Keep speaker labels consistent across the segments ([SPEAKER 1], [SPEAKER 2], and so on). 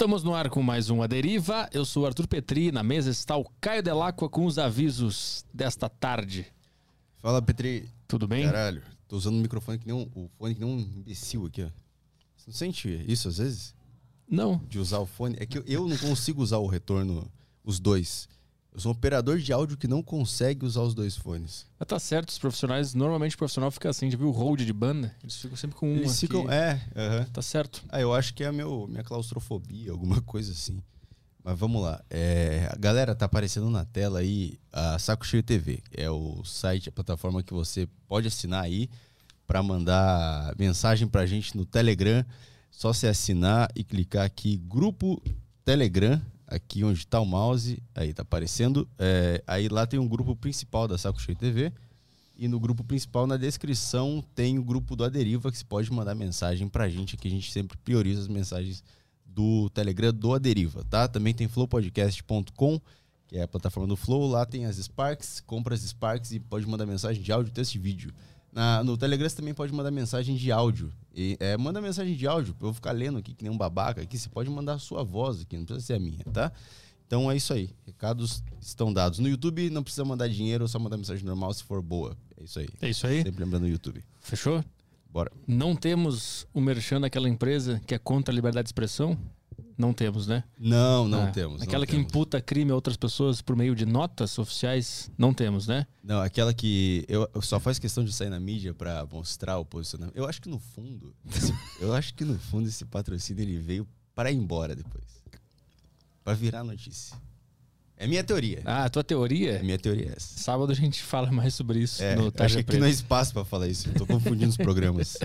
[SPEAKER 1] Estamos no ar com mais um A Deriva. Eu sou o Arthur Petri. Na mesa está o Caio Delacqua com os avisos desta tarde.
[SPEAKER 2] Fala, Petri.
[SPEAKER 1] Tudo bem?
[SPEAKER 2] Caralho, tô usando o microfone que nem um, o fone que nem um imbecil aqui, ó. Você não sente isso às vezes?
[SPEAKER 1] Não.
[SPEAKER 2] De usar o fone? É que eu não consigo usar o retorno, os dois. Eu sou um operador de áudio que não consegue usar os dois fones.
[SPEAKER 1] Mas tá certo, os profissionais, normalmente o profissional fica assim, já viu o hold de banda? Eles ficam sempre com um
[SPEAKER 2] Eles
[SPEAKER 1] aqui.
[SPEAKER 2] ficam. É, aham.
[SPEAKER 1] Tá certo.
[SPEAKER 2] Ah, eu acho que é a meu, minha claustrofobia, alguma coisa assim. Mas vamos lá. É, a galera tá aparecendo na tela aí a Saco Cheio TV. É o site, a plataforma que você pode assinar aí para mandar mensagem pra gente no Telegram. Só você assinar e clicar aqui grupo Telegram, aqui onde tá o mouse, aí tá aparecendo. É, aí lá tem um grupo principal da Saco Cheio TV. E no grupo principal, na descrição, tem o grupo do Aderiva, que você pode mandar mensagem pra gente, que a gente sempre prioriza as mensagens do Telegram do Aderiva, tá? Também tem flowpodcast.com, que é a plataforma do Flow. Lá tem as Sparks, compra as Sparks e pode mandar mensagem de áudio, texto e vídeo. Na, no Telegram você também pode mandar mensagem de áudio. E, é, manda mensagem de áudio, pra eu ficar lendo aqui que nem um babaca aqui. Você pode mandar a sua voz aqui, não precisa ser a minha, tá? Então é isso aí. Recados estão dados. No YouTube não precisa mandar dinheiro, só mandar mensagem normal se for boa. É isso aí.
[SPEAKER 1] É isso aí?
[SPEAKER 2] Sempre lembrando no YouTube.
[SPEAKER 1] Fechou?
[SPEAKER 2] Bora.
[SPEAKER 1] Não temos o merchan daquela empresa que é contra a liberdade de expressão? Não temos, né?
[SPEAKER 2] Não, não
[SPEAKER 1] Ah,
[SPEAKER 2] temos. não
[SPEAKER 1] Aquela que
[SPEAKER 2] temos.
[SPEAKER 1] imputa crime a outras pessoas por meio de notas oficiais? Não temos, né?
[SPEAKER 2] Não, aquela que eu, eu só faz questão de sair na mídia pra mostrar o posicionamento. Eu acho que no fundo, eu acho que no fundo esse patrocínio ele veio para ir embora depois. Pra virar notícia. É minha teoria.
[SPEAKER 1] Ah, a tua teoria?
[SPEAKER 2] É minha teoria é essa.
[SPEAKER 1] Sábado a gente fala mais sobre isso
[SPEAKER 2] É,
[SPEAKER 1] no
[SPEAKER 2] acho
[SPEAKER 1] Tarja
[SPEAKER 2] que aqui não é espaço pra falar isso. Eu tô confundindo os programas.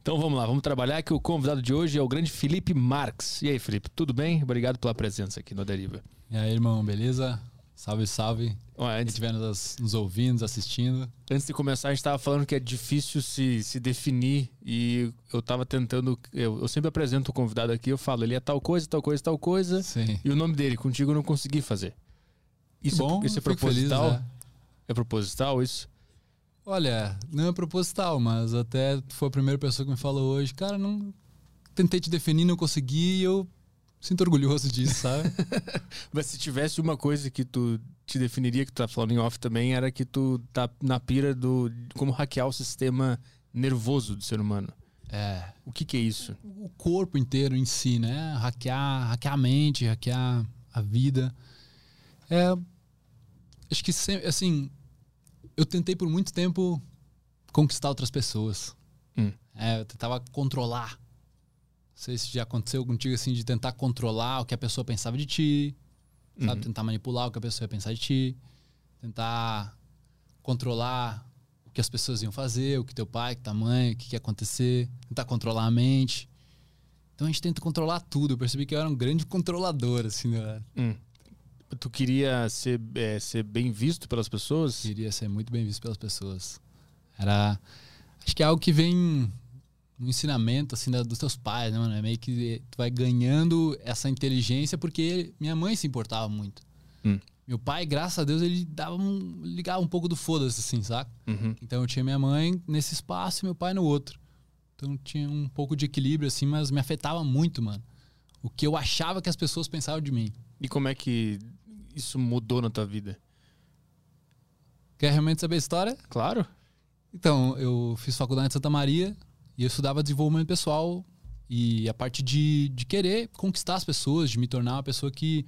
[SPEAKER 1] Então vamos lá, vamos trabalhar que o convidado de hoje é o grande Felipe Marques. E aí, Felipe, tudo bem? Obrigado pela presença aqui no Deriva.
[SPEAKER 3] E aí, irmão, beleza? Salve, salve. Quem
[SPEAKER 1] antes,
[SPEAKER 3] estiver nos, nos ouvindo, nos assistindo.
[SPEAKER 1] antes de começar, a gente estava falando que é difícil se, se definir e eu estava tentando. Eu, eu sempre apresento o convidado aqui, eu falo, ele é tal coisa, tal coisa, tal coisa.
[SPEAKER 3] Sim.
[SPEAKER 1] E o nome dele, contigo eu não consegui fazer. Isso,
[SPEAKER 3] Bom,
[SPEAKER 1] isso é proposital?
[SPEAKER 3] feliz, né?
[SPEAKER 1] É proposital isso?
[SPEAKER 3] Olha, não é proposital, mas até foi a primeira pessoa que me falou hoje. Cara, não tentei te definir, não consegui e eu sinto orgulhoso disso, sabe?
[SPEAKER 1] Mas se tivesse uma coisa que tu te definiria, que tu tá falando em off também, era que tu tá na pira do como hackear o sistema nervoso do ser humano.
[SPEAKER 3] é.
[SPEAKER 1] O que que é isso?
[SPEAKER 3] O corpo inteiro em si, né? Hackear, hackear a mente, hackear a vida. É. Acho que, sempre, assim, eu tentei por muito tempo conquistar outras pessoas.
[SPEAKER 1] Hum.
[SPEAKER 3] É, eu tentava controlar. Não sei se já aconteceu contigo, assim, de tentar controlar o que a pessoa pensava de ti, sabe?
[SPEAKER 1] Uhum.
[SPEAKER 3] Tentar manipular o que a pessoa ia pensar de ti, tentar controlar o que as pessoas iam fazer, o que teu pai, o que tua mãe, o que, que ia acontecer, tentar controlar a mente. Então a gente tenta controlar tudo. Eu percebi que eu era um grande controlador, assim, né?
[SPEAKER 1] Hum. Tu queria ser, é, ser bem visto pelas pessoas?
[SPEAKER 3] Queria ser muito bem visto pelas pessoas. Era. Acho que é algo que vem no ensinamento, assim, da- dos teus pais, né, mano? É meio que tu vai ganhando essa inteligência porque minha mãe se importava muito.
[SPEAKER 1] Hum.
[SPEAKER 3] Meu pai, graças a Deus, ele dava um, ligava um pouco do foda-se, assim, saca?
[SPEAKER 1] Uhum.
[SPEAKER 3] Então eu tinha minha mãe nesse espaço e meu pai no outro. Então tinha um pouco de equilíbrio, assim, mas me afetava muito, mano. O que eu achava que as pessoas pensavam de mim.
[SPEAKER 1] E como é que isso mudou na tua vida?
[SPEAKER 3] Quer realmente saber a história?
[SPEAKER 1] Claro.
[SPEAKER 3] Então, eu fiz faculdade em Santa Maria e eu estudava desenvolvimento pessoal e a parte de, de querer conquistar as pessoas, de me tornar uma pessoa que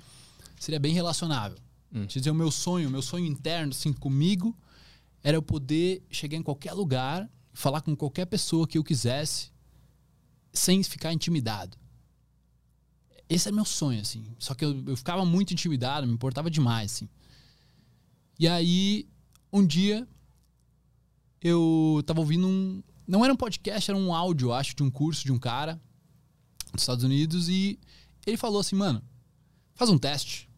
[SPEAKER 3] seria bem relacionável.
[SPEAKER 1] Hum.
[SPEAKER 3] Deixa eu dizer, o meu sonho, o meu sonho interno, assim, comigo, era eu poder chegar em qualquer lugar, falar com qualquer pessoa que eu quisesse, sem ficar intimidado. Esse é meu sonho, assim. Só que eu, eu ficava muito intimidado, me importava demais, assim. E aí, um dia, eu tava ouvindo um. Não era um podcast, era um áudio, acho, de um curso de um cara dos Estados Unidos. E ele falou assim, mano, faz um teste.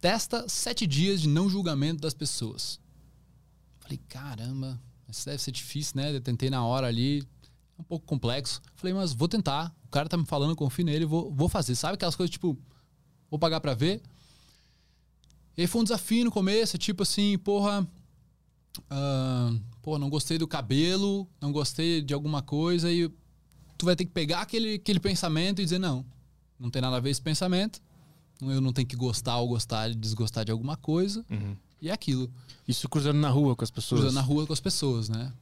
[SPEAKER 3] Testa sete dias de não julgamento das pessoas. Falei, caramba, isso deve ser difícil, né? Eu tentei na hora ali, é um pouco complexo. Falei, mas vou tentar. O cara tá me falando, eu confio nele, vou, vou fazer. Sabe aquelas coisas tipo, vou pagar pra ver? E aí foi um desafio no começo, tipo assim, porra. ah, pô, não gostei do cabelo, não gostei de alguma coisa, e tu vai ter que pegar aquele, aquele pensamento e dizer, não, Não tem nada a ver esse pensamento. Eu não tenho que gostar ou gostar e desgostar de alguma coisa.
[SPEAKER 1] Uhum.
[SPEAKER 3] E é aquilo.
[SPEAKER 1] Isso cruzando na rua com as pessoas.
[SPEAKER 3] Cruzando na rua com as pessoas, né?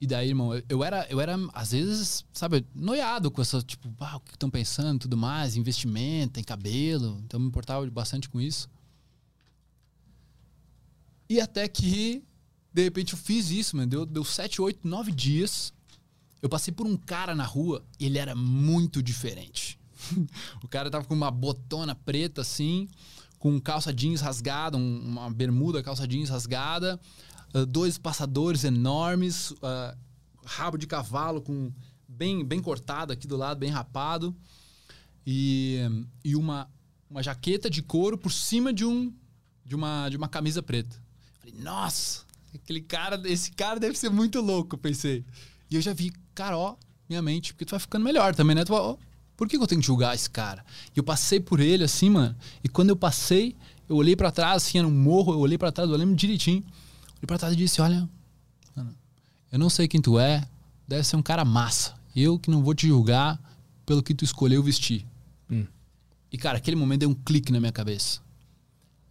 [SPEAKER 3] E daí, irmão, eu- era, eu era, às vezes, sabe, noiado com essa, tipo, ah, o que estão pensando tudo mais, investimento, tem cabelo. Então, me importava bastante com isso. E até que, de repente, eu fiz isso, mano. Deu, deu 7, 8, 9 dias. Eu passei por um cara na rua e ele era muito diferente. o cara tava com uma botona preta, assim, com calça jeans rasgada, um- uma bermuda calça jeans rasgada, ah, dois passadores enormes, ah, rabo de cavalo com bem, bem cortado aqui do lado, bem rapado, e, e uma, uma jaqueta de couro por cima de, um, de, uma, de uma camisa preta. Falei, nossa, aquele cara, esse cara deve ser muito louco, pensei. E eu já vi, cara, ó, minha mente, porque tu vai ficando melhor também, né? Tu vai, ó, por que que eu tenho que julgar esse cara? E eu passei por ele assim, mano. E quando eu passei, eu olhei pra trás, assim, era um morro, eu olhei pra trás, eu lembro direitinho. Olhei pra trás e disse: Olha, mano, eu não sei quem tu é, deve ser um cara massa. Eu que não vou te julgar pelo que tu escolheu vestir.
[SPEAKER 1] Hum.
[SPEAKER 3] E, cara, aquele momento deu um clique na minha cabeça.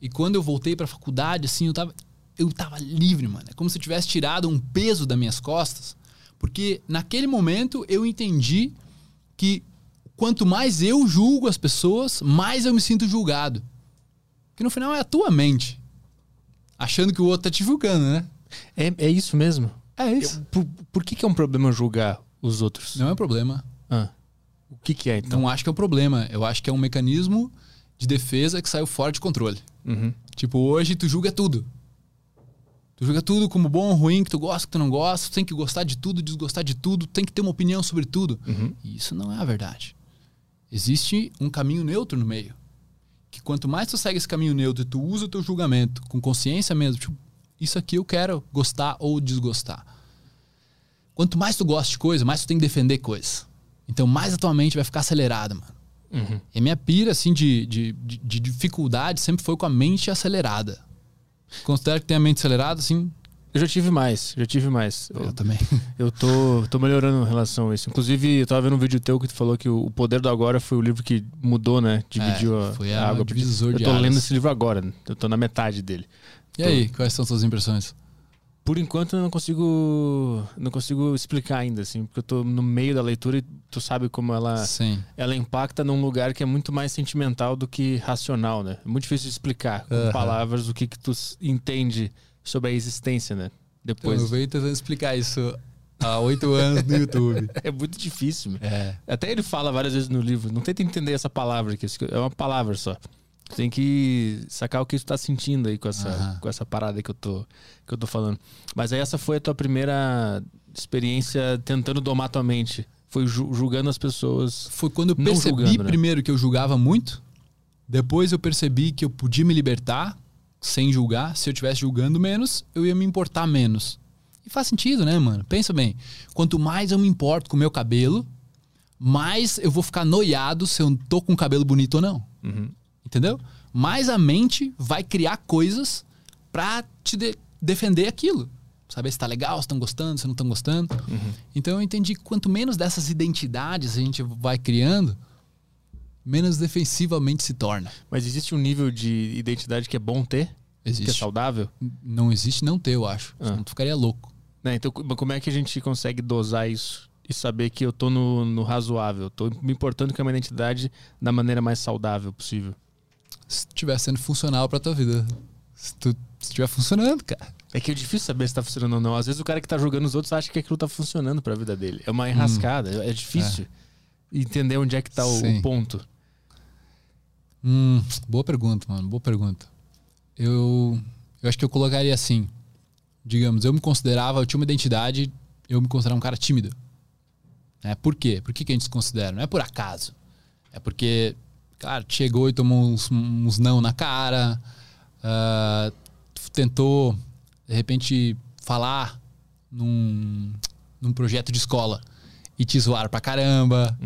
[SPEAKER 3] E quando eu voltei pra faculdade, assim, eu tava, eu tava livre, mano. É como se eu tivesse tirado um peso das minhas costas. Porque naquele momento eu entendi que quanto mais eu julgo as pessoas, mais eu me sinto julgado. Porque no final é a tua mente. Achando que o outro tá te julgando, né?
[SPEAKER 1] É, é isso mesmo?
[SPEAKER 3] É
[SPEAKER 1] Eu- por, por que, que é um problema julgar os outros?
[SPEAKER 3] Não é um problema.
[SPEAKER 1] Ah, o que, que é, então?
[SPEAKER 3] Não acho que é um problema. Eu acho que é um mecanismo de defesa que saiu fora de controle.
[SPEAKER 1] Uhum.
[SPEAKER 3] Tipo, hoje tu julga tudo. Tu julga tudo como bom ou ruim, que tu gosta, que tu não gosta. Tu tem que gostar de tudo, desgostar de tudo. Tem que ter uma opinião sobre tudo.
[SPEAKER 1] Uhum.
[SPEAKER 3] E isso não é a verdade. Existe um caminho neutro no meio. Que quanto mais tu segue esse caminho neutro e tu usa o teu julgamento com consciência mesmo, tipo, isso aqui eu quero gostar ou desgostar. Quanto mais tu gosta de coisa, mais tu tem que defender coisa. Então mais a tua mente vai ficar acelerada, mano.
[SPEAKER 1] Uhum.
[SPEAKER 3] E a minha pira, assim, de, de, de, de dificuldade sempre foi com a mente acelerada. Considero que tem a mente acelerada, assim,
[SPEAKER 1] Eu já tive mais, já tive mais.
[SPEAKER 3] eu
[SPEAKER 1] Eu,
[SPEAKER 3] também.
[SPEAKER 1] eu tô, tô melhorando em relação a isso. Inclusive, eu tava vendo um vídeo teu que tu falou que o Poder do Agora foi o livro que mudou, né? Dividiu a,
[SPEAKER 3] foi
[SPEAKER 1] a
[SPEAKER 3] a
[SPEAKER 1] água.
[SPEAKER 3] divisor
[SPEAKER 1] eu tô lendo
[SPEAKER 3] águas.
[SPEAKER 1] esse livro agora, né? eu tô na metade dele.
[SPEAKER 3] E aí, quais são suas impressões?
[SPEAKER 1] Por enquanto eu não consigo não consigo explicar ainda assim, porque eu tô no meio da leitura e tu sabe como ela
[SPEAKER 3] Sim.
[SPEAKER 1] ela impacta num lugar que é muito mais sentimental do que racional, né? É muito difícil de explicar com
[SPEAKER 3] Aham.
[SPEAKER 1] palavras o que que tu entende sobre a existência, né?
[SPEAKER 3] Então,
[SPEAKER 1] Depois
[SPEAKER 3] eu venho tentando explicar isso há oito anos no YouTube.
[SPEAKER 1] é muito difícil. meu.
[SPEAKER 3] É.
[SPEAKER 1] Até ele fala várias vezes no livro, não tenta entender essa palavra aqui, é uma palavra só. Tem que sacar o que tu tá sentindo aí com essa,
[SPEAKER 3] Aham.
[SPEAKER 1] com essa parada que eu, tô, que eu tô falando. Mas aí essa foi a tua primeira experiência tentando domar tua mente. Foi ju- julgando as pessoas.
[SPEAKER 3] Foi quando eu percebi
[SPEAKER 1] julgando, né?
[SPEAKER 3] primeiro que eu julgava muito. Depois eu percebi que eu podia me libertar sem julgar. Se eu estivesse julgando menos, eu ia me importar menos. E faz sentido, né, mano? Pensa bem. Quanto mais eu me importo com o meu cabelo, mais eu vou ficar noiado se eu tô com o cabelo bonito ou não.
[SPEAKER 1] Uhum.
[SPEAKER 3] Entendeu? Mais a mente vai criar coisas pra te de- defender aquilo. Saber se tá legal, se estão gostando, se não estão gostando. Então eu entendi que quanto menos dessas identidades a gente vai criando, menos defensivamente se torna.
[SPEAKER 1] Mas existe um nível de identidade que é bom ter? Que é
[SPEAKER 3] Existe.
[SPEAKER 1] saudável?
[SPEAKER 3] Não existe não ter, eu acho.
[SPEAKER 1] Ah.
[SPEAKER 3] Senão tu ficaria louco.
[SPEAKER 1] Né, Então, co- como é que a gente consegue dosar isso? E saber que eu tô no, no razoável? Tô me importando com a minha identidade da maneira mais saudável possível.
[SPEAKER 3] Se estiver sendo funcional pra tua vida. Se tu estiver funcionando, cara.
[SPEAKER 1] É que é difícil saber se tá funcionando ou não. Às vezes o cara que tá julgando os outros acha que aquilo tá funcionando pra vida dele. É uma enrascada. É difícil entender onde é que tá o, o ponto.
[SPEAKER 3] Hum, boa pergunta, mano. Boa pergunta. Eu, eu acho que eu colocaria assim. Digamos, eu me considerava, eu tinha uma identidade, eu me considerava um cara tímido. É, por quê? Por que, que a gente se considera? Não é por acaso. É porque, cara, chegou e tomou uns, uns não na cara, ah, tentou, de repente, falar num, num projeto de escola e te zoaram pra caramba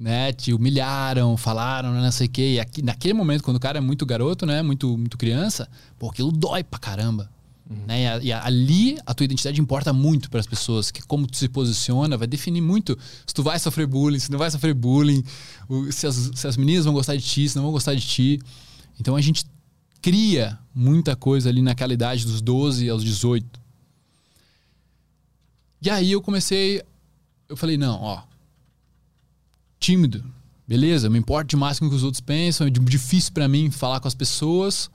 [SPEAKER 3] né? Te humilharam, falaram, não sei o quê. E aqui, naquele momento, quando o cara é muito garoto, né? Muito, muito criança, pô, aquilo dói pra caramba. Né? E, a- e a- ali a tua identidade importa muito para as pessoas, que como tu se posiciona vai definir muito se tu vai sofrer bullying, se não vai sofrer bullying, o- se, as, se as meninas vão gostar de ti, se não vão gostar de ti. Então a gente cria muita coisa ali naquela idade dos 12 aos 18. E aí eu comecei, eu falei, não, ó, tímido, beleza, eu me importo demais com o que os outros pensam, é di- difícil pra mim falar com as pessoas,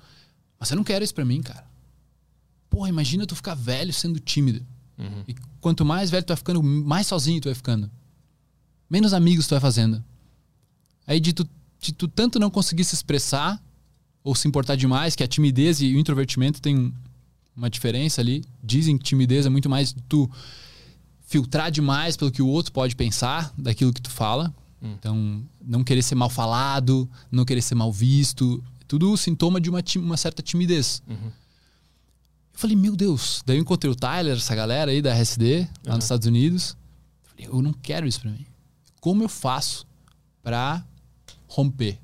[SPEAKER 3] mas eu não quero isso pra mim, cara. Porra, imagina tu ficar velho sendo tímido. E quanto mais velho tu vai ficando, mais sozinho tu vai ficando. Menos amigos tu vai fazendo. Aí de tu, de tu tanto não conseguir se expressar ou se importar demais, que a timidez e o introvertimento tem um- uma diferença ali. Dizem que timidez é muito mais tu filtrar demais pelo que o outro pode pensar daquilo que tu fala. Então, não querer ser mal falado, não querer ser mal visto, tudo sintoma de uma, uma certa timidez. Eu falei, meu Deus. Daí eu encontrei o Tyler, essa galera aí da RSD, lá nos Estados Unidos. Eu falei, eu não quero isso pra mim. Como eu faço pra romper?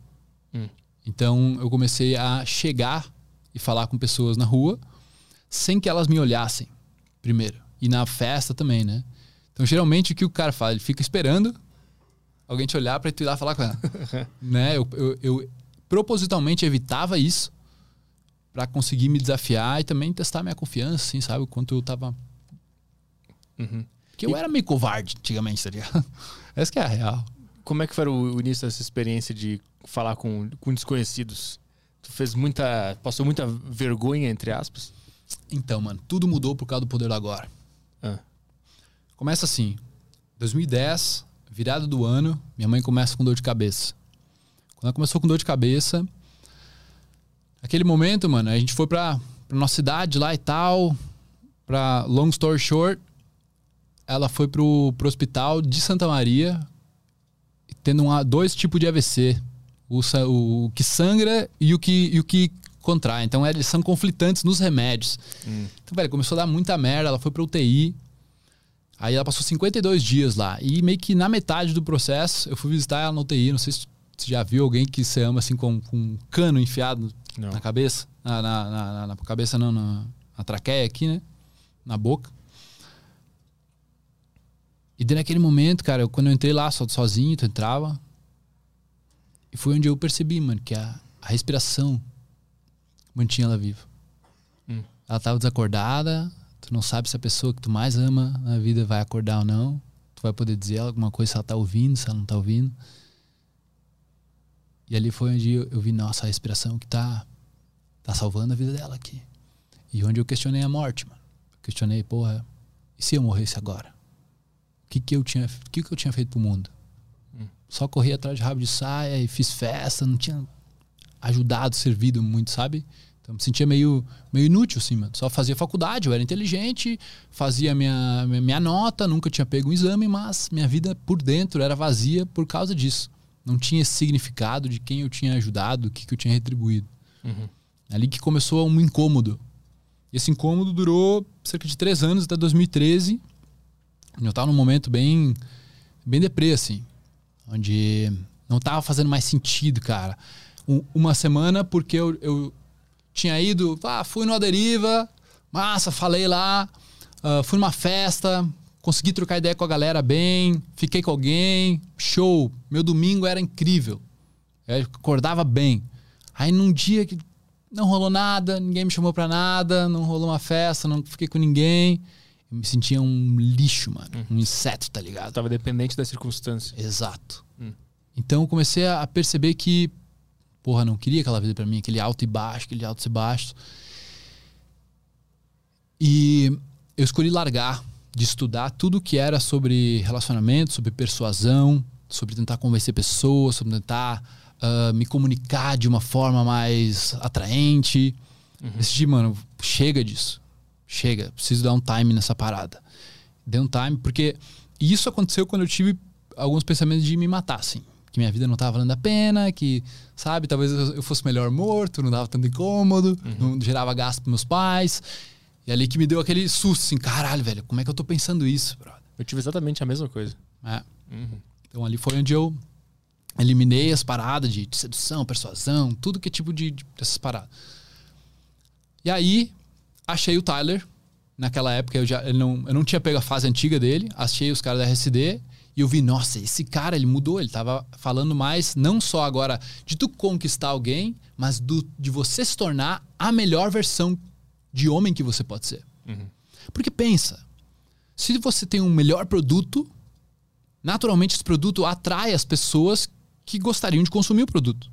[SPEAKER 1] Hum.
[SPEAKER 3] Então eu comecei a chegar e falar com pessoas na rua sem que elas me olhassem, primeiro. E na festa também, né? Então geralmente o que o cara faz? Ele fica esperando alguém te olhar pra tu ir lá falar com ela. né? Eu, eu, eu propositalmente evitava isso pra conseguir me desafiar e também testar minha confiança, assim, sabe? O quanto eu tava.
[SPEAKER 1] Uhum.
[SPEAKER 3] Porque eu era meio covarde antigamente, tá ligado? Essa que é a real.
[SPEAKER 1] Como é que foi o, o início dessa experiência de falar com, com desconhecidos? Tu fez muita. passou muita vergonha, entre aspas?
[SPEAKER 3] Então, mano, tudo mudou por causa do poder do agora.
[SPEAKER 1] Ah.
[SPEAKER 3] Começa assim, 2010, virada do ano, minha mãe começa com dor de cabeça. Quando ela começou com dor de cabeça, aquele momento, mano, a gente foi pra, pra nossa cidade lá e tal, pra long story short, ela foi pro, pro hospital de Santa Maria, tendo uma, dois tipos de AVC. O, o que sangra e o que, e o que contrai. Então, eles são conflitantes nos remédios. Então, velho, começou a dar muita merda. Ela foi pra UTI. Aí ela passou 52 dias lá. E meio que na metade do processo, eu fui visitar ela na UTI. Não sei se você já viu alguém que você ama assim com, com um cano enfiado
[SPEAKER 1] Não.
[SPEAKER 3] na cabeça. Na, na, na- na- cabeça, não, na, na traqueia aqui, né? Na boca. E daí naquele momento, cara, eu- quando eu entrei lá so- sozinho, tu entrava. E foi onde eu percebi, mano, que a, a respiração mantinha ela viva.
[SPEAKER 1] Hum.
[SPEAKER 3] Ela tava desacordada, tu não sabe se a pessoa que tu mais ama na vida vai acordar ou não. Tu vai poder dizer alguma coisa se ela tá ouvindo, se ela não tá ouvindo. E ali foi onde eu, eu vi, nossa, a respiração que tá, tá salvando a vida dela aqui. E onde eu questionei a morte, mano. Eu questionei, porra, e se eu morresse agora? O que que eu tinha, o que que eu tinha feito pro mundo? Só corri atrás de rabo de saia e fiz festa, não tinha ajudado, servido muito, sabe? Me sentia meio, meio inútil, assim, mano. Só fazia faculdade, eu era inteligente, fazia minha, minha, nota, nunca tinha pego um exame, mas minha vida por dentro era vazia por causa disso. Não tinha esse significado de quem eu tinha ajudado, o que, que eu tinha retribuído.
[SPEAKER 1] Uhum.
[SPEAKER 3] Ali que começou um incômodo. E esse incômodo durou cerca de três anos, até 2013. Eu tava num momento bem, bem deprê, assim. Onde não tava fazendo mais sentido, cara. Um- uma semana, porque eu, eu tinha ido, ah, fui numa deriva, massa, falei lá, ah, fui numa festa, consegui trocar ideia com a galera bem, fiquei com alguém, show. Meu domingo era incrível. Eu acordava bem. Aí num dia que não rolou nada, ninguém me chamou pra nada, não rolou uma festa, não fiquei com ninguém. Eu me sentia um lixo, mano. Um inseto, tá ligado?
[SPEAKER 1] Tava dependente da circunstância.
[SPEAKER 3] Exato.
[SPEAKER 1] Hum.
[SPEAKER 3] Então eu comecei a perceber que, porra, não queria aquela vida pra mim, aquele alto e baixo, aquele alto e baixo. E eu escolhi largar de estudar tudo que era sobre relacionamento, sobre persuasão, sobre tentar convencer pessoas, sobre tentar ah, me comunicar de uma forma mais atraente. Decidi, mano, chega disso. Chega, preciso dar um time nessa parada. Dei um time, porque isso aconteceu quando eu tive alguns pensamentos de me matar, assim. Que minha vida não tava valendo a pena, que, sabe, talvez eu fosse melhor morto, não dava tanto incômodo, não gerava gasto pros meus pais. E ali que me deu aquele susto, assim, caralho, velho, como é que eu tô pensando isso, brother?
[SPEAKER 1] Eu tive exatamente a mesma coisa.
[SPEAKER 3] É.
[SPEAKER 1] Uhum.
[SPEAKER 3] Então ali foi onde eu eliminei as paradas de, de sedução, persuasão, tudo que é tipo de, de- dessas paradas. E aí, achei o Tyler. Naquela época eu já eu não, eu não tinha pego a fase antiga dele. Achei os caras da RSD. E eu vi, nossa, esse cara, ele mudou. Ele tava falando mais, não só agora de tu conquistar alguém, mas do, de você se tornar a melhor versão de homem que você pode ser. Porque pensa, se você tem um melhor produto, naturalmente esse produto atrai as pessoas que gostariam de consumir o produto.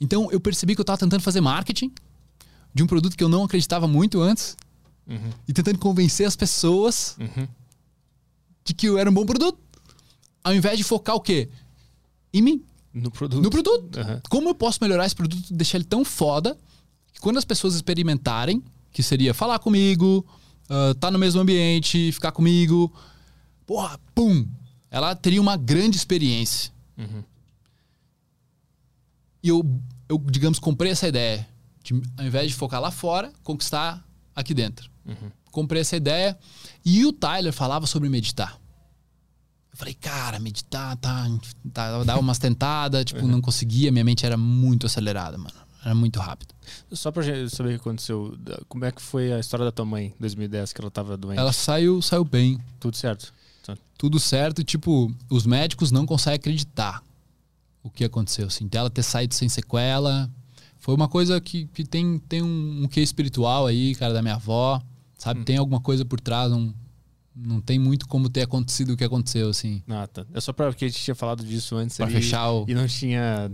[SPEAKER 3] Então eu percebi que eu estava tentando fazer marketing de um produto que eu não acreditava muito antes e tentando convencer as pessoas
[SPEAKER 1] Uhum.
[SPEAKER 3] De que eu era um bom produto. Ao invés de focar o quê? Em mim,
[SPEAKER 1] No produto.
[SPEAKER 3] no produto.
[SPEAKER 1] Aham.
[SPEAKER 3] Como eu posso melhorar esse produto e deixar ele tão foda que quando as pessoas experimentarem, que seria falar comigo, ah, tá no mesmo ambiente, ficar comigo, porra, pum, ela teria uma grande experiência.
[SPEAKER 1] Uhum.
[SPEAKER 3] E eu, eu, digamos, comprei essa ideia. De, ao invés de focar lá fora, conquistar aqui dentro. Comprei essa ideia. E o Tyler falava sobre meditar. Eu falei, cara, meditar, tá. tá dava umas tentadas, tipo, não conseguia. Minha mente era muito acelerada, mano. Era muito rápido.
[SPEAKER 1] Só pra gente saber o que aconteceu, como é que foi a história da tua mãe em 2010, que ela tava doente?
[SPEAKER 3] Ela saiu, saiu bem.
[SPEAKER 1] Tudo certo.
[SPEAKER 3] Tudo certo. E, tipo, os médicos não conseguem acreditar o que aconteceu. Assim, dela ter saído sem sequela. Foi uma coisa que, que tem, tem um, um quê espiritual aí, cara, da minha avó. Sabe? Tem alguma coisa por trás. Não, não tem muito como ter acontecido o que aconteceu, assim.
[SPEAKER 1] Ah, tá. É só pra, porque a gente tinha falado disso antes
[SPEAKER 3] Pra
[SPEAKER 1] ali,
[SPEAKER 3] fechar o.
[SPEAKER 1] e não tinha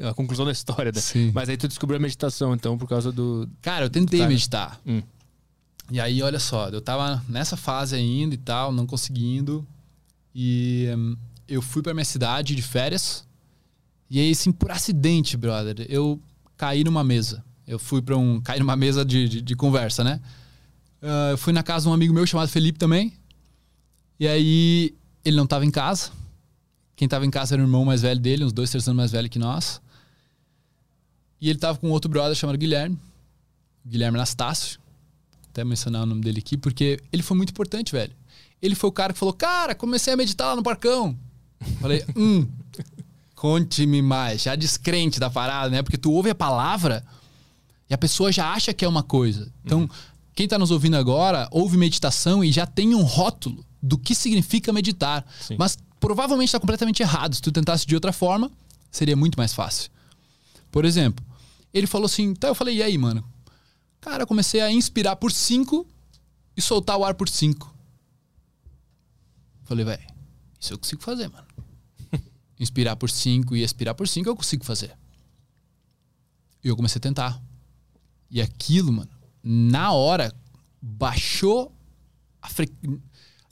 [SPEAKER 1] a conclusão da história. né?
[SPEAKER 3] Sim.
[SPEAKER 1] Mas aí tu descobriu a meditação, então, por causa do...
[SPEAKER 3] Cara, eu tentei
[SPEAKER 1] Cara.
[SPEAKER 3] meditar.
[SPEAKER 1] Hum.
[SPEAKER 3] E aí, olha só, eu tava nessa fase ainda e tal, não conseguindo. E hum, eu fui pra minha cidade de férias. E aí, assim, por acidente, brother, eu caí numa mesa. Eu fui pra um. caí numa mesa de, de, de conversa, né? Eu fui na casa de um amigo meu chamado Felipe também. E aí, ele não tava em casa. Quem tava em casa era o irmão mais velho dele, uns dois, três anos mais velho que nós. E ele tava com outro brother chamado Guilherme. Guilherme Anastácio. Até mencionar o nome dele aqui, porque ele foi muito importante, velho. Ele foi o cara que falou: Cara, comecei a meditar lá no parcão. Falei: Hum, conte-me mais. Já descrente da parada, né? Porque tu ouve a palavra e a pessoa já acha que é uma coisa. Então, quem tá nos ouvindo agora, ouve meditação e já tem um rótulo do que significa meditar.
[SPEAKER 1] Sim.
[SPEAKER 3] Mas provavelmente está completamente errado. Se tu tentasse de outra forma, seria muito mais fácil. Por exemplo, ele falou assim, então eu falei, e aí, mano? Cara, eu comecei a inspirar por 5 e soltar o ar por 5. Falei, velho, isso eu consigo fazer, mano. Inspirar por 5 e expirar por 5 eu consigo fazer. E eu comecei a tentar. E aquilo, mano, na hora, baixou a fre...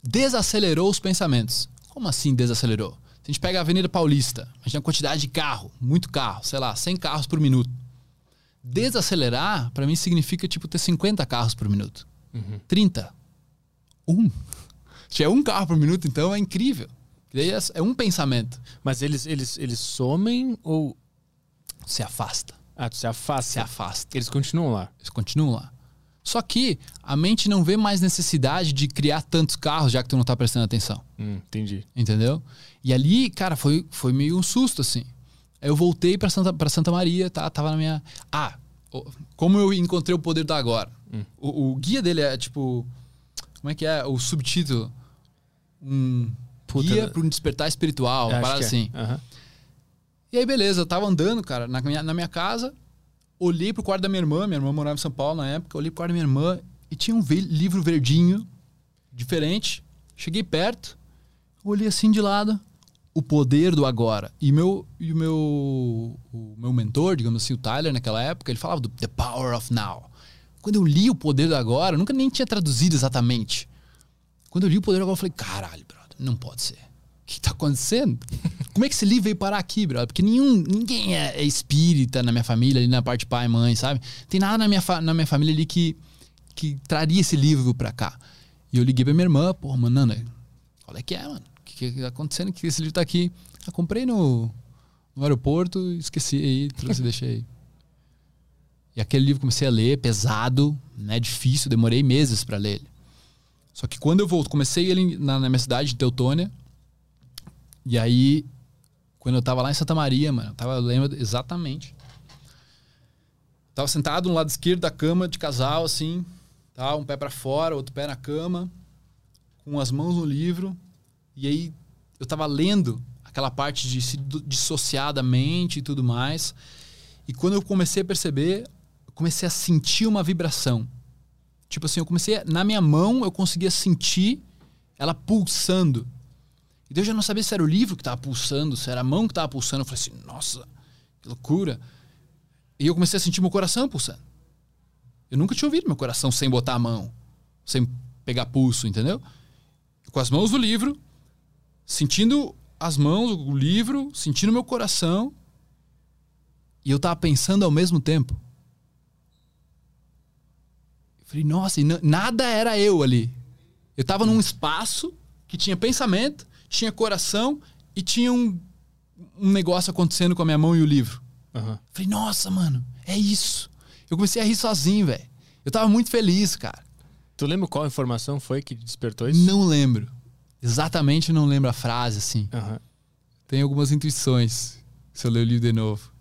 [SPEAKER 3] desacelerou os pensamentos. Como assim desacelerou? Se a gente pega a Avenida Paulista, a gente tem uma quantidade de carro, muito carro, sei lá, 100 carros por minuto. Desacelerar, pra mim, significa tipo ter 50 carros por minuto. 30. Um. Se é um carro por minuto, então é incrível. É- é um pensamento.
[SPEAKER 1] Mas eles, eles, eles somem ou...
[SPEAKER 3] Se afasta.
[SPEAKER 1] Ah, tu se afasta.
[SPEAKER 3] Se afasta.
[SPEAKER 1] Eles continuam lá.
[SPEAKER 3] Eles continuam lá. Só que a mente não vê mais necessidade de criar tantos carros, já que tu não tá prestando atenção.
[SPEAKER 1] Hum, entendi.
[SPEAKER 3] Entendeu? E ali, cara, foi, foi meio um susto, assim. Aí eu voltei pra Santa, pra Santa Maria, tá, tava na minha. Ah, como eu encontrei o poder do agora. O, o guia dele é tipo. Como é que é? O subtítulo. Um
[SPEAKER 1] Puta,
[SPEAKER 3] guia
[SPEAKER 1] né?
[SPEAKER 3] para um despertar espiritual, uma
[SPEAKER 1] Acho
[SPEAKER 3] parada
[SPEAKER 1] é.
[SPEAKER 3] assim.
[SPEAKER 1] Aham.
[SPEAKER 3] E aí, beleza, eu tava andando, cara, na minha, na minha casa, olhei pro quarto da minha irmã, minha irmã morava em São Paulo na época, olhei pro quarto da minha irmã e tinha um ve- livro verdinho, diferente. Cheguei perto, olhei assim de lado, o poder do agora. E, meu, e o, meu, o meu mentor, digamos assim, o Tyler, naquela época, ele falava do The Power of Now. Quando eu li o poder do agora, eu nunca nem tinha traduzido exatamente. Quando eu li o poder do agora, eu falei, caralho, brother, não pode ser. Que tá acontecendo? Como é que esse livro veio parar aqui, brother? Porque nenhum, ninguém é, é espírita na minha família, ali na parte pai mãe, sabe? Tem nada na minha, na minha família ali que, que traria esse livro pra cá. E eu liguei pra minha irmã, pô, mano, Nana, qual é que é, mano? O que, que tá acontecendo? Que esse livro tá aqui? Eu comprei no, no aeroporto, esqueci aí, trouxe deixei. E aquele livro comecei a ler, pesado, né, difícil, demorei meses pra ler ele. Só que quando eu volto, comecei ele na, na minha cidade de Teutônia, e aí, quando eu tava lá em Santa Maria, mano, eu tava, eu lembro exatamente. Tava sentado no lado esquerdo da cama, de casal, assim, tá? Um pé para fora, outro pé na cama, com as mãos no livro. E aí eu tava lendo aquela parte de se dissociar da mente e tudo mais. E quando eu comecei a perceber, eu comecei a sentir uma vibração. Tipo assim, eu comecei, na minha mão, eu conseguia sentir ela pulsando. E eu já não sabia se era o livro que estava pulsando, se era a mão que estava pulsando. Eu falei assim, nossa, que loucura. E eu comecei a sentir meu coração pulsando. Eu nunca tinha ouvido meu coração sem botar a mão, sem pegar pulso, entendeu? Com as mãos do livro, sentindo as mãos, o livro, sentindo meu coração. E eu tava pensando ao mesmo tempo. Eu falei, nossa, e nada era eu ali. Eu tava num espaço que tinha pensamento, tinha coração e tinha um, um negócio acontecendo com a minha mão e o livro. Uhum. Falei, nossa, mano, é isso. Eu comecei a rir sozinho, velho. Eu tava muito feliz, cara.
[SPEAKER 1] Tu lembra qual informação foi que despertou isso?
[SPEAKER 3] Não lembro. Exatamente não lembro a frase, assim.
[SPEAKER 1] Uhum.
[SPEAKER 3] Tem algumas intuições, se eu ler o livro de novo.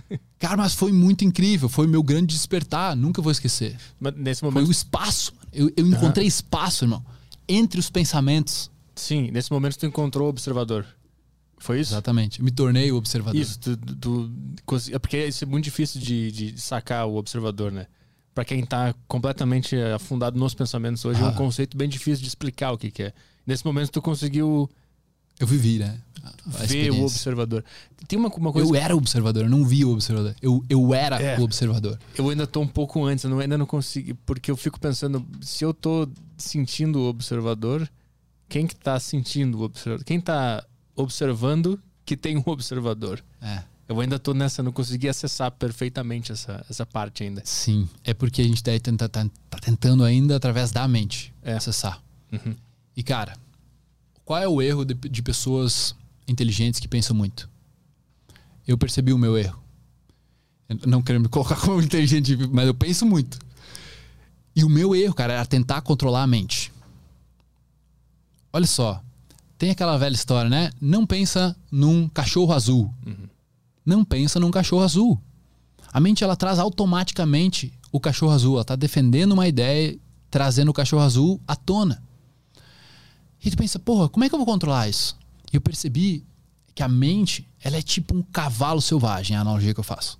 [SPEAKER 3] Cara, mas foi muito incrível. Foi meu grande despertar. Nunca vou esquecer.
[SPEAKER 1] Mas nesse momento...
[SPEAKER 3] Foi o espaço. Eu, eu encontrei uhum. espaço, irmão. Entre os pensamentos.
[SPEAKER 1] Sim, nesse momento tu encontrou o observador. Foi isso?
[SPEAKER 3] Exatamente. Me tornei o observador.
[SPEAKER 1] Isso, tu, tu, tu, é porque isso é muito difícil de, de sacar o observador, né? Para quem tá completamente afundado nos pensamentos hoje, ah. é um ah. conceito bem difícil de explicar o que, que é. Nesse momento tu conseguiu
[SPEAKER 3] eu vivi, né?
[SPEAKER 1] Ver o observador. Tem uma, uma coisa.
[SPEAKER 3] Eu era o observador, eu não vi o observador. Eu, eu era é, o observador.
[SPEAKER 1] Eu ainda tô um pouco antes, eu não, ainda não consigo. Porque eu fico pensando, se eu tô sentindo o observador, quem que tá sentindo o observador? Quem tá observando que tem um observador?
[SPEAKER 3] É.
[SPEAKER 1] Eu ainda tô nessa, não consegui acessar perfeitamente essa, essa parte ainda.
[SPEAKER 3] Sim, é porque a gente tá, tá, tá, tá tentando ainda, através da mente, é. acessar.
[SPEAKER 1] Uhum.
[SPEAKER 3] E cara, qual é o erro de, de pessoas inteligentes que pensam muito? Eu percebi o meu erro. Eu não quero me colocar como inteligente, mas eu penso muito. E o meu erro, cara, era tentar controlar a mente. Olha só, tem aquela velha história, né? Não pensa num cachorro azul.
[SPEAKER 1] Uhum.
[SPEAKER 3] Não pensa num cachorro azul. A mente ela traz automaticamente o cachorro azul. Ela está defendendo uma ideia, trazendo o cachorro azul à tona. E tu pensa, porra, como é que eu vou controlar isso? E eu percebi que a mente, ela é tipo um cavalo selvagem, é a analogia que eu faço.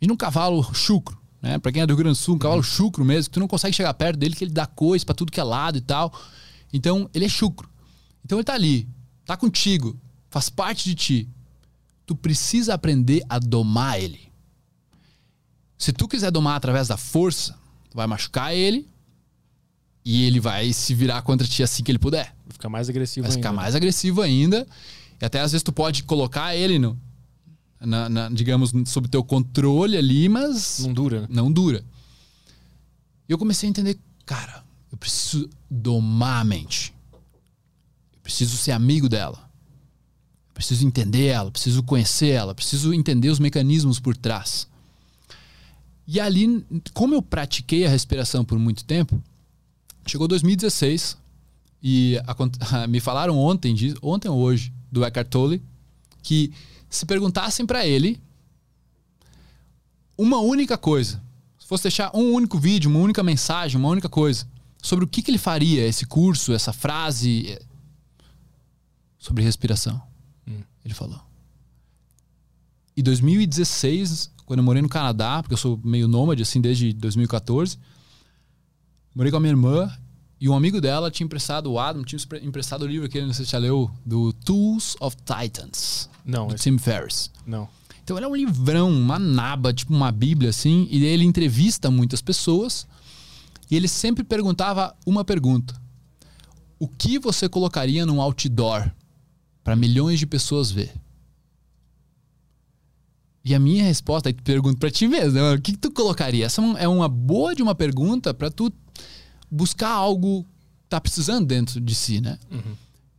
[SPEAKER 3] E um cavalo chucro, né? Pra quem é do Rio Grande do Sul, um cavalo uhum. chucro mesmo, que tu não consegue chegar perto dele, que ele dá coisa para tudo que é lado e tal. Então, ele é chucro. Então ele tá ali, tá contigo, faz parte de ti. Tu precisa aprender a domar ele. Se tu quiser domar através da força, tu vai machucar ele e ele vai se virar contra ti assim que ele puder.
[SPEAKER 1] Vai ficar mais agressivo
[SPEAKER 3] vai
[SPEAKER 1] ainda.
[SPEAKER 3] ficar mais agressivo ainda. E até às vezes tu pode colocar ele no, na, na, digamos, sob teu controle ali, mas.
[SPEAKER 1] Não dura. Né?
[SPEAKER 3] Não dura. E eu comecei a entender, cara, preciso domar a mente. Eu preciso ser amigo dela. Eu preciso entender ela, preciso conhecer ela, preciso entender os mecanismos por trás. E ali, como eu pratiquei a respiração por muito tempo, Chegou 2016 e a, me falaram ontem, ontem ou hoje, do Eckhart Tolle, que se perguntassem para ele uma única coisa, se fosse deixar um único vídeo, uma única mensagem, uma única coisa, sobre o que, que ele faria, esse curso, essa frase, eh, sobre respiração.
[SPEAKER 1] Hum.
[SPEAKER 3] Ele falou. E 2016, quando eu morei no Canadá, porque eu sou meio nômade assim desde 2014, Morei com a minha irmã e um amigo dela tinha emprestado, o Adam, tinha emprestado o livro que não sei se já leu, do Tools of Titans.
[SPEAKER 1] Não.
[SPEAKER 3] Do esse... Tim Ferriss.
[SPEAKER 1] Não.
[SPEAKER 3] Então ele é um livrão, uma naba, tipo uma bíblia assim, e ele entrevista muitas pessoas e ele sempre perguntava uma pergunta. O que você colocaria num outdoor para milhões de pessoas ver? E a minha resposta, aí pergunto para ti mesmo, né? o que, que tu colocaria? Essa é uma boa de uma pergunta para tu buscar algo que tá precisando dentro de si, né?
[SPEAKER 1] Uhum.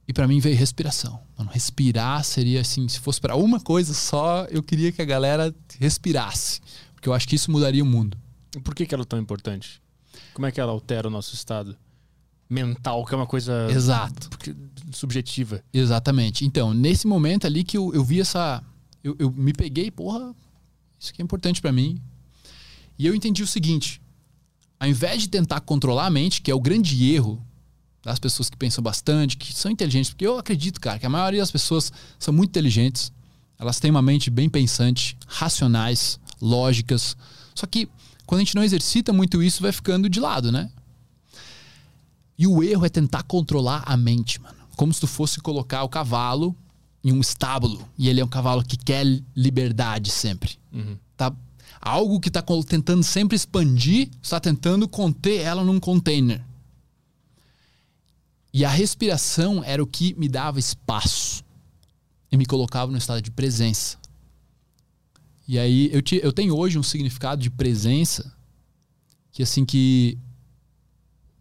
[SPEAKER 3] E para mim veio respiração. Mano, respirar seria assim, se fosse para uma coisa só, eu queria que a galera respirasse, porque eu acho que isso mudaria o mundo.
[SPEAKER 1] E por que, que ela é tão importante? Como é que ela altera o nosso estado mental, que é uma coisa
[SPEAKER 3] Exato.
[SPEAKER 1] subjetiva?
[SPEAKER 3] Exatamente. Então, nesse momento ali que eu, eu vi essa eu, eu me peguei, porra, isso aqui é importante para mim. E eu entendi o seguinte: ao invés de tentar controlar a mente, que é o grande erro das pessoas que pensam bastante, que são inteligentes, porque eu acredito, cara, que a maioria das pessoas são muito inteligentes, elas têm uma mente bem pensante, racionais, lógicas. Só que quando a gente não exercita muito isso, vai ficando de lado, né? E o erro é tentar controlar a mente, mano. Como se tu fosse colocar o cavalo em um estábulo e ele é um cavalo que quer liberdade sempre.
[SPEAKER 1] Uhum.
[SPEAKER 3] Tá? Algo que está tentando sempre expandir, está tentando conter ela num container. E a respiração era o que me dava espaço e me colocava no estado de presença. E aí eu, te, eu tenho hoje um significado de presença que assim que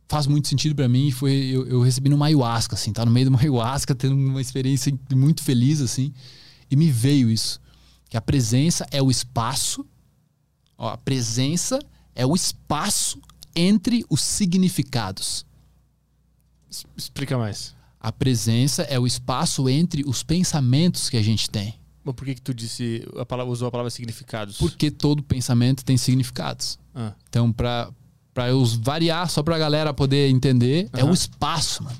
[SPEAKER 3] faz muito sentido para mim foi eu, eu, recebi no ayahuasca assim, tá no meio do ayahuasca tendo uma experiência muito feliz assim, e me veio isso, que a presença é o espaço, ó, a presença é o espaço entre os significados.
[SPEAKER 1] Explica mais.
[SPEAKER 3] A presença é o espaço entre os pensamentos que a gente tem.
[SPEAKER 1] Mas por que, que tu disse a palavra, usou a palavra significados?
[SPEAKER 3] Porque todo pensamento tem significados.
[SPEAKER 1] Ah.
[SPEAKER 3] Então, para para eu variar, só para a galera poder entender, uhum. é o espaço, mano.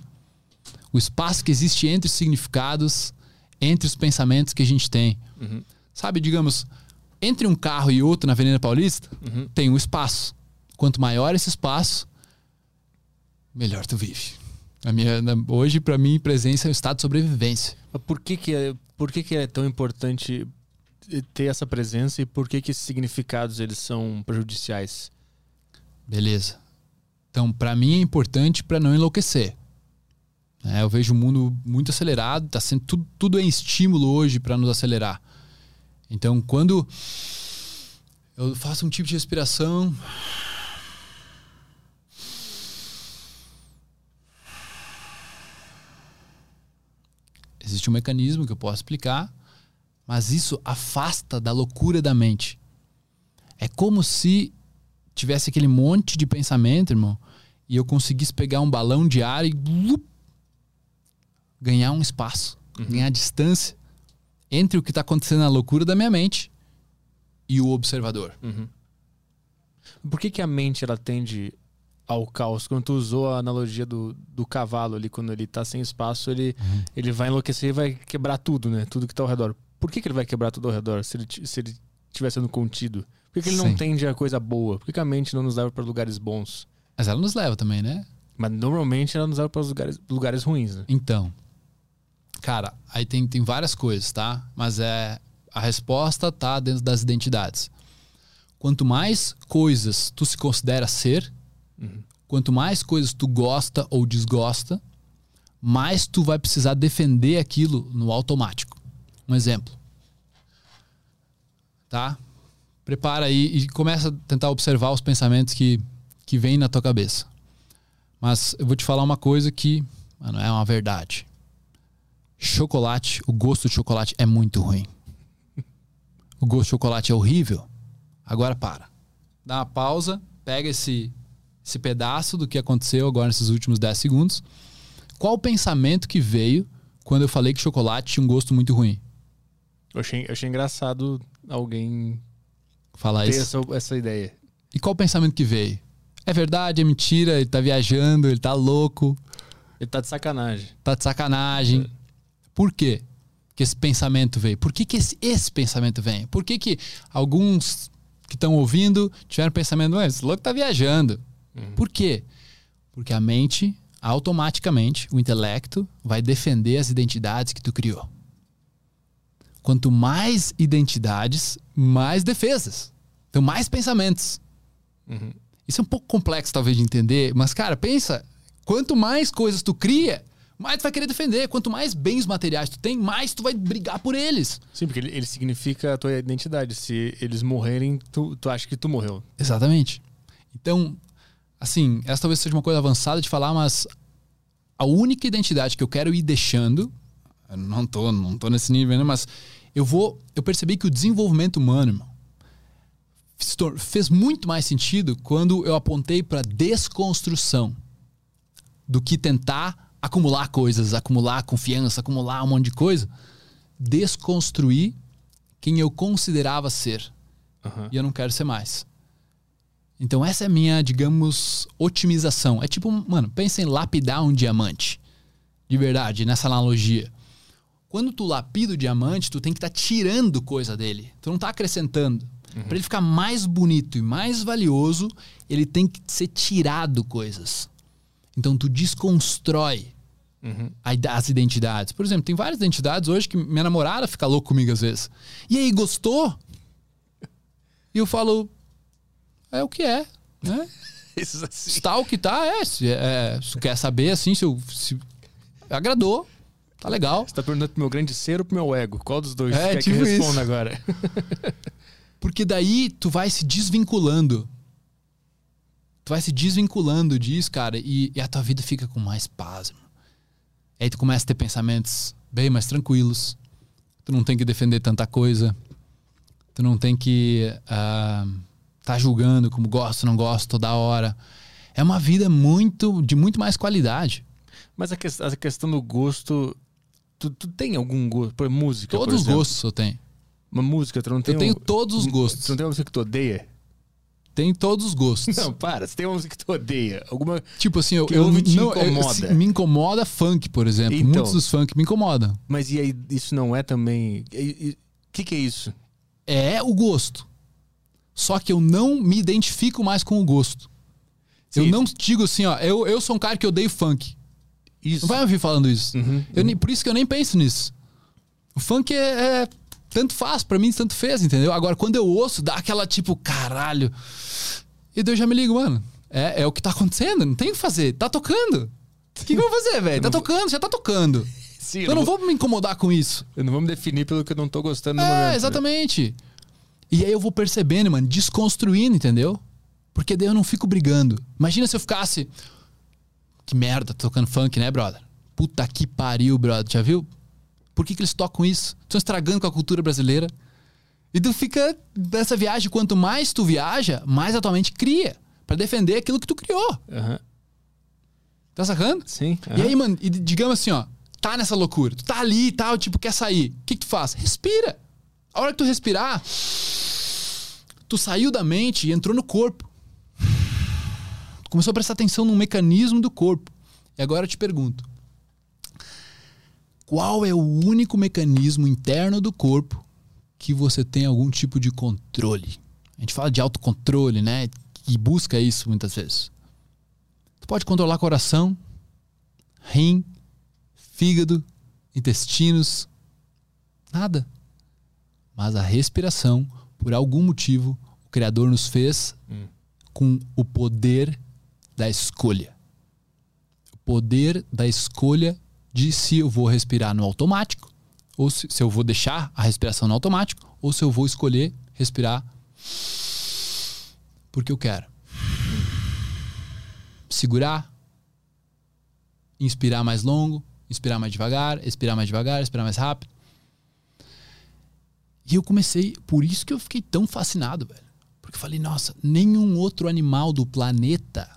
[SPEAKER 3] O espaço que existe entre os significados, entre os pensamentos que a gente tem.
[SPEAKER 1] Uhum.
[SPEAKER 3] Sabe, digamos, entre um carro e outro na Avenida Paulista,
[SPEAKER 1] uhum.
[SPEAKER 3] tem um espaço. Quanto maior esse espaço, melhor tu vive. A minha, hoje, para mim, presença é o estado de sobrevivência.
[SPEAKER 1] Mas por que, que, é, por que, que é tão importante ter essa presença e por que, que esses significados eles são prejudiciais?
[SPEAKER 3] Beleza. Então, para mim é importante para não enlouquecer. É, eu vejo o mundo muito acelerado, tá sendo tudo, tudo é estímulo hoje para nos acelerar. Então, quando eu faço um tipo de respiração, existe um mecanismo que eu posso explicar, mas isso afasta da loucura da mente. É como se tivesse aquele monte de pensamento, irmão, e eu conseguisse pegar um balão de ar e lup, ganhar um espaço,
[SPEAKER 1] uhum.
[SPEAKER 3] ganhar distância entre o que está acontecendo na loucura da minha mente e o observador.
[SPEAKER 1] Uhum. Por que, que a mente ela tende ao caos? Quando tu usou a analogia do, do cavalo ali, quando ele está sem espaço, ele,
[SPEAKER 3] Uhum.
[SPEAKER 1] ele vai enlouquecer e vai quebrar tudo, né? Tudo que está ao redor. Por que, que ele vai quebrar tudo ao redor se ele, se ele estiver sendo contido? Por que, que ele não
[SPEAKER 3] Sim.
[SPEAKER 1] tende a coisa boa? Por que, que a mente não nos leva para lugares bons?
[SPEAKER 3] Mas ela nos leva também, né?
[SPEAKER 1] Mas normalmente ela nos leva para os lugares, lugares ruins, né?
[SPEAKER 3] Então, cara, aí tem, tem várias coisas, tá? Mas é a resposta tá dentro das identidades. Quanto mais coisas tu se considera ser,
[SPEAKER 1] Uhum.
[SPEAKER 3] quanto mais coisas tu gosta ou desgosta, mais tu vai precisar defender aquilo no automático. Um exemplo. Tá? Prepara aí e começa a tentar observar os pensamentos que, que vêm na tua cabeça. Mas eu vou te falar uma coisa que mano, é uma verdade. Chocolate, o gosto de chocolate é muito ruim. O gosto de chocolate é horrível. Agora para. Dá uma pausa, pega esse, esse pedaço do que aconteceu agora nesses últimos 10 segundos. Qual o pensamento que veio quando eu falei que chocolate tinha um gosto muito ruim?
[SPEAKER 1] Eu achei, eu achei engraçado alguém
[SPEAKER 3] Falar
[SPEAKER 1] ter
[SPEAKER 3] isso.
[SPEAKER 1] essa, essa ideia.
[SPEAKER 3] E qual o pensamento que veio? É verdade, é mentira, ele tá viajando, ele tá louco,
[SPEAKER 1] Ele tá de sacanagem.
[SPEAKER 3] tá de sacanagem. Por quê que esse pensamento veio? Por que, que esse, esse pensamento vem? Por que, que alguns que estão ouvindo tiveram pensamento, "Ué, esse louco tá viajando? Por quê? Porque a mente, automaticamente, o intelecto, vai defender as identidades que tu criou. Quanto mais identidades, mais defesas. Então, mais pensamentos.
[SPEAKER 1] Uhum.
[SPEAKER 3] Isso é um pouco complexo, talvez, de entender, mas, cara, pensa: quanto mais coisas tu cria, mais tu vai querer defender. Quanto mais bens materiais tu tem, mais tu vai brigar por eles.
[SPEAKER 1] Sim, porque ele, ele significa a tua identidade. Se eles morrerem, tu, tu acha que tu morreu.
[SPEAKER 3] Exatamente. Então, assim, essa talvez seja uma coisa avançada de falar, mas a única identidade que eu quero ir deixando, não tô, não tô nesse nível ainda, mas eu vou, eu percebi que o desenvolvimento humano, irmão, fez muito mais sentido quando eu apontei para desconstrução do que tentar acumular coisas, acumular confiança, acumular um monte de coisa, desconstruir quem eu considerava ser
[SPEAKER 1] Aham.
[SPEAKER 3] e eu não quero ser mais. Então essa é a minha, digamos, otimização. É tipo, mano, pensa em lapidar um diamante. De verdade, nessa analogia. Quando tu lapida o diamante, tu tem que estar tá tirando coisa dele. Tu não tá acrescentando. Uhum. Para ele ficar mais bonito e mais valioso, ele tem que ser tirado coisas. Então tu desconstrói uhum. as identidades. Por exemplo, tem várias identidades hoje que minha namorada fica louca comigo às vezes. E aí, gostou? E eu falo, é o que é, né? Isso assim. Está o que tá, é. Se, é, se quer saber, assim, se, eu, se agradou, tá legal.
[SPEAKER 1] Você tá perguntando pro meu grande ser ou pro meu ego? Qual dos dois é, quer tipo que responda agora?
[SPEAKER 3] Porque daí tu vai se desvinculando. Tu vai se desvinculando disso, cara, e, e a tua vida fica com mais paz. Mano. Aí tu começa a ter pensamentos bem mais tranquilos. Tu não tem que defender tanta coisa. Tu não tem que uh, tá julgando como gosto, não gosto toda hora. É uma vida muito de muito mais qualidade.
[SPEAKER 1] Mas a, que, a questão do gosto, tu, tu tem algum gosto por música?
[SPEAKER 3] Todos
[SPEAKER 1] por
[SPEAKER 3] os gostos eu tenho.
[SPEAKER 1] Uma música, tu não tem
[SPEAKER 3] Eu tenho
[SPEAKER 1] um,
[SPEAKER 3] todos os gostos.
[SPEAKER 1] Tu não tem uma música que tu odeia?
[SPEAKER 3] Tem todos os gostos.
[SPEAKER 1] Não, para. Você tem uma música que tu odeia. Alguma.
[SPEAKER 3] Tipo assim, eu, eu não, incomoda. Eu, me incomoda funk, por exemplo. Então, Muitos dos funk me incomodam.
[SPEAKER 1] Mas e aí, isso não é também. O que, que é isso?
[SPEAKER 3] É o gosto. Só que eu não me identifico mais com o gosto. Sim. Eu não digo assim, ó, eu, eu sou um cara que odeio funk. Isso. Não vai ouvir falando isso. Uhum, eu, uhum. Por isso que eu nem penso nisso. O funk é, é tanto faz, para mim tanto fez, entendeu? Agora, quando eu ouço, dá aquela tipo, caralho. E daí eu já me ligo, mano. É, é o que tá acontecendo, não tem o que fazer. Tá tocando. O que, que eu vou fazer, velho? Tá tocando, já tá tocando. Sim, eu, não vou... vou... me incomodar com isso.
[SPEAKER 1] Eu não vou me definir pelo que eu não tô gostando
[SPEAKER 3] no
[SPEAKER 1] é, momento.
[SPEAKER 3] É, exatamente. Né? E aí eu vou percebendo, mano, desconstruindo, entendeu? Porque daí eu não fico brigando. Imagina se eu ficasse. Que merda, tocando funk, né, brother? Puta que pariu, brother. Já viu? Por que, que eles tocam isso? Estão estragando com a cultura brasileira. E tu fica nessa viagem, quanto mais tu viaja, mais atualmente cria. para defender aquilo que tu criou. Uhum. Tá sacando?
[SPEAKER 1] Sim.
[SPEAKER 3] Uhum. E aí, mano, e digamos assim, ó, tá nessa loucura. Tu tá ali e tal, tipo, quer sair. O que, que tu faz? Respira. A hora que tu respirar, tu saiu da mente e entrou no corpo. Tu começou a prestar atenção no mecanismo do corpo. E agora eu te pergunto: qual é o único mecanismo interno do corpo que você tem algum tipo de controle? A gente fala de autocontrole, né? E busca isso muitas vezes. Tu pode controlar coração, rim, fígado, intestinos, nada. Mas a respiração, por algum motivo, o Criador nos fez hum. com o poder da escolha. O poder da escolha de se eu vou respirar no automático, ou se, se eu vou deixar a respiração no automático, ou se eu vou escolher respirar porque eu quero. Segurar, inspirar mais longo, inspirar mais devagar, expirar mais devagar, expirar mais rápido. E eu comecei, por isso que eu fiquei tão fascinado, velho. Porque eu falei, nossa, nenhum outro animal do planeta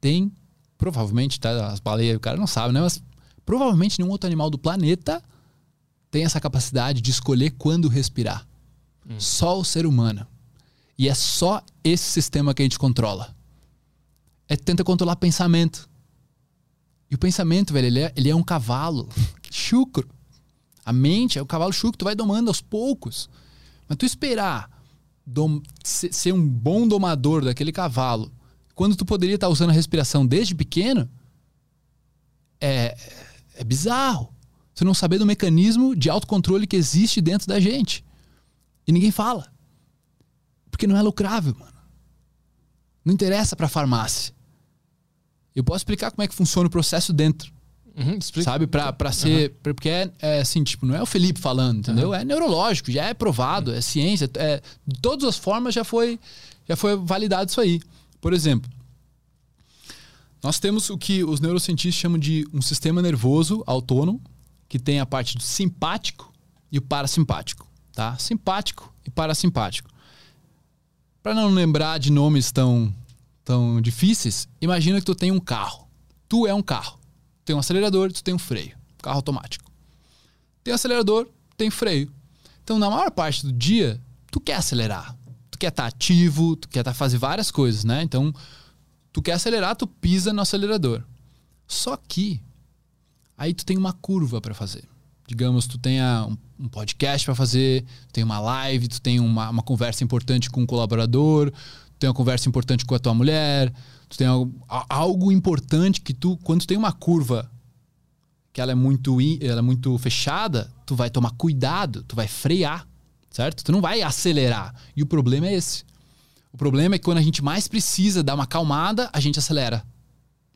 [SPEAKER 3] tem, provavelmente, tá, as baleias, o cara não sabe, né? Mas Provavelmente nenhum outro animal do planeta tem essa capacidade de escolher quando respirar. Hum. Só o ser humano. E é só esse sistema que a gente controla. É tenta controlar pensamento. E o pensamento, velho, ele é, ele é um cavalo chucro. A mente é o cavalo chucro, tu vai domando aos poucos. Mas tu esperar dom, ser um bom domador daquele cavalo, quando tu poderia estar usando a respiração desde pequeno, é, é bizarro. Você não saber do mecanismo de autocontrole que existe dentro da gente. E ninguém fala. Porque não é lucrável, mano. Não interessa para farmácia. Eu posso explicar como é que funciona o processo dentro. Uhum, sabe? Pra, pra ser. Uhum. Porque é, é, assim, tipo, não é o Felipe falando, entendeu? Uhum. É neurológico, já é provado, é ciência. É, de todas as formas já foi, já foi validado isso aí. Por exemplo, nós temos o que os neurocientistas chamam de um sistema nervoso autônomo, que tem a parte do simpático e o parasimpático, tá? Simpático e parasimpático. Para não lembrar de nomes tão tão difíceis, imagina que tu tem um carro. Tu é um carro. Tem um acelerador, tu tem um freio. Carro automático. Tem acelerador, tem freio. Então, na maior parte do dia, tu quer acelerar. tu quer estar tá ativo, tu quer tá fazer várias coisas, né? Então, tu quer acelerar, tu pisa no acelerador. Só que aí tu tem uma curva para fazer. Digamos, tu tenha um, um podcast para fazer, tu tem uma live, tu tem uma, uma conversa importante com um colaborador, tu tem uma conversa importante com a tua mulher, tu tem algo, algo importante que tu, quando tu tem uma curva que ela é muito ela é muito fechada, tu vai tomar cuidado, tu vai frear, certo? Tu não vai acelerar. E o problema é esse. O problema é que quando a gente mais precisa dar uma acalmada, a gente acelera.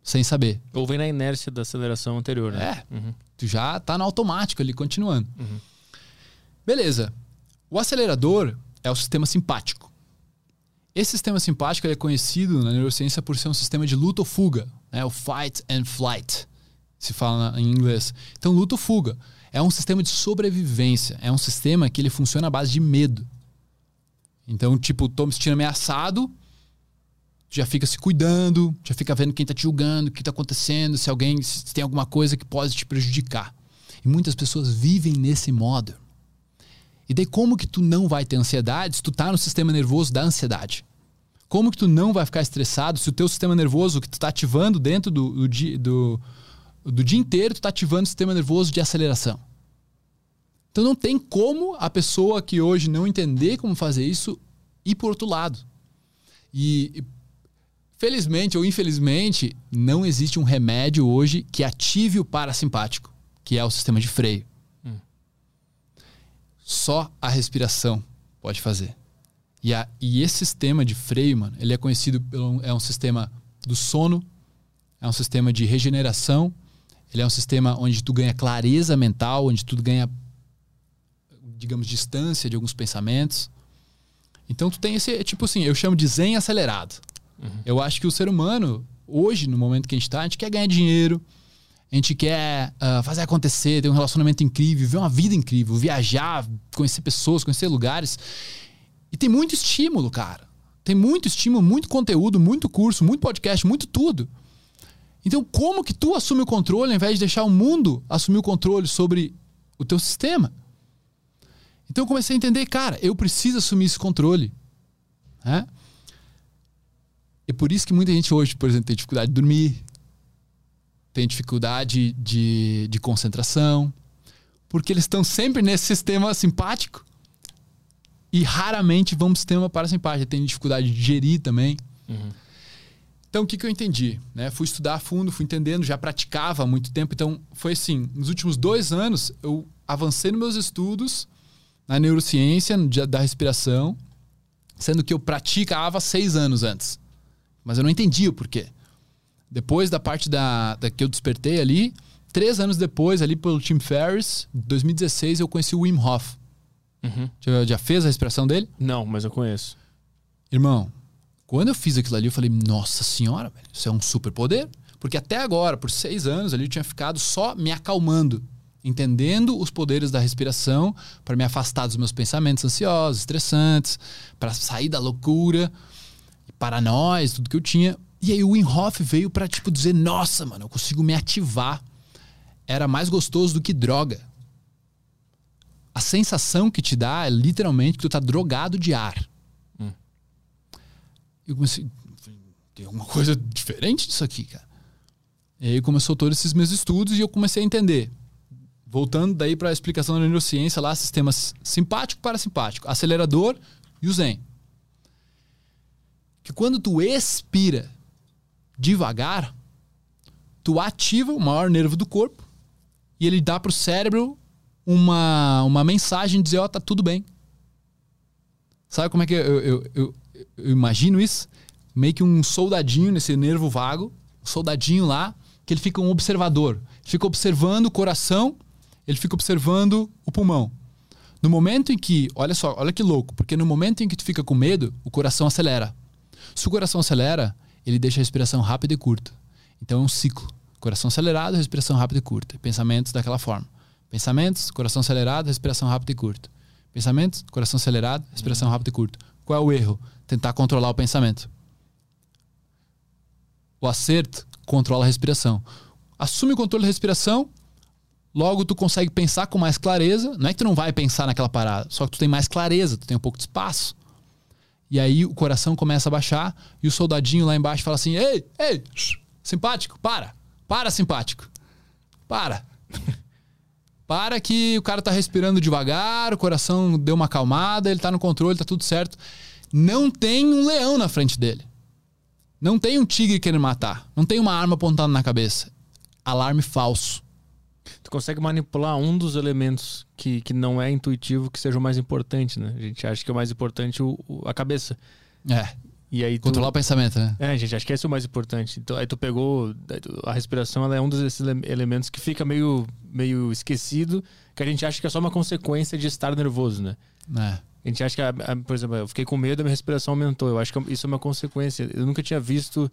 [SPEAKER 3] Sem saber.
[SPEAKER 1] Ou vem na inércia da aceleração anterior,
[SPEAKER 3] né? É. Uhum. Tu já tá no automático ali, continuando.
[SPEAKER 1] Uhum.
[SPEAKER 3] Beleza. O acelerador é o sistema simpático. Esse sistema simpático é conhecido na neurociência por ser um sistema de luta ou fuga, né? o fight and flight, se fala em inglês. Então, luta ou fuga é um sistema de sobrevivência, é um sistema que ele funciona à base de medo. Então, tipo, tô me sentindo ameaçado, já fica se cuidando, já fica vendo quem tá te julgando, o que tá acontecendo, se alguém se tem alguma coisa que pode te prejudicar. E muitas pessoas vivem nesse modo. E daí como que tu não vai ter ansiedade se tu tá no sistema nervoso da ansiedade? Como que tu não vai ficar estressado se o teu sistema nervoso que tu tá ativando dentro do, do, dia, do, do dia inteiro, tu tá ativando o sistema nervoso de aceleração? Então não tem como a pessoa que hoje não entender como fazer isso ir por outro lado. E felizmente ou infelizmente, não existe um remédio hoje que ative o parasimpático, que é o sistema de freio. Só a respiração pode fazer. E, a, e esse sistema de freio, mano, ele é conhecido pelo. É um sistema do sono, é um sistema de regeneração, ele é um sistema onde tu ganha clareza mental, onde tu ganha, digamos, distância de alguns pensamentos. Então tu tem esse, é tipo assim, eu chamo de zen acelerado. Uhum. Eu acho que o ser humano, hoje, no momento que a gente está, a gente quer ganhar dinheiro, a gente quer uh, fazer acontecer, ter um relacionamento incrível, viver uma vida incrível, viajar, conhecer pessoas, conhecer lugares. E tem muito estímulo, cara. Tem muito estímulo, muito conteúdo, muito curso, muito podcast, muito tudo. Então, como que tu assume o controle ao invés de deixar o mundo assumir o controle sobre o teu sistema? Então, eu comecei a entender, cara, eu preciso assumir esse controle. É? E por isso que muita gente hoje, por exemplo, tem dificuldade de dormir, tem dificuldade de, de concentração, porque eles estão sempre nesse sistema simpático e raramente vão para o sistema parasimpático. Tem dificuldade de gerir também.
[SPEAKER 1] Uhum.
[SPEAKER 3] Então, o que, que eu entendi? Né? Fui estudar a fundo, fui entendendo, já praticava há muito tempo. Então, foi assim: nos últimos dois anos, eu avancei nos meus estudos na neurociência da respiração, sendo que eu praticava seis anos antes. Mas eu não entendia o porquê. Depois da parte da, da que eu despertei ali, três anos depois, ali pelo Tim Ferriss, 2016, eu conheci o Wim Hof.
[SPEAKER 1] Uhum.
[SPEAKER 3] Já, já fez a respiração dele?
[SPEAKER 1] Não, mas eu conheço.
[SPEAKER 3] Irmão, quando eu fiz aquilo ali, eu falei, nossa senhora, isso é um super poder. Porque até agora, por seis anos ali, eu tinha ficado só me acalmando, entendendo os poderes da respiração para me afastar dos meus pensamentos ansiosos, estressantes, para sair da loucura, paranoia, tudo que eu tinha. E aí o Wim Hof veio para tipo dizer, nossa, mano, eu consigo me ativar. Era mais gostoso do que droga. A sensação que te dá é literalmente que tu tá drogado de ar.
[SPEAKER 1] Hum.
[SPEAKER 3] Eu comecei, tem alguma coisa diferente disso aqui, cara. E aí começou todos esses meus estudos e eu comecei a entender. Voltando daí para a explicação da neurociência lá, sistemas simpático para simpático, acelerador e o zen. Que quando tu expira devagar, tu ativa o maior nervo do corpo e ele dá pro cérebro uma, uma mensagem de dizer, ó, oh, tá tudo bem. Sabe como é que eu, eu, eu, eu, imagino isso? Meio que um soldadinho nesse nervo vago, um soldadinho lá, que ele fica um observador. Fica observando o coração, ele fica observando o pulmão. No momento em que, olha só, olha que louco, porque no momento em que tu fica com medo, o coração acelera. Se o coração acelera, ele deixa a respiração rápida e curta. Então é um ciclo. Coração acelerado, respiração rápida e curta. Pensamentos daquela forma. Pensamentos, coração acelerado, respiração rápida e curta. Pensamentos, coração acelerado, respiração rápida e curta. Qual é o erro? Tentar controlar o pensamento. O acerto controla a respiração. Assume o controle da respiração, logo tu consegue pensar com mais clareza. Não é que tu não vai pensar naquela parada, só que tu tem mais clareza, tu tem um pouco de espaço. E aí o coração começa a baixar e o soldadinho lá embaixo fala assim: Ei, ei, simpático, para, para, simpático, para. para que o cara tá respirando devagar, o coração deu uma acalmada, ele tá no controle, tá tudo certo. Não tem um leão na frente dele. Não tem um tigre querendo matar. Não tem uma arma apontada na cabeça. Alarme falso.
[SPEAKER 1] Tu consegue manipular um dos elementos que, que não é intuitivo que seja o mais importante, né? A gente acha que é o mais importante o, o- a cabeça.
[SPEAKER 3] É.
[SPEAKER 1] E aí tu...
[SPEAKER 3] Controlar o pensamento, né?
[SPEAKER 1] É, gente, acho que esse é o mais importante. Então, aí tu pegou a respiração, ela é um desses ele- elementos que fica meio, meio esquecido, que a gente acha que é só uma consequência de estar nervoso, né?
[SPEAKER 3] É.
[SPEAKER 1] A gente acha que, a- a- por exemplo, eu fiquei com medo, a minha respiração aumentou. Eu acho que isso é uma consequência. Eu nunca tinha visto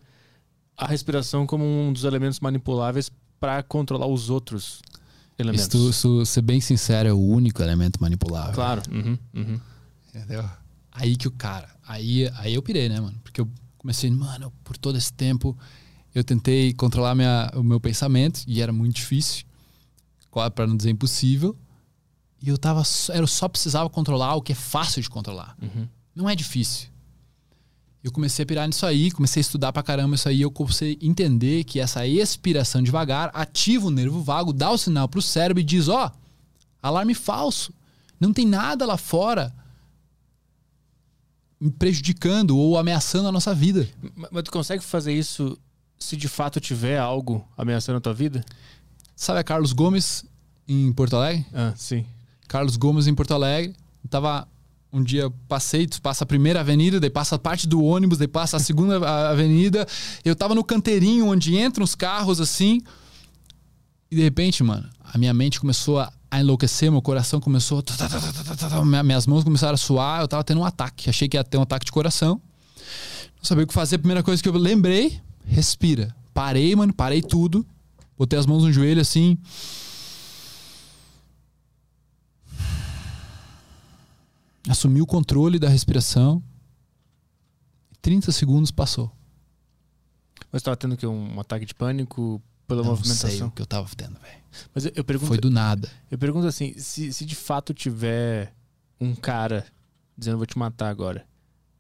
[SPEAKER 1] a respiração como um dos elementos manipuláveis para controlar os outros elementos.
[SPEAKER 3] Se tu, se tu ser bem sincero, é o único elemento manipulável.
[SPEAKER 1] Claro. Uhum, uhum.
[SPEAKER 3] Entendeu? Aí que o cara. Aí, aí eu pirei, né, mano? Porque eu comecei, mano, por todo esse tempo eu tentei controlar minha, o meu pensamento e era muito difícil. Pra não dizer impossível. E eu tava. só- Eu só precisava controlar o que é fácil de controlar.
[SPEAKER 1] Uhum.
[SPEAKER 3] Não é difícil. Eu comecei a pirar nisso aí, comecei a estudar pra caramba isso aí. Eu comecei a entender que essa expiração devagar ativa o nervo vago, dá o sinal pro cérebro e diz: ó, alarme falso. Não tem nada lá fora me prejudicando ou ameaçando a nossa vida.
[SPEAKER 1] Ma- Mas tu consegue fazer isso se de fato tiver algo ameaçando a tua vida?
[SPEAKER 3] Sabe a Carlos Gomes em Porto Alegre?
[SPEAKER 1] Ah, sim.
[SPEAKER 3] Carlos Gomes em Porto Alegre. Tava um dia passei, passa a primeira avenida, daí passa a parte do ônibus, daí passa a segunda avenida. Eu tava no canteirinho onde entram os carros assim. E de repente, mano, a minha mente começou a enlouquecer, meu coração começou. minha- Minhas mãos começaram a suar, eu tava tendo um ataque. Achei que ia ter um ataque de coração. Não sabia o que fazer. A primeira coisa que eu lembrei, respira. Parei, mano, parei tudo. Botei as mãos no joelho assim. Assumi o controle da respiração. 30 segundos passou.
[SPEAKER 1] Mas tu tava tendo que um ataque de pânico pela
[SPEAKER 3] Eu não sei
[SPEAKER 1] movimentação.
[SPEAKER 3] o que eu tava tendo, velho.
[SPEAKER 1] Mas eu, eu pergunto,
[SPEAKER 3] Foi do nada.
[SPEAKER 1] eu pergunto assim, se, se de fato tiver um cara dizendo vou te matar agora,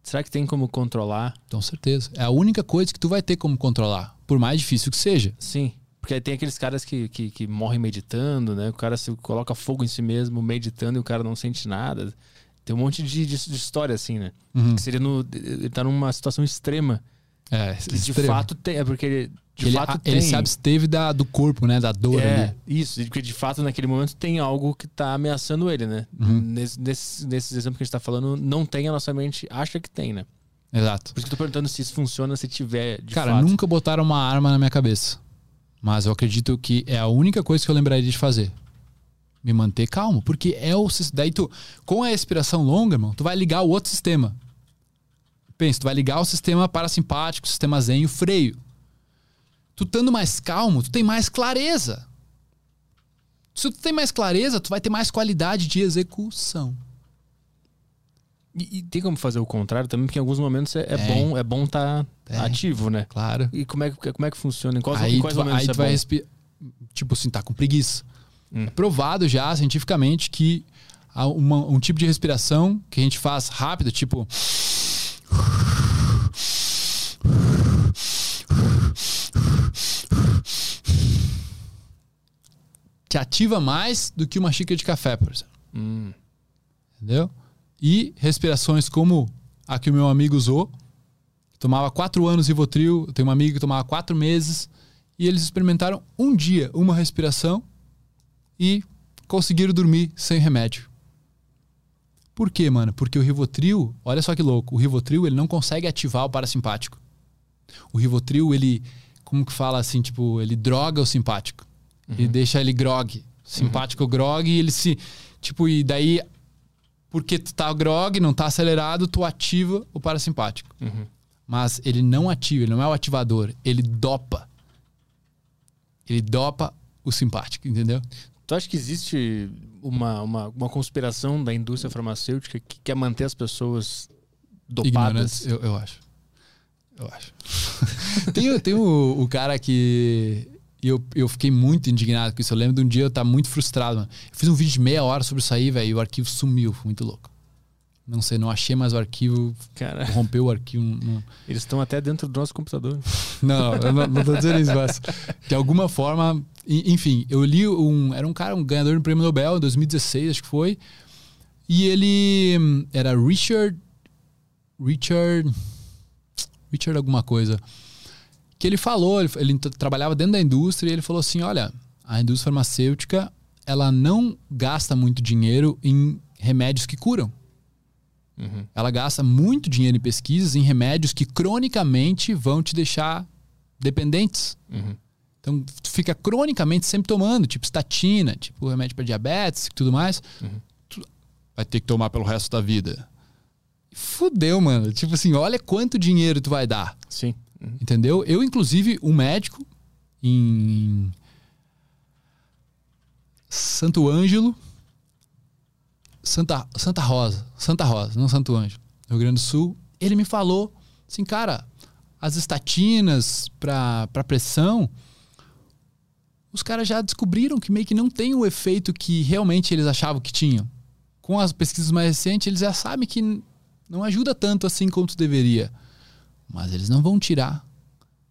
[SPEAKER 1] será que tem como controlar?
[SPEAKER 3] Com certeza. É a única coisa que tu vai ter como controlar. Por mais difícil que seja.
[SPEAKER 1] Sim. Porque aí tem aqueles caras que, que, que morrem meditando, né? O cara se coloca fogo em si mesmo meditando e o cara não sente nada. Tem um monte de, de, de história assim, né?
[SPEAKER 3] Uhum.
[SPEAKER 1] Que seria no. Ele tá numa situação extrema.
[SPEAKER 3] É,
[SPEAKER 1] Que de
[SPEAKER 3] extremo.
[SPEAKER 1] fato tem. É porque ele. De
[SPEAKER 3] ele,
[SPEAKER 1] fato
[SPEAKER 3] a-
[SPEAKER 1] tem.
[SPEAKER 3] ele se absteve da, do corpo, né? Da dor
[SPEAKER 1] É,
[SPEAKER 3] ali.
[SPEAKER 1] isso, porque de fato naquele momento tem algo que tá ameaçando ele, né?
[SPEAKER 3] Uhum.
[SPEAKER 1] Nesse, nesses, nesses exemplos que a gente tá falando, não tem, a nossa mente acha que tem, né?
[SPEAKER 3] Exato.
[SPEAKER 1] Por isso que eu tô perguntando se isso funciona, se tiver de
[SPEAKER 3] Cara,
[SPEAKER 1] fato.
[SPEAKER 3] nunca botaram uma arma na minha cabeça. Mas eu acredito que é a única coisa que eu lembraria de fazer. Me manter calmo. Porque é o. Daí tu, com a respiração longa, irmão, tu vai ligar o outro sistema. Pensa, tu vai ligar o sistema parasimpático, o sistema zen e o freio. Tu estando mais calmo, tu tem mais clareza. Se tu tem mais clareza, tu vai ter mais qualidade de execução.
[SPEAKER 1] E, e tem como fazer o contrário também, porque em alguns momentos é, é bom é bom tá
[SPEAKER 3] Tem.
[SPEAKER 1] ativo, né?
[SPEAKER 3] Claro.
[SPEAKER 1] E como é, que- como é que funciona? Em quais,
[SPEAKER 3] aí
[SPEAKER 1] em quais
[SPEAKER 3] tu,
[SPEAKER 1] momentos
[SPEAKER 3] aí
[SPEAKER 1] é
[SPEAKER 3] tu vai respirar. Tipo assim, tá com preguiça.
[SPEAKER 1] Hum.
[SPEAKER 3] É provado já cientificamente que há uma- um tipo de respiração que a gente faz rápido, tipo. Te ativa mais do que uma xícara de café, por exemplo.
[SPEAKER 1] Hum,
[SPEAKER 3] Entendeu? E respirações como a que o meu amigo usou. Tomava quatro anos Rivotril. Eu tenho um amigo que tomava quatro meses. E eles experimentaram um dia uma respiração e conseguiram dormir sem remédio. Por quê, mano? Porque o Rivotril, olha só que louco, o Rivotril ele não consegue ativar o parasimpático. O Rivotril, ele, como que fala assim, tipo, ele droga o simpático. Ele deixa ele grog. Simpático grog e ele se. Tipo, e daí, porque tu tá grog, não tá acelerado, tu ativa o parasimpático.
[SPEAKER 1] uhum.
[SPEAKER 3] Mas ele não ativa, ele não é o ativador, ele dopa. Ele dopa o simpático, entendeu?
[SPEAKER 1] Tu acha que existe uma, uma, uma conspiração da indústria farmacêutica que quer manter as pessoas dopadas?
[SPEAKER 3] Eu, eu acho. Eu acho. tem o- tem o, o cara que. Eu, eu fiquei muito indignado com isso. Eu lembro de um dia eu tava muito frustrado, mano. Eu fiz um vídeo de meia hora sobre isso aí, velho, e o arquivo sumiu. Foi muito louco. Não sei, não achei mais o arquivo,
[SPEAKER 1] Cara,
[SPEAKER 3] rompeu o arquivo. não-
[SPEAKER 1] eles estão até dentro do nosso computador.
[SPEAKER 3] Não, eu não, não tô dizendo isso, mas de alguma forma, e- enfim, eu li um, era um cara, um ganhador do prêmio Nobel em 2016, acho que foi, e ele era Richard, Richard, Richard alguma coisa, que ele falou, ele, ele trabalhava dentro da indústria e ele falou assim, olha, a indústria farmacêutica, ela não gasta muito dinheiro em remédios que curam.
[SPEAKER 1] Uhum.
[SPEAKER 3] Ela gasta muito dinheiro em pesquisas, em remédios que cronicamente vão te deixar dependentes.
[SPEAKER 1] Uhum.
[SPEAKER 3] Então, tu fica cronicamente sempre tomando, tipo estatina, tipo remédio para diabetes e tudo mais.
[SPEAKER 1] Uhum.
[SPEAKER 3] Tu vai ter que tomar pelo resto da vida. Fudeu, mano. Tipo assim, olha quanto dinheiro tu vai dar.
[SPEAKER 1] Sim. Uhum.
[SPEAKER 3] Entendeu? Eu, inclusive, um médico em Santo Ângelo, Santa, Santa Rosa, Santa Rosa, não Santo Ângelo, Rio Grande do Sul, ele me falou assim, cara, as estatinas para pressão, os caras já descobriram que meio que não tem o efeito que realmente eles achavam que tinham. Com as pesquisas mais recentes, eles já sabem que não ajuda tanto assim quanto deveria. Mas eles não vão tirar.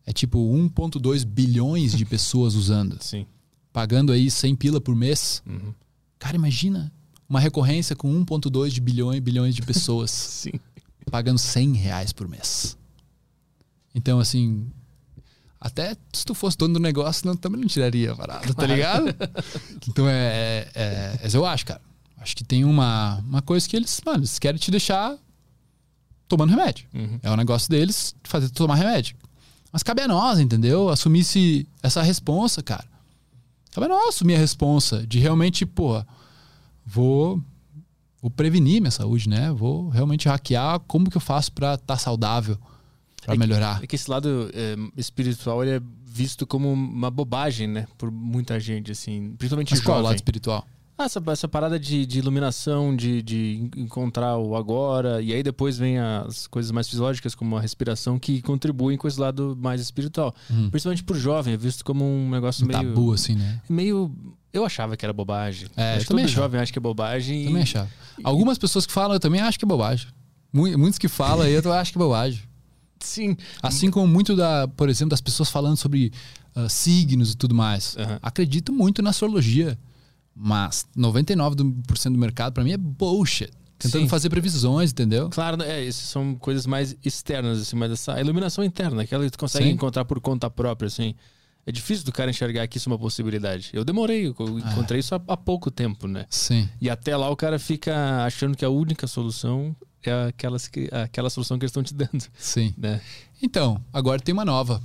[SPEAKER 3] É tipo 1,2 bilhões de pessoas usando,
[SPEAKER 1] Sim.
[SPEAKER 3] pagando aí 100 pila por mês.
[SPEAKER 1] Uhum.
[SPEAKER 3] Cara, imagina uma recorrência com 1,2 de bilhões bilhões de pessoas
[SPEAKER 1] Sim.
[SPEAKER 3] pagando 100 reais por mês. Então, assim, até se tu fosse dono do negócio, não, também não tiraria a parada, tá ligado? então, é, é, é- Mas eu acho, cara. Acho que tem uma, uma coisa que eles, mano, eles querem te deixar tomando remédio.
[SPEAKER 1] Uhum.
[SPEAKER 3] É o negócio deles fazer tu tomar remédio. Mas cabe a nós, entendeu? Assumir esse, essa responsa, cara. Cabe a nós assumir a responsa de realmente, pô, vou, vou prevenir minha saúde, né? Vou realmente hackear como que eu faço pra estar saudável, pra
[SPEAKER 1] É que-
[SPEAKER 3] melhorar.
[SPEAKER 1] É que esse lado é, espiritual ele é visto como uma bobagem, né? Por muita gente, assim. Principalmente
[SPEAKER 3] Mas qual é o
[SPEAKER 1] jovem.
[SPEAKER 3] lado espiritual?
[SPEAKER 1] Ah, essa, essa parada de, de iluminação, de, de en- encontrar o agora, e aí depois vem as coisas mais fisiológicas, como a respiração, que contribuem com esse lado mais espiritual.
[SPEAKER 3] Hum.
[SPEAKER 1] Principalmente pro jovem, é visto como um negócio
[SPEAKER 3] Um
[SPEAKER 1] meio.
[SPEAKER 3] tabu, assim, né?
[SPEAKER 1] Meio. Eu achava que era bobagem.
[SPEAKER 3] É, também
[SPEAKER 1] todo
[SPEAKER 3] achava.
[SPEAKER 1] jovem acha que é bobagem. e-
[SPEAKER 3] Também achava. Algumas pessoas que falam, eu também acho que é bobagem. Mu- Muitos que falam eu acho que é bobagem.
[SPEAKER 1] Sim.
[SPEAKER 3] Assim como muito da, por exemplo, das pessoas falando sobre ah, signos e tudo mais.
[SPEAKER 1] Aham.
[SPEAKER 3] Acredito muito na astrologia, mas 99% do, do mercado pra mim é bullshit. Tentando
[SPEAKER 1] Sim.
[SPEAKER 3] fazer previsões, entendeu?
[SPEAKER 1] Claro, né? é, essas são coisas mais externas, assim, mas essa iluminação interna, aquela que tu consegue
[SPEAKER 3] Sim.
[SPEAKER 1] encontrar por conta própria, assim. É difícil do cara enxergar que isso é uma possibilidade. Eu demorei, eu
[SPEAKER 3] Ah.
[SPEAKER 1] encontrei isso há, há pouco tempo, né?
[SPEAKER 3] Sim.
[SPEAKER 1] E até lá o cara fica achando que a única solução é aquelas que, aquela solução que eles estão te dando,
[SPEAKER 3] Sim.
[SPEAKER 1] né?
[SPEAKER 3] Então, agora tem uma nova.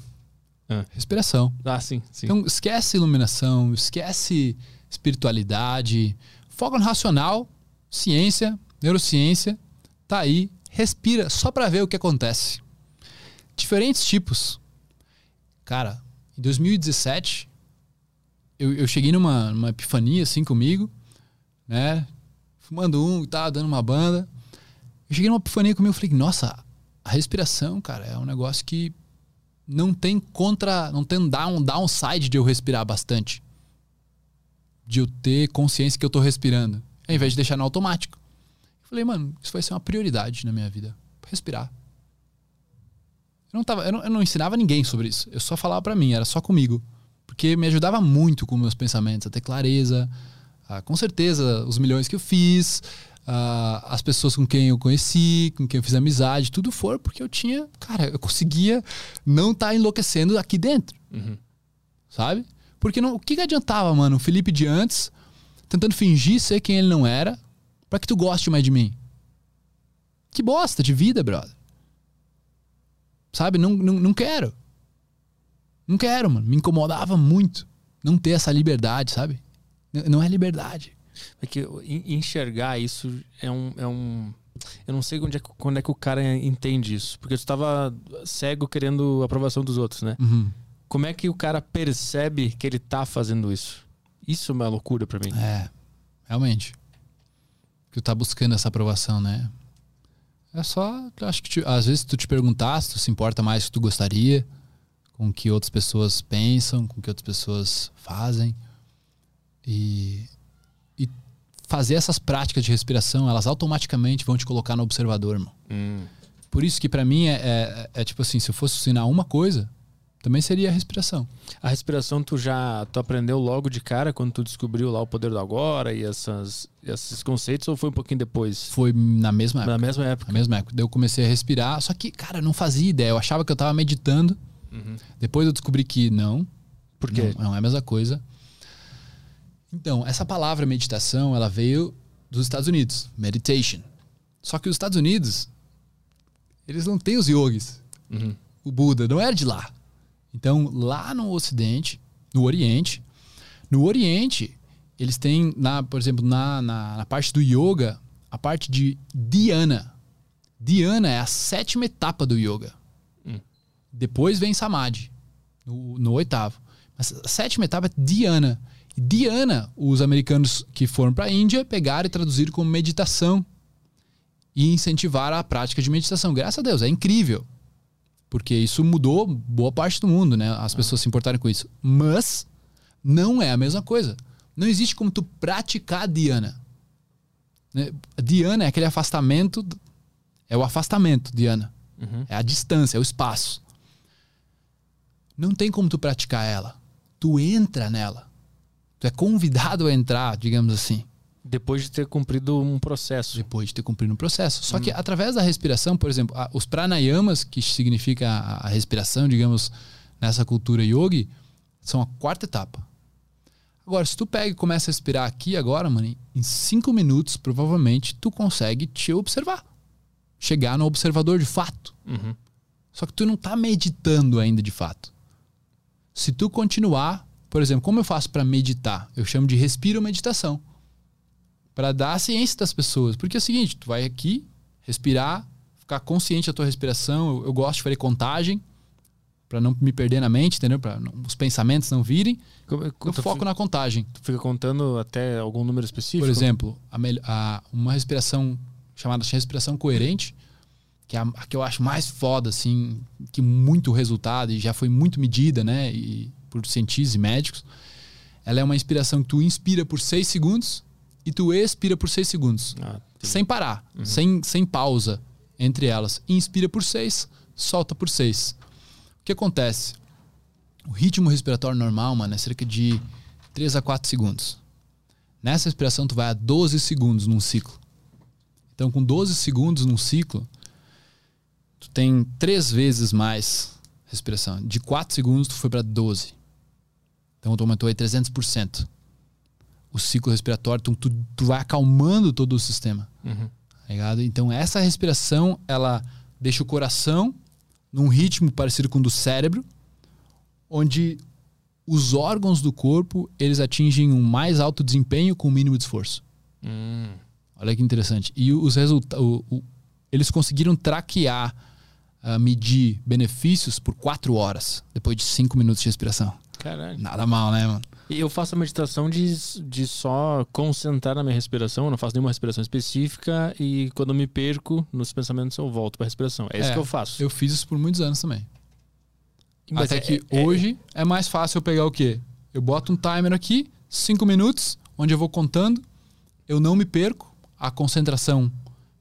[SPEAKER 1] Ah.
[SPEAKER 3] Respiração.
[SPEAKER 1] Ah, sim, sim.
[SPEAKER 3] Então, esquece iluminação, esquece espiritualidade. Foca no racional, ciência, neurociência. Tá aí, respira só pra ver o que acontece. Diferentes tipos. Cara, em 2017, eu, eu cheguei numa, numa epifania assim comigo, né? Fumando um e tal, dando uma banda. Eu cheguei numa epifania comigo e falei, nossa, a respiração, cara, é um negócio que não tem contra. Não tem down, downside de eu respirar bastante. De eu ter consciência que eu tô respirando. Ao invés de deixar no automático. Eu falei, mano, isso vai ser uma prioridade na minha vida. Respirar. Eu não, tava, eu não, eu não ensinava ninguém sobre isso. Eu só falava pra mim, era só comigo. Porque me ajudava muito com meus pensamentos, a ter clareza. Ah, com certeza, os milhões que eu fiz, ah, as pessoas com quem eu conheci, com quem eu fiz amizade, tudo for porque eu tinha. Cara, eu conseguia não estar enlouquecendo aqui dentro,
[SPEAKER 1] Uhum.
[SPEAKER 3] sabe? Porque não, o que, que adiantava, mano, o Felipe de antes, tentando fingir ser quem ele não era, pra que tu goste mais de mim? Que bosta de vida, brother. Sabe? Não, não, não quero. Não quero, mano. Me incomodava muito não ter essa liberdade, sabe? Não é liberdade.
[SPEAKER 1] É que en- enxergar isso é um, é um. Eu não sei onde é, quando é que o cara entende isso. Porque tu tava cego querendo a aprovação dos outros, né?
[SPEAKER 3] Uhum.
[SPEAKER 1] Como é que o cara percebe que ele tá fazendo isso? Isso é uma loucura pra mim.
[SPEAKER 3] É, realmente. Que tu tá buscando essa aprovação, né? É só, acho que te- às vezes tu te perguntar se tu se importa mais do que tu gostaria, com o que outras pessoas pensam, com o que outras pessoas fazem. E fazer essas práticas de respiração, elas automaticamente vão te colocar no observador, irmão.
[SPEAKER 1] Hum.
[SPEAKER 3] Por isso que pra mim é, é- é tipo assim, se eu fosse ensinar uma coisa, também seria a respiração.
[SPEAKER 1] A respiração tu já tu aprendeu logo de cara quando tu descobriu lá o poder do agora e essas, esses conceitos ou foi um pouquinho depois?
[SPEAKER 3] Foi na mesma época.
[SPEAKER 1] Na mesma época.
[SPEAKER 3] Na mesma época. Daí eu comecei a respirar, só que, cara, eu não fazia ideia. Eu achava que eu tava meditando.
[SPEAKER 1] Uhum.
[SPEAKER 3] Depois eu descobri que não.
[SPEAKER 1] Por quê?
[SPEAKER 3] Não, não é a mesma coisa. Então, essa palavra meditação, ela veio dos Estados Unidos, meditation. Só que os Estados Unidos, eles não têm os yogis.
[SPEAKER 1] Uhum.
[SPEAKER 3] O Buda não era de lá. Então, lá no Ocidente, no Oriente, no Oriente, eles têm, na, por exemplo, na, na, na parte do yoga, a parte de dhyana. Dhyana é a sétima etapa do yoga.
[SPEAKER 1] Hum.
[SPEAKER 3] Depois vem samadhi, no, no oitavo. Mas a sétima etapa é dhyana. Dhyana, os americanos que foram para a Índia pegaram e traduziram como meditação e incentivaram a prática de meditação. Graças a Deus, é incrível. Porque isso mudou boa parte do mundo, né? As pessoas se importarem com isso. Mas não é a mesma coisa. Não existe como tu praticar dhyana. Né? Dhyana é aquele afastamento, é o afastamento, dhyana.
[SPEAKER 1] Uhum.
[SPEAKER 3] É a distância, é o espaço. Não tem como tu praticar ela. Tu entra nela. Tu é convidado a entrar, digamos assim,
[SPEAKER 1] Depois de ter cumprido um processo.
[SPEAKER 3] depois de ter cumprido um processo. Só que através da respiração, por exemplo, os pranayamas, que significa a, a respiração, digamos, nessa cultura yogi, são a quarta etapa. Agora, se tu pega e começa a respirar aqui agora, mano, em cinco minutos, provavelmente, tu consegue te observar. Chegar no observador de fato.
[SPEAKER 1] Uhum.
[SPEAKER 3] Só que tu não tá meditando ainda de fato. Se tu continuar, por exemplo, como eu faço para meditar? Eu chamo de respiro meditação. Para dar a ciência das pessoas. Porque é o seguinte, tu vai aqui, respirar, ficar consciente da tua respiração. Eu, eu gosto de fazer contagem para não me perder na mente, entendeu? Para os pensamentos não virem.
[SPEAKER 1] Como-
[SPEAKER 3] Eu
[SPEAKER 1] tu
[SPEAKER 3] foco
[SPEAKER 1] fi-
[SPEAKER 3] na contagem.
[SPEAKER 1] Tu fica contando até algum número específico?
[SPEAKER 3] Por exemplo, a a- uma respiração chamada respiração coerente, que é a, a que eu acho mais foda, assim, que muito resultado e já foi muito medida, né, e, por cientistas e médicos. Ela é uma inspiração que tu inspira por 6 segundos e tu expira por 6 segundos,
[SPEAKER 1] Ah,
[SPEAKER 3] sem parar, sem, sem pausa entre elas. Inspira por 6, solta por 6. O que acontece? O ritmo respiratório normal, mano, é cerca de 3 a 4 segundos. Nessa respiração, tu vai a 12 segundos num ciclo. Então, com 12 segundos num ciclo, tu tem três vezes mais respiração. De 4 segundos, tu foi para 12. Então, tu aumentou aí 300%. O ciclo respiratório, então, tu, tu vai acalmando todo o sistema.
[SPEAKER 1] Uhum.
[SPEAKER 3] Tá ligado? Então, essa respiração, ela deixa o coração num ritmo parecido com o do cérebro, onde os órgãos do corpo, eles atingem um mais alto desempenho com o mínimo de esforço.
[SPEAKER 1] Hum.
[SPEAKER 3] Olha que interessante. E os resultados, eles conseguiram traquear, ah, medir benefícios por quatro horas, depois de cinco minutos de respiração.
[SPEAKER 1] Caralho.
[SPEAKER 3] Nada mal, né, mano?
[SPEAKER 1] E eu faço a meditação de, de só concentrar na minha respiração, eu não faço nenhuma respiração específica e quando eu me perco nos pensamentos eu volto pra respiração. É isso
[SPEAKER 3] É,
[SPEAKER 1] que eu faço.
[SPEAKER 3] Eu fiz isso por muitos anos também.
[SPEAKER 1] Mas
[SPEAKER 3] Até
[SPEAKER 1] é-
[SPEAKER 3] que
[SPEAKER 1] é-
[SPEAKER 3] hoje é mais fácil eu pegar o quê? Eu boto um timer aqui, cinco minutos, onde eu vou contando, eu não me perco, a concentração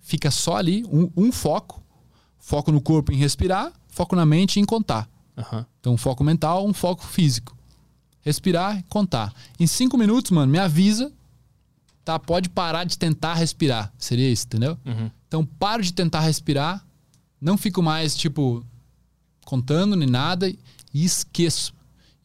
[SPEAKER 3] fica só ali, um, um foco, foco no corpo em respirar, foco na mente em contar.
[SPEAKER 1] Aham.
[SPEAKER 3] Então, um foco mental, um foco físico. Respirar contar. Em cinco minutos, mano, me avisa, tá? Pode parar de tentar respirar. Seria isso, entendeu?
[SPEAKER 1] Uhum.
[SPEAKER 3] Então, paro de tentar respirar, não fico mais, tipo, contando nem nada e esqueço.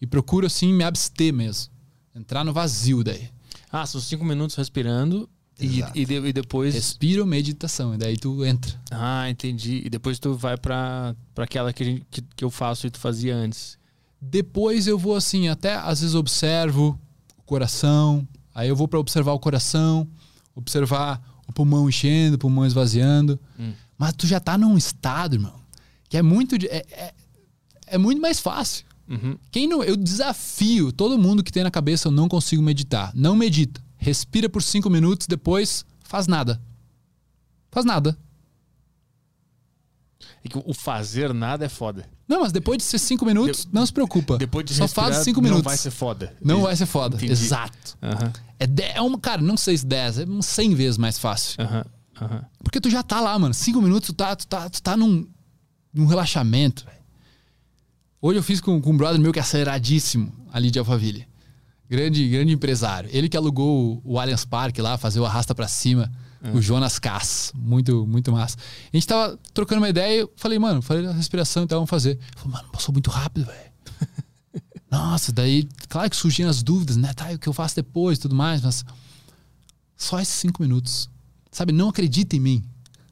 [SPEAKER 3] E procuro, assim, me abster mesmo. Entrar no vazio daí.
[SPEAKER 1] Ah, são cinco minutos respirando e, e, de- e depois.
[SPEAKER 3] Respiro, meditação. E daí tu entra.
[SPEAKER 1] Ah, entendi. E depois tu vai pra, pra aquela que, a gente- que, que eu faço e tu fazia antes.
[SPEAKER 3] Depois eu vou, assim, até às vezes observo o coração. Aí eu vou para observar o coração, observar o pulmão enchendo, o pulmão esvaziando.
[SPEAKER 1] Hum.
[SPEAKER 3] Mas tu já tá num estado, irmão, que é muito. É, é, é muito mais fácil.
[SPEAKER 1] Uhum.
[SPEAKER 3] Quem não, eu desafio todo mundo que tem na cabeça eu não consigo meditar. Não medita. Respira por cinco minutos, depois faz nada. Faz nada.
[SPEAKER 1] É que o fazer nada é foda.
[SPEAKER 3] Não, mas depois de ser cinco minutos, não se preocupa.
[SPEAKER 1] Depois de
[SPEAKER 3] Só
[SPEAKER 1] respirar,
[SPEAKER 3] faz cinco
[SPEAKER 1] não
[SPEAKER 3] minutos.
[SPEAKER 1] vai ser foda.
[SPEAKER 3] Não vai ser foda.
[SPEAKER 1] Entendi.
[SPEAKER 3] Exato.
[SPEAKER 1] Aham.
[SPEAKER 3] É, de- é uma, cara, não sei se 10, é uns 100 vezes mais fácil.
[SPEAKER 1] Aham, aham.
[SPEAKER 3] Porque tu já tá lá, mano. Cinco minutos, tu tá, tu tá, tu tá num, num relaxamento. Hoje eu fiz com, com um brother meu que é aceleradíssimo ali de Alphaville. Grande, grande empresário. Ele que alugou o, o Allianz Parque lá, fazer o arrasta pra cima. O Jonas Cass. Muito, muito massa. A gente tava trocando uma ideia eu falei, mano, falei da respiração então vamos fazer. Ele falou, mano, passou muito rápido, velho. Nossa, daí, claro que surgiam as dúvidas, né? Tá, e o que eu faço depois e tudo mais, mas só esses cinco minutos. Sabe, não acredita em mim.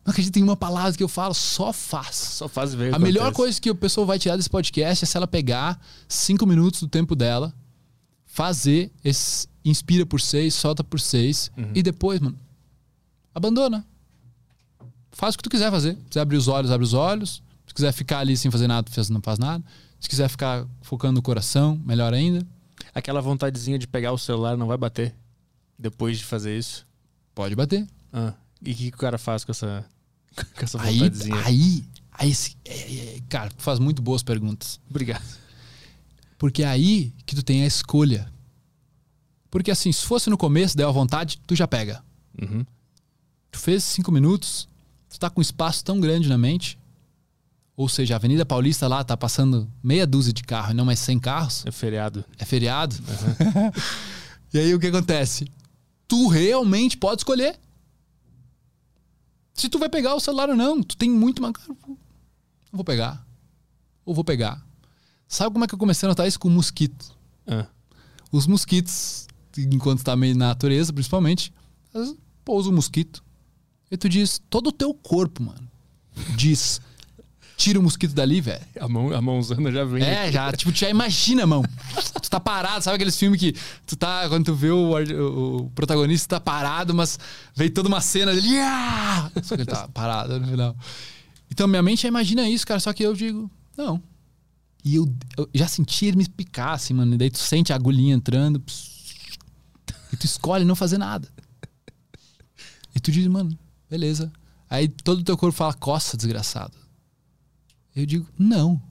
[SPEAKER 3] Não acredita em uma palavra que eu falo, só faz.
[SPEAKER 1] Só faz ver.
[SPEAKER 3] A
[SPEAKER 1] que
[SPEAKER 3] melhor
[SPEAKER 1] acontece.
[SPEAKER 3] coisa que a pessoa vai tirar desse podcast é se ela pegar cinco minutos do tempo dela, fazer esse inspira por seis, solta por seis
[SPEAKER 1] Uhum.
[SPEAKER 3] e depois, mano, abandona. Faz o que tu quiser fazer. Se quiser abrir os olhos, abre os olhos. Se quiser ficar ali sem fazer nada, não faz nada. Se quiser ficar focando no coração, melhor ainda.
[SPEAKER 1] Aquela vontadezinha de pegar o celular não vai bater depois de fazer isso.
[SPEAKER 3] Pode bater.
[SPEAKER 1] Ah, e o que, que o cara faz com essa, com essa
[SPEAKER 3] Aí,
[SPEAKER 1] vontadezinha?
[SPEAKER 3] aí, aí, esse- é- é- cara, faz muito boas perguntas.
[SPEAKER 1] Obrigado.
[SPEAKER 3] Porque é aí que tu tem a escolha. Porque assim, se fosse no começo, deu a vontade, tu já pega.
[SPEAKER 1] Uhum.
[SPEAKER 3] Tu fez cinco minutos, tu tá com um espaço tão grande na mente. Ou seja, a Avenida Paulista lá tá passando meia dúzia de carros e não mais 100 carros.
[SPEAKER 1] É feriado.
[SPEAKER 3] É feriado. e aí o que acontece? Tu realmente pode escolher. Se tu vai pegar o celular ou não. Tu tem muito mais. Cara, vou pegar. Ou vou pegar. Sabe como é que eu comecei a notar isso com mosquito?
[SPEAKER 1] Ah,
[SPEAKER 3] Os mosquitos, enquanto tá meio na natureza, principalmente, pousa o mosquito. E tu diz, todo o teu corpo, mano, diz, tira o mosquito dali, velho.
[SPEAKER 1] a, mão, a mãozana já vem.
[SPEAKER 3] É, já, tipo, tu já imagina, mão. Tu tá parado, sabe aqueles filmes que tu tá, quando tu vê o, o- o protagonista tá parado, mas veio toda uma cena "Ah!" só que ele tá parado no final. Então minha mente já imagina isso, cara, só que eu digo, não. E eu, eu já senti ele me picar, assim, mano, e daí tu sente a agulhinha entrando, pss, e tu escolhe não fazer nada. E tu diz, mano, beleza. Aí todo o teu corpo fala, coça, desgraçado. Eu digo, não.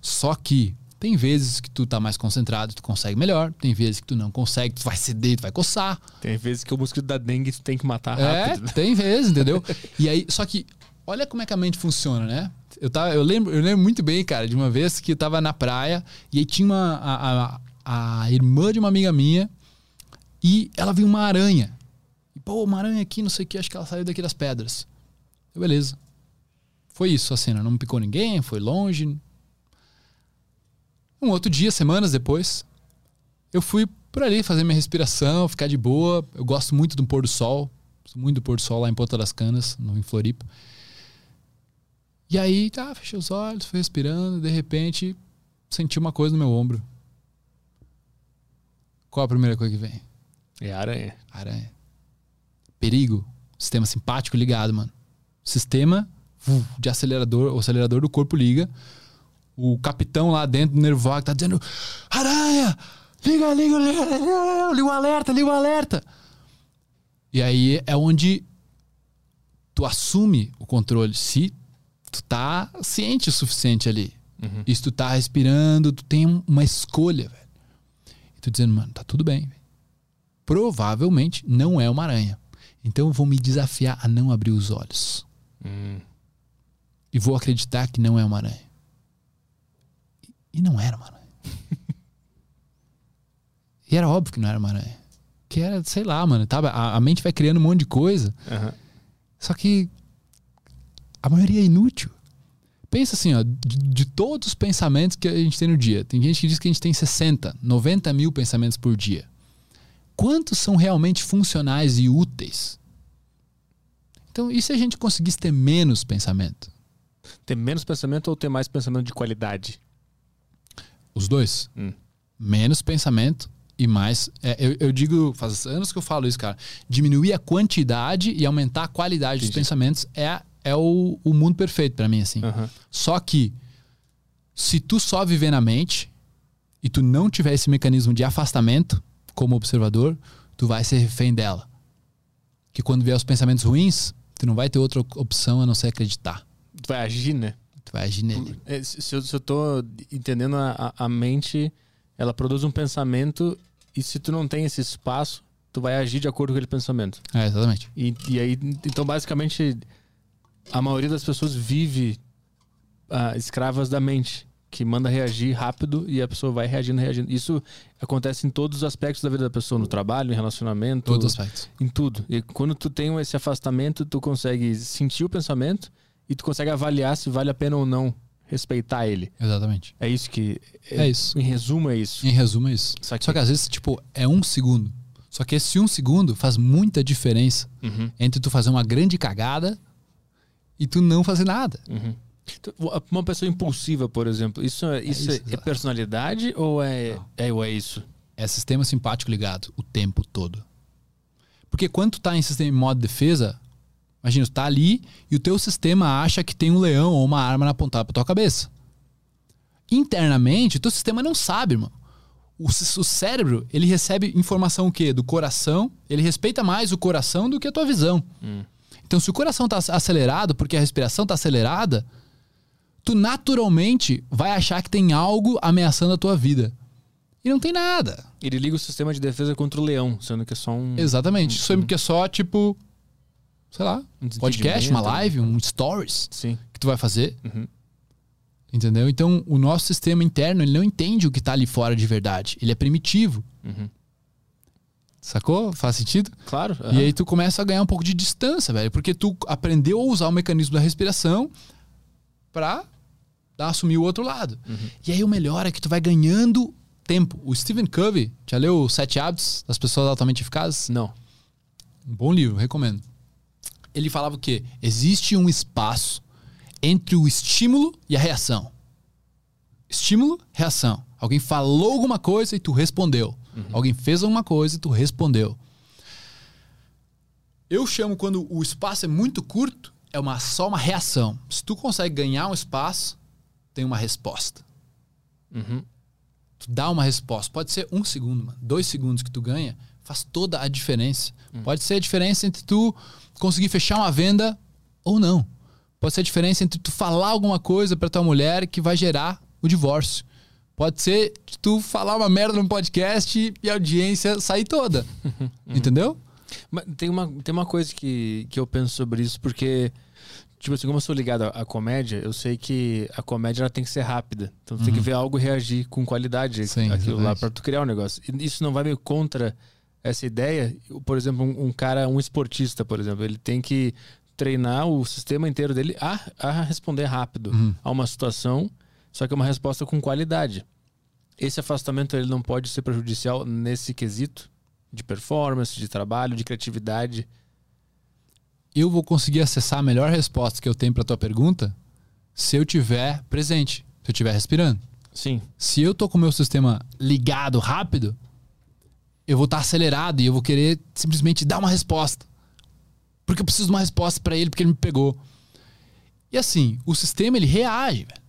[SPEAKER 3] Só que tem vezes que tu tá mais concentrado, tu consegue melhor. Tem vezes que tu não consegue, tu vai ceder, tu vai coçar.
[SPEAKER 1] Tem vezes que o mosquito da dengue tu tem que matar
[SPEAKER 3] É,
[SPEAKER 1] rápido. né?
[SPEAKER 3] tem vezes, entendeu? E aí, só que olha como é que a mente funciona, né? Eu, tava, eu, lembro, eu lembro muito bem, cara, de uma vez que eu tava na praia e aí tinha uma, a, a, a irmã de uma amiga minha e ela viu uma aranha. E, pô, uma aranha aqui, não sei o que, acho que ela saiu daqui das pedras. Eu, beleza. Foi isso a cena, não picou ninguém, foi longe. Um outro dia, semanas depois, eu fui por ali fazer minha respiração, ficar de boa. Eu gosto muito do pôr do sol. Gosto muito do pôr do sol lá em Ponta das Canas, no, em Floripa. E aí, tá, fechei os olhos, fui respirando, de repente, senti uma coisa no meu ombro. Qual a primeira coisa que vem?
[SPEAKER 1] É aranha.
[SPEAKER 3] Aranha. Perigo. Sistema simpático ligado, mano. Sistema de acelerador, o acelerador do corpo liga. O capitão lá dentro do nervo vago tá dizendo: Aranha! Liga, liga, liga, liga, liga, liga o alerta, liga o alerta. E aí é onde tu assume o controle. Se tu tá ciente o suficiente ali.
[SPEAKER 1] Uhum.
[SPEAKER 3] Se tu tá respirando, tu tem um- uma escolha, velho. E tu dizendo, mano, tá tudo bem. velho. Provavelmente não é uma aranha. Então eu vou me desafiar a não abrir os olhos.
[SPEAKER 1] Hum.
[SPEAKER 3] E vou acreditar que não é uma aranha. E- E não era uma aranha. e era óbvio que não era uma aranha. Que era, sei lá, mano. Tava, a, a mente vai criando um monte de coisa.
[SPEAKER 1] Aham.
[SPEAKER 3] Só que a maioria é inútil. Pensa assim, ó, de, de todos os pensamentos que a gente tem no dia, tem gente que diz que a gente tem 60, 90 mil pensamentos por dia. Quantos são realmente funcionais e úteis? Então, e se a gente conseguisse ter menos pensamento?
[SPEAKER 1] Ter menos pensamento ou ter mais pensamento de qualidade?
[SPEAKER 3] Os dois.
[SPEAKER 1] Hum.
[SPEAKER 3] Menos pensamento e mais. é, eu, eu digo, faz anos que eu falo isso, cara. Diminuir a quantidade e aumentar a qualidade dos
[SPEAKER 1] Entendi.
[SPEAKER 3] pensamentos é, é o, o mundo perfeito pra mim, assim.
[SPEAKER 1] Aham.
[SPEAKER 3] Só que se tu só viver na mente e tu não tiver esse mecanismo de afastamento como observador, tu vai ser refém dela. Que quando vier os pensamentos ruins, tu não vai ter outra opção a não ser acreditar.
[SPEAKER 1] Tu vai agir, né?
[SPEAKER 3] Tu vai agir nele.
[SPEAKER 1] É, Se eu, se eu tô entendendo a, a- a mente, ela produz um pensamento e se tu não tem esse espaço, tu vai agir de acordo com aquele pensamento.
[SPEAKER 3] É, exatamente.
[SPEAKER 1] E, e aí, então, basicamente, a maioria das pessoas vive ah, escravas da mente, que manda reagir rápido e a pessoa vai reagindo, reagindo. Isso acontece em todos os aspectos da vida da pessoa, no trabalho, em relacionamento,
[SPEAKER 3] Todos os aspectos.
[SPEAKER 1] em tudo. E quando tu tem esse afastamento, tu consegue sentir o pensamento e tu consegue avaliar se vale a pena ou não respeitar ele.
[SPEAKER 3] Exatamente.
[SPEAKER 1] É isso que.
[SPEAKER 3] É isso.
[SPEAKER 1] Em resumo, é isso.
[SPEAKER 3] Em resumo, é isso.
[SPEAKER 1] Saquei.
[SPEAKER 3] Só que às vezes, tipo, é um segundo. Só que esse um segundo faz muita diferença
[SPEAKER 1] Uhum,
[SPEAKER 3] entre tu fazer uma grande cagada e tu não fazer nada.
[SPEAKER 1] uhum. Uma pessoa impulsiva, por exemplo, isso é, isso é,
[SPEAKER 3] isso,
[SPEAKER 1] é personalidade ou é,
[SPEAKER 3] Não.
[SPEAKER 1] é, ou é isso?
[SPEAKER 3] É sistema simpático ligado o tempo todo. Porque quando tu tá em sistema em modo defesa, imagina, tu tá ali e o teu sistema acha que tem um leão ou uma arma apontada pra tua cabeça. Internamente, o teu sistema não sabe, irmão. O, o cérebro, ele recebe informação o quê? Do coração. Ele respeita mais o coração do que a tua visão.
[SPEAKER 1] Hum.
[SPEAKER 3] Então, se o coração tá acelerado, porque a respiração tá acelerada, tu naturalmente vai achar que tem algo ameaçando a tua vida. E não tem nada.
[SPEAKER 1] Ele liga o sistema de defesa contra o leão, sendo que é só um.
[SPEAKER 3] Exatamente. Isso aí que é só, tipo, sei lá,
[SPEAKER 1] um
[SPEAKER 3] podcast, uma live, um stories
[SPEAKER 1] Sim.
[SPEAKER 3] que tu vai fazer.
[SPEAKER 1] Uhum.
[SPEAKER 3] Entendeu? Então, o nosso sistema interno, ele não entende o que tá ali fora de verdade. Ele é primitivo.
[SPEAKER 1] Uhum.
[SPEAKER 3] Sacou? Faz sentido?
[SPEAKER 1] Claro.
[SPEAKER 3] E
[SPEAKER 1] aham.
[SPEAKER 3] aí tu começa a ganhar um pouco de distância, velho. Porque tu aprendeu a usar o mecanismo da respiração pra assumir o outro lado.
[SPEAKER 1] Uhum.
[SPEAKER 3] E aí o melhor é que tu vai ganhando tempo. O Stephen Covey, já leu Os Sete Hábitos das Pessoas Altamente Eficazes?
[SPEAKER 1] Não.
[SPEAKER 3] Um bom livro, recomendo. Ele falava o quê? Existe um espaço entre o estímulo e a reação. Estímulo, reação. Alguém falou alguma coisa e tu respondeu. Alguém fez alguma coisa e tu respondeu. Eu chamo quando o espaço é muito curto, é uma, só uma reação. Se tu consegue ganhar um espaço, tem uma resposta.
[SPEAKER 1] Uhum.
[SPEAKER 3] Tu dá uma resposta. Pode ser um segundo, mano. Dois segundos que tu ganha, faz toda a diferença. Pode ser a diferença entre tu conseguir fechar uma venda ou não. Pode ser a diferença entre tu falar alguma coisa pra tua mulher que vai gerar o divórcio. Pode ser tu falar uma merda num podcast e a audiência sair toda. Entendeu?
[SPEAKER 1] Mas tem uma, tem uma coisa que, que eu penso sobre isso, porque, tipo assim, como eu sou ligado à, à comédia, eu sei que a comédia ela tem que ser rápida. Então tu tem que ver algo reagir com qualidade
[SPEAKER 3] Uhum. Sim,
[SPEAKER 1] aquilo lá pra tu criar um negócio. E isso não vai meio contra essa ideia. Por exemplo, um, um cara, um esportista, por exemplo, ele tem que treinar o sistema inteiro dele a, a responder rápido
[SPEAKER 3] Uhum.
[SPEAKER 1] a uma situação, só que é uma resposta com qualidade. Esse afastamento ele não pode ser prejudicial nesse quesito de performance, de trabalho, de criatividade.
[SPEAKER 3] Eu vou conseguir acessar a melhor resposta que eu tenho pra tua pergunta se eu tiver presente, se eu estiver respirando.
[SPEAKER 1] Sim.
[SPEAKER 3] Se eu tô com o meu sistema ligado rápido, eu vou estar acelerado e eu vou querer simplesmente dar uma resposta. Porque eu preciso de uma resposta pra ele porque ele me pegou. E assim, o sistema ele reage, velho.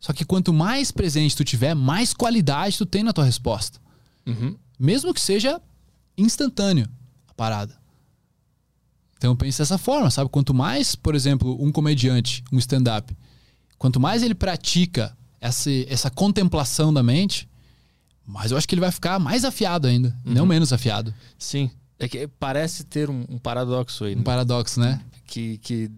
[SPEAKER 3] Só que quanto mais presente tu tiver, mais qualidade tu tem na tua resposta.
[SPEAKER 1] Uhum.
[SPEAKER 3] Mesmo que seja instantâneo a parada. Então eu penso dessa forma, sabe? Quanto mais, por exemplo, um comediante, um stand-up, quanto mais ele pratica essa, essa contemplação da mente, mais eu acho que ele vai ficar mais afiado ainda, não menos afiado.
[SPEAKER 1] Sim. É que parece ter um, um paradoxo aí,
[SPEAKER 3] Um
[SPEAKER 1] né?
[SPEAKER 3] paradoxo, né?
[SPEAKER 1] que, que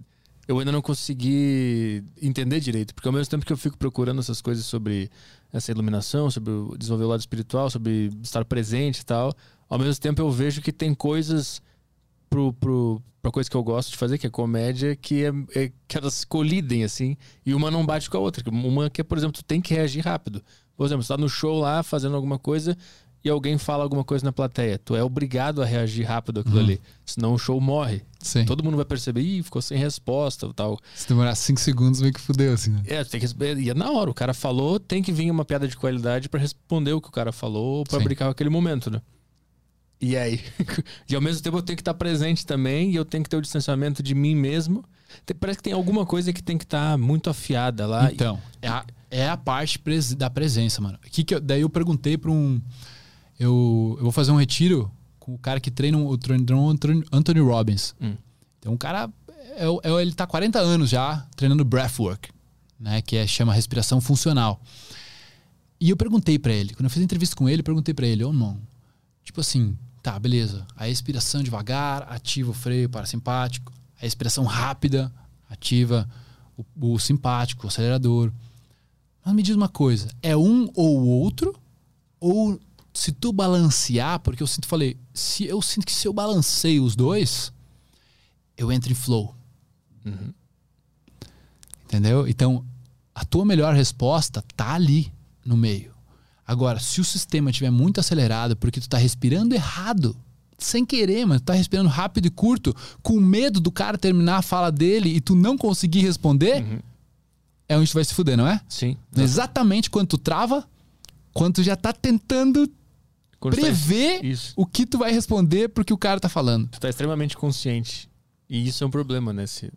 [SPEAKER 1] eu ainda não consegui entender direito. Porque ao mesmo tempo que eu fico procurando essas coisas sobre essa iluminação, sobre desenvolver o lado espiritual, sobre estar presente e tal, ao mesmo tempo eu vejo que tem coisas pro, pro, pra coisa que eu gosto de fazer, que é comédia, que, é, é- que elas colidem, assim, e uma não bate com a outra. Uma que por exemplo, tu tem que reagir rápido. Por exemplo, você tá no show lá fazendo alguma coisa e alguém fala alguma coisa na plateia. Tu é obrigado a reagir rápido àquilo ali. Senão o show morre.
[SPEAKER 3] Sim.
[SPEAKER 1] Todo mundo vai perceber, ih, ficou sem resposta e tal.
[SPEAKER 3] Se demorar 5 segundos, meio que fudeu, assim, né?
[SPEAKER 1] É, tem que. E é na hora, o cara falou, tem que vir uma piada de qualidade pra responder o que o cara falou, pra
[SPEAKER 3] Sim.
[SPEAKER 1] brincar com aquele momento, né? E aí? e ao mesmo tempo eu tenho que estar presente também e eu tenho que ter o distanciamento de mim mesmo. Parece que tem alguma coisa que tem que estar muito afiada lá.
[SPEAKER 3] Então, é a, é a parte da presença, mano. Que que eu- daí eu perguntei pra um. Eu, eu vou fazer um retiro com o cara que treina o treinador Anthony- Anthony Robbins.
[SPEAKER 1] Hum.
[SPEAKER 3] Então, um cara. É, é, ele tá há 40 anos já treinando breathwork, né? Que é, chama respiração funcional. E eu perguntei pra ele, quando eu fiz a entrevista com ele, eu perguntei pra ele, ô irmão, tipo assim, tá, beleza. A expiração devagar, ativa o freio parasimpático. A expiração rápida, ativa o, o simpático, o acelerador. Mas me diz uma coisa, é um ou outro? Ou se tu balancear, porque eu sinto, falei, se eu sinto que se eu balanceio os dois, eu entro em flow.
[SPEAKER 1] Uhum.
[SPEAKER 3] Entendeu? Então, a tua melhor resposta tá ali no meio. Agora, se o sistema estiver muito acelerado porque tu tá respirando errado, sem querer, mas tu tá respirando rápido e curto, com medo do cara terminar a fala dele e tu não conseguir responder,
[SPEAKER 1] Uhum.
[SPEAKER 3] é onde tu vai se fuder, não é?
[SPEAKER 1] Sim.
[SPEAKER 3] Exatamente quando tu trava, quando tu já tá tentando
[SPEAKER 1] Quando tá-
[SPEAKER 3] prever
[SPEAKER 1] Isso.
[SPEAKER 3] o que tu vai responder pro que o cara tá falando.
[SPEAKER 1] Tu tá extremamente consciente. E isso é um problema nesse,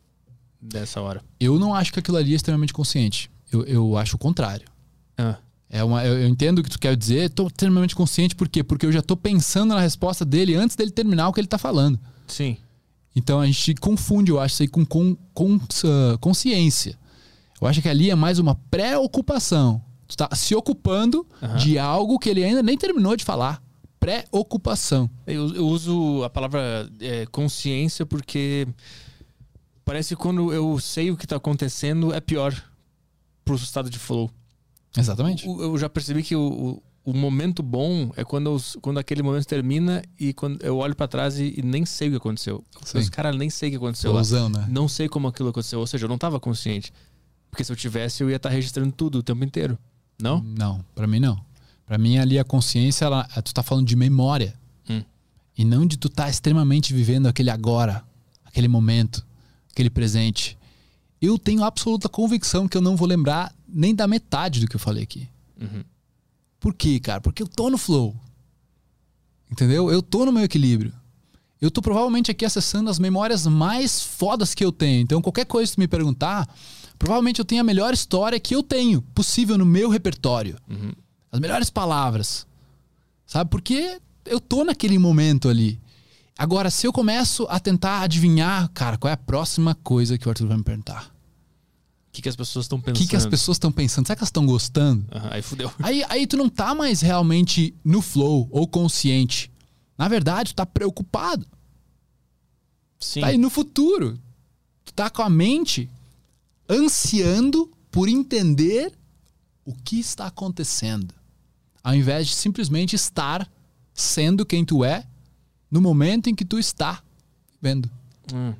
[SPEAKER 1] nessa hora.
[SPEAKER 3] Eu não acho que aquilo ali é extremamente consciente. Eu, eu acho o contrário.
[SPEAKER 1] Ah,
[SPEAKER 3] É uma, eu, eu entendo o que tu quer dizer, tô extremamente consciente, por quê? Porque eu já tô pensando na resposta dele antes dele terminar o que ele tá falando.
[SPEAKER 1] sim.
[SPEAKER 3] Então a gente confunde, eu acho, isso aí com, com, com ah, consciência. Eu acho que ali é mais uma preocupação. Tu tá se ocupando
[SPEAKER 1] Aham.
[SPEAKER 3] de algo que ele ainda nem terminou de falar. Preocupação.
[SPEAKER 1] Eu, eu uso a palavra é, consciência porque parece que quando eu sei o que tá acontecendo é pior pro estado de flow.
[SPEAKER 3] Exatamente.
[SPEAKER 1] O- Eu já percebi que o, o, o momento bom é quando, eu- quando aquele momento termina e quando eu olho pra trás e, e nem sei o que aconteceu.
[SPEAKER 3] Sim.
[SPEAKER 1] Os caras nem sei o que aconteceu.
[SPEAKER 3] Flowzão, né?
[SPEAKER 1] Não sei como aquilo aconteceu. Ou seja, eu não tava consciente. Porque se eu tivesse, eu ia estar registrando tudo o tempo inteiro. Não?
[SPEAKER 3] Não, pra mim não. Pra mim ali a consciência, ela, tu tá falando de memória.
[SPEAKER 1] Hum.
[SPEAKER 3] E não de tu tá extremamente vivendo aquele agora, aquele momento, aquele presente. Eu tenho absoluta convicção que eu não vou lembrar nem da metade do que eu falei aqui.
[SPEAKER 1] Uhum.
[SPEAKER 3] Por quê, cara? Porque eu tô no flow. Entendeu? Eu tô no meu equilíbrio. Eu tô provavelmente aqui acessando as memórias mais fodas que eu tenho. Então, qualquer coisa que tu me perguntar, provavelmente eu tenho a melhor história que eu tenho possível no meu repertório.
[SPEAKER 1] Uhum.
[SPEAKER 3] As melhores palavras. Sabe? Porque eu tô naquele momento ali. Agora, se eu começo a tentar adivinhar, cara, qual é a próxima coisa que o Arthur vai me perguntar?
[SPEAKER 1] O que, que as pessoas estão
[SPEAKER 3] O
[SPEAKER 1] pensando?
[SPEAKER 3] que, que as pessoas estão pensando? Será que elas estão gostando?
[SPEAKER 1] Aham, aí fudeu.
[SPEAKER 3] Aí, aí tu não tá mais realmente no flow ou consciente. Na verdade, tu tá preocupado.
[SPEAKER 1] Sim.
[SPEAKER 3] Tá aí no futuro. Tu tá com a mente ansiando por entender o que está acontecendo. Ao invés de simplesmente estar sendo quem tu é no momento em que tu está vendo.
[SPEAKER 1] Hum.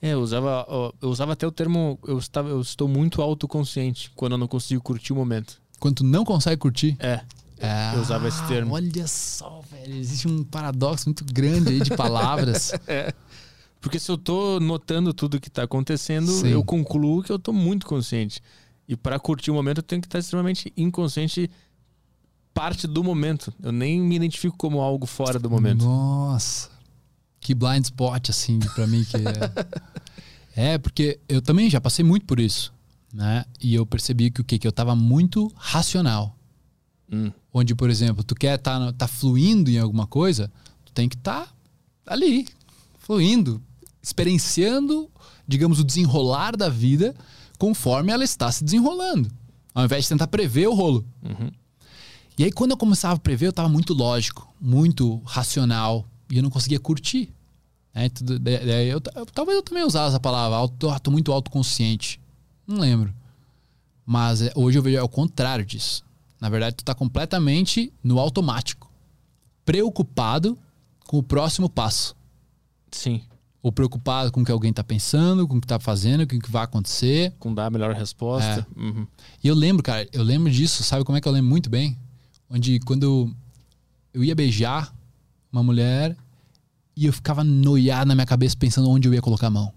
[SPEAKER 1] É, eu usava, eu usava até o termo eu, estava, eu estou muito autoconsciente quando eu não consigo curtir o momento.
[SPEAKER 3] Quando tu não consegue curtir.
[SPEAKER 1] É.
[SPEAKER 3] É,
[SPEAKER 1] Eu usava esse termo.
[SPEAKER 3] Olha só, velho. Existe um paradoxo muito grande aí de palavras.
[SPEAKER 1] Porque se eu tô notando tudo que tá acontecendo,
[SPEAKER 3] Sim.
[SPEAKER 1] eu concluo que eu tô muito consciente. E para curtir o momento, eu tenho que estar extremamente inconsciente parte do momento. Eu nem me identifico como algo fora do momento.
[SPEAKER 3] Nossa. Que blind spot, assim, pra mim que é. é, porque eu também já passei muito por isso, né? E eu percebi que o quê? Que eu tava muito racional.
[SPEAKER 1] Hum.
[SPEAKER 3] Onde, por exemplo, tu quer tá, tá fluindo em alguma coisa, tu tem que estar tá ali, fluindo, experienciando, digamos, o desenrolar da vida conforme ela está se desenrolando. Ao invés de tentar prever o rolo.
[SPEAKER 1] Uhum.
[SPEAKER 3] E aí, quando eu começava a prever, eu tava muito lógico, muito racional, e eu não conseguia curtir. Né? Eu, eu- talvez eu também usasse essa palavra, auto, tô muito autoconsciente. Não lembro. Mas é, hoje eu vejo é o contrário disso. Na verdade, tu tá completamente no automático. Preocupado com o próximo passo.
[SPEAKER 1] Sim.
[SPEAKER 3] Ou preocupado com o que alguém tá pensando, com o que tá fazendo, com o que vai acontecer.
[SPEAKER 1] Com dar a melhor resposta. Uhum.
[SPEAKER 3] E eu lembro, cara, eu lembro disso, sabe como é que eu lembro muito bem? Onde quando eu ia beijar uma mulher e eu ficava noiado na minha cabeça pensando onde eu ia colocar a mão.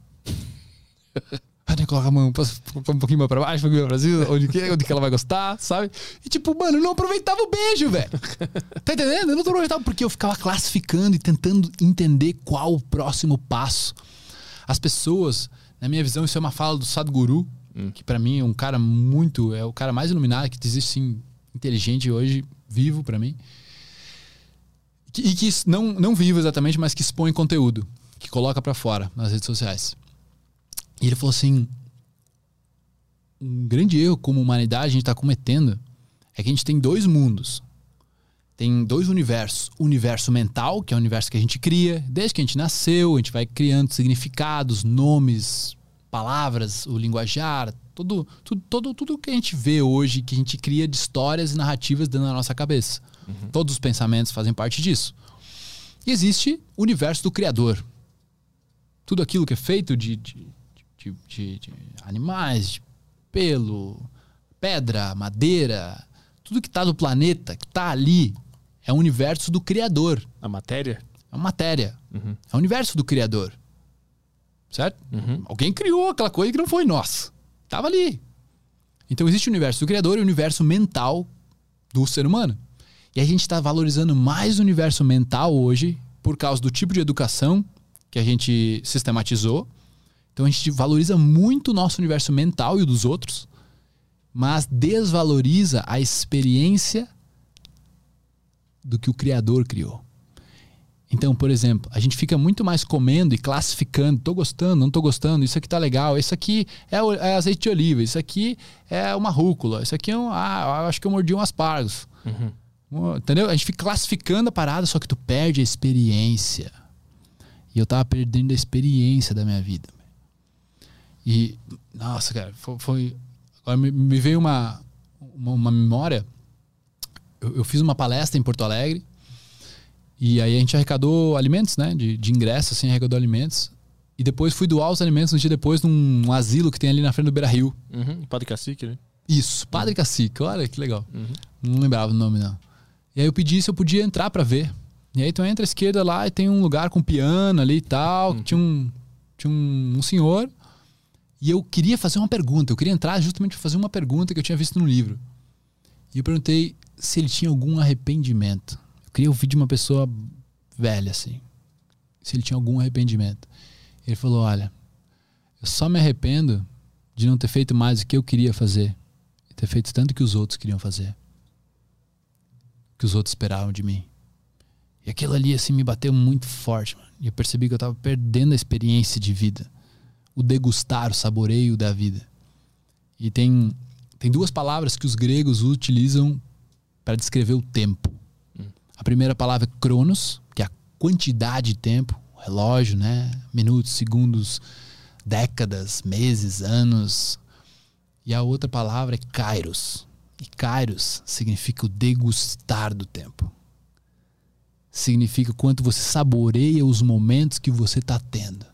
[SPEAKER 3] Onde eu colocar a mão? Posso colocar um pouquinho mais pra baixo, um pouquinho mais pra cima? Onde que, onde que ela vai gostar, sabe? E tipo, mano, eu não aproveitava o beijo, velho. Tá entendendo? Eu não aproveitava porque eu ficava classificando e tentando entender qual o próximo passo. As pessoas, na minha visão, isso é uma fala do Sadhguru, que pra mim é um cara muito, é o cara mais iluminado que existe, sim, inteligente hoje, vivo pra mim. E que não, não vivo exatamente, mas que expõe conteúdo, que coloca pra fora nas redes sociais. E ele falou assim: um grande erro como humanidade a gente tá cometendo é que a gente tem dois mundos. Tem dois universos. O universo mental, que é o universo que a gente cria, desde que a gente nasceu, a gente vai criando significados, nomes, palavras, o linguajar, tudo, tudo, todo, tudo que a gente vê hoje, que a gente cria de histórias e narrativas dentro da nossa cabeça. Todos os pensamentos fazem parte disso. E existe o universo do Criador. Tudo aquilo que é feito de, de, de, de- de animais, de pelo, pedra, madeira, tudo que está no planeta, que está ali, é o universo do Criador.
[SPEAKER 1] A matéria?
[SPEAKER 3] É uma matéria.
[SPEAKER 1] Uhum.
[SPEAKER 3] É o universo do Criador. Certo?
[SPEAKER 1] Uhum.
[SPEAKER 3] Alguém criou aquela coisa que não foi nossa. Tava ali. Então existe o universo do Criador e o universo mental do ser humano. E a gente está valorizando mais o universo mental hoje por causa do tipo de educação que a gente sistematizou. Então a gente valoriza muito o nosso universo mental e o dos outros, mas desvaloriza a experiência do que o Criador criou. Então, por exemplo, a gente fica muito mais comendo e classificando. Tô gostando, não tô gostando. Isso aqui tá legal. Isso aqui é, é azeite de oliva. Isso aqui é uma rúcula. Isso aqui é um. Ah, eu acho que eu mordi um aspargos.
[SPEAKER 1] Uhum.
[SPEAKER 3] Entendeu? A gente fica classificando a parada, só que tu perde a experiência. E eu tava perdendo a experiência da minha vida. E, nossa, cara, foi. foi- agora me, me veio uma, uma, uma memória. Eu, eu fiz uma palestra em Porto Alegre. E aí a gente arrecadou alimentos, né? De, de ingresso, assim, arrecadou alimentos. E depois fui doar os alimentos um dia depois num asilo que tem ali na frente do Beira Rio.
[SPEAKER 1] Uhum. Padre Cacique, né?
[SPEAKER 3] Isso, Padre Cacique, olha que legal.
[SPEAKER 1] Uhum.
[SPEAKER 3] Não lembrava o nome, não. E aí eu pedi se eu podia entrar pra ver. E aí tu entra à esquerda lá e tem um lugar com piano ali e tal.
[SPEAKER 1] Uhum.
[SPEAKER 3] Tinha, um, tinha um, um senhor. E eu queria fazer uma pergunta. Eu queria entrar justamente pra fazer uma pergunta que eu tinha visto no livro. E eu perguntei se ele tinha algum arrependimento. Eu queria ouvir de uma pessoa velha, assim. Se ele tinha algum arrependimento. Ele falou: Olha, eu só me arrependo de não ter feito mais o que eu queria fazer. E ter feito tanto que os outros queriam fazer. Que os outros esperavam de mim. E aquilo ali, assim, me bateu muito forte, mano. E eu percebi que eu tava perdendo a experiência de vida. O degustar, o saboreio da vida. E tem, tem duas palavras que os gregos utilizam para descrever o tempo. A primeira palavra é cronos, que é a quantidade de tempo, relógio, né? Minutos, segundos, décadas, meses, anos. E a outra palavra é kairos. E kairos significa o degustar do tempo. Significa o quanto você saboreia os momentos que você está tendo.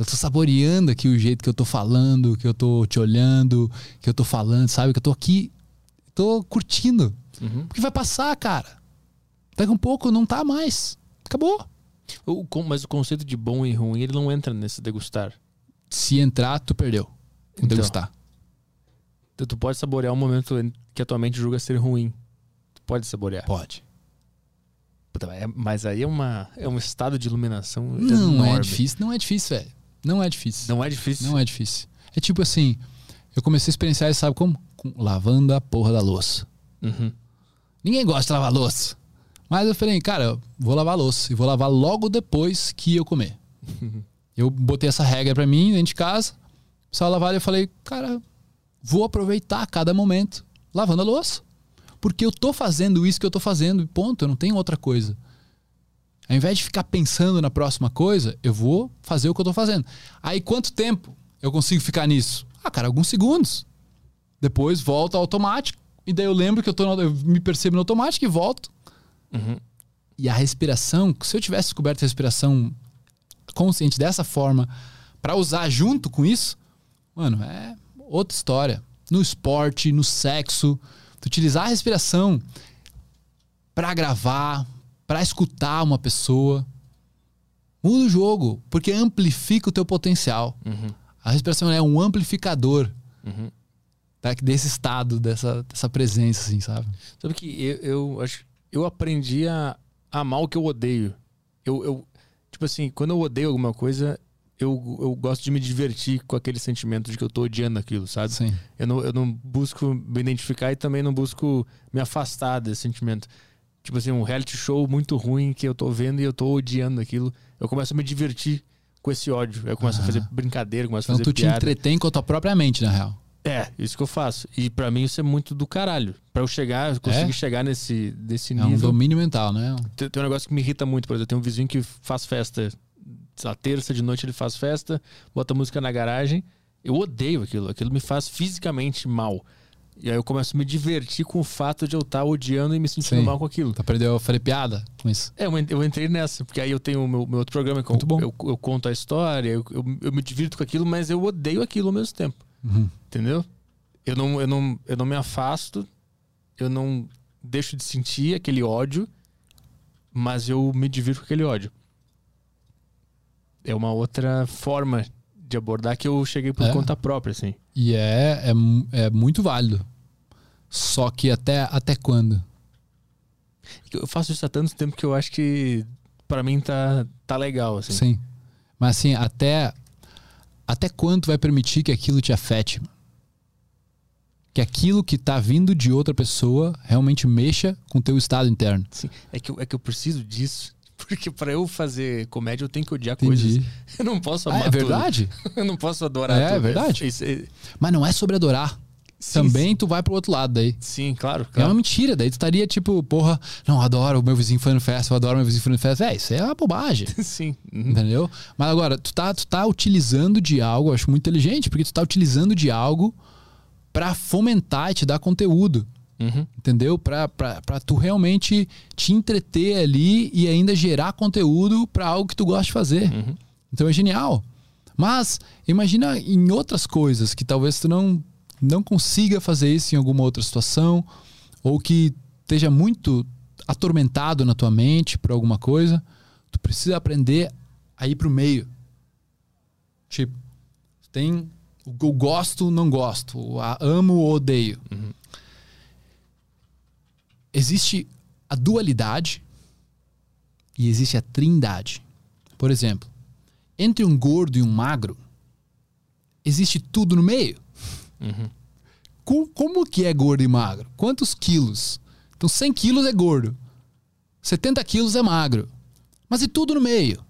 [SPEAKER 3] Eu tô saboreando aqui o jeito que eu tô falando, que eu tô te olhando, que eu tô falando, sabe? Que eu tô aqui, tô curtindo.
[SPEAKER 1] Uhum.
[SPEAKER 3] Porque vai passar, cara. Daqui um pouco não tá mais. Acabou.
[SPEAKER 1] O, mas o conceito de bom e ruim, ele não entra nesse degustar.
[SPEAKER 3] Se entrar, tu perdeu.
[SPEAKER 1] Então.
[SPEAKER 3] Degustar.
[SPEAKER 1] Tu, tu pode saborear um momento que a tua mente julga ser ruim. Tu pode saborear.
[SPEAKER 3] Pode.
[SPEAKER 1] É- mas aí é, uma, é um estado de iluminação
[SPEAKER 3] Não é
[SPEAKER 1] enorme.
[SPEAKER 3] difícil. Não é difícil, velho. Não é difícil.
[SPEAKER 1] Não é difícil.
[SPEAKER 3] Não é difícil. É tipo assim, eu comecei a experienciar, sabe como? Com- lavando a porra da louça.
[SPEAKER 1] Uhum.
[SPEAKER 3] Ninguém gosta de lavar louça. Mas eu falei, cara, eu vou lavar louça. E vou lavar logo depois que eu comer. eu botei essa regra pra mim dentro de casa. Só lavar e eu falei, cara, vou aproveitar cada momento lavando a louça. Porque eu tô fazendo isso que eu tô fazendo. e Ponto, eu não tenho outra coisa. Ao invés de ficar pensando na próxima coisa, eu vou fazer o que eu tô fazendo. Aí quanto tempo eu consigo ficar nisso? Ah, cara, alguns segundos. Depois volta automático. E daí eu lembro que eu, tô no- eu me percebo no automático e volto.
[SPEAKER 1] Uhum.
[SPEAKER 3] E a respiração, se eu tivesse descoberto a respiração consciente dessa forma, pra usar junto com isso, mano, é outra história. No esporte, no sexo, tu utilizar a respiração pra gravar, pra escutar uma pessoa, muda o jogo, porque amplifica o teu potencial.
[SPEAKER 1] Uhum.
[SPEAKER 3] A respiração é um amplificador
[SPEAKER 1] Uhum.
[SPEAKER 3] tá? desse estado, dessa, dessa presença, assim, sabe?
[SPEAKER 1] Sabe que eu, eu acho eu aprendi a amar o que eu odeio. Eu, eu tipo assim, quando eu odeio alguma coisa, eu, eu gosto de me divertir com aquele sentimento de que eu tô odiando aquilo, sabe?
[SPEAKER 3] Sim.
[SPEAKER 1] Eu não, eu não busco me identificar e também não busco me afastar desse sentimento. Tipo assim, um reality show muito ruim que eu tô vendo e eu tô odiando aquilo. Eu começo a me divertir com esse ódio. Eu começo a fazer brincadeira, começo a
[SPEAKER 3] Então
[SPEAKER 1] fazer
[SPEAKER 3] tu te
[SPEAKER 1] piada.
[SPEAKER 3] entretém com a tua própria mente, na real.
[SPEAKER 1] É, isso que eu faço. E pra mim isso é muito do caralho. Pra eu chegar, eu conseguir
[SPEAKER 3] É?
[SPEAKER 1] chegar nesse, nesse
[SPEAKER 3] É um
[SPEAKER 1] nível.
[SPEAKER 3] domínio mental, né?
[SPEAKER 1] Tem, tem um negócio que me irrita muito, por exemplo. Tem um vizinho que faz festa, lá, terça de noite ele faz festa, bota música na garagem. Eu odeio aquilo. Aquilo me faz fisicamente mal. E aí eu começo a me divertir com o fato de eu estar odiando e me sentindo
[SPEAKER 3] Sim.
[SPEAKER 1] mal com aquilo.
[SPEAKER 3] Tu aprendeu a fazer piada com isso.
[SPEAKER 1] É, eu en- eu entrei nessa, porque aí eu tenho o meu, meu outro programa que eu,
[SPEAKER 3] Muito bom.
[SPEAKER 1] eu, eu conto a história, eu, eu, eu me divirto com aquilo, mas eu odeio aquilo ao mesmo tempo.
[SPEAKER 3] Uhum.
[SPEAKER 1] Entendeu? Eu não, eu, não, eu não me afasto, eu não deixo de sentir aquele ódio, mas eu me divirto com aquele ódio. É uma outra forma de abordar que eu cheguei por
[SPEAKER 3] É.
[SPEAKER 1] conta própria, assim.
[SPEAKER 3] E é, é, é muito válido. Só que até, até quando?
[SPEAKER 1] Eu faço isso há tanto tempo que eu acho que pra mim tá, tá legal, assim.
[SPEAKER 3] Sim. Mas assim, até, até quando tu vai permitir que aquilo te afete? Que aquilo que tá vindo de outra pessoa realmente mexa com o teu estado interno.
[SPEAKER 1] Sim, É, que eu, é que eu preciso disso. Porque pra eu fazer comédia eu tenho que odiar coisas.
[SPEAKER 3] Entendi.
[SPEAKER 1] Eu não posso
[SPEAKER 3] Ah,
[SPEAKER 1] amar
[SPEAKER 3] é
[SPEAKER 1] tudo.
[SPEAKER 3] verdade?
[SPEAKER 1] Eu não posso adorar
[SPEAKER 3] É,
[SPEAKER 1] tudo.
[SPEAKER 3] é verdade.
[SPEAKER 1] É-
[SPEAKER 3] Mas não é sobre adorar.
[SPEAKER 1] Sim,
[SPEAKER 3] Também tu vai pro outro lado daí.
[SPEAKER 1] Sim, claro.
[SPEAKER 3] É uma
[SPEAKER 1] claro.
[SPEAKER 3] mentira. Daí tu estaria tipo, porra, não, adoro o meu vizinho fazendo festa, eu adoro o meu vizinho fazendo festa. É, isso é uma bobagem.
[SPEAKER 1] Sim. Uhum.
[SPEAKER 3] Entendeu? Mas agora, tu tá, tu tá utilizando de algo, eu acho muito inteligente, porque tu tá utilizando de algo pra fomentar e te dar conteúdo.
[SPEAKER 1] Uhum.
[SPEAKER 3] Entendeu? Pra, pra, pra tu realmente te entreter ali e ainda gerar conteúdo pra algo que tu gosta de fazer.
[SPEAKER 1] Uhum.
[SPEAKER 3] Então é genial. Mas imagina em outras coisas que talvez tu não, não consiga fazer isso em alguma outra situação, ou que esteja muito atormentado na tua mente por alguma coisa. Tu precisa aprender a ir pro meio. Tipo, tem o gosto, não gosto, o amo ou odeio.
[SPEAKER 1] Uhum.
[SPEAKER 3] Existe a dualidade e existe a trindade. Por exemplo, entre um gordo e um magro, existe tudo no meio.
[SPEAKER 1] Uhum.
[SPEAKER 3] Co- Como que é gordo e magro? Quantos quilos? Então 100 quilos é gordo, 70 quilos é magro, mas e tudo no meio.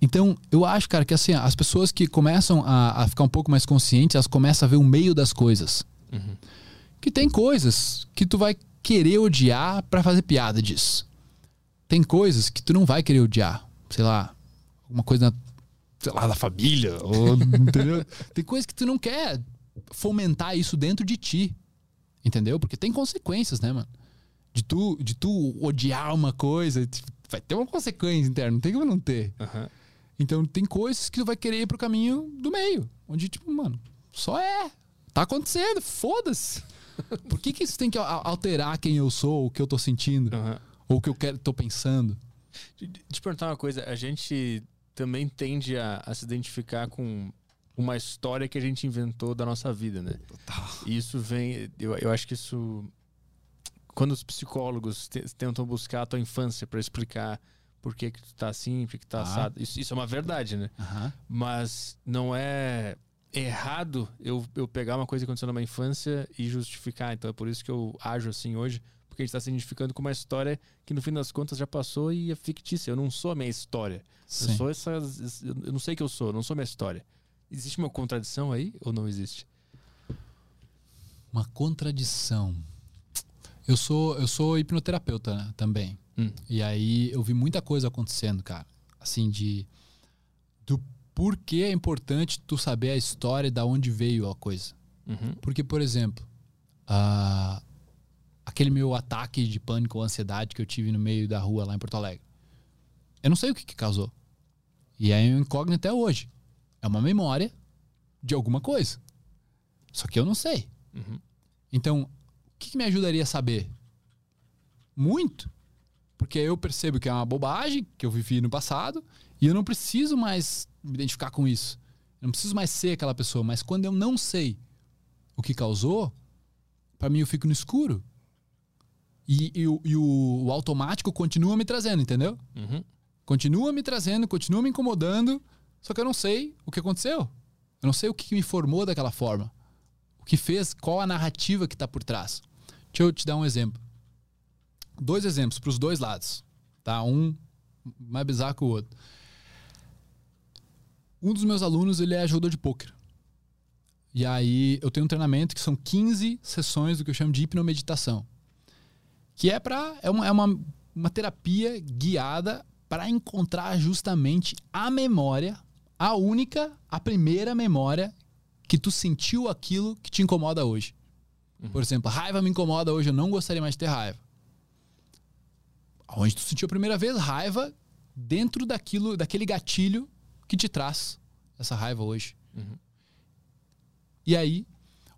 [SPEAKER 3] Então eu acho, cara, que assim, as pessoas que começam a, a ficar um pouco mais conscientes, elas começam a ver o meio das coisas.
[SPEAKER 1] Uhum.
[SPEAKER 3] Que tem coisas que tu vai querer odiar pra fazer piada disso. Tem coisas que tu não vai querer odiar. Sei lá, alguma coisa, na- sei lá, da família. Ou? Tem coisas que tu não quer fomentar isso dentro de ti. Entendeu? Porque tem consequências, né, mano? De tu, de tu odiar uma coisa, vai ter uma consequência interna, não tem como não ter.
[SPEAKER 1] Aham.
[SPEAKER 3] Então tem coisas que tu vai querer ir pro caminho do meio. Onde, tipo, mano, só é. Tá acontecendo, foda-se. Por que, que isso tem que alterar quem eu sou, o que eu tô sentindo,
[SPEAKER 1] Aham.
[SPEAKER 3] ou o que eu quero, tô pensando?
[SPEAKER 1] De- Deixa eu te perguntar uma coisa. A gente também tende a, a se identificar com uma história que a gente inventou da nossa vida, né? E isso vem. Eu, eu acho que isso. Quando os psicólogos te- tentam buscar a tua infância pra explicar por que, que tu tá assim, por que, que tá
[SPEAKER 3] Ah.
[SPEAKER 1] assado. Isso, isso é uma verdade, né? Mas não é errado eu, eu pegar uma coisa que aconteceu na minha infância e justificar. Então é por isso que eu ajo assim hoje, porque a gente está se identificando com uma história que no fim das contas já passou e é fictícia. Eu não sou a minha história. Eu sou essa. Eu não sei que eu sou, eu não sou minha história. Existe uma contradição aí ou não existe?
[SPEAKER 3] Uma contradição. Eu sou, eu sou hipnoterapeuta né, também.
[SPEAKER 1] Hum.
[SPEAKER 3] E aí eu vi muita coisa acontecendo, cara. Assim, de. Do porquê é importante tu saber a história e da onde veio a coisa.
[SPEAKER 1] Uhum.
[SPEAKER 3] Porque, por exemplo, ah, aquele meu ataque de pânico ou ansiedade que eu tive no meio da rua lá em Porto Alegre. Eu não sei o que, que causou. E é um incógnito até hoje. É uma memória de alguma coisa. Só que eu não sei.
[SPEAKER 1] Uhum.
[SPEAKER 3] Então, o que, que me ajudaria a saber? Muito. Porque eu percebo que é uma bobagem que eu vivi no passado e eu não preciso mais me identificar com isso. Eu não preciso mais ser aquela pessoa. Mas quando eu não sei o que causou, pra mim eu fico no escuro. E, e o- e o, o automático continua me trazendo, entendeu?
[SPEAKER 1] Uhum.
[SPEAKER 3] Continua me trazendo, continua me incomodando, só que eu não sei o que aconteceu. Eu não sei o que me formou daquela forma. O que fez, qual a narrativa que está por trás. Deixa eu te dar um exemplo. Dois exemplos para os dois lados. Tá? Um mais bizarro que o outro. Um dos meus alunos, ele é jogador de pôquer. E aí eu tenho um treinamento que são 15 sessões do que eu chamo de hipnomeditação. Que é para é uma, é uma, uma terapia guiada para encontrar justamente a memória, a única, a primeira memória que tu sentiu aquilo que te incomoda hoje. Por exemplo, raiva me incomoda hoje, eu não gostaria mais de ter raiva. Onde tu sentiu a primeira vez raiva dentro daquilo, daquele gatilho que te traz essa raiva hoje. E aí,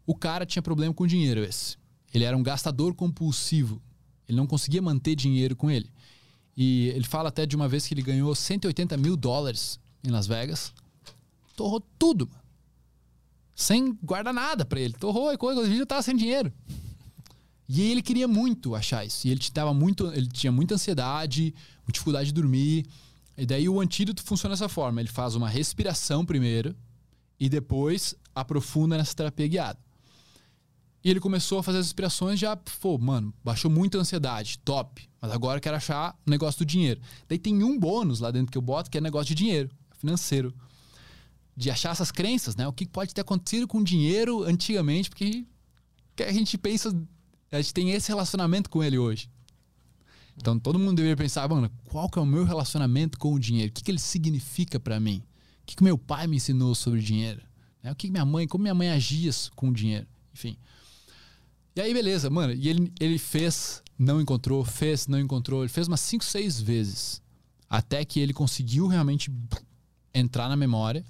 [SPEAKER 3] o cara tinha problema com dinheiro esse. Ele era um gastador compulsivo. Ele não conseguia manter dinheiro com ele. E ele fala até de uma vez que ele ganhou 180 mil dólares em Las Vegas. Torrou tudo, mano. Sem guardar nada pra ele. Torrou e coisa, ele tava sem dinheiro. E ele queria muito achar isso. E ele tava muito, ele tinha muita ansiedade, dificuldade de dormir. E daí o antídoto funciona dessa forma: ele faz uma respiração primeiro e depois aprofunda nessa terapia guiada. E ele começou a fazer as respirações já, pô, mano, baixou muita ansiedade, top. Mas agora eu quero achar o negócio do dinheiro. Daí tem um bônus lá dentro que eu boto, que é negócio de dinheiro, financeiro. De achar essas crenças, né? O que pode ter acontecido com o dinheiro antigamente, porque que a gente pensa, a gente tem esse relacionamento com ele hoje. Então todo mundo deveria pensar, mano, qual que é o meu relacionamento com o dinheiro? O que, que ele significa para mim? O que, que meu pai me ensinou sobre dinheiro? Né? O que, que minha mãe, como minha mãe agia com o dinheiro? Enfim. E aí, beleza, mano. E ele, ele fez, não encontrou, fez, não encontrou. Ele fez umas 5, 6 vezes. Até que ele conseguiu realmente entrar na memória.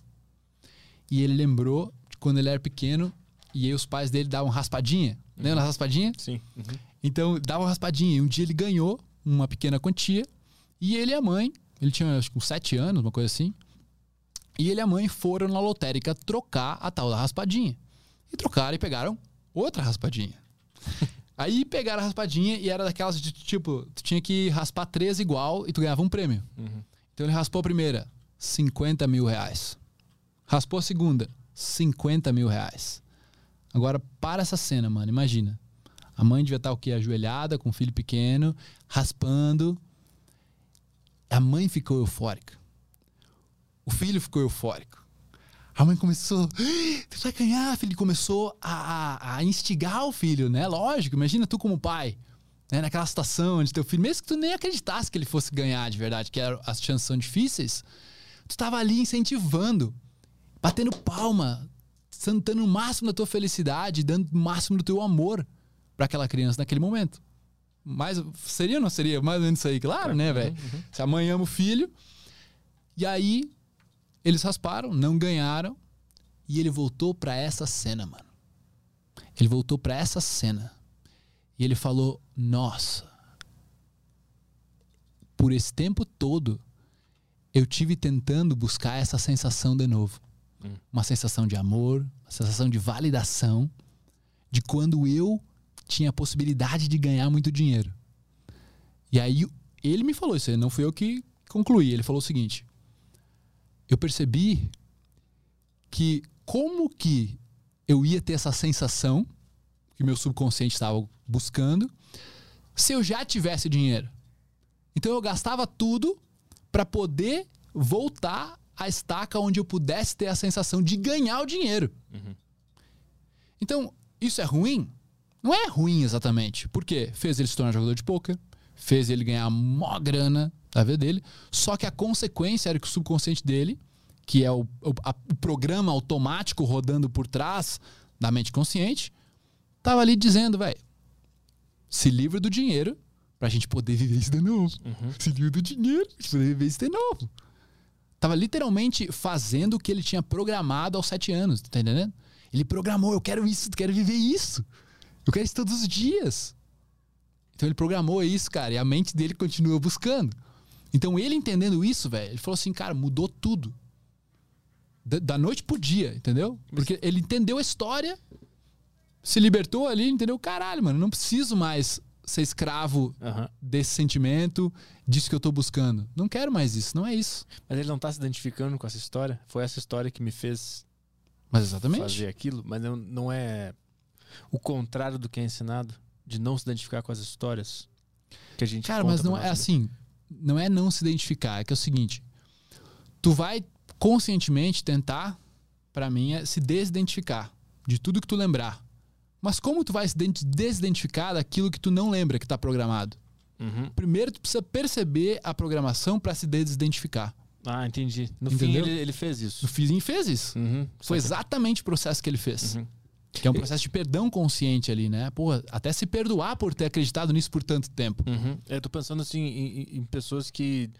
[SPEAKER 3] E ele lembrou de quando ele era pequeno. E aí os pais dele davam raspadinha. Lembra da raspadinha?
[SPEAKER 1] Sim. Uhum.
[SPEAKER 3] Então, dava raspadinha. E um dia ele ganhou uma pequena quantia. E ele e a mãe, ele tinha acho que uns 7 anos, uma coisa assim. E ele e a mãe foram na lotérica trocar a tal da raspadinha. E trocaram e pegaram outra raspadinha. Aí pegaram a raspadinha e era daquelas de tipo, tu tinha que raspar três igual e tu ganhava um prêmio.
[SPEAKER 1] Uhum.
[SPEAKER 3] Então ele raspou a primeira, 50 mil reais. Raspou a segunda, 50 mil reais. Agora, para essa cena, mano, imagina. A mãe devia estar o quê? Ajoelhada, com o filho pequeno, raspando. A mãe ficou eufórica. O filho ficou eufórico. A mãe começou, tu vai ganhar, filho. Começou a, a, instigar o filho, né? Lógico, imagina tu como pai, né? naquela situação onde teu filho, mesmo que tu nem acreditasse que ele fosse ganhar de verdade, que as chances são difíceis, tu tava ali incentivando, batendo palma, sentando o máximo da tua felicidade, dando o máximo do teu amor para aquela criança naquele momento. Mas seria ou não seria? Mais ou menos isso aí, claro, né, velho? Uhum. Se a mãe ama o filho. E aí, eles rasparam, não ganharam. E ele voltou para essa cena, mano. Ele voltou para essa cena. E ele falou: Nossa, por esse tempo todo, eu tive tentando buscar essa sensação de novo. Hum. Uma sensação de amor, uma sensação de validação, de quando eu tinha a possibilidade de ganhar muito dinheiro. E aí ele me falou isso, não fui eu que concluí. Ele falou o seguinte: eu percebi que como que eu ia ter essa sensação que meu subconsciente estava buscando se eu já tivesse dinheiro. Então eu gastava tudo para poder voltar à estaca onde eu pudesse ter a sensação de ganhar o dinheiro. Uhum. Então, isso é ruim? Não é ruim exatamente. Por quê? Fez ele se tornar jogador de pôquer, fez ele ganhar mó grana da vida dele, só que a consequência era que o subconsciente dele, que é o, o, a, o programa automático rodando por trás da mente consciente, tava ali dizendo, velho, se livre do dinheiro pra gente poder viver isso de novo. Uhum. Se livre do dinheiro pra gente poder viver isso de novo. Tava literalmente fazendo o que ele tinha programado aos sete anos, tá entendendo? Ele programou, eu quero isso, quero viver isso. Eu quero isso todos os dias. Então ele programou isso, cara, e a mente dele continua buscando. Então ele entendendo isso, velho, ele falou assim, cara, mudou tudo. Da, da, noite pro dia, entendeu? Porque ele entendeu a história, se libertou ali, entendeu? Caralho, mano, não preciso mais ser escravo uhum. desse sentimento, disso que eu tô buscando. Não quero mais isso, não é isso.
[SPEAKER 1] Mas ele não tá se identificando com essa história? Foi essa história que me fez
[SPEAKER 3] mas exatamente.
[SPEAKER 1] fazer aquilo? Mas não, não é o contrário do que é ensinado? De não se identificar com as histórias que a gente
[SPEAKER 3] Cara, mas não é vida. assim. Não é não se identificar. É que é o seguinte. Tu vai conscientemente tentar, para mim, é se desidentificar de tudo que tu lembrar. Mas como tu vai se desidentificar daquilo que tu não lembra que está programado?
[SPEAKER 1] Uhum.
[SPEAKER 3] Primeiro tu precisa perceber a programação para se desidentificar.
[SPEAKER 1] Ah, entendi. No fim,
[SPEAKER 3] Entendeu?
[SPEAKER 1] ele, ele fez isso.
[SPEAKER 3] Fizinho fez isso.
[SPEAKER 1] Uhum.
[SPEAKER 3] Foi exatamente o processo que ele fez.
[SPEAKER 1] Uhum.
[SPEAKER 3] Que é um processo de perdão consciente ali, né? Porra, até se perdoar por ter acreditado nisso por tanto tempo.
[SPEAKER 1] Uhum. Eu tô pensando assim em, em- pessoas que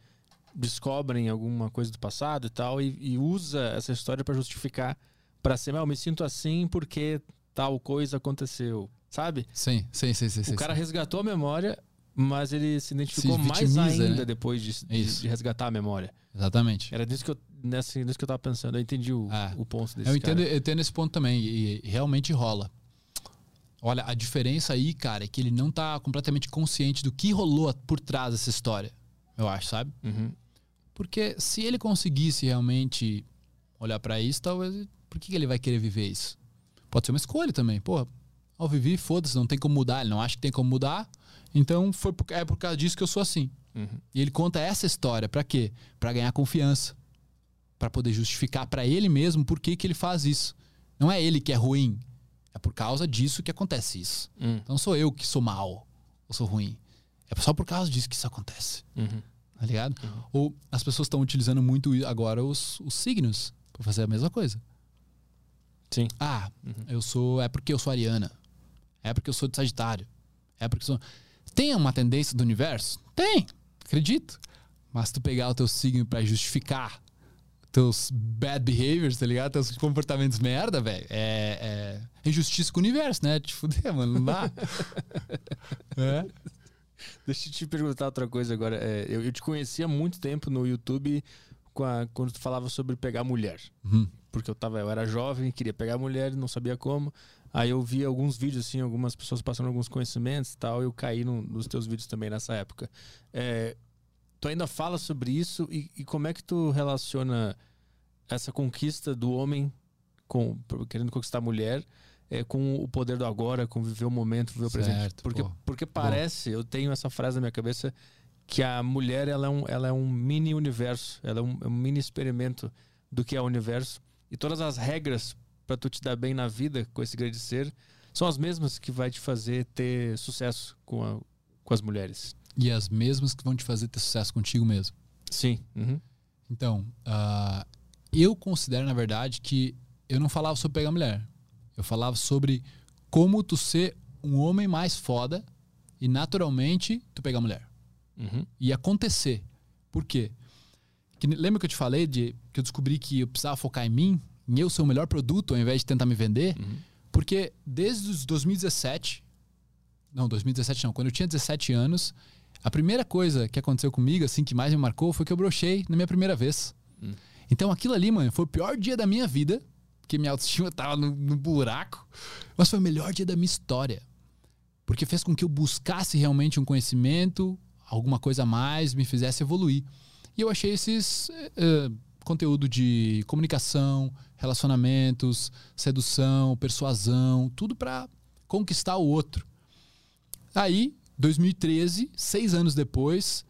[SPEAKER 1] descobrem alguma coisa do passado e tal e, e usa essa história pra justificar para ser, "Ah, eu me sinto assim porque tal coisa aconteceu, sabe?
[SPEAKER 3] Sim, sim, sim, sim.
[SPEAKER 1] o cara resgatou a memória, mas ele se identificou
[SPEAKER 3] Se
[SPEAKER 1] mais
[SPEAKER 3] vitimiza,
[SPEAKER 1] ainda
[SPEAKER 3] né?
[SPEAKER 1] depois de, de- de resgatar a memória.
[SPEAKER 3] Exatamente.
[SPEAKER 1] Era disso que eu, nessa, nisso que eu tava pensando. Eu entendi o,
[SPEAKER 3] É.
[SPEAKER 1] o ponto desse
[SPEAKER 3] Eu entendo,
[SPEAKER 1] cara.
[SPEAKER 3] eu entendo esse ponto também, e, realmente rola. Olha, a diferença aí, cara, é que ele não tá completamente consciente do que rolou por trás dessa história. Eu acho, sabe?
[SPEAKER 1] Uhum.
[SPEAKER 3] Porque se ele conseguisse realmente olhar pra isso, talvez. Por que, que ele vai querer viver isso? Pode ser uma escolha também. Pô, ao viver, foda-se, não tem como mudar. Ele não acha que tem como mudar. Então foi por- é por causa disso que eu sou assim.
[SPEAKER 1] Uhum.
[SPEAKER 3] E ele conta essa história pra quê? Pra ganhar confiança. Pra poder justificar pra ele mesmo por que, que ele faz isso. Não é ele que é ruim. É por causa disso que acontece isso.
[SPEAKER 1] Uhum.
[SPEAKER 3] Então não sou eu que sou mal ou sou ruim. É só por causa disso que isso acontece.
[SPEAKER 1] Uhum.
[SPEAKER 3] Tá ligado?
[SPEAKER 1] Uhum.
[SPEAKER 3] Ou as pessoas estão utilizando muito agora os, os signos pra fazer a mesma coisa.
[SPEAKER 1] Sim.
[SPEAKER 3] Ah,
[SPEAKER 1] Uhum.
[SPEAKER 3] eu sou. É porque eu sou ariana. É porque eu sou de Sagitário. É porque eu sou. Tem uma tendência do universo? Tem, acredito. Mas tu pegar o teu signo pra justificar teus bad behaviors, tá ligado? Teus comportamentos merda, velho. É, é injustiça com o universo, né? Te fuder, mano. Não dá. é.
[SPEAKER 1] Deixa eu te perguntar outra coisa agora. É, eu, eu te conhecia há muito tempo no YouTube a- quando tu falava sobre pegar mulher.
[SPEAKER 3] Uhum.
[SPEAKER 1] Porque eu, tava, eu era jovem, queria pegar mulher, não sabia como. Aí eu vi alguns vídeos, assim, algumas pessoas passando alguns conhecimentos e tal. Eu caí no- nos teus vídeos também nessa época. É, tu ainda fala sobre isso e, e como é que tu relaciona essa conquista do homem com, querendo conquistar a mulher é, com o poder do agora, com viver o momento, viver o presente?
[SPEAKER 3] Certo,
[SPEAKER 1] Porque,
[SPEAKER 3] pô.
[SPEAKER 1] porque parece, eu tenho essa frase na minha cabeça, que a mulher ela é um, ela é um mini universo, ela é um, é um mini experimento do que é o universo. E todas as regras para tu te dar bem na vida com esse grande ser são as mesmas que vai te fazer ter sucesso com, a- com as mulheres.
[SPEAKER 3] E as mesmas que vão te fazer ter sucesso contigo mesmo.
[SPEAKER 1] Sim. Uhum.
[SPEAKER 3] Então, ah, eu considero, na verdade, que eu não falava sobre pegar mulher. Eu falava sobre como tu ser um homem mais foda e naturalmente tu pegar mulher.
[SPEAKER 1] Uhum.
[SPEAKER 3] E acontecer. Por quê? Que, lembra que eu te falei de que eu descobri que eu precisava focar em mim, em eu ser o melhor produto ao invés de tentar me vender?
[SPEAKER 1] Uhum.
[SPEAKER 3] Porque desde os 2017, não, 2017 não, quando eu tinha 17 anos, a primeira coisa que aconteceu comigo, assim, que mais me marcou, foi que eu brochei na minha primeira vez.
[SPEAKER 1] Hum.
[SPEAKER 3] Então aquilo ali, mano, foi o pior dia da minha vida, porque minha autoestima tava no, no buraco, mas foi o melhor dia da minha história. Porque fez com que eu buscasse realmente um conhecimento, alguma coisa a mais, me fizesse evoluir. E eu achei esses eh, conteúdo de comunicação, relacionamentos, sedução, persuasão, tudo pra conquistar o outro. Aí, 2013, seis anos depois,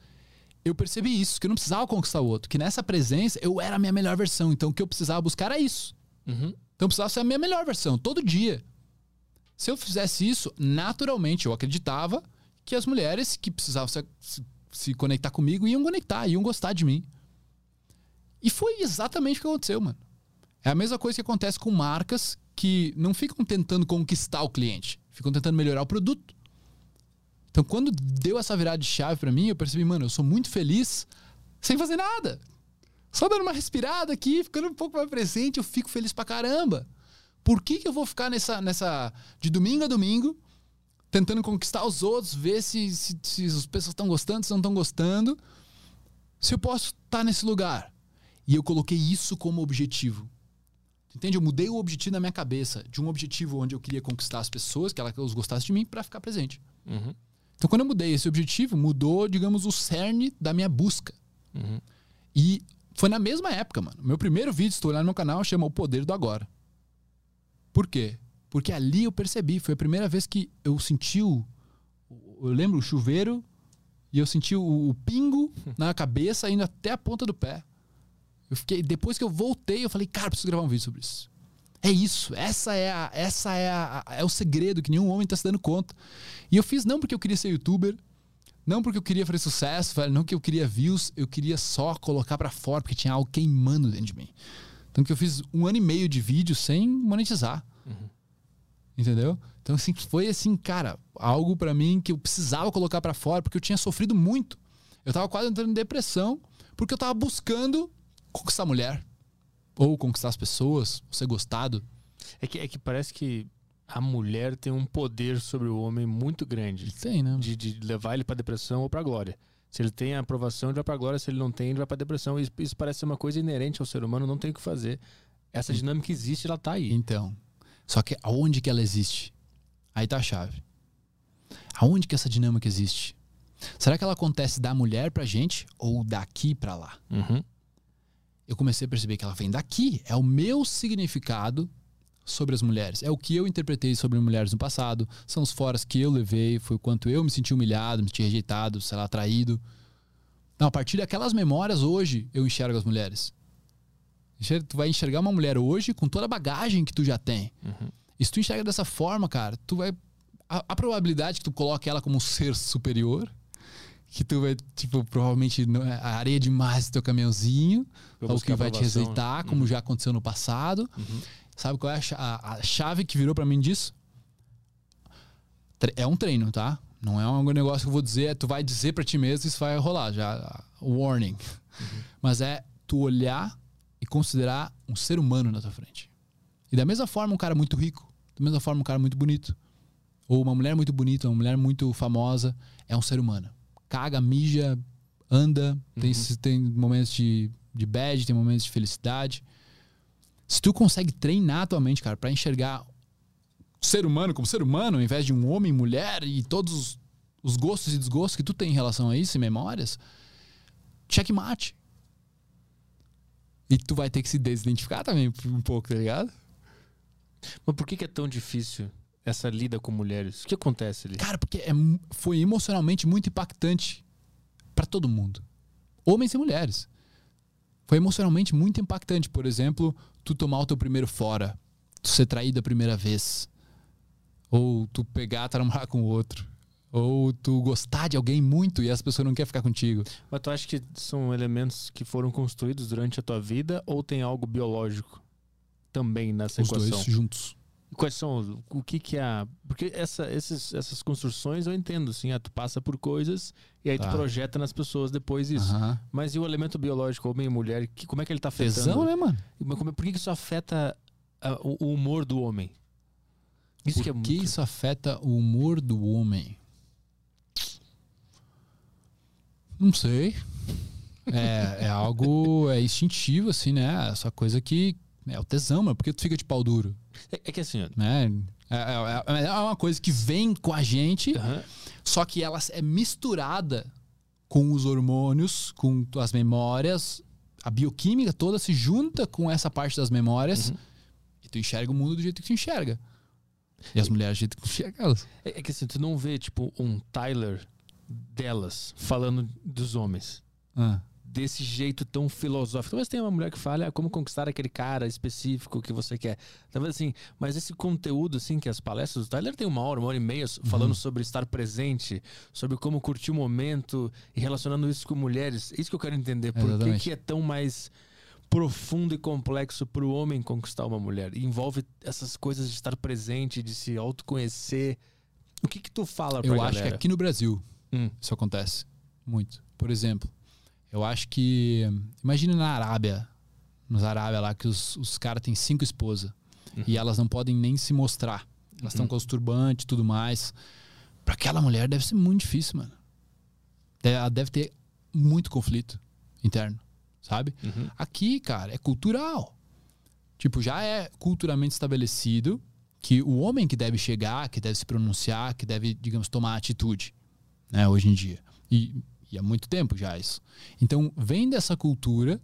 [SPEAKER 3] eu percebi isso, que eu não precisava conquistar o outro, que nessa presença eu era a minha melhor versão. Então o que eu precisava buscar era isso.
[SPEAKER 1] Uhum.
[SPEAKER 3] Então eu precisava ser a minha melhor versão, todo dia. Se eu fizesse isso, naturalmente eu acreditava que as mulheres que precisavam se, se- conectar comigo iam conectar, iam gostar de mim. E foi exatamente o que aconteceu, mano. É a mesma coisa que acontece com marcas que não ficam tentando conquistar o cliente, ficam tentando melhorar o produto. Então, quando deu essa virada de chave pra mim, eu percebi, mano, eu sou muito feliz sem fazer nada. Só dando uma respirada aqui, ficando um pouco mais presente, eu fico feliz pra caramba. Por que, que eu vou ficar nessa, nessa. de domingo a domingo, tentando conquistar os outros, ver se, se, se as pessoas estão gostando, se não estão gostando, se eu posso estar nesse lugar? E eu coloquei isso como objetivo. Entende? Eu mudei o objetivo na minha cabeça, de um objetivo onde eu queria conquistar as pessoas, que elas gostassem de mim, pra ficar presente.
[SPEAKER 1] Uhum.
[SPEAKER 3] Então, quando eu mudei esse objetivo, mudou, digamos, o cerne da minha busca.
[SPEAKER 1] Uhum.
[SPEAKER 3] E foi na mesma época, mano. Meu primeiro vídeo, se tu olhar no meu canal, chama O Poder do Agora. Por quê? Porque ali eu percebi, foi a primeira vez que eu senti o. Eu lembro o chuveiro e eu senti o, o pingo na cabeça indo até a ponta do pé. Eu fiquei. Depois que eu voltei, eu falei, cara, preciso gravar um vídeo sobre isso. É isso. Essa é a, essa é a, é o segredo que nenhum homem tá se dando conta. E eu fiz não porque eu queria ser youtuber, não porque eu queria fazer sucesso, velho, não que eu queria views, eu queria só colocar pra fora porque tinha algo queimando dentro de mim. Então que eu fiz um ano e meio de vídeo sem monetizar. Entendeu? Então assim, foi assim, cara, algo pra mim que eu precisava colocar pra fora porque eu tinha sofrido muito. Eu tava quase entrando em depressão porque eu tava buscando conquistar a mulher ou conquistar as pessoas, ser gostado.
[SPEAKER 1] É que, é que parece que a mulher tem um poder sobre o homem muito grande.
[SPEAKER 3] Tem, né?
[SPEAKER 1] De, de levar ele pra depressão ou pra glória. Se ele tem a aprovação, ele vai pra glória. Se ele não tem, ele vai pra depressão. Isso, isso parece ser uma coisa inerente ao ser humano, não tem o que fazer. Essa dinâmica existe, ela tá aí.
[SPEAKER 3] Então, só que aonde que ela existe? Aí tá a chave. Aonde que essa dinâmica existe? Será que ela acontece da mulher pra gente ou daqui pra lá?
[SPEAKER 1] Uhum.
[SPEAKER 3] Eu comecei a perceber que ela vem daqui. É o meu significado sobre as mulheres. É o que eu interpretei sobre mulheres no passado. São os foras que eu levei. Foi o quanto eu me senti humilhado, me senti rejeitado, sei lá, traído. Então, a partir daquelas memórias, hoje, eu enxergo as mulheres. Tu vai enxergar uma mulher hoje com toda a bagagem que tu já tem.
[SPEAKER 1] Uhum.
[SPEAKER 3] E se tu enxerga dessa forma, cara, tu vai. A, a probabilidade que tu coloque ela como um ser superior, que tu vai, tipo, provavelmente não é- a areia demais do teu caminhãozinho, ou que vai te
[SPEAKER 1] aprovação,
[SPEAKER 3] rejeitar,
[SPEAKER 1] né?
[SPEAKER 3] como
[SPEAKER 1] Uhum.
[SPEAKER 3] já aconteceu no passado.
[SPEAKER 1] Uhum.
[SPEAKER 3] Sabe qual é a, a- a chave que virou pra mim disso? É um treino, tá? Não é um negócio que eu vou dizer, é tu vai dizer pra ti mesmo isso vai rolar, já warning. Mas é tu olhar considerar um ser humano na tua frente. E da mesma forma um cara muito rico, da mesma forma um cara muito bonito, ou uma mulher muito bonita, uma mulher muito famosa, é um ser humano. Caga, mija, anda, tem, tem momentos de, de bad, tem momentos de felicidade. Se tu consegue treinar a tua mente, cara, pra enxergar ser humano como ser humano, ao invés de um homem, mulher e todos os, os gostos e desgostos que tu tem em relação a isso e memórias, checkmate. E tu vai ter que se desidentificar também um pouco, tá ligado?
[SPEAKER 1] Mas por que, que é tão difícil essa lida com mulheres? O que acontece ali?
[SPEAKER 3] Cara, porque é foi emocionalmente muito impactante pra todo mundo. Homens e mulheres. Foi emocionalmente muito impactante. Por exemplo, tu tomar o teu primeiro fora, tu ser traído a primeira vez. Ou tu pegar, namorar com o outro. Ou tu gostar de alguém muito e as pessoas não querem ficar contigo.
[SPEAKER 1] Mas tu acha que são elementos que foram construídos durante a tua vida ou tem algo biológico também nessa
[SPEAKER 3] Os
[SPEAKER 1] equação?
[SPEAKER 3] dois juntos.
[SPEAKER 1] Quais são os- o que que é a porque essa, esses, essas construções eu entendo assim, ah, tu passa por coisas e aí
[SPEAKER 3] Tá.
[SPEAKER 1] tu projeta nas pessoas depois isso. Mas e o elemento biológico, homem e mulher, que, como é que ele tá afetando?
[SPEAKER 3] Tesão, né, mano?
[SPEAKER 1] Como- por que que isso afeta o, o humor do homem? Isso
[SPEAKER 3] Por
[SPEAKER 1] que é
[SPEAKER 3] que
[SPEAKER 1] muito-
[SPEAKER 3] isso afeta o humor do homem? Não sei. É, é algo é instintivo, assim, né? Essa coisa que é o tesão, mano. Por que tu fica de pau duro?
[SPEAKER 1] é, é que assim,
[SPEAKER 3] Né? É, é- é uma coisa que vem com a gente,
[SPEAKER 1] aham,
[SPEAKER 3] só que ela é misturada com os hormônios, com as memórias, a bioquímica toda se junta com essa parte das memórias
[SPEAKER 1] Uhum.
[SPEAKER 3] e tu enxerga o mundo do jeito que tu enxerga. E as mulheres do jeito que enxerga elas.
[SPEAKER 1] É, é que assim, tu não vê, tipo, um Tyler delas falando dos homens.
[SPEAKER 3] Ah.
[SPEAKER 1] Desse jeito tão filosófico. Talvez tenha uma mulher que fale ah, como conquistar aquele cara específico que você quer. Talvez assim, mas esse conteúdo, assim, que as palestras do Tyler tem uma hora, uma hora e meia falando sobre estar presente, sobre como curtir o momento e relacionando isso com mulheres. Isso que eu quero entender. Por que, que é tão mais profundo e complexo para o homem conquistar uma mulher? E envolve essas coisas de estar presente, de se autoconhecer. O que que tu fala pra
[SPEAKER 3] Eu
[SPEAKER 1] galera?
[SPEAKER 3] acho que aqui no Brasil
[SPEAKER 1] Hum.
[SPEAKER 3] isso acontece muito. Por exemplo, eu acho que. Imagina na Arábia, nos Arábia lá, que os, os caras têm cinco esposas e elas não podem nem se mostrar. Elas estão com os turbantes e tudo mais. Pra aquela mulher deve ser muito difícil, mano. Ela deve ter muito conflito interno, sabe?
[SPEAKER 1] Uhum.
[SPEAKER 3] Aqui, cara, é cultural. Tipo, já é culturalmente estabelecido que o homem que deve chegar, que deve se pronunciar, que deve, digamos, tomar atitude, né, hoje em dia. E, e há muito tempo já isso. Então, vem dessa cultura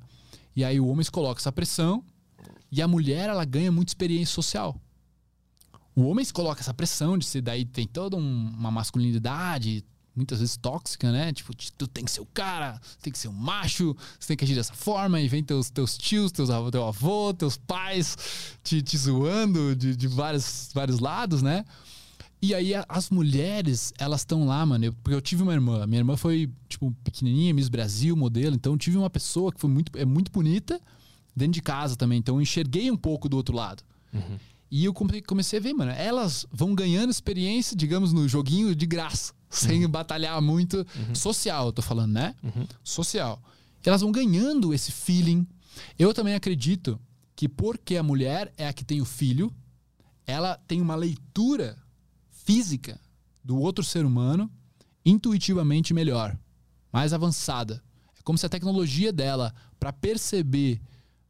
[SPEAKER 3] e aí o homem se coloca essa pressão e a mulher, ela ganha muita experiência social. O homem se coloca essa pressão de ser daí tem toda um- uma masculinidade, muitas vezes tóxica, né? Tipo, tu tem que ser o cara, tem que ser um macho, você tem que agir dessa forma, e vem teus, teus tios, teus, avô- teu avô, teus pais te, te zoando de, de vários, vários lados, né? E aí a- as mulheres, elas estão lá, mano. eu- porque eu tive uma irmã. Minha irmã foi, tipo, pequenininha, Miss Brasil, modelo. Então eu tive uma pessoa que foi muito, é muito bonita dentro de casa também. Então eu enxerguei um pouco do outro lado. E eu come- comecei a ver, mano, elas vão ganhando experiência, digamos, no joguinho de graça, sem batalhar muito. Social, eu tô falando, né? Social. E elas vão ganhando esse feeling. Eu também acredito que porque a mulher é a que tem o filho, ela tem uma leitura física do outro ser humano intuitivamente melhor, mais avançada. É como se a tecnologia dela para perceber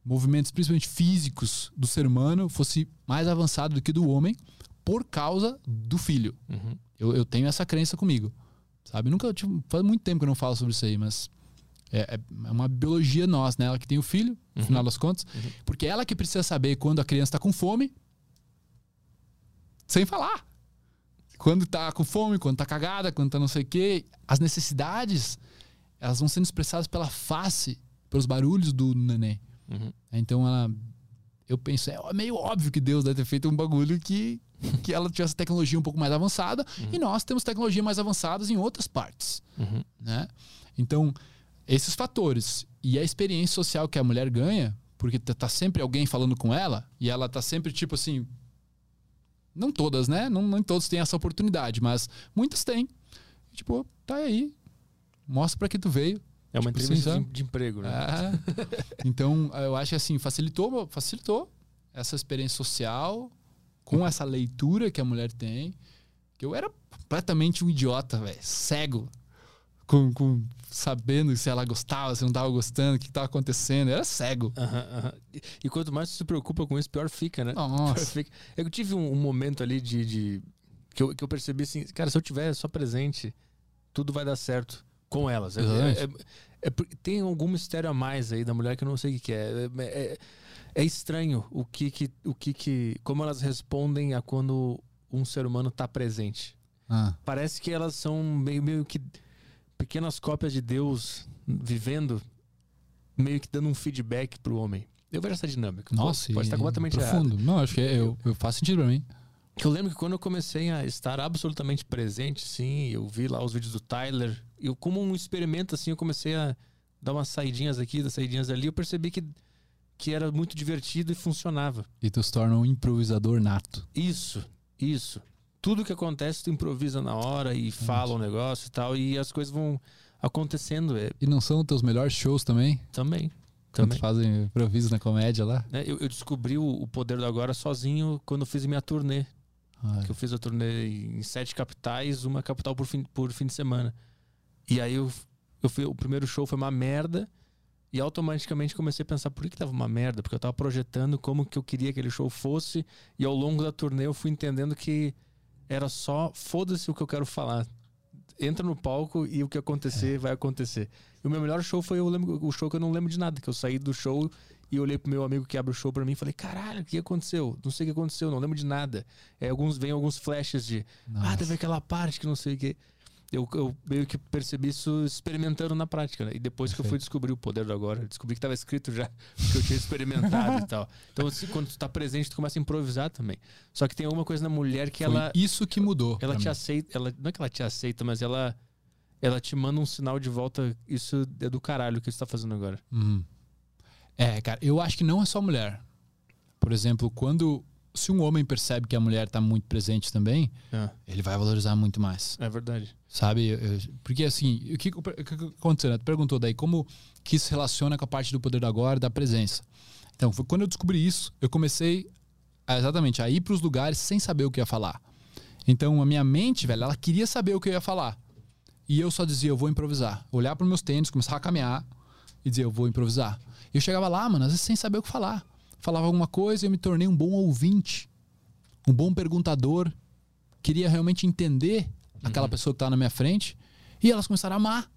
[SPEAKER 3] movimentos, principalmente físicos, do ser humano fosse mais avançado do que do homem por causa do filho.
[SPEAKER 1] Uhum.
[SPEAKER 3] Eu, eu tenho essa crença comigo. Sabe? Nunca tipo, faz muito tempo que eu não falo sobre isso aí, mas é, é uma biologia nossa, né? Ela que tem o filho, no final das contas, porque é ela que precisa saber quando a criança está com fome, sem falar. Quando tá com fome, quando tá cagada, quando tá não sei o quê. As necessidades, elas vão sendo expressadas pela face, pelos barulhos do neném.
[SPEAKER 1] Uhum.
[SPEAKER 3] Então ela. Eu penso, é meio óbvio que Deus deve ter feito um bagulho que, que ela tivesse tecnologia um pouco mais avançada e nós temos tecnologia mais avançadas em outras partes,
[SPEAKER 1] Uhum.
[SPEAKER 3] né? Então, esses fatores e a experiência social que a mulher ganha, porque tá- tá sempre alguém falando com ela e ela tá sempre tipo assim. Não todas, né? Não, nem todos têm essa oportunidade, mas muitas têm. Tipo, tá aí. Mostra pra que tu veio.
[SPEAKER 1] É uma
[SPEAKER 3] Tipo,
[SPEAKER 1] entrevista
[SPEAKER 3] sim,
[SPEAKER 1] de, emprego, né?
[SPEAKER 3] É. Então, eu acho que assim, facilitou, facilitou essa experiência social com essa leitura que a mulher tem. Que eu era completamente um idiota, velho. Cego. Com, com- sabendo se ela gostava, se não tava gostando, o que tava acontecendo. Eu era cego.
[SPEAKER 1] Aham, aham. E, e quanto mais você se preocupa com isso, pior fica, né? Pior
[SPEAKER 3] Nossa.
[SPEAKER 1] fica. Eu tive um, um momento ali de. de- que, eu, que eu percebi assim, cara, se eu tiver só presente, tudo vai dar certo com elas. É- é- é- é tem algum mistério a mais aí da mulher que eu não sei o que, é. É, é- é estranho o que que, o que que. Como elas respondem a quando um ser humano tá presente.
[SPEAKER 3] Ah,
[SPEAKER 1] Parece que elas são meio, meio que pequenas cópias de Deus vivendo, meio que dando um feedback pro homem. Eu vejo essa dinâmica.
[SPEAKER 3] nossa,
[SPEAKER 1] pode, estar completamente errado.
[SPEAKER 3] profundo. Não, acho que é, eu, eu faço sentido pra mim.
[SPEAKER 1] Eu lembro que quando eu comecei a estar absolutamente presente, sim, eu vi lá os vídeos do Tyler, eu como um experimento assim, eu comecei a dar umas saidinhas aqui, das saidinhas ali, eu percebi que que era muito divertido e funcionava.
[SPEAKER 3] E tu se torna um improvisador nato.
[SPEAKER 1] Isso, isso. Tudo que acontece, tu improvisa na hora e fala um negócio e tal, e as coisas vão acontecendo é,
[SPEAKER 3] E não são os teus melhores shows também?
[SPEAKER 1] também.
[SPEAKER 3] Quando
[SPEAKER 1] Também.
[SPEAKER 3] fazem improviso na comédia lá?
[SPEAKER 1] né? Eu, eu descobri o, o poder do agora sozinho quando eu fiz minha turnê.
[SPEAKER 3] Ah,
[SPEAKER 1] Que eu fiz a turnê em sete capitais, uma capital por fim, por fim de semana. E aí eu, eu fui, o primeiro show foi uma merda. E automaticamente comecei a pensar por que, que tava uma merda, porque eu tava projetando como que eu queria que aquele show fosse, e ao longo da turnê eu fui entendendo que era só foda-se o que eu quero falar. Entra no palco e o que acontecer vai acontecer. E o meu melhor show foi eu lembro, o show que eu não lembro de nada, que eu saí do show e olhei pro meu amigo que abre o show pra mim e falei: "Caralho, o que aconteceu? Não sei o que aconteceu, não lembro de nada". É, alguns vem alguns flashes de: "Ah,
[SPEAKER 3] Nossa.
[SPEAKER 1] teve aquela parte que não sei o que". Eu, eu meio que percebi isso experimentando na prática, né? E depois que eu fui descobrir o poder do agora, descobri que estava escrito já, que eu tinha experimentado e tal. Então, se, quando tu tá presente, tu começa a improvisar também. Só que tem alguma coisa na mulher que
[SPEAKER 3] Foi
[SPEAKER 1] ela,
[SPEAKER 3] isso que mudou.
[SPEAKER 1] ela te
[SPEAKER 3] mim.
[SPEAKER 1] aceita, ela, não é que ela te aceita, mas ela, ela te manda um sinal de volta. Isso é do caralho que você tá fazendo agora.
[SPEAKER 3] Uhum. É, cara, eu acho que não é só mulher. Por exemplo, quando. Se um homem percebe que a mulher tá muito presente também, ele vai valorizar muito mais.
[SPEAKER 1] É verdade.
[SPEAKER 3] Sabe? Porque assim, o que, o que aconteceu? né? Tu perguntou daí como que isso se relaciona com a parte do poder do agora, da presença. Então, foi quando eu descobri isso, eu comecei a, exatamente a ir para os lugares sem saber o que ia falar. Então, a minha mente, velho, ela queria saber o que eu ia falar. E eu só dizia, eu vou improvisar. Olhar para meus tênis, começar a caminhar e dizer, eu vou improvisar. E eu chegava lá, mano, às vezes sem saber o que falar. Falava alguma coisa e eu me tornei um bom ouvinte, um bom perguntador. Queria realmente entender aquela pessoa que estava na minha frente. E elas começaram a amar.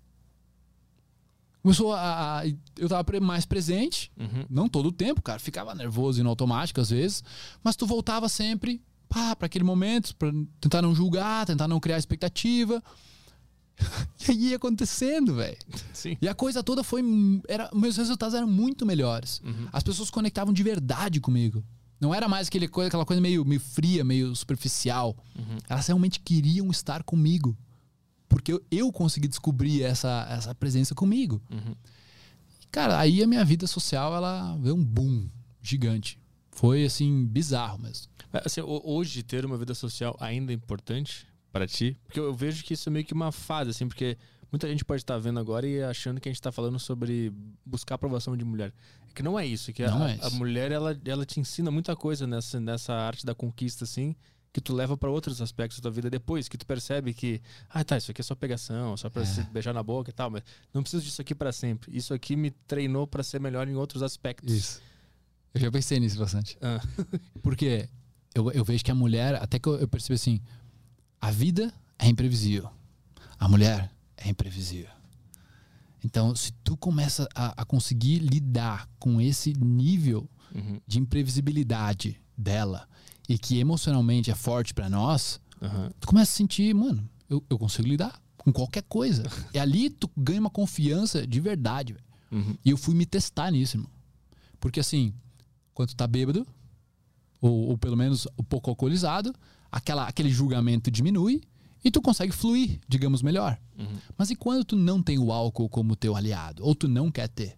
[SPEAKER 3] Começou a. a- eu tava pre- mais presente,
[SPEAKER 1] Uhum.
[SPEAKER 3] não todo o tempo, cara. Ficava nervoso e no automático às vezes. Mas tu voltava sempre para aquele momento, para tentar não julgar, tentar não criar expectativa. E aí ia acontecendo, velho. E a coisa toda foi. Era, meus resultados eram muito melhores.
[SPEAKER 1] Uhum.
[SPEAKER 3] As pessoas conectavam de verdade comigo. Não era mais aquele, coisa- aquela coisa meio, meio fria, meio superficial.
[SPEAKER 1] Uhum.
[SPEAKER 3] Elas realmente queriam estar comigo. Porque eu, eu consegui descobrir essa, essa presença comigo.
[SPEAKER 1] Uhum.
[SPEAKER 3] Cara, aí a minha vida social, ela veio um boom gigante. Foi, assim, bizarro mesmo.
[SPEAKER 1] Assim, ho- hoje ter uma vida social ainda é importante para ti? Porque eu vejo que isso é meio que uma fase, assim, porque muita gente pode estar vendo agora e achando que a gente está falando sobre buscar aprovação de mulher. É que não é isso, que
[SPEAKER 3] Não
[SPEAKER 1] a,
[SPEAKER 3] é isso.
[SPEAKER 1] a mulher ela, ela te ensina muita coisa nessa, nessa arte da conquista, assim, que tu leva para outros aspectos da tua vida depois, que tu percebe que, ah, tá, isso aqui é só pegação, só para
[SPEAKER 3] É.
[SPEAKER 1] se beijar na boca e tal, mas não preciso disso aqui para sempre. Isso aqui me treinou para ser melhor em outros aspectos.
[SPEAKER 3] Eu já pensei nisso bastante.
[SPEAKER 1] Ah.
[SPEAKER 3] Porque eu, eu vejo que a mulher, até que eu, eu percebi assim, a vida é imprevisível. A mulher é imprevisível. Então, se tu começa a, a conseguir lidar com esse nível
[SPEAKER 1] Uhum,
[SPEAKER 3] de imprevisibilidade dela e que emocionalmente é forte pra nós,
[SPEAKER 1] aham.
[SPEAKER 3] tu começa a sentir, mano, eu, eu consigo lidar com qualquer coisa. e ali tu ganha uma confiança de verdade.
[SPEAKER 1] Uhum.
[SPEAKER 3] E eu fui me testar nisso, irmão. Porque assim, quando tu tá bêbado, ou, ou pelo menos um pouco alcoolizado, aquela, aquele julgamento diminui e tu consegue fluir, digamos, melhor.
[SPEAKER 1] Uhum.
[SPEAKER 3] Mas e quando tu não tem o álcool como teu aliado? Ou tu não quer ter?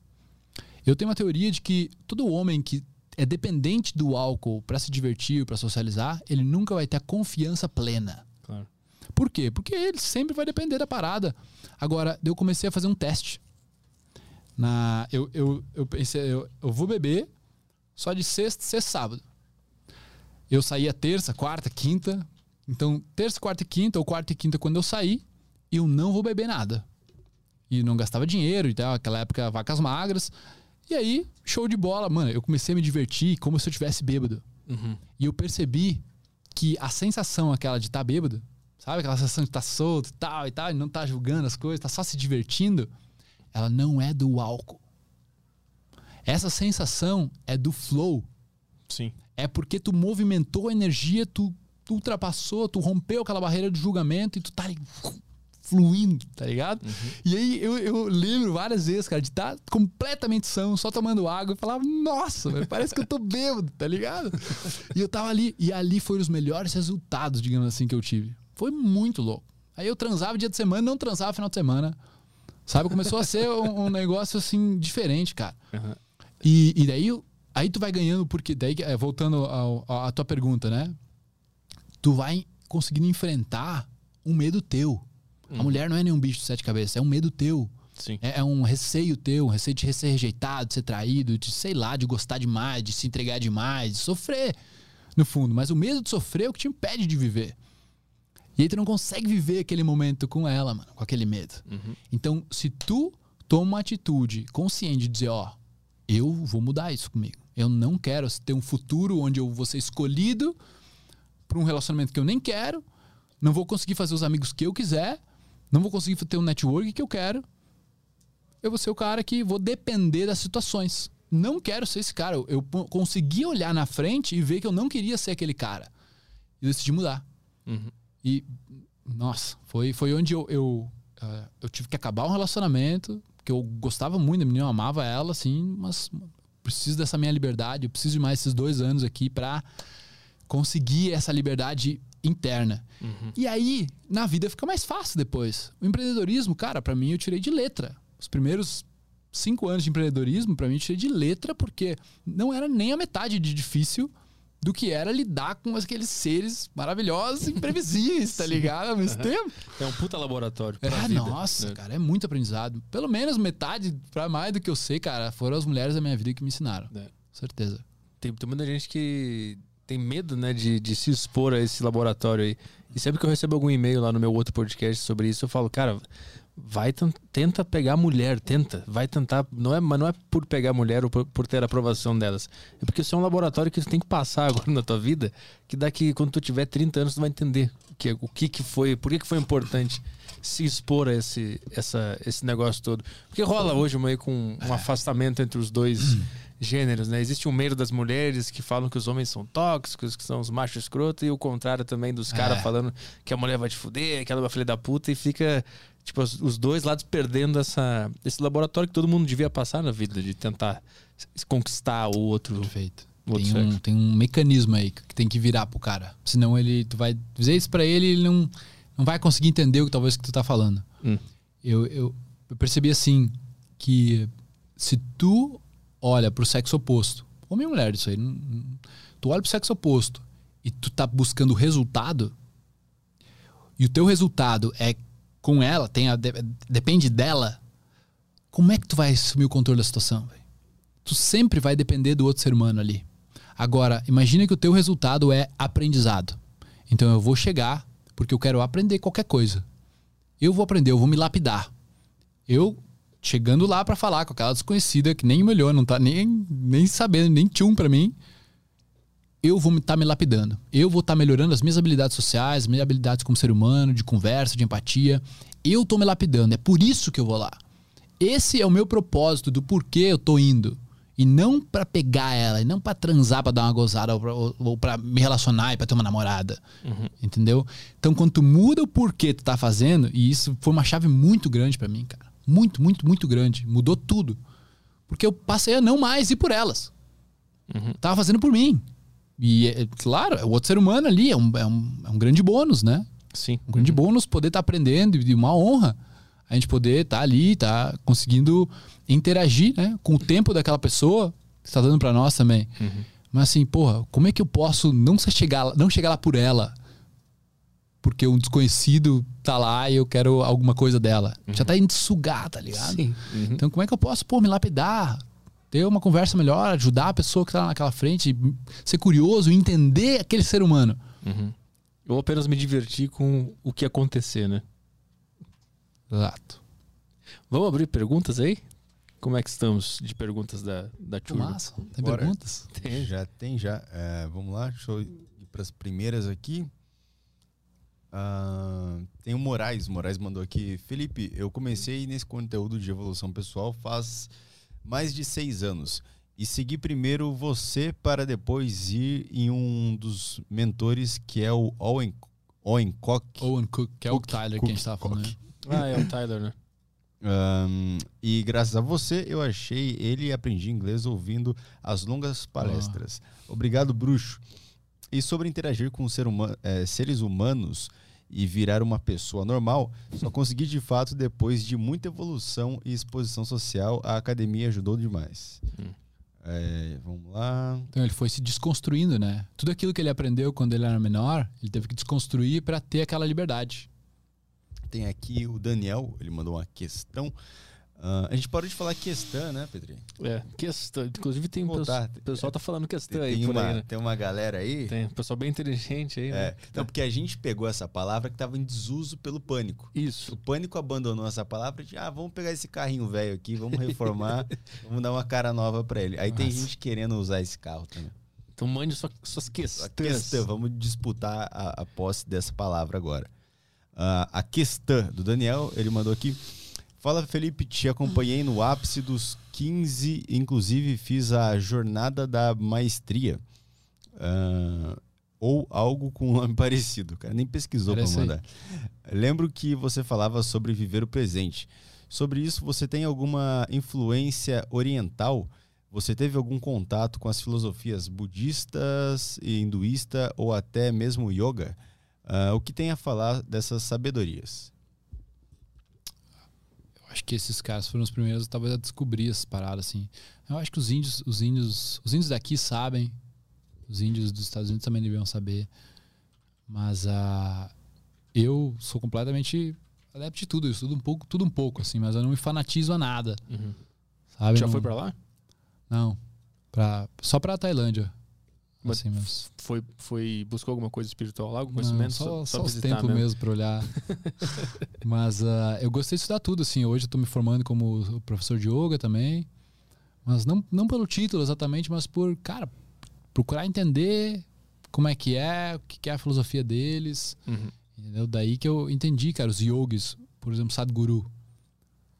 [SPEAKER 3] Eu tenho uma teoria de que todo homem que é dependente do álcool pra se divertir, pra socializar, ele nunca vai ter a confiança plena.
[SPEAKER 1] Claro.
[SPEAKER 3] Por quê? Porque ele sempre vai depender da parada. Agora, eu comecei a fazer um teste. Na, eu, eu, eu pensei, eu, eu vou beber só de sexta, sexta sábado. Eu saía terça, quarta, quinta. Então, terça, quarta e quinta, ou quarta e quinta, quando eu saí, eu não vou beber nada. E não gastava dinheiro e tal, aquela época, vacas magras. E aí, show de bola, mano. Eu comecei a me divertir como se eu tivesse bêbado.
[SPEAKER 1] Uhum.
[SPEAKER 3] E eu percebi que a sensação aquela de estar tá bêbado, sabe? Aquela sensação de estar solto e tal e tal, e não estar julgando as coisas, tá só se divertindo, ela não é do álcool. Essa sensação é do flow.
[SPEAKER 1] Sim.
[SPEAKER 3] É porque tu movimentou a energia, tu, tu ultrapassou, tu rompeu aquela barreira de julgamento e tu tá ali fluindo, tá ligado? E aí eu, eu lembro várias vezes, cara, de estar completamente são, só tomando água e falava, nossa, velho, parece que eu tô bêbado, tá ligado? E eu tava ali, e ali foram os melhores resultados, digamos assim, que eu tive. Foi muito louco. Aí eu transava dia de semana, não transava final de semana. Sabe? Começou a ser um, um negócio assim diferente, cara.
[SPEAKER 1] Uhum.
[SPEAKER 3] E, e daí, aí tu vai ganhando, porque daí, é, voltando à tua pergunta, né? Tu vai conseguindo enfrentar um medo teu. A mulher não é nenhum bicho de sete cabeças, é um medo teu.
[SPEAKER 1] Sim.
[SPEAKER 3] É, é um receio teu, um receio de ser rejeitado, de ser traído, de, sei lá, de gostar demais, de se entregar demais, de sofrer, no fundo. Mas o medo de sofrer é o que te impede de viver. E aí tu não consegue viver aquele momento com ela, mano, com aquele medo.
[SPEAKER 1] Uhum.
[SPEAKER 3] Então, se tu toma uma atitude consciente de dizer, ó, eu vou mudar isso comigo. Eu não quero ter um futuro onde eu vou ser escolhido para um relacionamento que eu nem quero, não vou conseguir fazer os amigos que eu quiser, não vou conseguir ter um network que eu quero. Eu vou ser o cara que vou depender das situações. Não quero ser esse cara. Eu, consegui olhar na frente e ver que eu não queria ser aquele cara. E decidi mudar.
[SPEAKER 1] Uhum.
[SPEAKER 3] E, nossa, foi, foi onde eu, eu, eh, eu tive que acabar um relacionamento, que eu gostava muito da menina, eu amava ela, assim, mas preciso dessa minha liberdade, eu preciso de mais esses dois anos aqui pra conseguir essa liberdade interna.
[SPEAKER 1] Uhum.
[SPEAKER 3] E aí, na vida fica mais fácil depois. O empreendedorismo, cara, pra mim eu tirei de letra. Os primeiros cinco anos de empreendedorismo, pra mim eu tirei de letra, porque não era nem a metade de difícil do que era lidar com aqueles seres maravilhosos e imprevisíveis, tá ligado? Ao mesmo tempo.
[SPEAKER 1] É um puta laboratório. Pra
[SPEAKER 3] É,
[SPEAKER 1] vida,
[SPEAKER 3] nossa,
[SPEAKER 1] né?
[SPEAKER 3] cara, é muito aprendizado. Pelo menos metade, pra mais do que eu sei, cara, foram as mulheres da minha vida que me ensinaram.
[SPEAKER 1] É.
[SPEAKER 3] Certeza.
[SPEAKER 1] Tem, tem muita gente que tem medo, né, de, de se expor a esse laboratório aí. E sempre que eu recebo algum e-mail lá no meu outro podcast sobre isso, eu falo, cara, vai ten- tenta pegar mulher, tenta, vai tentar, não é, mas não é por pegar mulher ou por, por ter a aprovação delas. É porque isso é um laboratório que tu tem que passar agora na tua vida, que daqui quando tu tiver 30 anos tu vai entender o que, o que que foi, por que que foi importante se expor a esse, essa, esse negócio todo. Porque rola hoje meio com um afastamento entre os dois gêneros, né? Existe um meio das mulheres que falam que os homens são tóxicos, que são os machos escroto, e o contrário também dos caras
[SPEAKER 3] É.
[SPEAKER 1] falando que a mulher vai te fuder, que ela é uma filha da puta, e fica, tipo, os, dois lados perdendo essa, esse laboratório que todo mundo devia passar na vida, de tentar conquistar o outro.
[SPEAKER 3] Perfeito.
[SPEAKER 1] o outro
[SPEAKER 3] Tem um, tem um mecanismo aí que tem que virar pro cara. Senão ele, tu vai dizer isso pra ele, ele não, não vai conseguir entender o que talvez que tu tá falando.
[SPEAKER 1] Hum.
[SPEAKER 3] Eu, eu, eu percebi assim que se tu olha pro sexo oposto, homem e mulher, isso aí, tu olha pro sexo oposto e tu tá buscando resultado, e o teu resultado é com ela, tem a, de- depende dela, como é que tu vai assumir o controle da situação? Tu sempre vai depender do outro ser humano ali. Agora, imagina que o teu resultado é aprendizado. Então eu vou chegar porque eu quero aprender qualquer coisa. Eu vou aprender, eu vou me lapidar. Eu chegando lá pra falar com aquela desconhecida que nem me olhou, não tá nem, nem sabendo, nem tchum pra mim. Eu vou estar me lapidando. Eu vou estar melhorando as minhas habilidades sociais, minhas habilidades como ser humano, de conversa, de empatia. Eu tô me lapidando. É por isso que eu vou lá. Esse é o meu propósito do porquê eu tô indo. E não pra pegar ela, e não pra transar, pra dar uma gozada, ou pra me relacionar e pra ter uma namorada. Entendeu? Então, quando tu muda o porquê tu tá fazendo, e isso foi uma chave muito grande pra mim, cara. Muito, muito, muito grande. Mudou tudo. Porque eu passei a não mais ir por elas. Tava fazendo por mim. E, é, claro, é o outro ser humano ali, é um, é um, é um grande bônus, né?
[SPEAKER 1] Sim.
[SPEAKER 3] Um grande bônus poder estar aprendendo e uma honra a gente poder estar ali, tá conseguindo interagir, né, com o tempo daquela pessoa que está dando para nós também. Mas assim, porra, como é que eu posso não chegar, não chegar lá por ela? Porque um desconhecido tá lá e eu quero alguma coisa dela. Já tá indo sugar, tá ligado?
[SPEAKER 1] Sim. Uhum.
[SPEAKER 3] Então, como é que eu posso, pô, me lapidar? Ter uma conversa melhor, ajudar a pessoa que tá lá naquela frente, ser curioso, entender aquele ser humano.
[SPEAKER 1] Uhum. Ou apenas me divertir com o que acontecer, né?
[SPEAKER 3] Exato.
[SPEAKER 1] Vamos abrir perguntas aí? Como é que estamos de perguntas da, da turma?
[SPEAKER 3] massa. Tem
[SPEAKER 2] Bora.
[SPEAKER 3] perguntas?
[SPEAKER 1] Tem.
[SPEAKER 2] Já tem, já. É, vamos lá, deixa eu ir para as primeiras aqui. Ah, tem o Moraes. O Moraes mandou aqui. Felipe, eu comecei nesse conteúdo de evolução pessoal faz mais de seis anos. E segui primeiro você para depois ir em um dos mentores que é o Owen, Owen Cock.
[SPEAKER 3] Owen Cook, que é o
[SPEAKER 2] Cook,
[SPEAKER 3] Tyler
[SPEAKER 2] Cook,
[SPEAKER 3] que a gente tava falando.
[SPEAKER 2] Cook.
[SPEAKER 3] né?
[SPEAKER 1] Ah, é o Tyler, né?
[SPEAKER 2] Ahn, e graças a você eu achei ele e aprendi inglês ouvindo as longas palestras. Obrigado, bruxo. E sobre interagir com ser huma- eh, seres humanos e virar uma pessoa normal, só consegui de fato depois de muita evolução e exposição social. A academia ajudou demais.
[SPEAKER 1] Hum.
[SPEAKER 2] Eh, vamos lá.
[SPEAKER 3] Então ele foi se desconstruindo, né? Tudo aquilo que ele aprendeu quando ele era menor, ele teve que desconstruir para ter aquela liberdade.
[SPEAKER 2] Tem aqui o Daniel, ele mandou uma questão. Ah, a gente parou de falar questão, né, Petri?
[SPEAKER 1] É, questão. Inclusive tem um pessoal, o pessoal tá falando questão
[SPEAKER 2] Tem,
[SPEAKER 1] aí por
[SPEAKER 2] uma,
[SPEAKER 1] aí, né?
[SPEAKER 2] tem uma galera aí.
[SPEAKER 1] Tem um pessoal bem inteligente aí, né?
[SPEAKER 2] É, não, porque a gente pegou essa palavra que estava em desuso pelo pânico.
[SPEAKER 1] Isso.
[SPEAKER 2] O pânico abandonou essa palavra de, ah, vamos pegar esse carrinho velho aqui, vamos reformar, vamos dar uma cara nova para ele. Aí tem
[SPEAKER 3] Nossa.
[SPEAKER 2] gente querendo usar esse carro também.
[SPEAKER 1] Então mande sua- suas questões.
[SPEAKER 2] questão, vamos disputar a, a posse dessa palavra agora. Ah, a questão do Daniel, ele mandou aqui. Fala, Felipe, te acompanhei no ápice dos 15, inclusive fiz a jornada da maestria. Ah, ou algo com um nome parecido. Cara nem pesquisou para mandar. Lembro que você falava sobre viver o presente. Sobre isso, você tem alguma influência oriental? Você teve algum contato com as filosofias budistas e hinduísta ou até mesmo yoga? Ah, o que tem a falar dessas sabedorias?
[SPEAKER 3] Acho que esses caras foram os primeiros, talvez, a descobrir essas paradas, assim. Eu acho que os índios, os índios, os índios daqui sabem, os índios dos Estados Unidos também deviam saber. Mas ah, eu sou completamente adepto de tudo, eu estudo um pouco, tudo um pouco, assim, mas eu não me fanatizo a nada,
[SPEAKER 1] Uhum.
[SPEAKER 3] sabe?
[SPEAKER 1] Já
[SPEAKER 3] Não-
[SPEAKER 1] foi pra lá?
[SPEAKER 3] Não. Pra, só pra Tailândia.
[SPEAKER 1] Mas
[SPEAKER 3] Assim.
[SPEAKER 1] Foi, foi, buscou alguma coisa espiritual lá? Algum
[SPEAKER 3] Não,
[SPEAKER 1] conhecimento?
[SPEAKER 3] só, só, os
[SPEAKER 1] visitar
[SPEAKER 3] tempos mesmo, pra olhar. mas ah, eu gostei de estudar tudo, assim. Hoje eu tô me formando como professor de yoga também. Mas não, não pelo título exatamente, mas por, cara, procurar entender como é que é, o que que é a filosofia deles.
[SPEAKER 1] Uhum.
[SPEAKER 3] Entendeu? Daí que eu entendi, cara, os yogis, por exemplo, Sadhguru.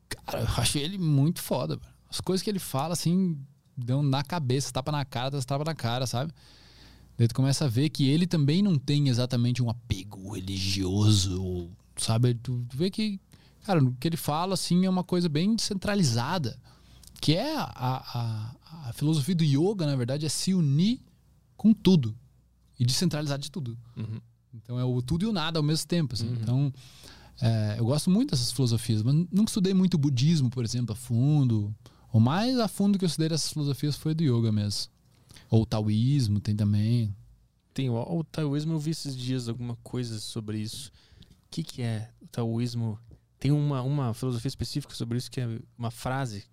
[SPEAKER 3] Cara, eu achei ele muito foda. mano. As coisas que ele fala, assim, dão na cabeça, tapa na cara, tapa na cara, sabe? Daí tu começa a ver que ele também não tem exatamente um apego religioso, sabe? Tu, tu vê que, cara, o que ele fala, assim, é uma coisa bem descentralizada. Que é a, a, a filosofia do yoga, na verdade, é se unir com tudo. E descentralizar de tudo.
[SPEAKER 1] Uhum.
[SPEAKER 3] Então é o tudo e o nada ao mesmo tempo. Assim.
[SPEAKER 1] Uhum.
[SPEAKER 3] Então é, eu gosto muito dessas filosofias, mas nunca estudei muito budismo, por exemplo, a fundo. O mais a fundo que eu estudei dessas filosofias foi do yoga mesmo. Ou o taoísmo tem também.
[SPEAKER 1] Tem o, o taoísmo, eu vi esses dias alguma coisa sobre isso. O que, que é o taoísmo? Tem uma, uma filosofia específica sobre isso que é uma frase.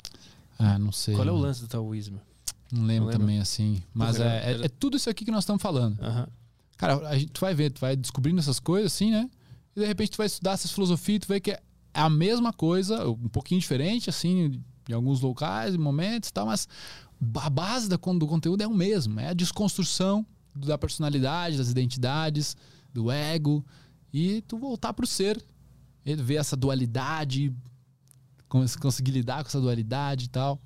[SPEAKER 3] Ah, não sei.
[SPEAKER 1] Qual é o lance do taoísmo?
[SPEAKER 3] Não lembro
[SPEAKER 1] Não lembra?
[SPEAKER 3] também assim. Mas é, é- é tudo isso aqui que nós estamos falando.
[SPEAKER 1] Aham.
[SPEAKER 3] Cara, a gente, tu vai ver, tu vai descobrindo essas coisas assim, né? E de repente tu vai estudar essas filosofias e tu vê que é a mesma coisa, um pouquinho diferente, assim, em alguns locais, em momentos e tal, mas a base da, do conteúdo é o mesmo. É a desconstrução da personalidade, das identidades, do ego. E tu voltar pro ser. E ver essa dualidade, cons- conseguir lidar com essa dualidade e tal.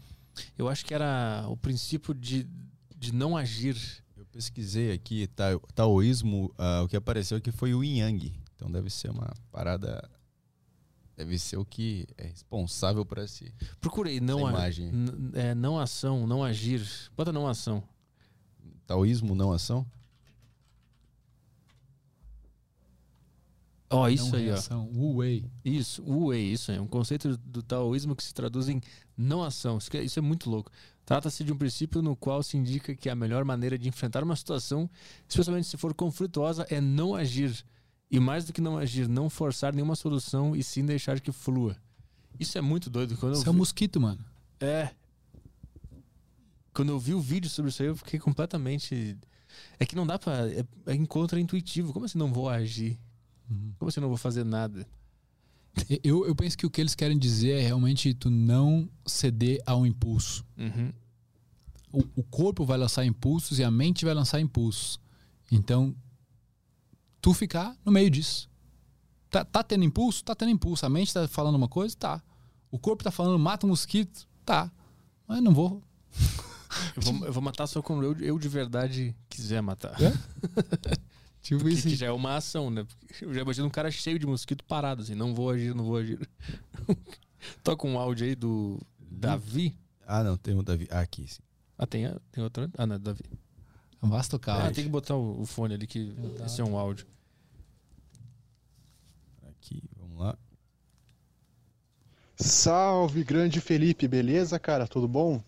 [SPEAKER 1] Eu acho que era o princípio de, de não agir.
[SPEAKER 2] Eu pesquisei aqui, ta- taoísmo, ah, o que apareceu aqui foi o yin yang. Então deve ser uma parada. Deve ser o que é responsável por esse.
[SPEAKER 1] Procurei não,
[SPEAKER 2] Essa
[SPEAKER 1] a-
[SPEAKER 2] imagem.
[SPEAKER 1] é, não ação, não agir. Bota não ação.
[SPEAKER 2] Taoísmo, não ação?
[SPEAKER 1] Ó, isso
[SPEAKER 3] não
[SPEAKER 1] aí, ó.
[SPEAKER 3] reação. Wu Wei.
[SPEAKER 1] Isso, Wu Wei, isso aí. Um conceito do taoísmo que se traduz em não ação. Isso, que é- isso é muito louco. Trata-se de um princípio no qual se indica que a melhor maneira de enfrentar uma situação, especialmente se for conflituosa, é não agir. E mais do que não agir, não forçar nenhuma solução e sim deixar que flua. Isso é muito doido. Quando
[SPEAKER 3] Isso
[SPEAKER 1] eu
[SPEAKER 3] é um
[SPEAKER 1] vi...
[SPEAKER 3] mosquito, mano.
[SPEAKER 1] É. Quando eu vi o vídeo sobre isso aí, eu fiquei completamente. É que não dá pra. É, é contra-intuitivo. Como assim não vou agir? Como assim não vou fazer nada?
[SPEAKER 3] Eu, eu penso que o que eles querem dizer é realmente tu não ceder ao impulso.
[SPEAKER 1] Uhum.
[SPEAKER 3] O, o corpo vai lançar impulsos e a mente vai lançar impulsos. Então, tu ficar no meio disso. Tá, tá tendo impulso? Tá tendo impulso. A mente tá falando uma coisa? Tá. O corpo tá falando mata um mosquito? Tá. Mas não vou.
[SPEAKER 1] Eu vou, eu vou matar só quando eu, eu de verdade quiser matar.
[SPEAKER 3] É? Tipo
[SPEAKER 1] Porque
[SPEAKER 3] isso.
[SPEAKER 1] que já é uma ação, né? Porque Eu já imagino um cara cheio de mosquito parado, assim, não vou agir, não vou agir. Toca um áudio aí do Davi.
[SPEAKER 2] Ah, não, tem o Davi. Ah, aqui, sim.
[SPEAKER 1] Ah, tem, tem outro? Ah, não, é Davi.
[SPEAKER 3] Basta
[SPEAKER 1] Ah,
[SPEAKER 3] tocar.
[SPEAKER 1] tem que botar o, o fone ali, que esse é um áudio.
[SPEAKER 2] Aqui, vamos lá.
[SPEAKER 4] Salve, grande Felipe, beleza, cara? Tudo bom?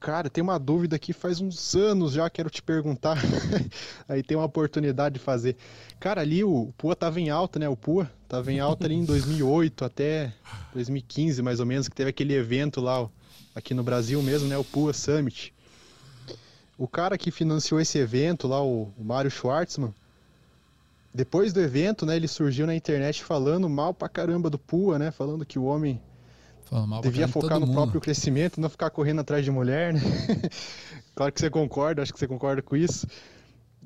[SPEAKER 4] Cara, tem uma dúvida que faz uns anos já quero te perguntar. Aí tem uma oportunidade de fazer. Cara, ali o Pua tava em alta, né? O Pua tava em alta ali em 2008 até 2015, mais ou menos, que teve aquele evento lá, aqui no Brasil mesmo, né? O Pua Summit. O cara que financiou esse evento lá, o, o Mário Schwartzman, depois do evento, né, ele surgiu na internet falando mal pra caramba do Pua, né? Falando que o homem
[SPEAKER 3] Fala mal pra
[SPEAKER 4] devia focar no
[SPEAKER 3] mundo.
[SPEAKER 4] próprio crescimento, não ficar correndo atrás de mulher, né? claro que você concorda, acho que você concorda com isso.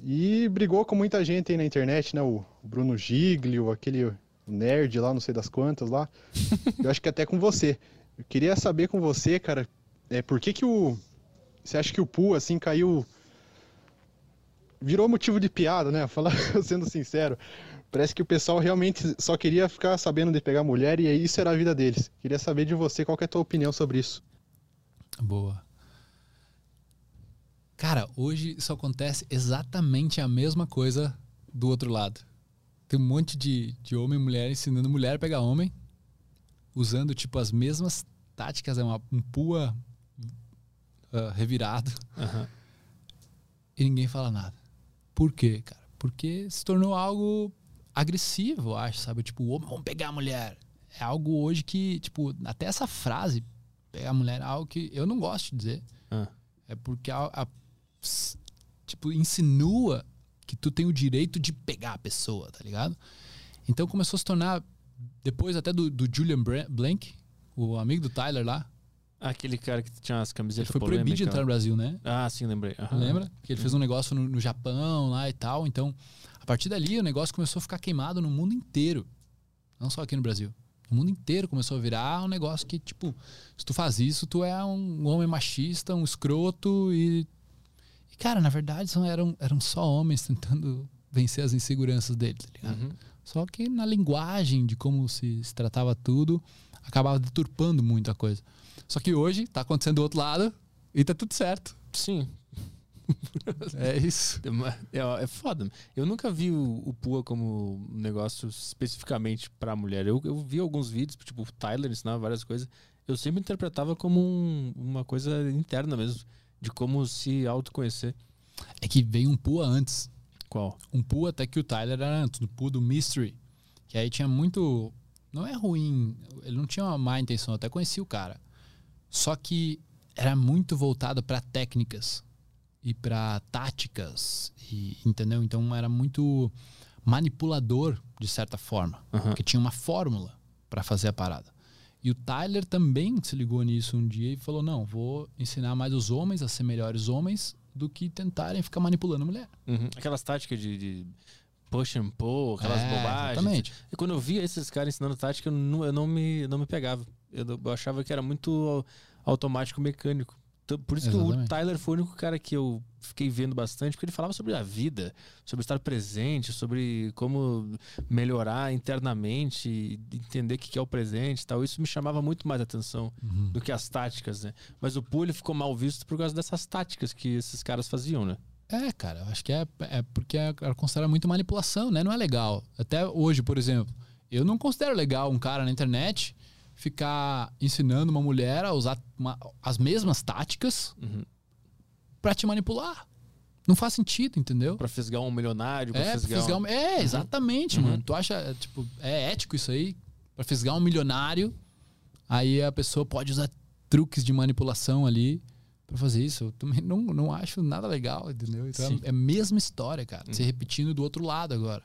[SPEAKER 4] E brigou com muita gente aí na internet, né? O Bruno Giglio, aquele nerd lá, não sei das quantas lá. Eu acho que até com você. Eu queria saber com você, cara, é, por que que o... Você acha que o Pu, assim, caiu... Virou motivo de piada, né? Falar, sendo sincero. Parece que o pessoal realmente só queria ficar sabendo de pegar mulher e isso era a vida deles. Queria saber de você qual que é a tua opinião sobre isso.
[SPEAKER 3] Boa. Cara, hoje isso acontece exatamente a mesma coisa do outro lado. Tem um monte de, de homem e mulher ensinando mulher a pegar homem, usando tipo as mesmas táticas, é uma, um pua ah, revirado,
[SPEAKER 1] Aham.
[SPEAKER 3] e ninguém fala nada. Por quê, cara? Porque se tornou algo agressivo, acho, sabe? Tipo, homem, vamos pegar a mulher. É algo hoje que, tipo, até essa frase, pegar a mulher, é algo que eu não gosto de dizer.
[SPEAKER 1] Ah.
[SPEAKER 3] É porque a, a- tipo, insinua que tu tem o direito de pegar a pessoa, tá ligado? Então começou a se tornar, depois até do, do Julian Blank, o amigo do Tyler lá,
[SPEAKER 1] Aquele cara que tinha as
[SPEAKER 3] ele
[SPEAKER 1] camisetas
[SPEAKER 3] foi proibido de entrar no Brasil, né?
[SPEAKER 1] Ah, sim, lembrei. Aham.
[SPEAKER 3] Lembra? Que ele fez um negócio no, no Japão lá e tal. Então, a partir dali, o negócio começou a ficar queimado no mundo inteiro. Não só aqui no Brasil. O mundo inteiro começou a virar um negócio que, tipo, se tu faz isso, tu é um homem machista, um escroto e. E, cara, na verdade, são, eram, eram só homens tentando vencer as inseguranças deles, tá ligado?
[SPEAKER 1] Uhum.
[SPEAKER 3] Só que na linguagem de como se, se tratava tudo, acabava deturpando muito a coisa. Só que hoje tá acontecendo do outro lado e tá tudo certo.
[SPEAKER 1] Sim.
[SPEAKER 3] É isso.
[SPEAKER 1] É É, foda. Eu nunca vi o, o Pua como um negócio especificamente pra mulher. Eu, eu vi alguns vídeos, tipo, o Tyler ensinava várias coisas. Eu sempre interpretava como um- uma coisa interna mesmo, de como se autoconhecer.
[SPEAKER 3] É que veio um Pua antes.
[SPEAKER 1] Qual?
[SPEAKER 3] Um Pua até que o Tyler era antes, o Pua do Mystery. Que aí tinha muito. Não é ruim, ele não tinha uma má intenção, eu até conheci o cara. Só que era muito voltado pra técnicas e pra táticas, e, entendeu? Então era muito manipulador, de certa forma.
[SPEAKER 1] Aham.
[SPEAKER 3] Porque tinha uma fórmula pra fazer a parada. E o Tyler também se ligou nisso um dia e falou: não, vou ensinar mais os homens a ser melhores homens do que tentarem ficar manipulando a mulher.
[SPEAKER 1] Uhum. Aquelas táticas de, de push and pull, aquelas
[SPEAKER 3] É,
[SPEAKER 1] bobagens.
[SPEAKER 3] Exatamente.
[SPEAKER 1] E quando eu via esses caras ensinando tática, eu não, eu não, me, não me pegava. Eu, eu achava que era muito automático mecânico. Por isso que o
[SPEAKER 3] Exatamente.
[SPEAKER 1] Tyler foi o único cara que eu fiquei vendo bastante, porque ele falava sobre a vida, sobre estar presente, sobre como melhorar internamente, entender o que é o presente e tal. Isso me chamava muito mais atenção
[SPEAKER 3] Uhum.
[SPEAKER 1] do que as táticas, né? Mas o Pool ele ficou mal visto por causa dessas táticas que esses caras faziam, né?
[SPEAKER 3] É, cara, eu acho que é, é porque é, é considera muito manipulação, né? Não é legal. Até hoje, por exemplo, eu não considero legal um cara na internet ficar ensinando uma mulher a usar uma- as mesmas táticas
[SPEAKER 1] Uhum.
[SPEAKER 3] pra te manipular. Não faz sentido, entendeu?
[SPEAKER 1] Pra fisgar um milionário, pra
[SPEAKER 3] É,
[SPEAKER 1] fisgar,
[SPEAKER 3] fisgar
[SPEAKER 1] um...
[SPEAKER 3] é, exatamente,
[SPEAKER 1] Uhum.
[SPEAKER 3] mano. Tu acha, é, tipo, é ético isso aí? Pra fisgar um milionário, aí a pessoa pode usar truques de manipulação ali pra fazer isso. Eu também não, não acho nada legal, entendeu? Então
[SPEAKER 1] Sim.
[SPEAKER 3] é, a mesma história, cara. Se
[SPEAKER 1] Uhum.
[SPEAKER 3] repetindo do outro lado agora.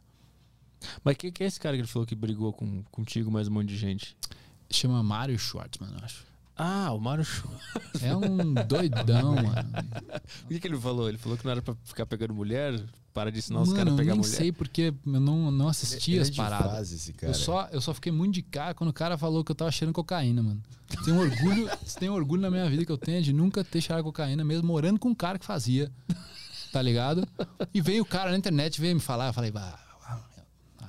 [SPEAKER 1] Mas quem que é esse cara que ele falou que brigou com, contigo mais um monte de gente?
[SPEAKER 3] Chama Mario Schwartzman, eu acho.
[SPEAKER 1] Ah, o Mário Schwartz.
[SPEAKER 3] É um doidão, mano.
[SPEAKER 1] O que, que ele falou? Ele falou que não era pra ficar pegando mulher? Para de ensinar os caras a
[SPEAKER 3] eu
[SPEAKER 1] pegar
[SPEAKER 3] nem
[SPEAKER 1] mulher.
[SPEAKER 3] sei porque eu não, não assisti
[SPEAKER 2] Ele é
[SPEAKER 3] as paradas.
[SPEAKER 2] fase, esse cara.
[SPEAKER 3] Eu só, eu só fiquei muito de cara quando o cara falou que eu tava cheirando cocaína, mano. Tem um orgulho, tem um orgulho na minha vida que eu tenho de nunca ter cheirado cocaína, mesmo morando com um cara que fazia. Tá ligado? E veio o cara na internet veio me falar, eu falei, "Bah,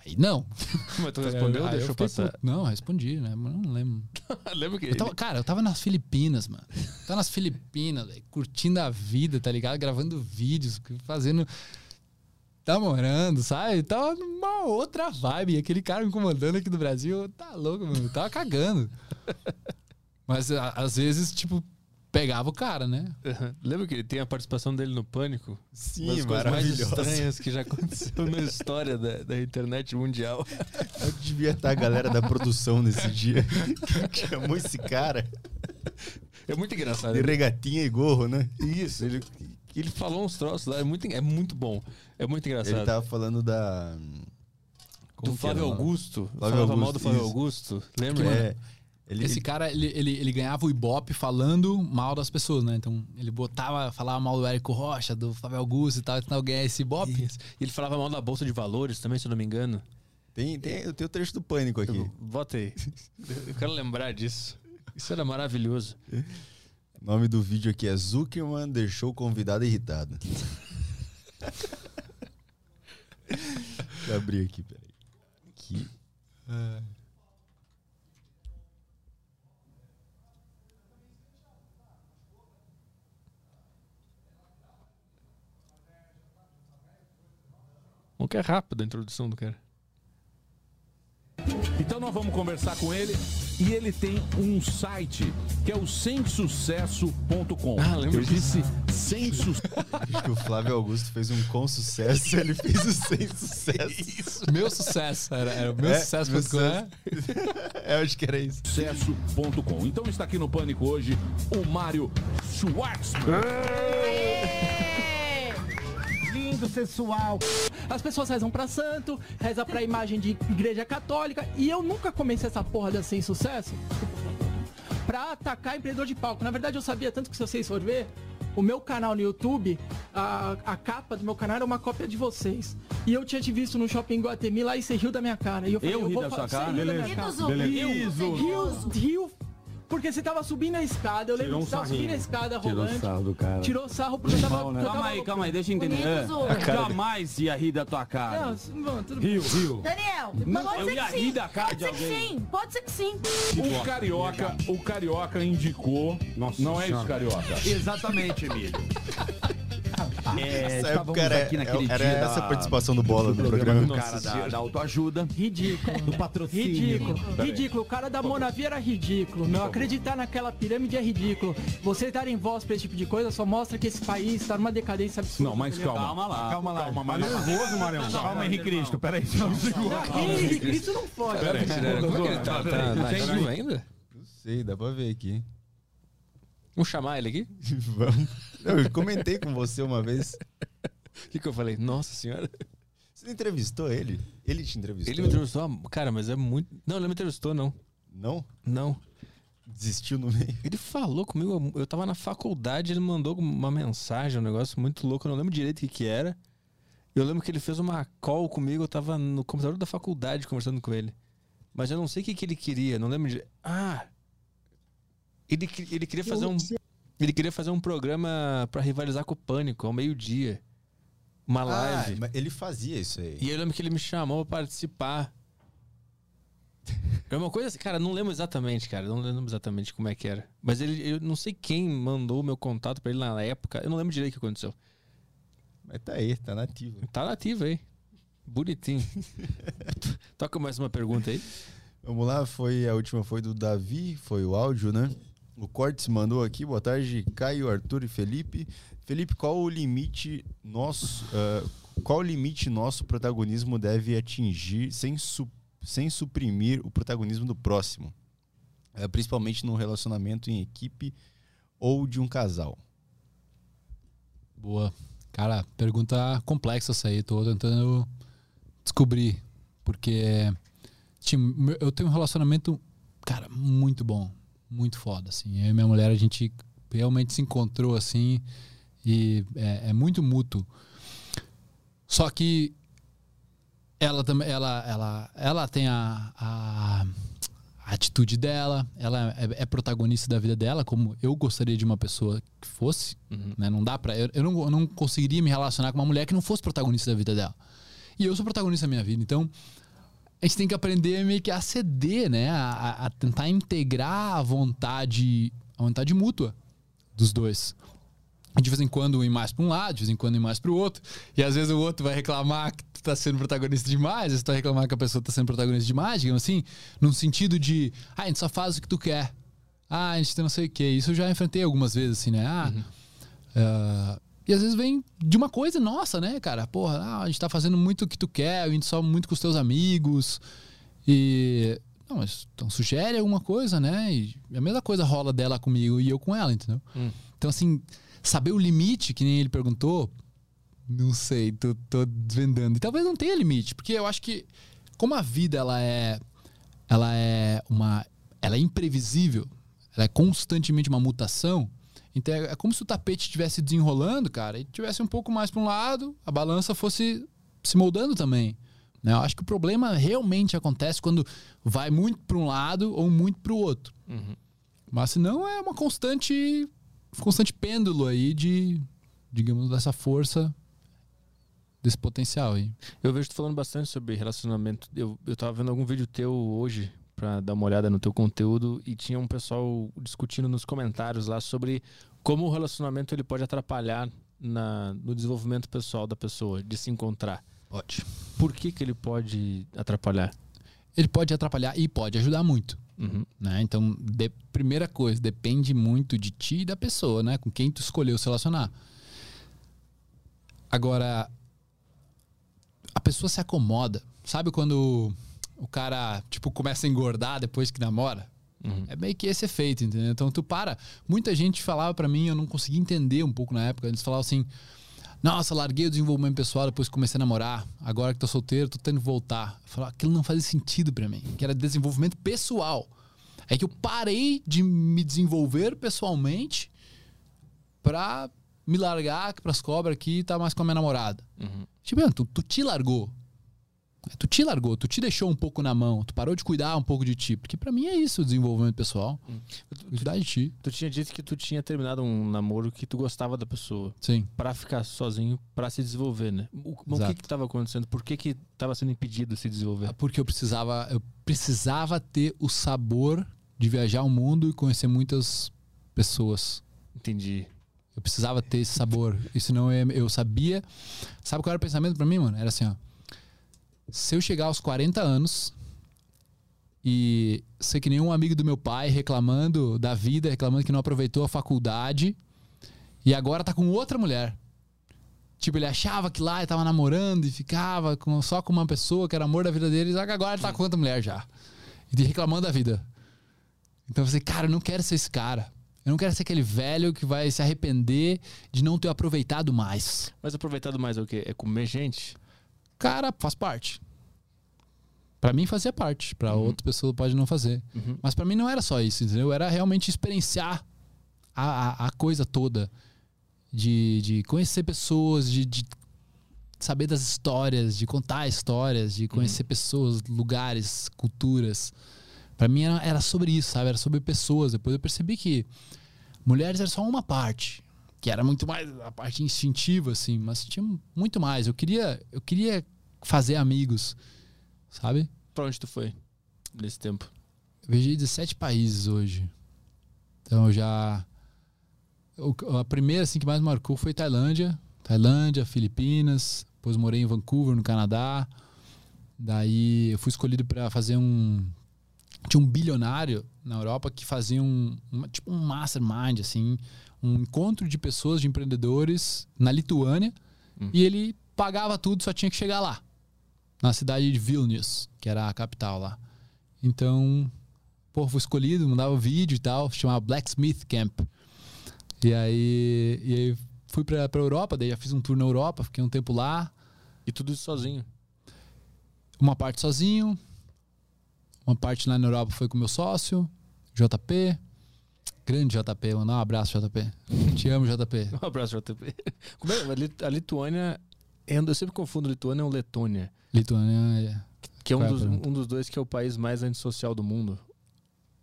[SPEAKER 3] aí não.
[SPEAKER 1] Mas tu respondeu ou deixou passar?
[SPEAKER 3] puto. Não, respondi, né? Mas não lembro.
[SPEAKER 1] Lembra que
[SPEAKER 3] Eu tava- cara, eu tava nas Filipinas, mano. Tava nas Filipinas, velho, curtindo a vida, tá ligado? Gravando vídeos, fazendo. Namorando, sabe? Tava numa outra vibe. E aquele cara me incomodando aqui do Brasil, tá louco, mano. Eu tava cagando. Mas às vezes, tipo, pegava o cara, né?
[SPEAKER 1] Uhum. Lembra que ele tem a participação dele no Pânico? Uma
[SPEAKER 2] Sim,
[SPEAKER 1] das coisas mais
[SPEAKER 2] maravilhoso.
[SPEAKER 1] estranhas que já aconteceu na história da, da internet mundial.
[SPEAKER 2] Eu devia estar a galera da produção nesse dia. Quem chamou esse cara?
[SPEAKER 1] É muito engraçado.
[SPEAKER 2] De regatinha e gorro, né?
[SPEAKER 1] Isso, ele, ele falou uns troços lá, é muito, é muito bom. É muito engraçado.
[SPEAKER 2] Ele tava falando da.
[SPEAKER 1] do
[SPEAKER 2] Como que
[SPEAKER 1] Flávio? Augusto.
[SPEAKER 2] Flávio
[SPEAKER 1] falava mal
[SPEAKER 2] Augusto,
[SPEAKER 1] do Flávio
[SPEAKER 2] isso.
[SPEAKER 1] Augusto. Lembra?
[SPEAKER 2] É, ele,
[SPEAKER 3] Esse cara, ele, ele, ele ganhava o Ibope falando mal das pessoas, né? Então, ele botava, falava mal do Érico Rocha, do Flávio Augusto e tal, e tentava ganhar esse Ibope.
[SPEAKER 1] Isso. E ele falava mal da Bolsa de Valores também, se eu não me engano.
[SPEAKER 2] tem, tem, eu tenho o trecho do pânico aqui.
[SPEAKER 1] Eu- Bota aí. Eu quero lembrar disso. Isso era maravilhoso.
[SPEAKER 2] O nome do vídeo aqui é Zuckerman deixou o convidado irritado. Deixa eu abrir aqui, peraí. Aqui.
[SPEAKER 1] Bom que é rápido a introdução do cara.
[SPEAKER 5] Então nós vamos conversar com ele e ele tem um site que é o semsucesso.com.
[SPEAKER 1] Ah, lembro
[SPEAKER 5] Eu disse sem sucesso.
[SPEAKER 2] Acho que o Flávio Augusto fez um com sucesso, ele fez o sem sucesso.
[SPEAKER 3] Meu sucesso, era, era o meu
[SPEAKER 2] É,
[SPEAKER 3] sucesso.
[SPEAKER 2] meu
[SPEAKER 3] né?
[SPEAKER 2] É, eu acho que era isso.
[SPEAKER 5] Sucesso.com. Então está aqui no Pânico hoje o Mário Schwartzman.
[SPEAKER 6] Lindo, sensual. As pessoas rezam pra santo, reza pra imagem de igreja católica, e eu nunca comecei essa porra da sem sucesso pra atacar empreendedor de palco. Na verdade, eu sabia tanto que se vocês for ver, o meu canal no YouTube, a, a capa do meu canal era uma cópia de vocês. E eu tinha te visto no shopping Guatemi lá e você riu da minha cara. E eu falei,
[SPEAKER 5] Eu ri
[SPEAKER 6] vou
[SPEAKER 5] da sua
[SPEAKER 6] você
[SPEAKER 5] cara?
[SPEAKER 7] Beleza.
[SPEAKER 6] riu, riu, porque você tava subindo a escada. Eu lembro
[SPEAKER 7] Tirou
[SPEAKER 6] que você tava subindo a escada
[SPEAKER 7] Tirou
[SPEAKER 6] rolante.
[SPEAKER 7] sarro do cara.
[SPEAKER 6] Tirou sarro porque eu tava.
[SPEAKER 7] Mal, né?
[SPEAKER 5] Calma aí, calma aí, deixa eu entender. É. Jamais ia rir da tua cara.
[SPEAKER 6] Não, tudo bem.
[SPEAKER 7] Rio, Rio.
[SPEAKER 8] Daniel, pode
[SPEAKER 5] eu
[SPEAKER 8] ser
[SPEAKER 5] ia
[SPEAKER 8] que
[SPEAKER 5] rir
[SPEAKER 8] sim.
[SPEAKER 5] da cara
[SPEAKER 8] Pode
[SPEAKER 5] de
[SPEAKER 8] ser que sim, pode ser que sim.
[SPEAKER 5] O carioca, o carioca indicou.
[SPEAKER 7] Nossa
[SPEAKER 5] não é isso, carioca.
[SPEAKER 9] Exatamente, Emílio. É,
[SPEAKER 2] Essa
[SPEAKER 9] estávamos
[SPEAKER 2] época era,
[SPEAKER 9] aqui naquele
[SPEAKER 2] era
[SPEAKER 9] dia
[SPEAKER 2] essa
[SPEAKER 9] da-
[SPEAKER 2] participação do Bola no
[SPEAKER 9] do
[SPEAKER 2] programa.
[SPEAKER 9] do cara da, da autoajuda.
[SPEAKER 6] Ridículo.
[SPEAKER 9] Do patrocínio.
[SPEAKER 6] Ridículo, ridículo. O cara da Monavi era ridículo. Meu, acreditar naquela pirâmide é ridículo. Você dar em voz pra esse tipo de coisa só mostra que esse país tá numa decadência absurda.
[SPEAKER 5] Não, mas calma.
[SPEAKER 3] Calma lá.
[SPEAKER 9] Calma lá.
[SPEAKER 7] Tá nervoso, Marião.
[SPEAKER 9] Calma, Henrique Cristo. Segundo.
[SPEAKER 6] Ah, Henrique, isso não pode.
[SPEAKER 5] Peraí,
[SPEAKER 1] Como é que ele tá? Tá nativo ainda?
[SPEAKER 2] Não sei, dá pra ver aqui.
[SPEAKER 1] Vamos chamar ele aqui?
[SPEAKER 2] Vamos. Eu comentei com você uma vez.
[SPEAKER 1] O que, que eu falei? Nossa senhora.
[SPEAKER 2] Você entrevistou ele? Ele te entrevistou?
[SPEAKER 1] Ele me entrevistou, ah, cara, mas é muito. Não, ele não me entrevistou, não.
[SPEAKER 2] Não?
[SPEAKER 1] Não.
[SPEAKER 2] Desistiu no meio?
[SPEAKER 1] Ele falou comigo, eu tava na faculdade, ele mandou uma mensagem, um negócio muito louco, eu não lembro direito o que, que era. Eu lembro que ele fez uma call comigo, eu tava no computador da faculdade conversando com ele. Mas eu não sei o que, que ele queria, não lembro de. Ah! Ele, ele queria fazer um. Ele queria fazer um programa pra rivalizar com o Pânico, ao meio-dia. Uma
[SPEAKER 2] Ah,
[SPEAKER 1] live.
[SPEAKER 2] ele fazia isso aí.
[SPEAKER 1] E eu lembro que ele me chamou pra participar. É uma coisa assim, cara, não lembro exatamente, cara. Não lembro exatamente como é que era. Mas ele, eu não sei quem mandou o meu contato pra ele na época. Eu não lembro direito o que aconteceu.
[SPEAKER 2] Mas tá aí, tá nativo.
[SPEAKER 1] Tá nativo aí. Bonitinho. Toca mais uma pergunta aí.
[SPEAKER 2] Vamos lá, foi a última foi do Davi, foi o áudio, né? O Cortes mandou aqui, boa tarde, Caio, Arthur e Felipe. Felipe, qual o limite nosso, ah, qual limite nosso protagonismo deve atingir sem, su- sem suprimir o protagonismo do próximo? Eh, principalmente num relacionamento em equipe ou de um casal.
[SPEAKER 3] Boa. Cara, pergunta complexa essa aí. Tô tentando descobrir. Porque meu- eu tenho um relacionamento, cara, muito bom. Muito foda, assim. Eu e minha mulher, a gente realmente se encontrou, assim. E é, é muito mútuo. Só que ela também, ela, ela, ela tem a, a, a atitude dela, ela é, é protagonista da vida dela, como eu gostaria de uma pessoa que fosse, né? Não dá para eu, eu, não, eu não conseguiria me relacionar com uma mulher que não fosse protagonista da vida dela. E eu sou protagonista da minha vida, então a gente tem que aprender meio que a ceder, né? A, a- tentar integrar a vontade, a vontade mútua dos dois. De vez em quando ir mais para um lado, de vez em quando ir mais para o outro. E às vezes o outro vai reclamar que tu tá sendo protagonista demais, às vezes tu vai reclamar que a pessoa tá sendo protagonista demais, digamos assim, num sentido de, ah, a gente só faz o que tu quer. Ah, a gente tem não sei o quê. Isso eu já enfrentei algumas vezes, assim, né? Ah, ah, e às vezes vem de uma coisa nossa, né, cara? Porra, ah, a gente tá fazendo muito o que tu quer, a gente só muito com os teus amigos. E. Não, mas então sugere alguma coisa, né? E a mesma coisa rola dela comigo e eu com ela, entendeu? Então, assim, saber o limite, que nem ele perguntou, não sei, tô, tô desvendando. E talvez não tenha limite, porque eu acho que, como a vida ela é. Ela é uma. Ela é imprevisível, ela é constantemente uma mutação. Então é é como se o tapete estivesse desenrolando, cara, e tivesse um pouco mais para um lado, a balança fosse se moldando também. Né? Eu acho que o problema realmente acontece quando vai muito para um lado ou muito para o outro. Mas se não, é uma constante, constante pêndulo aí de, digamos, dessa força, desse potencial aí.
[SPEAKER 1] Eu vejo tu falando bastante sobre relacionamento. Eu, eu tava vendo algum vídeo teu hoje pra dar uma olhada no teu conteúdo e tinha um pessoal discutindo nos comentários lá sobre como o relacionamento ele pode atrapalhar na, no desenvolvimento pessoal da pessoa, de se encontrar.
[SPEAKER 3] Ótimo.
[SPEAKER 1] Por que que ele pode atrapalhar?
[SPEAKER 3] Ele pode atrapalhar e pode ajudar muito.
[SPEAKER 1] Uhum.
[SPEAKER 3] né? Então, de- primeira coisa, depende muito de ti e da pessoa, né? Com quem tu escolheu se relacionar. Agora, a pessoa se acomoda. Sabe quando o cara, tipo, começa a engordar depois que namora? É meio que esse efeito, entendeu? Então, tu para. Muita gente falava pra mim, eu não conseguia entender um pouco na época. Eles falavam assim: Nossa, larguei o desenvolvimento pessoal depois que comecei a namorar. Agora que tô solteiro, tô tendo que voltar. Eu falava, aquilo não fazia sentido pra mim. Que era desenvolvimento pessoal. É que eu parei de me desenvolver pessoalmente pra me largar pras cobras aqui e tá mais com a minha namorada.
[SPEAKER 1] Uhum.
[SPEAKER 3] Tipo, tu, tu te largou. Tu te largou, tu te deixou um pouco na mão, tu parou de cuidar um pouco de ti. Porque pra mim é isso o desenvolvimento pessoal. Cuidar de ti.
[SPEAKER 1] Tu tinha dito que tu tinha terminado um namoro que tu gostava da pessoa.
[SPEAKER 3] Sim.
[SPEAKER 1] Pra ficar sozinho, pra se desenvolver, né? O, o que que tava acontecendo? Por que que tava sendo impedido de se desenvolver?
[SPEAKER 3] Porque eu precisava, eu precisava ter o sabor de viajar o mundo e conhecer muitas pessoas.
[SPEAKER 1] Entendi.
[SPEAKER 3] Eu precisava ter esse sabor. E senão eu, eu sabia. Sabe qual era o pensamento pra mim, mano? Era assim, ó. Se eu chegar aos 40 anos e ser que nem um amigo do meu pai reclamando da vida, reclamando que não aproveitou a faculdade e agora tá com outra mulher. Tipo, ele achava que lá ele tava namorando e ficava com- só com uma pessoa que era amor da vida dele, agora ele tá com outra mulher já. E reclamando da vida. Então falei, cara, eu não quero ser esse cara. Eu não quero ser aquele velho que vai se arrepender de não ter aproveitado mais.
[SPEAKER 1] Mas aproveitado mais é o quê? É comer gente?
[SPEAKER 3] Cara, faz parte. Pra mim fazia parte, Pra outra pessoa pode não fazer.
[SPEAKER 1] Uhum.
[SPEAKER 3] Mas pra mim não era só isso, entendeu? Era realmente experienciar a, a, a coisa toda. De, de conhecer pessoas, de, de saber das histórias, de contar histórias, de conhecer pessoas, lugares, culturas. Pra mim era, era sobre isso, sabe? Era sobre pessoas. Depois eu percebi que mulheres era só uma parte, que era muito mais a parte instintiva, assim, mas tinha muito mais. Eu queria, eu queria fazer amigos, sabe?
[SPEAKER 1] Pra onde tu foi nesse tempo?
[SPEAKER 3] Eu viajei 17 países hoje. Então eu já. A primeira assim, que mais marcou foi Tailândia. Tailândia, Filipinas. Depois morei em Vancouver, no Canadá. Daí eu fui escolhido para fazer um. Tinha um bilionário na Europa que fazia um. uma- tipo um mastermind, assim. Um encontro de pessoas, de empreendedores na Lituânia. E ele pagava tudo, só tinha que chegar lá. Na cidade de Vilnius, que era a capital lá. Então, pô, fui escolhido, mandava vídeo e tal, chamava Blacksmith Camp. E aí, e aí fui pra, pra Europa, daí já fiz um tour na Europa, fiquei um tempo lá,
[SPEAKER 1] E tudo isso sozinho.
[SPEAKER 3] uma parte sozinho, uma parte lá na Europa foi com meu sócio, JP. Grande JP, mandar um abraço, JP. Te amo, JP.
[SPEAKER 1] Um abraço, JP. Como é? A Lit- A Lituânia. é- Eu sempre confundo Lituânia com Letônia.
[SPEAKER 3] Lituânia, é.
[SPEAKER 1] Que é um
[SPEAKER 3] é
[SPEAKER 1] dos, um dos dois que é o país mais antissocial do mundo.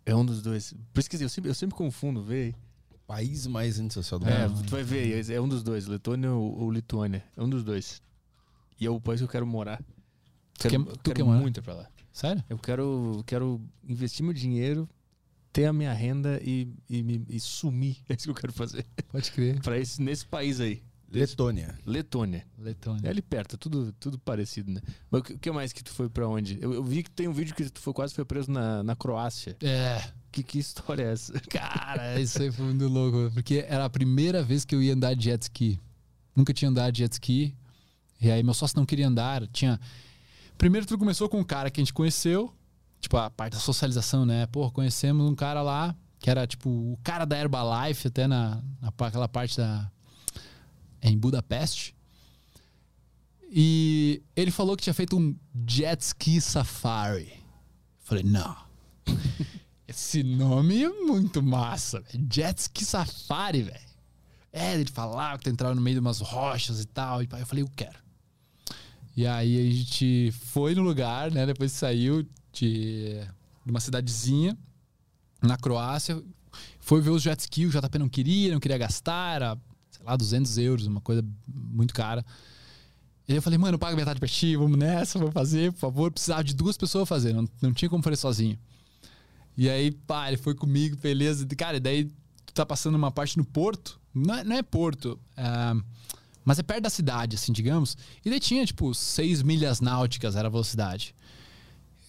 [SPEAKER 1] É um dos dois. Por isso que eu sempre, eu sempre confundo, vê aí.
[SPEAKER 2] País mais antissocial do
[SPEAKER 1] É,
[SPEAKER 2] mundo.
[SPEAKER 1] tu vai ver, é um dos dois, Letônia ou, ou Lituânia. É um dos dois. E é o país que eu quero morar.
[SPEAKER 3] Tu
[SPEAKER 1] Quero,
[SPEAKER 3] quer- tu
[SPEAKER 1] quero
[SPEAKER 3] quer morar?
[SPEAKER 1] muito pra lá.
[SPEAKER 3] Sério?
[SPEAKER 1] Eu quero, quero investir meu dinheiro, ter a minha renda e, e, me- e sumir. É isso que eu quero fazer.
[SPEAKER 3] Pode crer.
[SPEAKER 1] Pra esse, nesse país aí.
[SPEAKER 2] Letônia.
[SPEAKER 1] Letônia. É
[SPEAKER 3] Letônia.
[SPEAKER 1] ali perto, tudo, tudo parecido, né? Mas o que, o que mais que tu foi pra onde? Eu, eu vi que tem um vídeo que tu foi, quase foi preso na, na Croácia.
[SPEAKER 3] É.
[SPEAKER 1] Que, que história é essa?
[SPEAKER 3] Cara, isso aí foi muito louco. Porque era a primeira vez que eu ia andar de jet ski. Nunca tinha andado de jet ski. E aí meu sócio não queria andar. Tinha. Primeiro tudo começou com um cara que a gente conheceu. Tipo, a parte da socialização, né? Pô, conhecemos um cara lá, que era tipo o cara da Herbalife, até na, naquela parte da. Em Budapeste. E ele falou que tinha feito um jet ski safari. Falei, não. Esse nome é muito massa, velho. Jet Ski Safari, velho. É, ele falava que entrava no meio de umas rochas e tal. E eu falei, eu quero. E aí a gente foi no lugar, né? Depois saiu de, de uma cidadezinha na Croácia. Foi ver os jet ski, o JP não queria, não queria gastar, era, sei lá, 200 euros, uma coisa muito cara. E eu falei, mano, paga metade pra ti, vamos nessa, vamos fazer, por favor. Precisava de duas pessoas fazer, não, não tinha como fazer sozinho. E aí, pá, ele foi comigo, beleza. Cara, e daí tu tá passando uma parte no porto. Não é, não é porto, é, mas é perto da cidade, assim, digamos. E daí tinha, tipo, seis milhas náuticas era a velocidade.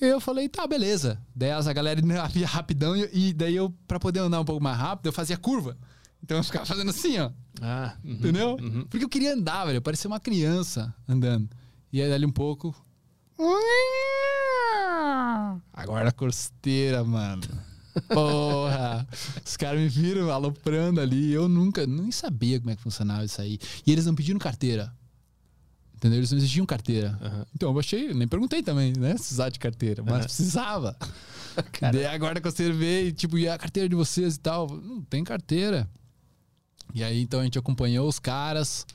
[SPEAKER 3] E eu falei, tá, beleza. Daí a galera ia rapidão e, daí eu, pra poder andar um pouco mais rápido, eu fazia curva. Então eu ficava fazendo assim, ó.
[SPEAKER 1] Ah, uhum.
[SPEAKER 3] Entendeu? Porque eu queria andar, velho. Eu parecia uma criança andando. E aí, dali um pouco. Agora a costeira, mano. Porra! Os caras me viram aloprando ali. Eu nunca, nem sabia como é que funcionava isso aí. E eles não pediram carteira. Entendeu? Eles não exigiam carteira. Então eu baixei, nem perguntei também, né? Se precisava de carteira, mas precisava. Daí agora a costeira veio, tipo, e a carteira de vocês e tal? Não tem carteira. E aí, então, a gente acompanhou os caras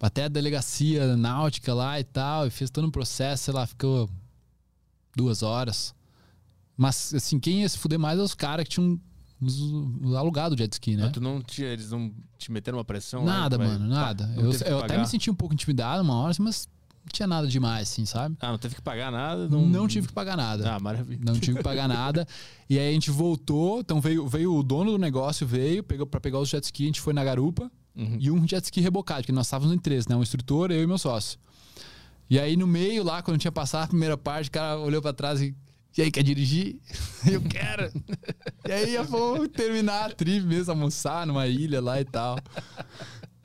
[SPEAKER 3] até a delegacia náutica lá e tal, e fez todo um processo, sei lá, ficou duas horas. Mas, assim, quem ia se fuder mais é os caras que tinham alugado o jet ski, né?
[SPEAKER 1] Mas tu não tinha, eles não te meteram uma pressão? lá,
[SPEAKER 3] Nada, mano, nada.
[SPEAKER 1] Pá, não
[SPEAKER 3] eu
[SPEAKER 1] que
[SPEAKER 3] eu até me senti um pouco intimidado uma hora, assim, mas não tinha nada demais, assim, sabe?
[SPEAKER 1] Ah, não teve que pagar nada?
[SPEAKER 3] Não,
[SPEAKER 1] Não,
[SPEAKER 3] tive que pagar nada.
[SPEAKER 1] Ah, maravilha.
[SPEAKER 3] Não tive que pagar nada. E aí a gente voltou, então veio, veio o dono do negócio, veio, pegou para pegar os jet ski, a gente foi na garupa
[SPEAKER 1] Uhum.
[SPEAKER 3] e um jet ski rebocado, porque nós estávamos em três, né? Um instrutor, eu e meu sócio. E aí no meio lá, quando tinha passado a primeira parte, o cara olhou para trás e. E aí, quer dirigir? Eu quero! e aí ia fomos terminar a trip mesmo, almoçar numa ilha lá e tal.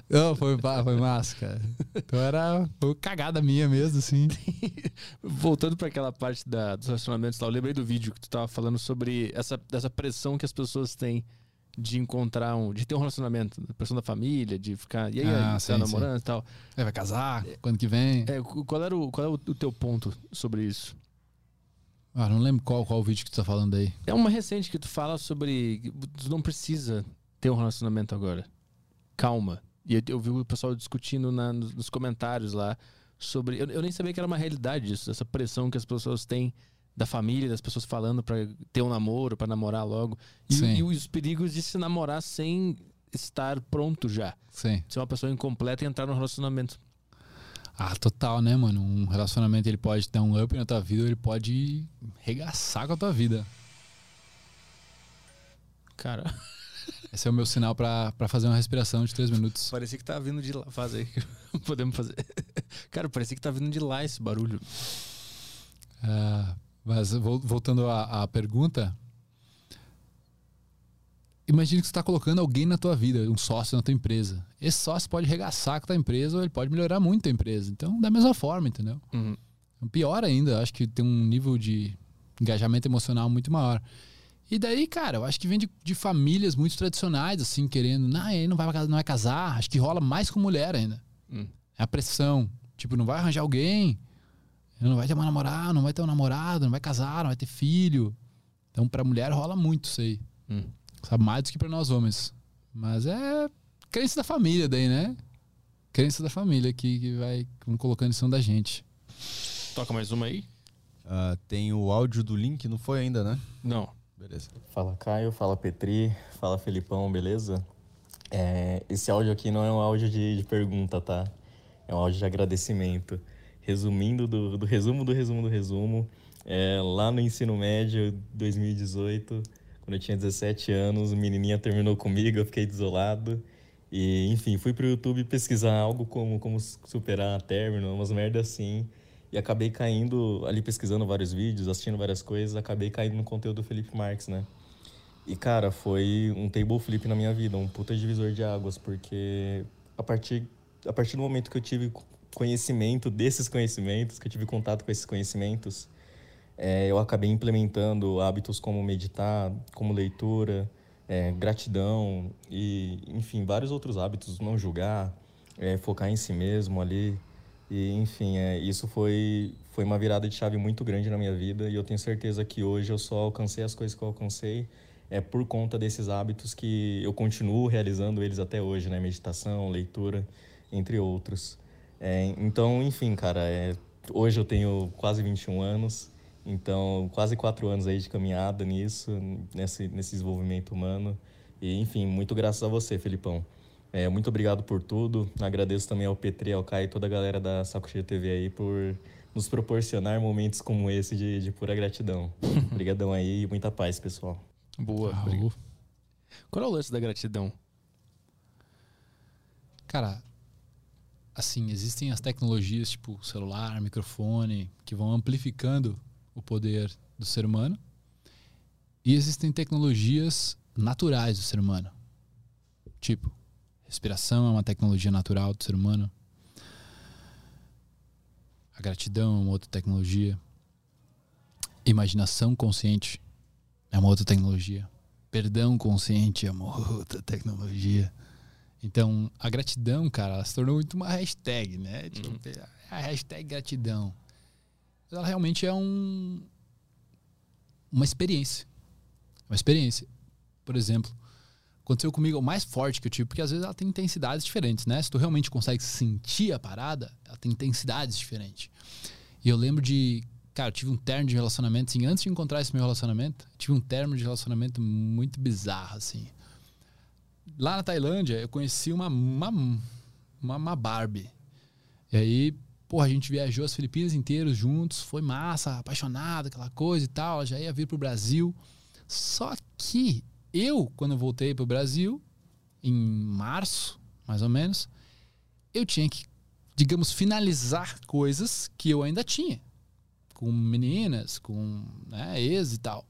[SPEAKER 3] Não, foi, foi massa, cara. Então era foi cagada minha mesmo, assim.
[SPEAKER 1] Voltando para aquela parte da, dos relacionamentos lá, eu lembrei do vídeo que tu tava falando sobre essa, essa pressão que as pessoas têm de encontrar um. de ter um relacionamento, pressão da família, de ficar. E aí,
[SPEAKER 3] Ah,
[SPEAKER 1] aí
[SPEAKER 3] sim,
[SPEAKER 1] tá namorando e tal.
[SPEAKER 3] É, vai casar? Quando que vem?
[SPEAKER 1] É, qual era, o, qual é o, o teu ponto sobre isso?
[SPEAKER 3] Ah, não lembro qual, qual vídeo que tu tá falando aí.
[SPEAKER 1] É uma recente que tu fala sobre. Tu não precisa ter um relacionamento agora. Calma. E eu, eu vi o pessoal discutindo na- nos, nos comentários lá sobre. Eu, eu nem sabia que era uma realidade isso, essa pressão que as pessoas têm da família, das pessoas falando pra ter um namoro, pra namorar logo. E, e os perigos de se namorar sem estar pronto já.
[SPEAKER 3] Sim.
[SPEAKER 1] Ser uma pessoa incompleta e entrar num relacionamento.
[SPEAKER 3] Ah, total, né, mano? Um relacionamento ele pode dar um up na tua vida ou ele pode regaçar com a tua vida.
[SPEAKER 1] Cara,
[SPEAKER 3] Esse é o meu sinal pra pra fazer uma respiração de três minutos.
[SPEAKER 1] parecia que tá vindo de lá. Faz aí. Podemos fazer. Cara, parecia que tá vindo de lá esse barulho.
[SPEAKER 3] Ah, mas vol- voltando à, à pergunta. Imagina que você está colocando alguém na tua vida, um sócio na tua empresa. Esse sócio pode regaçar com a tua empresa ou ele pode melhorar muito a empresa. Então, da mesma forma, entendeu?
[SPEAKER 1] Uhum.
[SPEAKER 3] Pior ainda, acho que tem um nível de engajamento emocional muito maior. E daí, cara, eu acho que vem de, de famílias muito tradicionais, assim, querendo, não, ele não vai, casar- não vai casar. Acho que rola mais com mulher ainda.
[SPEAKER 1] Hum.
[SPEAKER 3] É a pressão. Tipo, não vai arranjar alguém, não vai ter uma namorada, não vai ter um namorado, não vai casar, não vai ter filho. Então, pra mulher rola muito isso aí.
[SPEAKER 1] Hum.
[SPEAKER 3] Sabe, mais do que pra nós homens. Mas é crença da família daí, né? Crença da família que, que vai colocando em cima da gente.
[SPEAKER 1] Toca mais uma aí?
[SPEAKER 2] Ah, tem o áudio do link, não foi ainda, né?
[SPEAKER 1] Não.
[SPEAKER 2] Beleza.
[SPEAKER 7] Fala Caio, fala Petri, fala Felipão, beleza? É, esse áudio aqui não é um áudio de, de pergunta, tá? É um áudio de agradecimento. Resumindo do, do resumo do resumo do resumo, é, lá no ensino médio 2018, quando eu tinha 17 anos, menininha terminou comigo, eu fiquei desolado. E, enfim, fui pro YouTube pesquisar algo como, como superar término, umas merdas assim. E acabei caindo ali pesquisando vários vídeos, assistindo várias coisas, acabei caindo no conteúdo do Felipe Marques, né? E cara, foi um table flip na minha vida, um puta divisor de águas, porque a partir, a partir do momento que eu tive conhecimento desses conhecimentos, que eu tive contato com esses conhecimentos, é, eu acabei implementando hábitos como meditar, como leitura, é, gratidão e, enfim, vários outros hábitos, não julgar, é, focar em si mesmo ali. E, enfim, é, isso foi, foi uma virada de chave muito grande na minha vida e eu tenho certeza que hoje eu só alcancei as coisas que eu alcancei é por conta desses hábitos que eu continuo realizando eles até hoje, né? Meditação, leitura, entre outros. É, então, enfim, cara, é, hoje eu tenho quase 21 anos, então quase quatro anos aí de caminhada nisso, nesse, nesse desenvolvimento humano. E, enfim, muito graças a você, Felipão. É, muito obrigado por tudo. Agradeço também ao Petri, ao Caio e toda a galera da Saco Cheio TV aí por nos proporcionar momentos como esse de, de pura gratidão. Obrigadão aí e muita paz, pessoal.
[SPEAKER 1] Boa.
[SPEAKER 3] Raul.
[SPEAKER 1] Qual é o lance da gratidão?
[SPEAKER 3] Cara, assim, existem as tecnologias tipo celular, microfone, que vão amplificando o poder do ser humano. E existem tecnologias naturais do ser humano. Tipo, respiração é uma tecnologia natural do ser humano. A gratidão é uma outra tecnologia. Imaginação consciente é uma outra tecnologia. Perdão consciente é uma outra tecnologia. Então, a gratidão, cara, ela se tornou muito uma hashtag, né? Tipo, é a hashtag gratidão. Ela realmente é um uma experiência. Uma experiência. Por exemplo, aconteceu comigo o mais forte que eu tive, porque às vezes ela tem intensidades diferentes, né? Se tu realmente consegue sentir a parada, ela tem intensidades diferentes. E eu lembro de, cara, eu tive um termo de relacionamento, assim, antes de encontrar esse meu relacionamento, tive um termo de relacionamento muito bizarro, assim. Lá na Tailândia, eu conheci uma, uma, uma, uma Barbie. E aí, porra, a gente viajou as Filipinas inteiras juntos, foi massa, apaixonado, aquela coisa e tal, já ia vir pro Brasil. Só que eu, quando voltei pro Brasil, em março, mais ou menos, eu tinha que, digamos, finalizar coisas que eu ainda tinha. Com meninas, com né, ex e tal.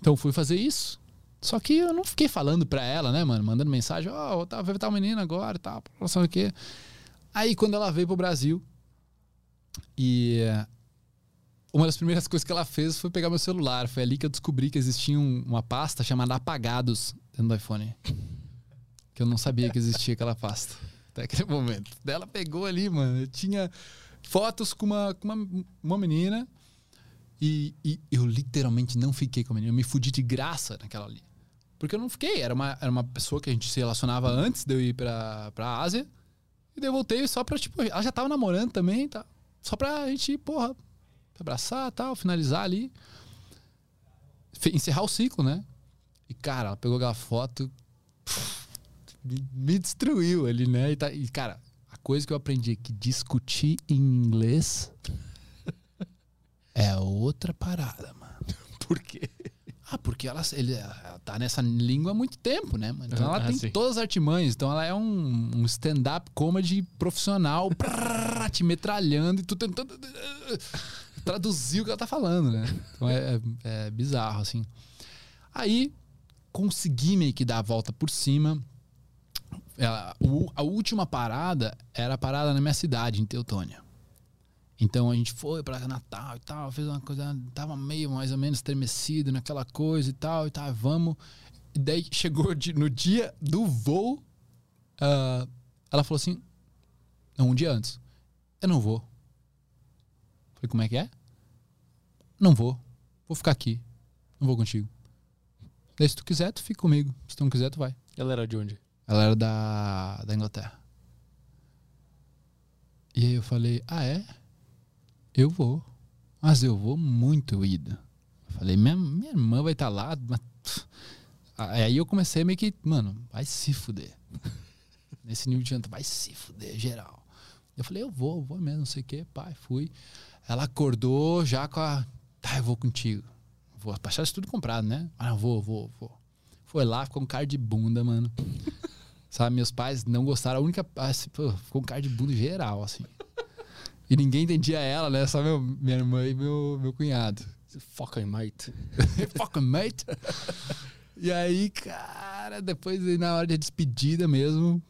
[SPEAKER 3] Então fui fazer isso. Só que eu não fiquei falando pra ela, né, mano? Mandando mensagem, ó, oh, tá, uma menina agora e tal, não sei o quê. Aí quando ela veio pro Brasil, e eh, uma das primeiras coisas que ela fez foi pegar meu celular. Foi ali que eu descobri que existia um- uma pasta chamada Apagados dentro do iPhone. Que eu não sabia que existia aquela pasta até aquele momento. Daí ela pegou ali, mano. Eu tinha fotos com uma, com uma, uma menina e, e eu literalmente não fiquei com a menina. Eu me fudi de graça naquela ali. Porque eu não fiquei. Era uma, era uma pessoa que a gente se relacionava antes de eu ir pra, pra Ásia. E daí eu voltei só pra, tipo, ela já tava namorando também, tá? Só pra gente, porra, abraçar tal, finalizar ali. Encerrar o ciclo, né? E, cara, ela pegou aquela foto, me destruiu ali, né? E, tá- e, cara, a coisa que eu aprendi é que discutir em inglês é outra parada, mano.
[SPEAKER 1] Por quê?
[SPEAKER 3] Ah, porque ela, ele, ela tá nessa língua há muito tempo, né? Então ela
[SPEAKER 1] Ah,
[SPEAKER 3] tem
[SPEAKER 1] sim.
[SPEAKER 3] todas as artimanhas. Então ela é um, um stand-up comedy profissional, prrr, te metralhando e tu tentando traduzir o que ela tá falando, né? Então é, é- é bizarro, assim. Aí consegui meio que dar a volta por cima. Ela- o- a última parada era a parada na minha cidade, em Teutônia. Então a gente foi pra Natal e tal, fez uma coisa, tava meio mais ou menos estremecido naquela coisa e tal, e tal, vamos. E daí chegou de- no dia do voo, ah, ela falou assim: não, um dia antes, eu não vou. Falei, como é que é? Não vou, vou ficar aqui, não vou contigo. Daí se tu quiser, tu fica comigo, se tu não quiser, tu vai.
[SPEAKER 1] Ela era de onde?
[SPEAKER 3] Ela era da, da Inglaterra. E aí eu falei, ah é? Eu vou. Mas eu vou muito ida. Eu falei, minha, minha irmã vai estar lá. mas- Aí eu comecei meio que, mano, vai se fuder. Nesse nível de janta, vai se fuder, geral. Eu falei, eu vou, vou mesmo, não sei o que, pai, fui. Ela acordou já com a. Tá, eu vou contigo. Vou passar isso tudo comprado, né? Ah, não, vou, vou, vou. Foi lá, ficou um cara de bunda, mano. Sabe, meus pais não gostaram. A única. assim, pô, ficou um cara de bunda geral, assim. E ninguém entendia ela, né? Só meu, minha irmã e meu, meu cunhado.
[SPEAKER 1] Fucking mate.
[SPEAKER 3] Fucking mate. E aí, cara, depois na hora de despedida mesmo,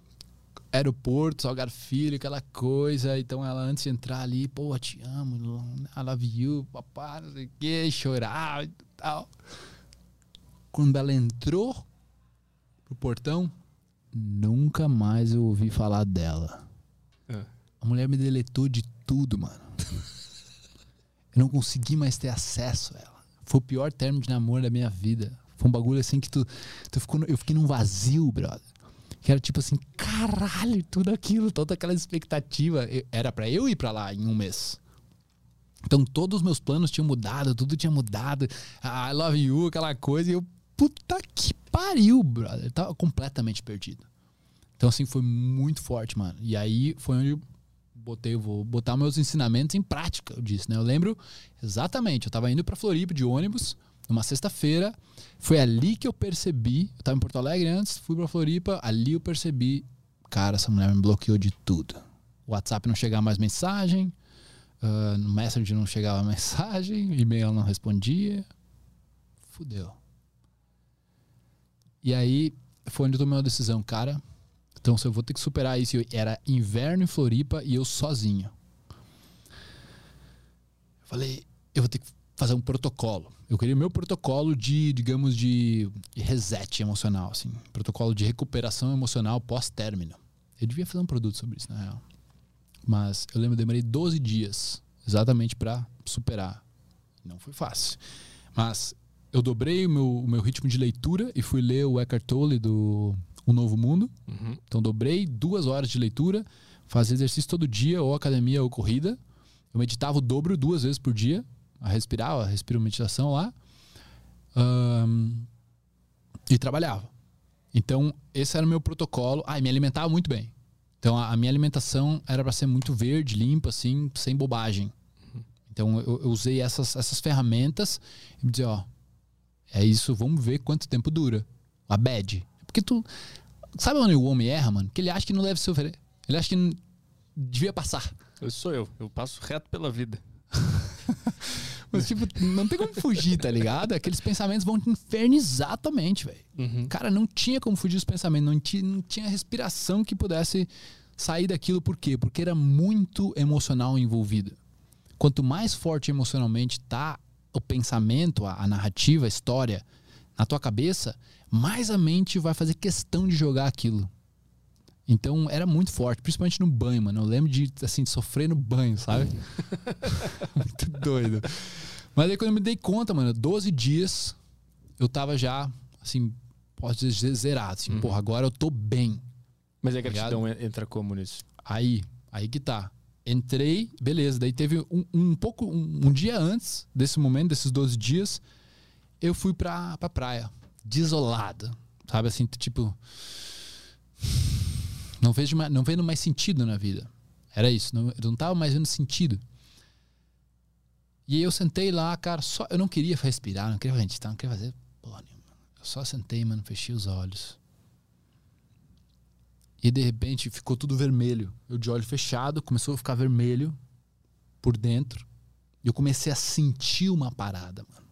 [SPEAKER 3] aeroporto, Salgado Filho, aquela coisa. Então ela antes de entrar ali, pô, te amo, I love you, papá, não sei o quê, chorar e tal. Quando ela entrou pro portão, nunca mais eu ouvi falar dela.
[SPEAKER 1] É.
[SPEAKER 3] A mulher me deletou de tudo, mano. Eu não consegui mais ter acesso a ela. Foi o pior término de namoro da minha vida. Foi um bagulho assim que tu, tu ficou, eu fiquei num vazio, brother. Que era tipo assim, caralho, tudo aquilo, toda aquela expectativa. Era pra eu ir pra lá em um mês. Então todos os meus planos tinham mudado, tudo tinha mudado. Ah, I love you, aquela coisa. E eu, puta que pariu, brother. Eu tava completamente perdido. Então, assim, foi muito forte, mano. E aí foi onde botei, vou botar meus ensinamentos em prática, eu disse, né? Eu lembro exatamente, eu tava indo pra Floripa de ônibus, numa sexta-feira. Foi ali que eu percebi, eu tava em Porto Alegre antes, fui pra Floripa, ali eu percebi, cara, essa mulher me bloqueou de tudo. O WhatsApp não chegava mais mensagem, ah, no Messenger não chegava mensagem, e-mail não respondia. Fudeu. E aí foi onde eu tomei uma decisão, cara. Então, se eu vou ter que superar isso, era inverno em Floripa e eu sozinho. Eu falei, eu vou ter que fazer um protocolo. Eu queria o meu protocolo de, digamos, de reset emocional, assim. Protocolo de recuperação emocional pós-término. Eu devia fazer um produto sobre isso, na real. Mas eu lembro, eu demorei 12 dias exatamente pra superar. Não foi fácil. Mas eu dobrei o meu, o meu ritmo de leitura e fui ler o Eckhart Tolle do O Novo Mundo.
[SPEAKER 1] Uhum.
[SPEAKER 3] Então dobrei duas horas de leitura, fazia exercício todo dia, ou academia ou corrida. Eu meditava o dobro duas vezes por dia, a respirar, a respiro meditação lá. Ahn, e trabalhava. Então, esse era o meu protocolo. Ah, e me alimentava muito bem. Então, a, a minha alimentação era para ser muito verde, limpa, assim, sem bobagem. Então, eu, eu usei essas, essas ferramentas e me dizer, ó, é isso, vamos ver quanto tempo dura. A bad. Porque tu. Sabe onde o homem erra, mano? Que ele acha que não deve sofrer. Ele acha que não devia passar.
[SPEAKER 1] Eu sou eu. Eu passo reto pela vida.
[SPEAKER 3] Mas, tipo, não tem como fugir, tá ligado? Aqueles pensamentos vão te infernizar a tua mente, velho.
[SPEAKER 1] Uhum.
[SPEAKER 3] Cara, não tinha como fugir dos pensamentos, não tinha, não tinha respiração que pudesse sair daquilo. Por quê? Porque era muito emocional envolvido. Quanto mais forte emocionalmente tá o pensamento, a, a narrativa, a história na tua cabeça, mais a mente vai fazer questão de jogar aquilo. Então era muito forte, principalmente no banho, mano. Eu lembro de assim de sofrer no banho, sabe? muito doido. Mas aí quando eu me dei conta, mano, 12 dias eu tava já assim, posso dizer zerado, assim, porra, agora eu tô bem.
[SPEAKER 1] Mas a
[SPEAKER 3] Ligado?
[SPEAKER 1] gratidão en- entra como nisso?
[SPEAKER 3] Aí, aí que tá. Entrei, beleza. Daí teve um, um pouco, um, um dia antes desse momento, desses 12 dias, eu fui pra, pra praia, desolado. Sabe assim, tipo. Não vejo mais, não vendo mais sentido na vida. Era isso, não, eu não tava mais vendo sentido. E eu sentei lá, cara, só. Eu não queria respirar, não queria meditar, não queria fazer porra nenhuma. Eu só sentei, mano, fechei os olhos. E de repente ficou tudo vermelho. Eu de olho fechado, começou a ficar vermelho por dentro. E eu comecei a sentir uma parada, mano.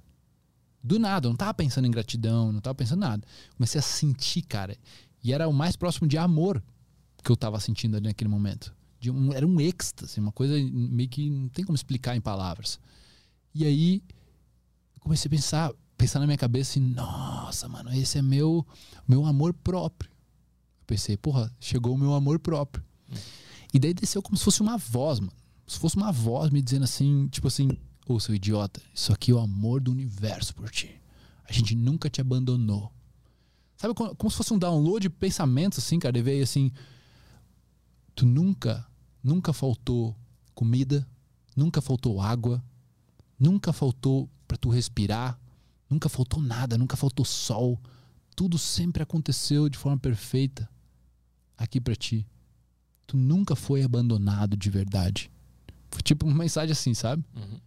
[SPEAKER 3] Do nada, eu não tava pensando em gratidão, não tava pensando em nada. Comecei a sentir, cara. E era o mais próximo de amor que eu tava sentindo ali naquele momento. Um, era um êxtase, uma coisa meio que não tem como explicar em palavras. E aí comecei a pensar, pensar na minha cabeça assim, nossa, mano, esse é meu meu amor próprio. Eu pensei, porra, chegou o meu amor próprio. E daí desceu como se fosse uma voz, mano. Se fosse uma voz me dizendo assim, tipo assim, ô seu idiota, isso aqui é o amor do universo por ti. A gente nunca te abandonou. Sabe como, como se fosse um download de pensamentos, assim, cara? Veio assim. Tu nunca, nunca faltou comida, nunca faltou água, nunca faltou pra tu respirar, nunca faltou nada, nunca faltou sol. Tudo sempre aconteceu de forma perfeita aqui pra ti. Tu nunca foi abandonado de verdade. Foi tipo uma mensagem assim, sabe?
[SPEAKER 1] Uhum.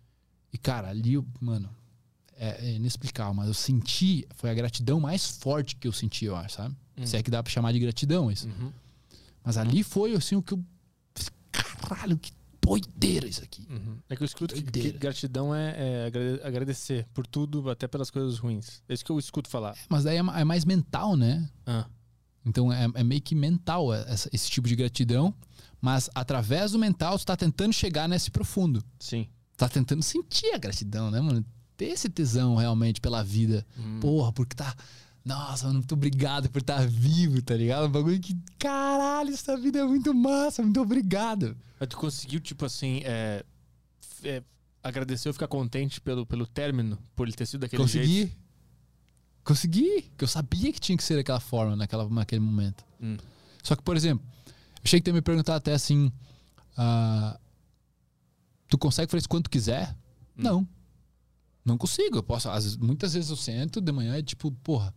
[SPEAKER 3] E cara, ali, eu- mano, é, é inexplicável, mas eu senti, foi a gratidão mais forte que eu senti, eu acho, sabe?
[SPEAKER 1] Hum.
[SPEAKER 3] Se é que dá pra chamar de gratidão isso.
[SPEAKER 1] Uhum.
[SPEAKER 3] Mas ali foi assim o que eu. Caralho, que doideira isso aqui.
[SPEAKER 1] Uhum. É que eu escuto que, que gratidão é, é agrade- agradecer por tudo, até pelas coisas ruins. É isso que eu escuto falar.
[SPEAKER 3] Mas daí é, é mais mental, né?
[SPEAKER 1] Ah.
[SPEAKER 3] Então é, é meio que mental essa- esse tipo de gratidão. Mas através do mental, tu tá tentando chegar nesse profundo.
[SPEAKER 1] Sim.
[SPEAKER 3] Tá tentando sentir a gratidão, né, mano? Ter esse tesão realmente pela vida.
[SPEAKER 1] Hum.
[SPEAKER 3] Porra, porque tá. Nossa, mano, muito obrigado por estar vivo, tá ligado? Um bagulho que. Caralho, essa vida é muito massa, muito obrigado.
[SPEAKER 1] Mas tu conseguiu, tipo assim, é, é, agradecer ou ficar contente pelo, pelo término, por ele ter sido daquele
[SPEAKER 3] Consegui.
[SPEAKER 1] jeito?
[SPEAKER 3] Consegui. Que eu sabia que tinha que ser daquela forma, naquela, naquele momento.
[SPEAKER 1] Hum.
[SPEAKER 3] Só que, por exemplo, eu achei que ter me perguntado até assim. ah, tu consegue fazer isso quando quiser?
[SPEAKER 1] Hum.
[SPEAKER 3] Não. Não consigo. Eu posso, às muitas vezes eu sento de manhã e tipo, porra,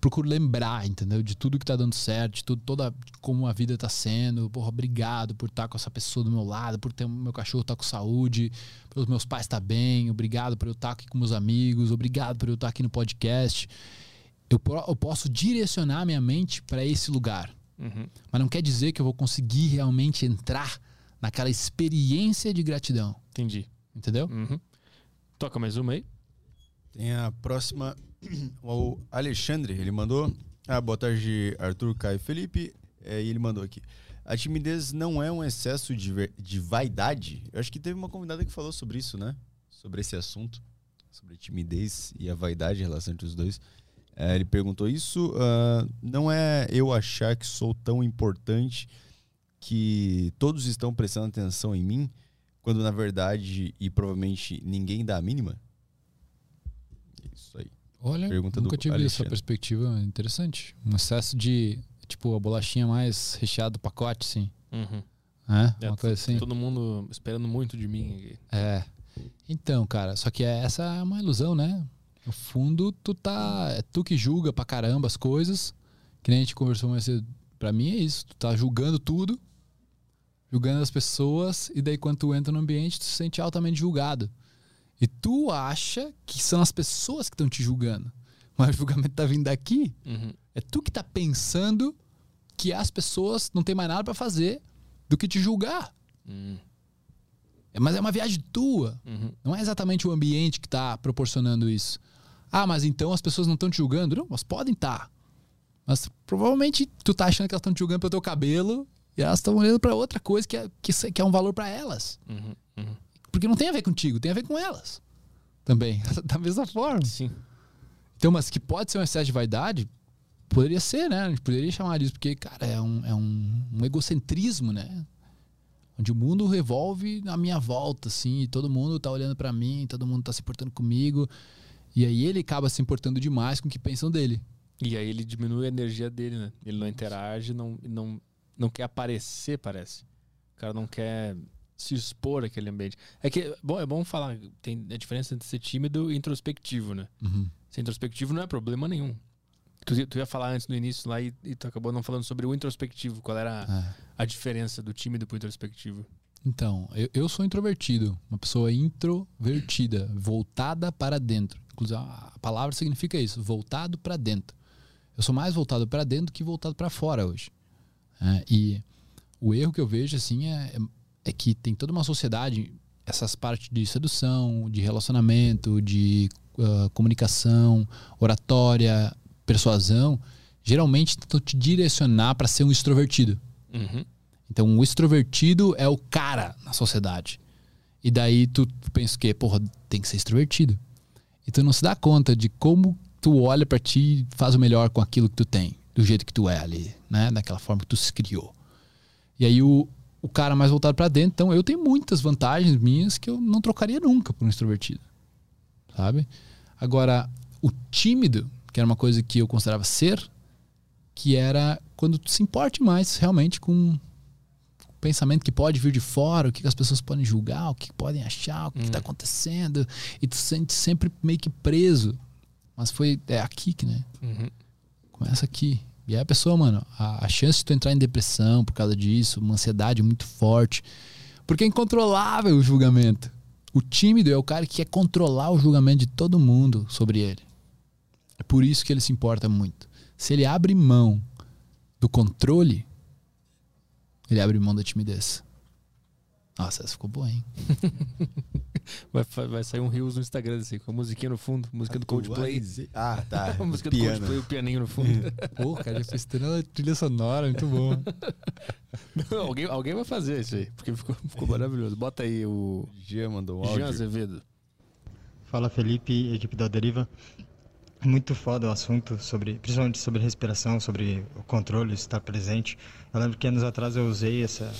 [SPEAKER 3] procuro lembrar, entendeu? De tudo que tá dando certo, de tudo, toda como a vida tá sendo. Porra, obrigado por estar com essa pessoa do meu lado, por ter o meu cachorro estar com saúde, pelos meus pais estar bem, obrigado por eu estar aqui com meus amigos, obrigado por eu estar aqui no podcast. Eu, eu posso direcionar minha mente para esse lugar.
[SPEAKER 1] Uhum.
[SPEAKER 3] Mas não quer dizer que eu vou conseguir realmente entrar naquela experiência de gratidão.
[SPEAKER 1] Entendi.
[SPEAKER 3] Entendeu?
[SPEAKER 1] Uhum. Toca mais uma aí.
[SPEAKER 2] Tem a próxima, o Alexandre, ele mandou. Ah, boa tarde, Arthur, Caio e Felipe. É, e ele mandou aqui. A timidez não é um excesso de, de vaidade? Eu acho que teve uma convidada que falou sobre isso, né? Sobre esse assunto. Sobre a timidez e a vaidade, a relação entre os dois. É, ele perguntou isso. ah, não é eu achar que sou tão importante que todos estão prestando atenção em mim, quando na verdade, e provavelmente ninguém dá a mínima? Isso aí.
[SPEAKER 3] Olha,
[SPEAKER 2] Pergunta
[SPEAKER 3] nunca
[SPEAKER 2] do
[SPEAKER 3] tive essa
[SPEAKER 2] Alexandre.
[SPEAKER 3] perspectiva interessante. Um excesso de, tipo, a bolachinha mais recheada do pacote, sim.
[SPEAKER 1] Uhum.
[SPEAKER 3] É,
[SPEAKER 1] É,
[SPEAKER 3] uma coisa assim.
[SPEAKER 1] Todo mundo esperando muito de mim aqui.
[SPEAKER 3] É. Então, cara, só que essa é uma ilusão, né? No fundo, tu tá. É tu que julga pra caramba as coisas. Que nem a gente conversou mais cedo. Pra mim é isso. Tu tá julgando tudo, julgando as pessoas, e daí quando tu entra no ambiente, tu se sente altamente julgado. E tu acha que são as pessoas que estão te julgando. Mas o julgamento tá vindo daqui.
[SPEAKER 1] Uhum.
[SPEAKER 3] É tu que tá pensando que as pessoas não tem mais nada pra fazer do que te julgar.
[SPEAKER 1] Uhum.
[SPEAKER 3] É, Mas é uma viagem tua.
[SPEAKER 1] Uhum.
[SPEAKER 3] Não é exatamente o ambiente que está proporcionando isso. Ah, mas então as pessoas não estão te julgando? Não, elas podem estar. Mas provavelmente tu tá achando que elas estão te julgando pelo teu cabelo e elas estão olhando para outra coisa que é, que, que é um valor para elas.
[SPEAKER 1] Uhum. Uhum.
[SPEAKER 3] Porque não tem a ver contigo, tem a ver com elas. Também. da mesma forma.
[SPEAKER 1] Sim.
[SPEAKER 3] Então, mas que pode ser um excesso de vaidade, poderia ser, né? A gente poderia chamar disso, porque, cara, é um, é um, um egocentrismo, né? Onde o mundo revolve na minha volta, assim, e todo mundo tá olhando pra mim, todo mundo tá se importando comigo. E aí ele acaba se importando demais com o que pensam dele.
[SPEAKER 1] E aí ele diminui a energia dele, né? Ele não interage, não, não, não quer aparecer, parece. O cara não quer se expor àquele ambiente. É que bom, é bom falar, tem a diferença entre ser tímido e introspectivo, né? Ser introspectivo não é problema nenhum. Tu, ia- tu ia falar antes no início lá e, e tu acabou não falando sobre o introspectivo. Qual era a,
[SPEAKER 3] É.
[SPEAKER 1] a diferença do tímido pro introspectivo?
[SPEAKER 3] Então, eu, eu sou introvertido, uma pessoa introvertida, voltada para dentro. Inclusive, a palavra significa isso, voltado para dentro. Eu sou mais voltado para dentro do que voltado para fora hoje. É, e o erro que eu vejo assim é, é que tem toda uma sociedade, essas partes de sedução, de relacionamento, de ah, comunicação, oratória, persuasão, geralmente tentam te direcionar para ser um extrovertido.
[SPEAKER 1] Uhum.
[SPEAKER 3] Então, o extrovertido é o cara na sociedade. E daí tu pensa que, porra, tem que ser extrovertido. E tu não se dá conta de como tu olha pra ti e faz o melhor com aquilo que tu tem, do jeito que tu é ali, né? Daquela forma que tu se criou. E aí o, o cara mais voltado pra dentro, então eu tenho muitas vantagens minhas que eu não trocaria nunca por um extrovertido. Sabe? Agora, o tímido, que era uma coisa que eu considerava ser, que era quando tu se importe mais realmente com o pensamento que pode vir de fora, o que as pessoas podem julgar, o que podem achar, o que está acontecendo, e tu se sente sempre meio que preso. Mas foi é aqui que, né?
[SPEAKER 1] Uhum.
[SPEAKER 3] Começa aqui. E aí a pessoa, mano, a, a chance de tu entrar em depressão por causa disso, uma ansiedade muito forte, porque é incontrolável o julgamento. O tímido é o cara que quer controlar o julgamento de todo mundo sobre ele. É por isso que ele se importa muito. Se ele abre mão do controle, ele abre mão da timidez. Nossa, essa ficou boa, hein?
[SPEAKER 1] Vai, vai sair um Rios no Instagram assim, com a musiquinha no fundo, música do Coldplay.
[SPEAKER 2] Ah, tá.
[SPEAKER 1] A música do
[SPEAKER 2] Piano.
[SPEAKER 1] Coldplay, o pianinho no fundo.
[SPEAKER 3] Pô, cara, já fez trilha, trilha sonora, muito bom.
[SPEAKER 1] Não, alguém, alguém vai fazer isso aí, porque ficou, ficou maravilhoso. Bota aí o
[SPEAKER 2] Jean mandou um
[SPEAKER 1] Jean
[SPEAKER 2] áudio.
[SPEAKER 1] Azevedo.
[SPEAKER 8] Fala Felipe, equipe da Deriva. Muito foda o assunto, sobre, principalmente sobre respiração, sobre o controle, estar presente. Eu lembro que anos atrás eu usei essa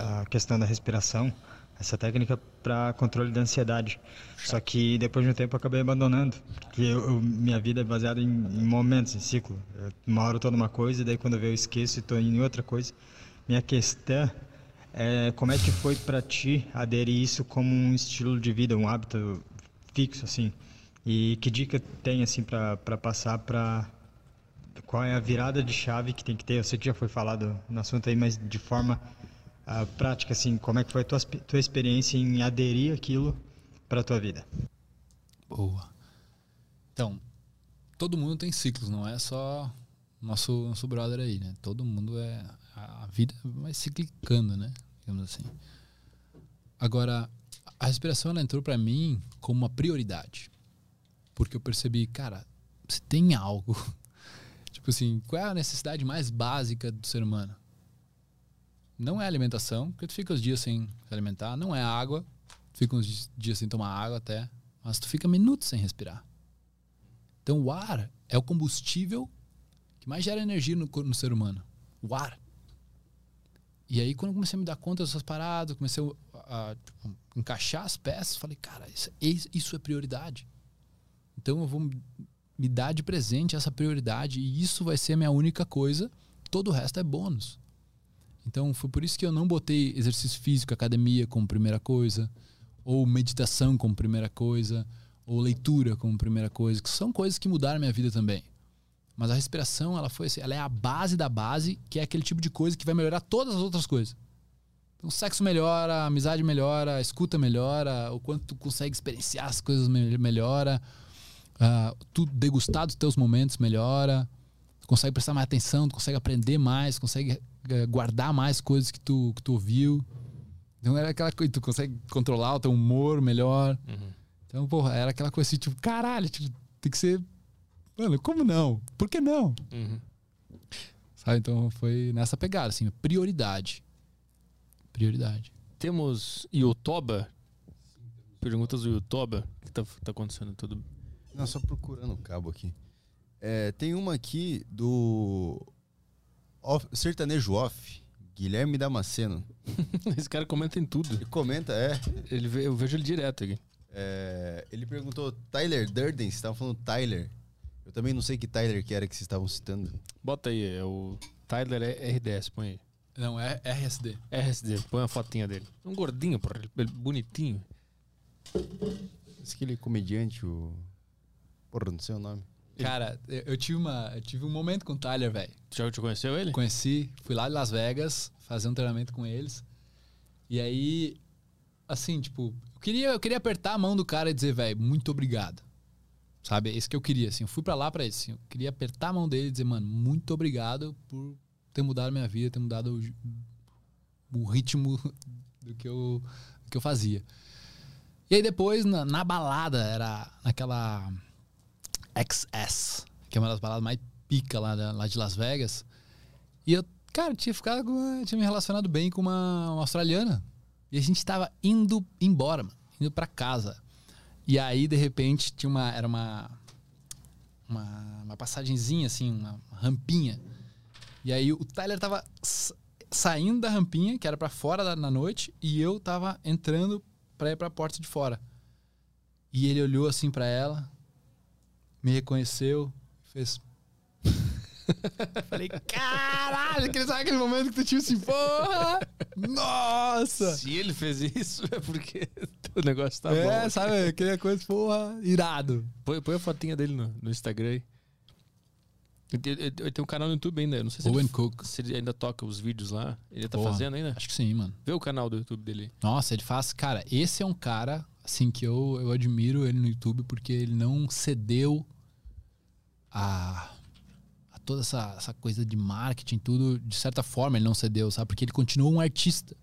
[SPEAKER 8] a questão da respiração, essa técnica para controle da ansiedade. Só que depois de um tempo eu acabei abandonando, porque eu, eu- minha vida é baseada em, em momentos, em ciclo. Eu, uma hora eu tô numa coisa e daí quando eu vejo eu esqueço e tô em outra coisa. Minha questão é como é que foi para ti aderir isso como um estilo de vida, um hábito fixo assim? E que dica tem assim para passar para qual é a virada de chave que tem que ter? Eu sei que já foi falado no assunto aí, mas de forma ah, prática assim, como é que foi a tua, tua experiência em aderir aquilo para tua vida?
[SPEAKER 3] Boa. Então, todo mundo tem ciclos, não é só nosso, nosso brother aí, né? Todo mundo é. A a vida vai ciclicando, né? Digamos assim. Agora, a respiração ela entrou pra mim como uma prioridade. Porque eu percebi, cara, se tem algo. tipo assim, qual é a necessidade mais básica do ser humano? Não é alimentação, porque tu fica os dias sem se alimentar. Não é água, fica uns dias sem tomar água até. Mas tu fica minutos sem respirar. Então o ar é o combustível que mais gera energia no, no ser humano. O ar. E aí quando eu comecei a me dar conta dessas paradas, comecei a, a, tipo, encaixar as peças, falei, cara, isso, isso é prioridade. Então eu vou me dar de presente essa prioridade e isso vai ser a minha única coisa. Todo o resto é bônus. Então foi por isso que eu não botei exercício físico, academia como primeira coisa, ou meditação como primeira coisa, ou leitura como primeira coisa, que são coisas que mudaram minha vida também. Mas a respiração, ela foi assim, ela é a base da base, que é aquele tipo de coisa que vai melhorar todas as outras coisas. Então, o sexo melhora, a amizade melhora, a escuta melhora, o quanto tu consegue experienciar as coisas me- melhora, ah, tu degustar dos teus momentos melhora, tu consegue prestar mais atenção, tu consegue aprender mais, consegue guardar mais coisas que tu, que tu ouviu. Então era aquela coisa, tu consegue controlar o teu humor melhor. Então, porra, era aquela coisa assim, tipo, caralho, tipo, tem que ser. Mano, como não? Por que não?
[SPEAKER 1] Uhum.
[SPEAKER 3] Sabe? Então foi nessa pegada, assim, prioridade. Prioridade.
[SPEAKER 1] Temos Yotoba. Perguntas do Yotoba. O que tá, tá acontecendo? Tudo.
[SPEAKER 2] Não, só procurando o cabo aqui. É, tem uma aqui do off- Sertanejo Off, Guilherme Damasceno.
[SPEAKER 1] Esse cara comenta em tudo.
[SPEAKER 2] Ele comenta, é.
[SPEAKER 1] Ele, eu vejo ele direto aqui.
[SPEAKER 2] é, ele perguntou, Tyler Durden, vocês estavam falando Tyler. Eu também não sei que Tyler que era que vocês estavam citando.
[SPEAKER 1] Bota aí, é o Tyler é RDS, põe aí.
[SPEAKER 3] Não, é RSD.
[SPEAKER 1] RSD, põe a fotinha dele. Um gordinho, porra, ele- ele bonitinho.
[SPEAKER 2] Esse aquele comediante, o. Porra, não sei o nome.
[SPEAKER 3] Cara, eu, eu tive uma, eu tive um momento com o Tyler, velho.
[SPEAKER 1] Já te conheceu ele?
[SPEAKER 3] Conheci, fui lá em Las Vegas fazer um treinamento com eles. E aí, assim, tipo, eu queria, eu queria apertar a mão do cara e dizer, velho, muito obrigado. Sabe? É isso que eu queria, assim. Eu fui pra lá pra isso. Assim, eu queria apertar a mão dele e dizer, mano, muito obrigado por ter mudado a minha vida, ter mudado o, o ritmo do que, eu, do que eu fazia. E aí depois, na, na balada, era naquela XS, que é uma das baladas mais pica lá, da- lá de Las Vegas. E eu, cara, tinha ficado tinha me relacionado bem com uma, uma australiana. E a gente tava indo embora, mano, indo pra casa. E aí, de repente, tinha uma. Era uma. Uma, uma passagenzinha, assim, uma rampinha. E aí o Tyler tava sa- saindo da rampinha, que era pra fora da, na noite, e eu tava entrando pra ir pra porta de fora. E ele olhou assim pra ela, me reconheceu, fez. Falei, caralho, que sabe aquele momento que tu tinha assim, porra! Nossa!
[SPEAKER 1] Se ele fez isso, é porque o negócio tá
[SPEAKER 3] é,
[SPEAKER 1] bom.
[SPEAKER 3] sabe? Aquela coisa, porra, irado.
[SPEAKER 1] Põe, põe a fotinha dele no, no Instagram aí. Ele, tem um canal no YouTube ainda. eu Não sei se
[SPEAKER 3] Owen
[SPEAKER 1] ele,
[SPEAKER 3] Cook.
[SPEAKER 1] se ele ainda toca os vídeos lá. Ele tá
[SPEAKER 3] Porra,
[SPEAKER 1] fazendo ainda?
[SPEAKER 3] Acho que sim, mano.
[SPEAKER 1] Vê o canal do YouTube dele.
[SPEAKER 3] Nossa, ele faz. Cara, esse é um cara, assim, que eu, eu admiro ele no YouTube porque ele não cedeu a, a toda essa, essa coisa de marketing, tudo. De certa forma, ele não cedeu, sabe? Porque ele continua um artista.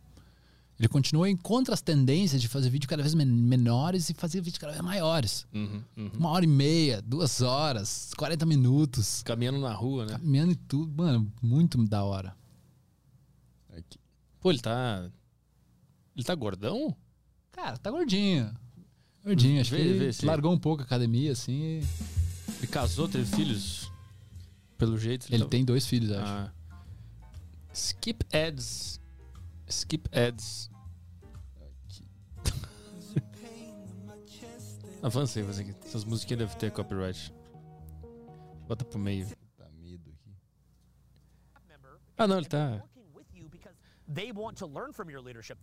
[SPEAKER 3] Ele continua em contra as tendências de fazer vídeo cada vez men- menores e fazer vídeo cada vez maiores.
[SPEAKER 1] Uhum,
[SPEAKER 3] Uma hora e meia, duas horas, 40 minutos,
[SPEAKER 1] Caminhando na rua, né?
[SPEAKER 3] caminhando e tudo. Mano, muito da hora.
[SPEAKER 2] Aqui.
[SPEAKER 1] Pô, ele tá. Ele tá gordão?
[SPEAKER 3] Cara, tá gordinho. Gordinho, acho
[SPEAKER 1] Vê-
[SPEAKER 3] que ele
[SPEAKER 1] vê
[SPEAKER 3] largou um pouco a academia, assim. e-
[SPEAKER 1] Ele casou, teve filhos? Pelo jeito.
[SPEAKER 3] Ele
[SPEAKER 1] tá-
[SPEAKER 3] tem dois filhos, acho.
[SPEAKER 1] Ah. Skip ads. Skip ads. Avança aí, avança aqui. Essas musiquinhas devem ter copyright. Bota pro meio.
[SPEAKER 2] Tá.
[SPEAKER 1] Ah, não, ele tá.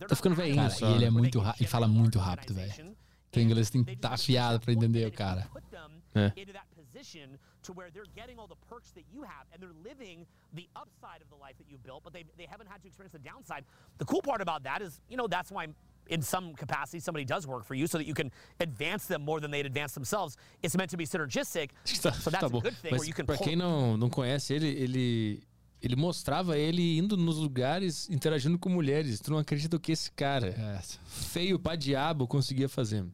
[SPEAKER 1] Tá ficando velhinho
[SPEAKER 3] Cara,
[SPEAKER 1] só.
[SPEAKER 3] e ele é muito rápido. E fala muito rápido, velho. Teu inglês tem que estar afiado pra entender o cara.
[SPEAKER 1] É.
[SPEAKER 10] position to where they're getting all the perks that you have and they're living the upside of the life that you built, but they, they haven't had to experience the downside. The cool part about that is, you know, that's why in some capacity somebody does work for you so that you can advance them more than they'd advance themselves. It's meant to be synergistic.
[SPEAKER 1] Tá,
[SPEAKER 10] so that's
[SPEAKER 1] tá
[SPEAKER 10] a good thing
[SPEAKER 1] Mas
[SPEAKER 10] where you can
[SPEAKER 1] pra
[SPEAKER 10] pull
[SPEAKER 1] quem não, não conhece ele, ele. Ele mostrava ele indo nos lugares interagindo com mulheres. Tu não acredita o que esse cara,
[SPEAKER 3] É.
[SPEAKER 1] feio pra diabo, conseguia fazer.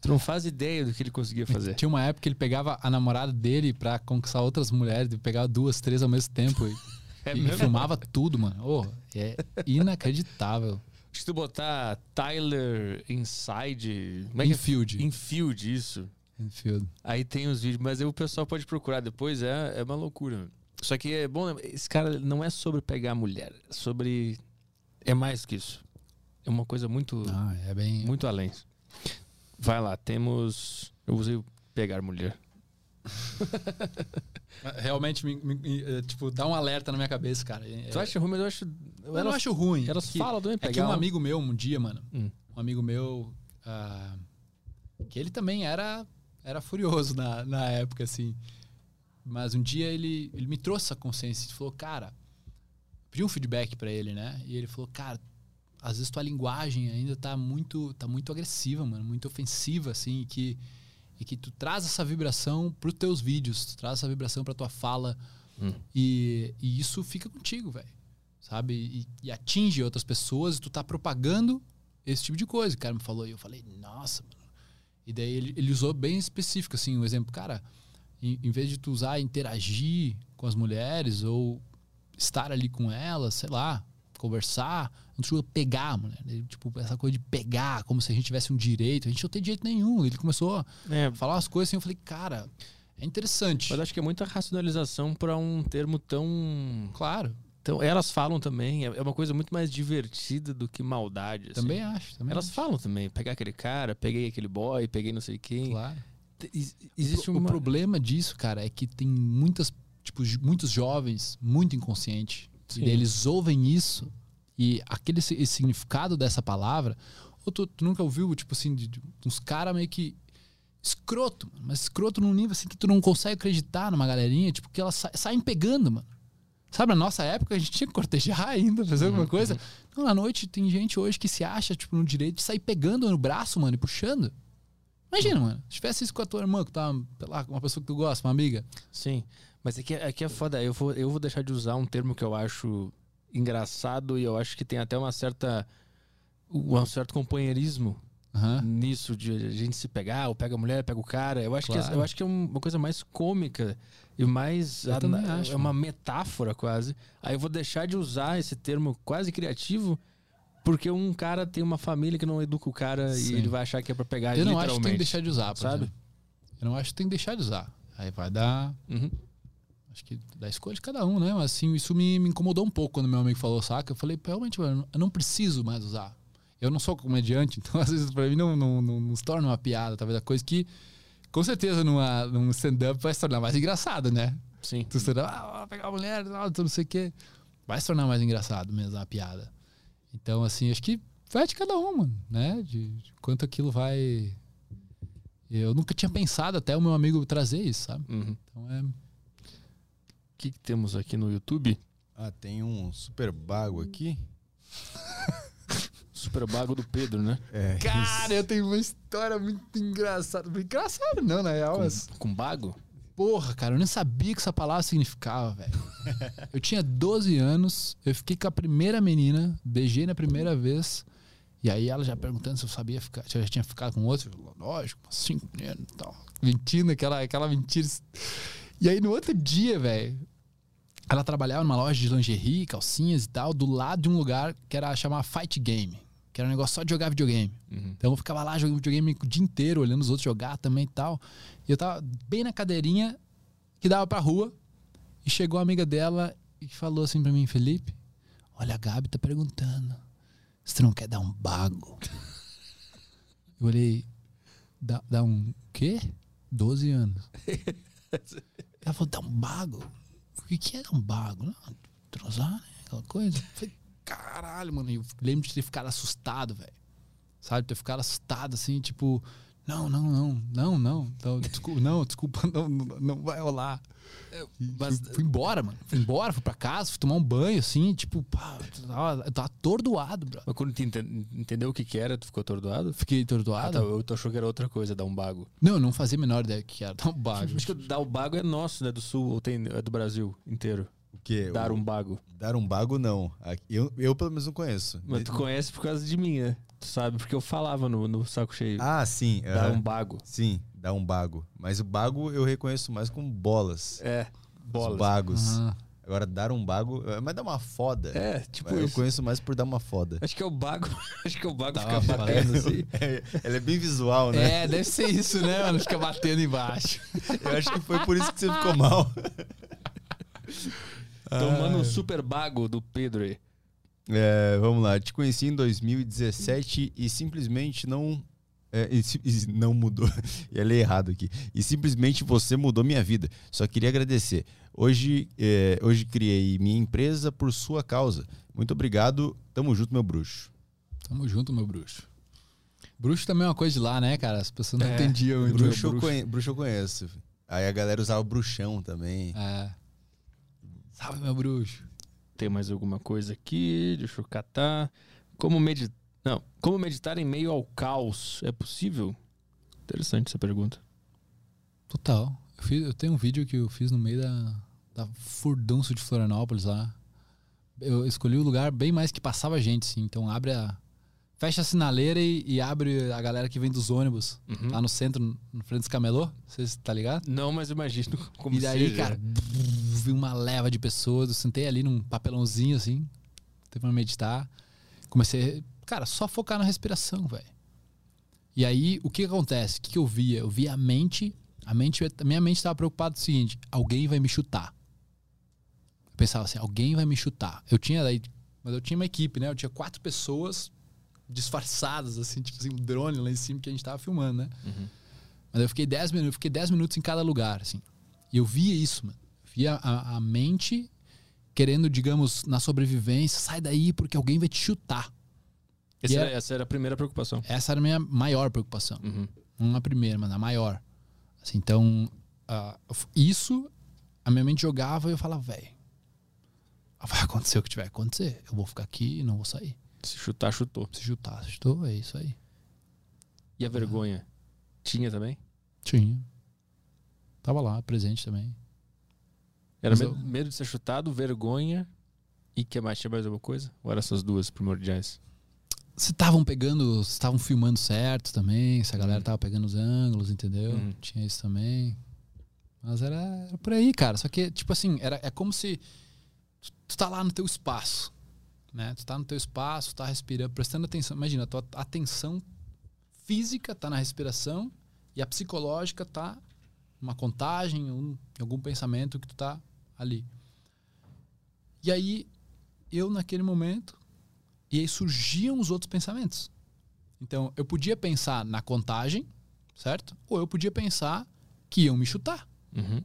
[SPEAKER 1] Tu não faz ideia do que ele conseguia fazer.
[SPEAKER 3] Tinha uma época que ele pegava a namorada dele pra conquistar outras mulheres, ele pegava duas, três ao mesmo tempo e,
[SPEAKER 1] É
[SPEAKER 3] e filmava tudo, mano. Oh, é inacreditável.
[SPEAKER 1] Se tu botar Tyler Inside. Como é que é?
[SPEAKER 3] Infield.
[SPEAKER 1] Infield, isso.
[SPEAKER 3] Enfield.
[SPEAKER 1] Aí tem os vídeos, mas aí o pessoal pode procurar depois, é, é uma loucura. Só que é bom, esse cara não é sobre pegar a mulher, é sobre. É mais que isso. É uma coisa muito,
[SPEAKER 3] Ah, é bem.
[SPEAKER 1] muito além. Vai lá, temos. Eu usei pegar mulher.
[SPEAKER 3] Realmente, me- me- me, eh, tipo, dá um alerta na minha cabeça, cara. É-
[SPEAKER 1] Tu acha ruim, mas eu acho.
[SPEAKER 3] Eu não acho ruim.
[SPEAKER 1] Elas
[SPEAKER 3] que-
[SPEAKER 1] falam também,
[SPEAKER 3] É que um amigo meu, um dia, mano,
[SPEAKER 1] Hum.
[SPEAKER 3] um amigo meu, ah, que ele também era, era furioso na, na época, assim. Mas um dia ele, ele me trouxe essa consciência. Ele falou, cara, pedi um feedback pra ele, né? E ele falou, cara, às vezes tua linguagem ainda tá muito, tá muito agressiva, mano, muito ofensiva, assim, e que, e que tu traz essa vibração pros teus vídeos, tu traz essa vibração pra tua fala. E, e isso fica contigo, velho. Sabe? E, e atinge outras pessoas e tu tá propagando esse tipo de coisa. O cara me falou e eu falei, nossa, mano. E daí ele, ele usou bem específico, assim, um exemplo. Cara, em, em vez de tu usar interagir com as mulheres ou estar ali com elas, sei lá, conversar, não precisa pegar a mulher. Ele, tipo, essa coisa de pegar, como se a gente tivesse um direito. A gente não tem direito nenhum. Ele começou a
[SPEAKER 1] É,
[SPEAKER 3] falar umas coisas assim, eu falei, cara, é interessante.
[SPEAKER 1] mas acho que é muita racionalização pra um termo tão.
[SPEAKER 3] Claro,
[SPEAKER 1] Então, elas falam também, é é uma coisa muito mais divertida do que maldade. assim.
[SPEAKER 3] também acho. Também
[SPEAKER 1] Elas
[SPEAKER 3] acho.
[SPEAKER 1] falam também, pegar aquele cara, peguei aquele boy, peguei não sei quem.
[SPEAKER 3] Claro.
[SPEAKER 1] Ex- Existe uma.
[SPEAKER 3] o problema disso, cara, é que tem muitas, tipo, muitos jovens muito inconscientes. E eles ouvem isso e aquele esse significado dessa palavra. Ou tu, tu nunca ouviu, tipo assim, de, de uns caras meio que escroto, mano, mas escroto num nível assim que tu não consegue acreditar numa galerinha, tipo, que elas sa- saem pegando, mano. Sabe, na nossa época a gente tinha que cortejar ainda, fazer alguma coisa. Não, à noite tem gente hoje que se acha, tipo, no direito de sair pegando no braço, mano, e puxando. Imagina, mano. Se tivesse isso com a tua irmã, que tá, sei lá, com uma pessoa que tu gosta, uma amiga.
[SPEAKER 1] Sim. Mas aqui, aqui é foda. Eu vou, eu vou deixar de usar um termo que eu acho engraçado e eu acho que tem até uma certa. um certo companheirismo
[SPEAKER 3] Aham.
[SPEAKER 1] nisso de a gente se pegar, ou pega a mulher, pega o cara. Eu acho, que,
[SPEAKER 3] Claro.
[SPEAKER 1] eu acho que é um- uma coisa mais cômica e mais. Ana-
[SPEAKER 3] acho,
[SPEAKER 1] é uma metáfora quase. Aí eu vou deixar de usar esse termo quase criativo. Porque um cara tem uma família que não educa o cara
[SPEAKER 3] Sim.
[SPEAKER 1] e ele vai achar que é pra pegar
[SPEAKER 3] Eu não acho que tem que deixar de usar,
[SPEAKER 1] sabe?
[SPEAKER 3] exemplo. Eu não acho que tem que deixar de usar. Aí vai dar.
[SPEAKER 1] Uhum.
[SPEAKER 3] Acho que da escolha de cada um, né? Mas assim, isso me, me incomodou um pouco quando meu amigo falou, saca? Eu falei, realmente, mano, eu não preciso mais usar. Eu não sou comediante, então às vezes pra mim não, não, não, não se torna uma piada, talvez a coisa que, com certeza, numa, num stand-up vai se tornar mais engraçado, né?
[SPEAKER 1] Sim.
[SPEAKER 3] Tu stand-up, ah, pegar a mulher, tu não sei o quê. Vai se tornar mais engraçado mesmo a piada. Então, assim, acho que vai de cada um, mano, né? De, de quanto aquilo vai. Eu nunca tinha pensado até o meu amigo trazer isso, sabe?
[SPEAKER 1] Uhum.
[SPEAKER 3] Então é.
[SPEAKER 1] O que, que temos aqui no YouTube?
[SPEAKER 2] Ah, tem um super bago aqui.
[SPEAKER 1] Super bago do Pedro, né?
[SPEAKER 2] É.
[SPEAKER 3] Cara, eu tenho uma história muito engraçada. Engraçada não, na real, mas.
[SPEAKER 1] Com, com bago?
[SPEAKER 3] Porra, cara, eu nem sabia que essa palavra significava, velho. eu tinha 12 anos, eu fiquei com a primeira menina, beijei na primeira vez. E aí ela já perguntando se eu sabia ficar, se eu já tinha ficado com outro. Eu falei, Lógico, cinco meninos e tal. Mentindo aquela, aquela mentira. E aí no outro dia, velho, ela trabalhava numa loja de lingerie, calcinhas e tal, do lado de um lugar que era chamar Fight Game, que era um negócio só de jogar videogame. Então eu ficava lá jogando videogame o dia inteiro, olhando os outros jogar também e tal. E eu tava bem na cadeirinha que dava pra rua. E chegou a amiga dela e falou assim pra mim, Felipe, olha, a Gabi tá perguntando se tu não quer dar um bago. Eu olhei, dá, dá um quê? 12 anos. Ela falou, dá um bago? O que, que é dar um bago? Não, transar, né? Aquela coisa. Eu falei, caralho, mano. Eu lembro de ter ficado assustado, velho. Sabe? Ter ficado assustado, assim, tipo, não, não, não, não, não. Então, desculpa, não, desculpa, não, não, não vai rolar. E
[SPEAKER 1] mas-
[SPEAKER 3] fui, fui embora, mano. Fui embora, fui pra casa, fui tomar um banho, assim, tipo, pá, eu tava, atordoado, bro.
[SPEAKER 1] Mas quando tu enten- entendeu o que, que era, tu ficou atordoado?
[SPEAKER 3] Fiquei
[SPEAKER 1] Ah,
[SPEAKER 3] atordoado.
[SPEAKER 1] tá. Eu tô achou que era outra coisa, dar um bago.
[SPEAKER 3] Não, eu não fazia a menor ideia que era dar um bago.
[SPEAKER 1] Acho que dar o bago é nosso, né? Do sul, ou tem, é do Brasil inteiro.
[SPEAKER 2] O quê?
[SPEAKER 1] Dar um bago.
[SPEAKER 2] Dar um bago, não. Eu, eu pelo menos não conheço.
[SPEAKER 1] Mas tu conhece por causa de mim, né? Tu sabe, porque eu falava no, no saco cheio.
[SPEAKER 2] Ah, sim.
[SPEAKER 1] dar um bago.
[SPEAKER 2] Sim, dar um bago. Mas o bago eu reconheço mais como bolas.
[SPEAKER 1] É,
[SPEAKER 2] Os
[SPEAKER 1] bola.
[SPEAKER 2] bagos.
[SPEAKER 3] Aham.
[SPEAKER 2] Agora, dar um bago. é, Mas dá uma foda.
[SPEAKER 1] É, tipo
[SPEAKER 2] eu
[SPEAKER 1] isso.
[SPEAKER 2] conheço mais por dar uma foda.
[SPEAKER 1] Acho que é o bago. Acho que é o bago
[SPEAKER 3] Dá foda.
[SPEAKER 1] batendo assim.
[SPEAKER 2] É, ela é bem visual, né?
[SPEAKER 3] É, deve ser isso, né, mano? Fica batendo embaixo.
[SPEAKER 2] Eu acho que foi por isso que você ficou mal.
[SPEAKER 1] Tomando um super bago do Pedro aí.
[SPEAKER 2] É, vamos lá. Te conheci em 2017 e simplesmente não É, e e não mudou. Eu li errado aqui. E simplesmente você mudou minha vida. Só queria agradecer. Hoje, é, hoje criei minha empresa por sua causa. Muito obrigado. Tamo junto, meu bruxo.
[SPEAKER 3] Tamo junto, meu bruxo. Bruxo também é uma coisa de lá, né, cara? As pessoas não
[SPEAKER 1] É,
[SPEAKER 3] entendiam muito.
[SPEAKER 2] Bruxo, eu
[SPEAKER 3] bruxo.
[SPEAKER 2] conhe- bruxo eu conheço. Aí a galera usava o bruxão também.
[SPEAKER 3] É. Salve, meu bruxo.
[SPEAKER 1] Tem mais alguma coisa aqui? Deixa eu catar. Como meditar. Não. Como meditar em meio ao caos? É possível? Interessante essa pergunta.
[SPEAKER 3] Total. Eu, fiz- eu tenho um vídeo que eu fiz no meio da, da furdunço de Florianópolis lá. Eu escolhi o lugar bem mais que passava gente, assim. Então abre a. Fecha a sinaleira e, e abre a galera que vem dos ônibus.
[SPEAKER 1] Uhum.
[SPEAKER 3] Lá no centro, no frente dos camelô. Você tá ligado?
[SPEAKER 1] Não, mas imagino como
[SPEAKER 3] e daí,
[SPEAKER 1] seja.
[SPEAKER 3] cara, vi uma leva de pessoas. Eu sentei ali num papelãozinho, assim. Teve pra meditar. Comecei, cara, só focar na respiração, velho. E aí, o que que acontece? O que, que eu via? Eu via a mente. A mente, a minha mente estava preocupada com o seguinte: alguém vai me chutar. Eu pensava assim, alguém vai me chutar. Eu tinha daí, mas eu tinha uma equipe, né? Eu tinha quatro pessoas disfarçadas, assim, tipo assim, um drone lá em cima que a gente tava filmando, né? Mas eu fiquei 10 minutos, eu fiquei 10 minutos em cada lugar, assim. E eu via isso, mano. Via a, a mente querendo, digamos, na sobrevivência, sai daí porque alguém vai te chutar.
[SPEAKER 1] Essa, era,
[SPEAKER 3] é-
[SPEAKER 1] essa era a primeira preocupação.
[SPEAKER 3] Essa era a minha maior preocupação.
[SPEAKER 1] Uhum.
[SPEAKER 3] Não a primeira, mas a maior. Assim, então, ah, isso a minha mente jogava e eu falava, velho, vai acontecer o que tiver que acontecer. Eu vou ficar aqui e não vou sair.
[SPEAKER 1] Se chutar, chutou.
[SPEAKER 3] Se chutar, chutou, é isso aí.
[SPEAKER 1] E a vergonha? Tinha também?
[SPEAKER 3] Tinha. Tava lá, presente também.
[SPEAKER 1] Era medo,
[SPEAKER 3] eu-
[SPEAKER 1] medo de ser chutado, vergonha e que mais? Tinha mais alguma coisa? Ou eram essas duas primordiais?
[SPEAKER 3] se estavam pegando, se estavam filmando certo também, se a galera tava pegando os ângulos, entendeu?
[SPEAKER 1] Uhum.
[SPEAKER 3] Tinha isso também. Mas era, era por aí, cara. Só que, tipo assim, era, é como se tu, tu tá lá no teu espaço, né? Tu tá no teu espaço, tá respirando, prestando atenção. Imagina, a tua atenção física tá na respiração e a psicológica tá numa contagem, um, em algum pensamento que tu tá ali. E aí, eu naquele momento, e aí surgiam os outros pensamentos. Então, eu podia pensar na contagem, certo? Ou eu podia pensar que iam me chutar.
[SPEAKER 1] Uhum.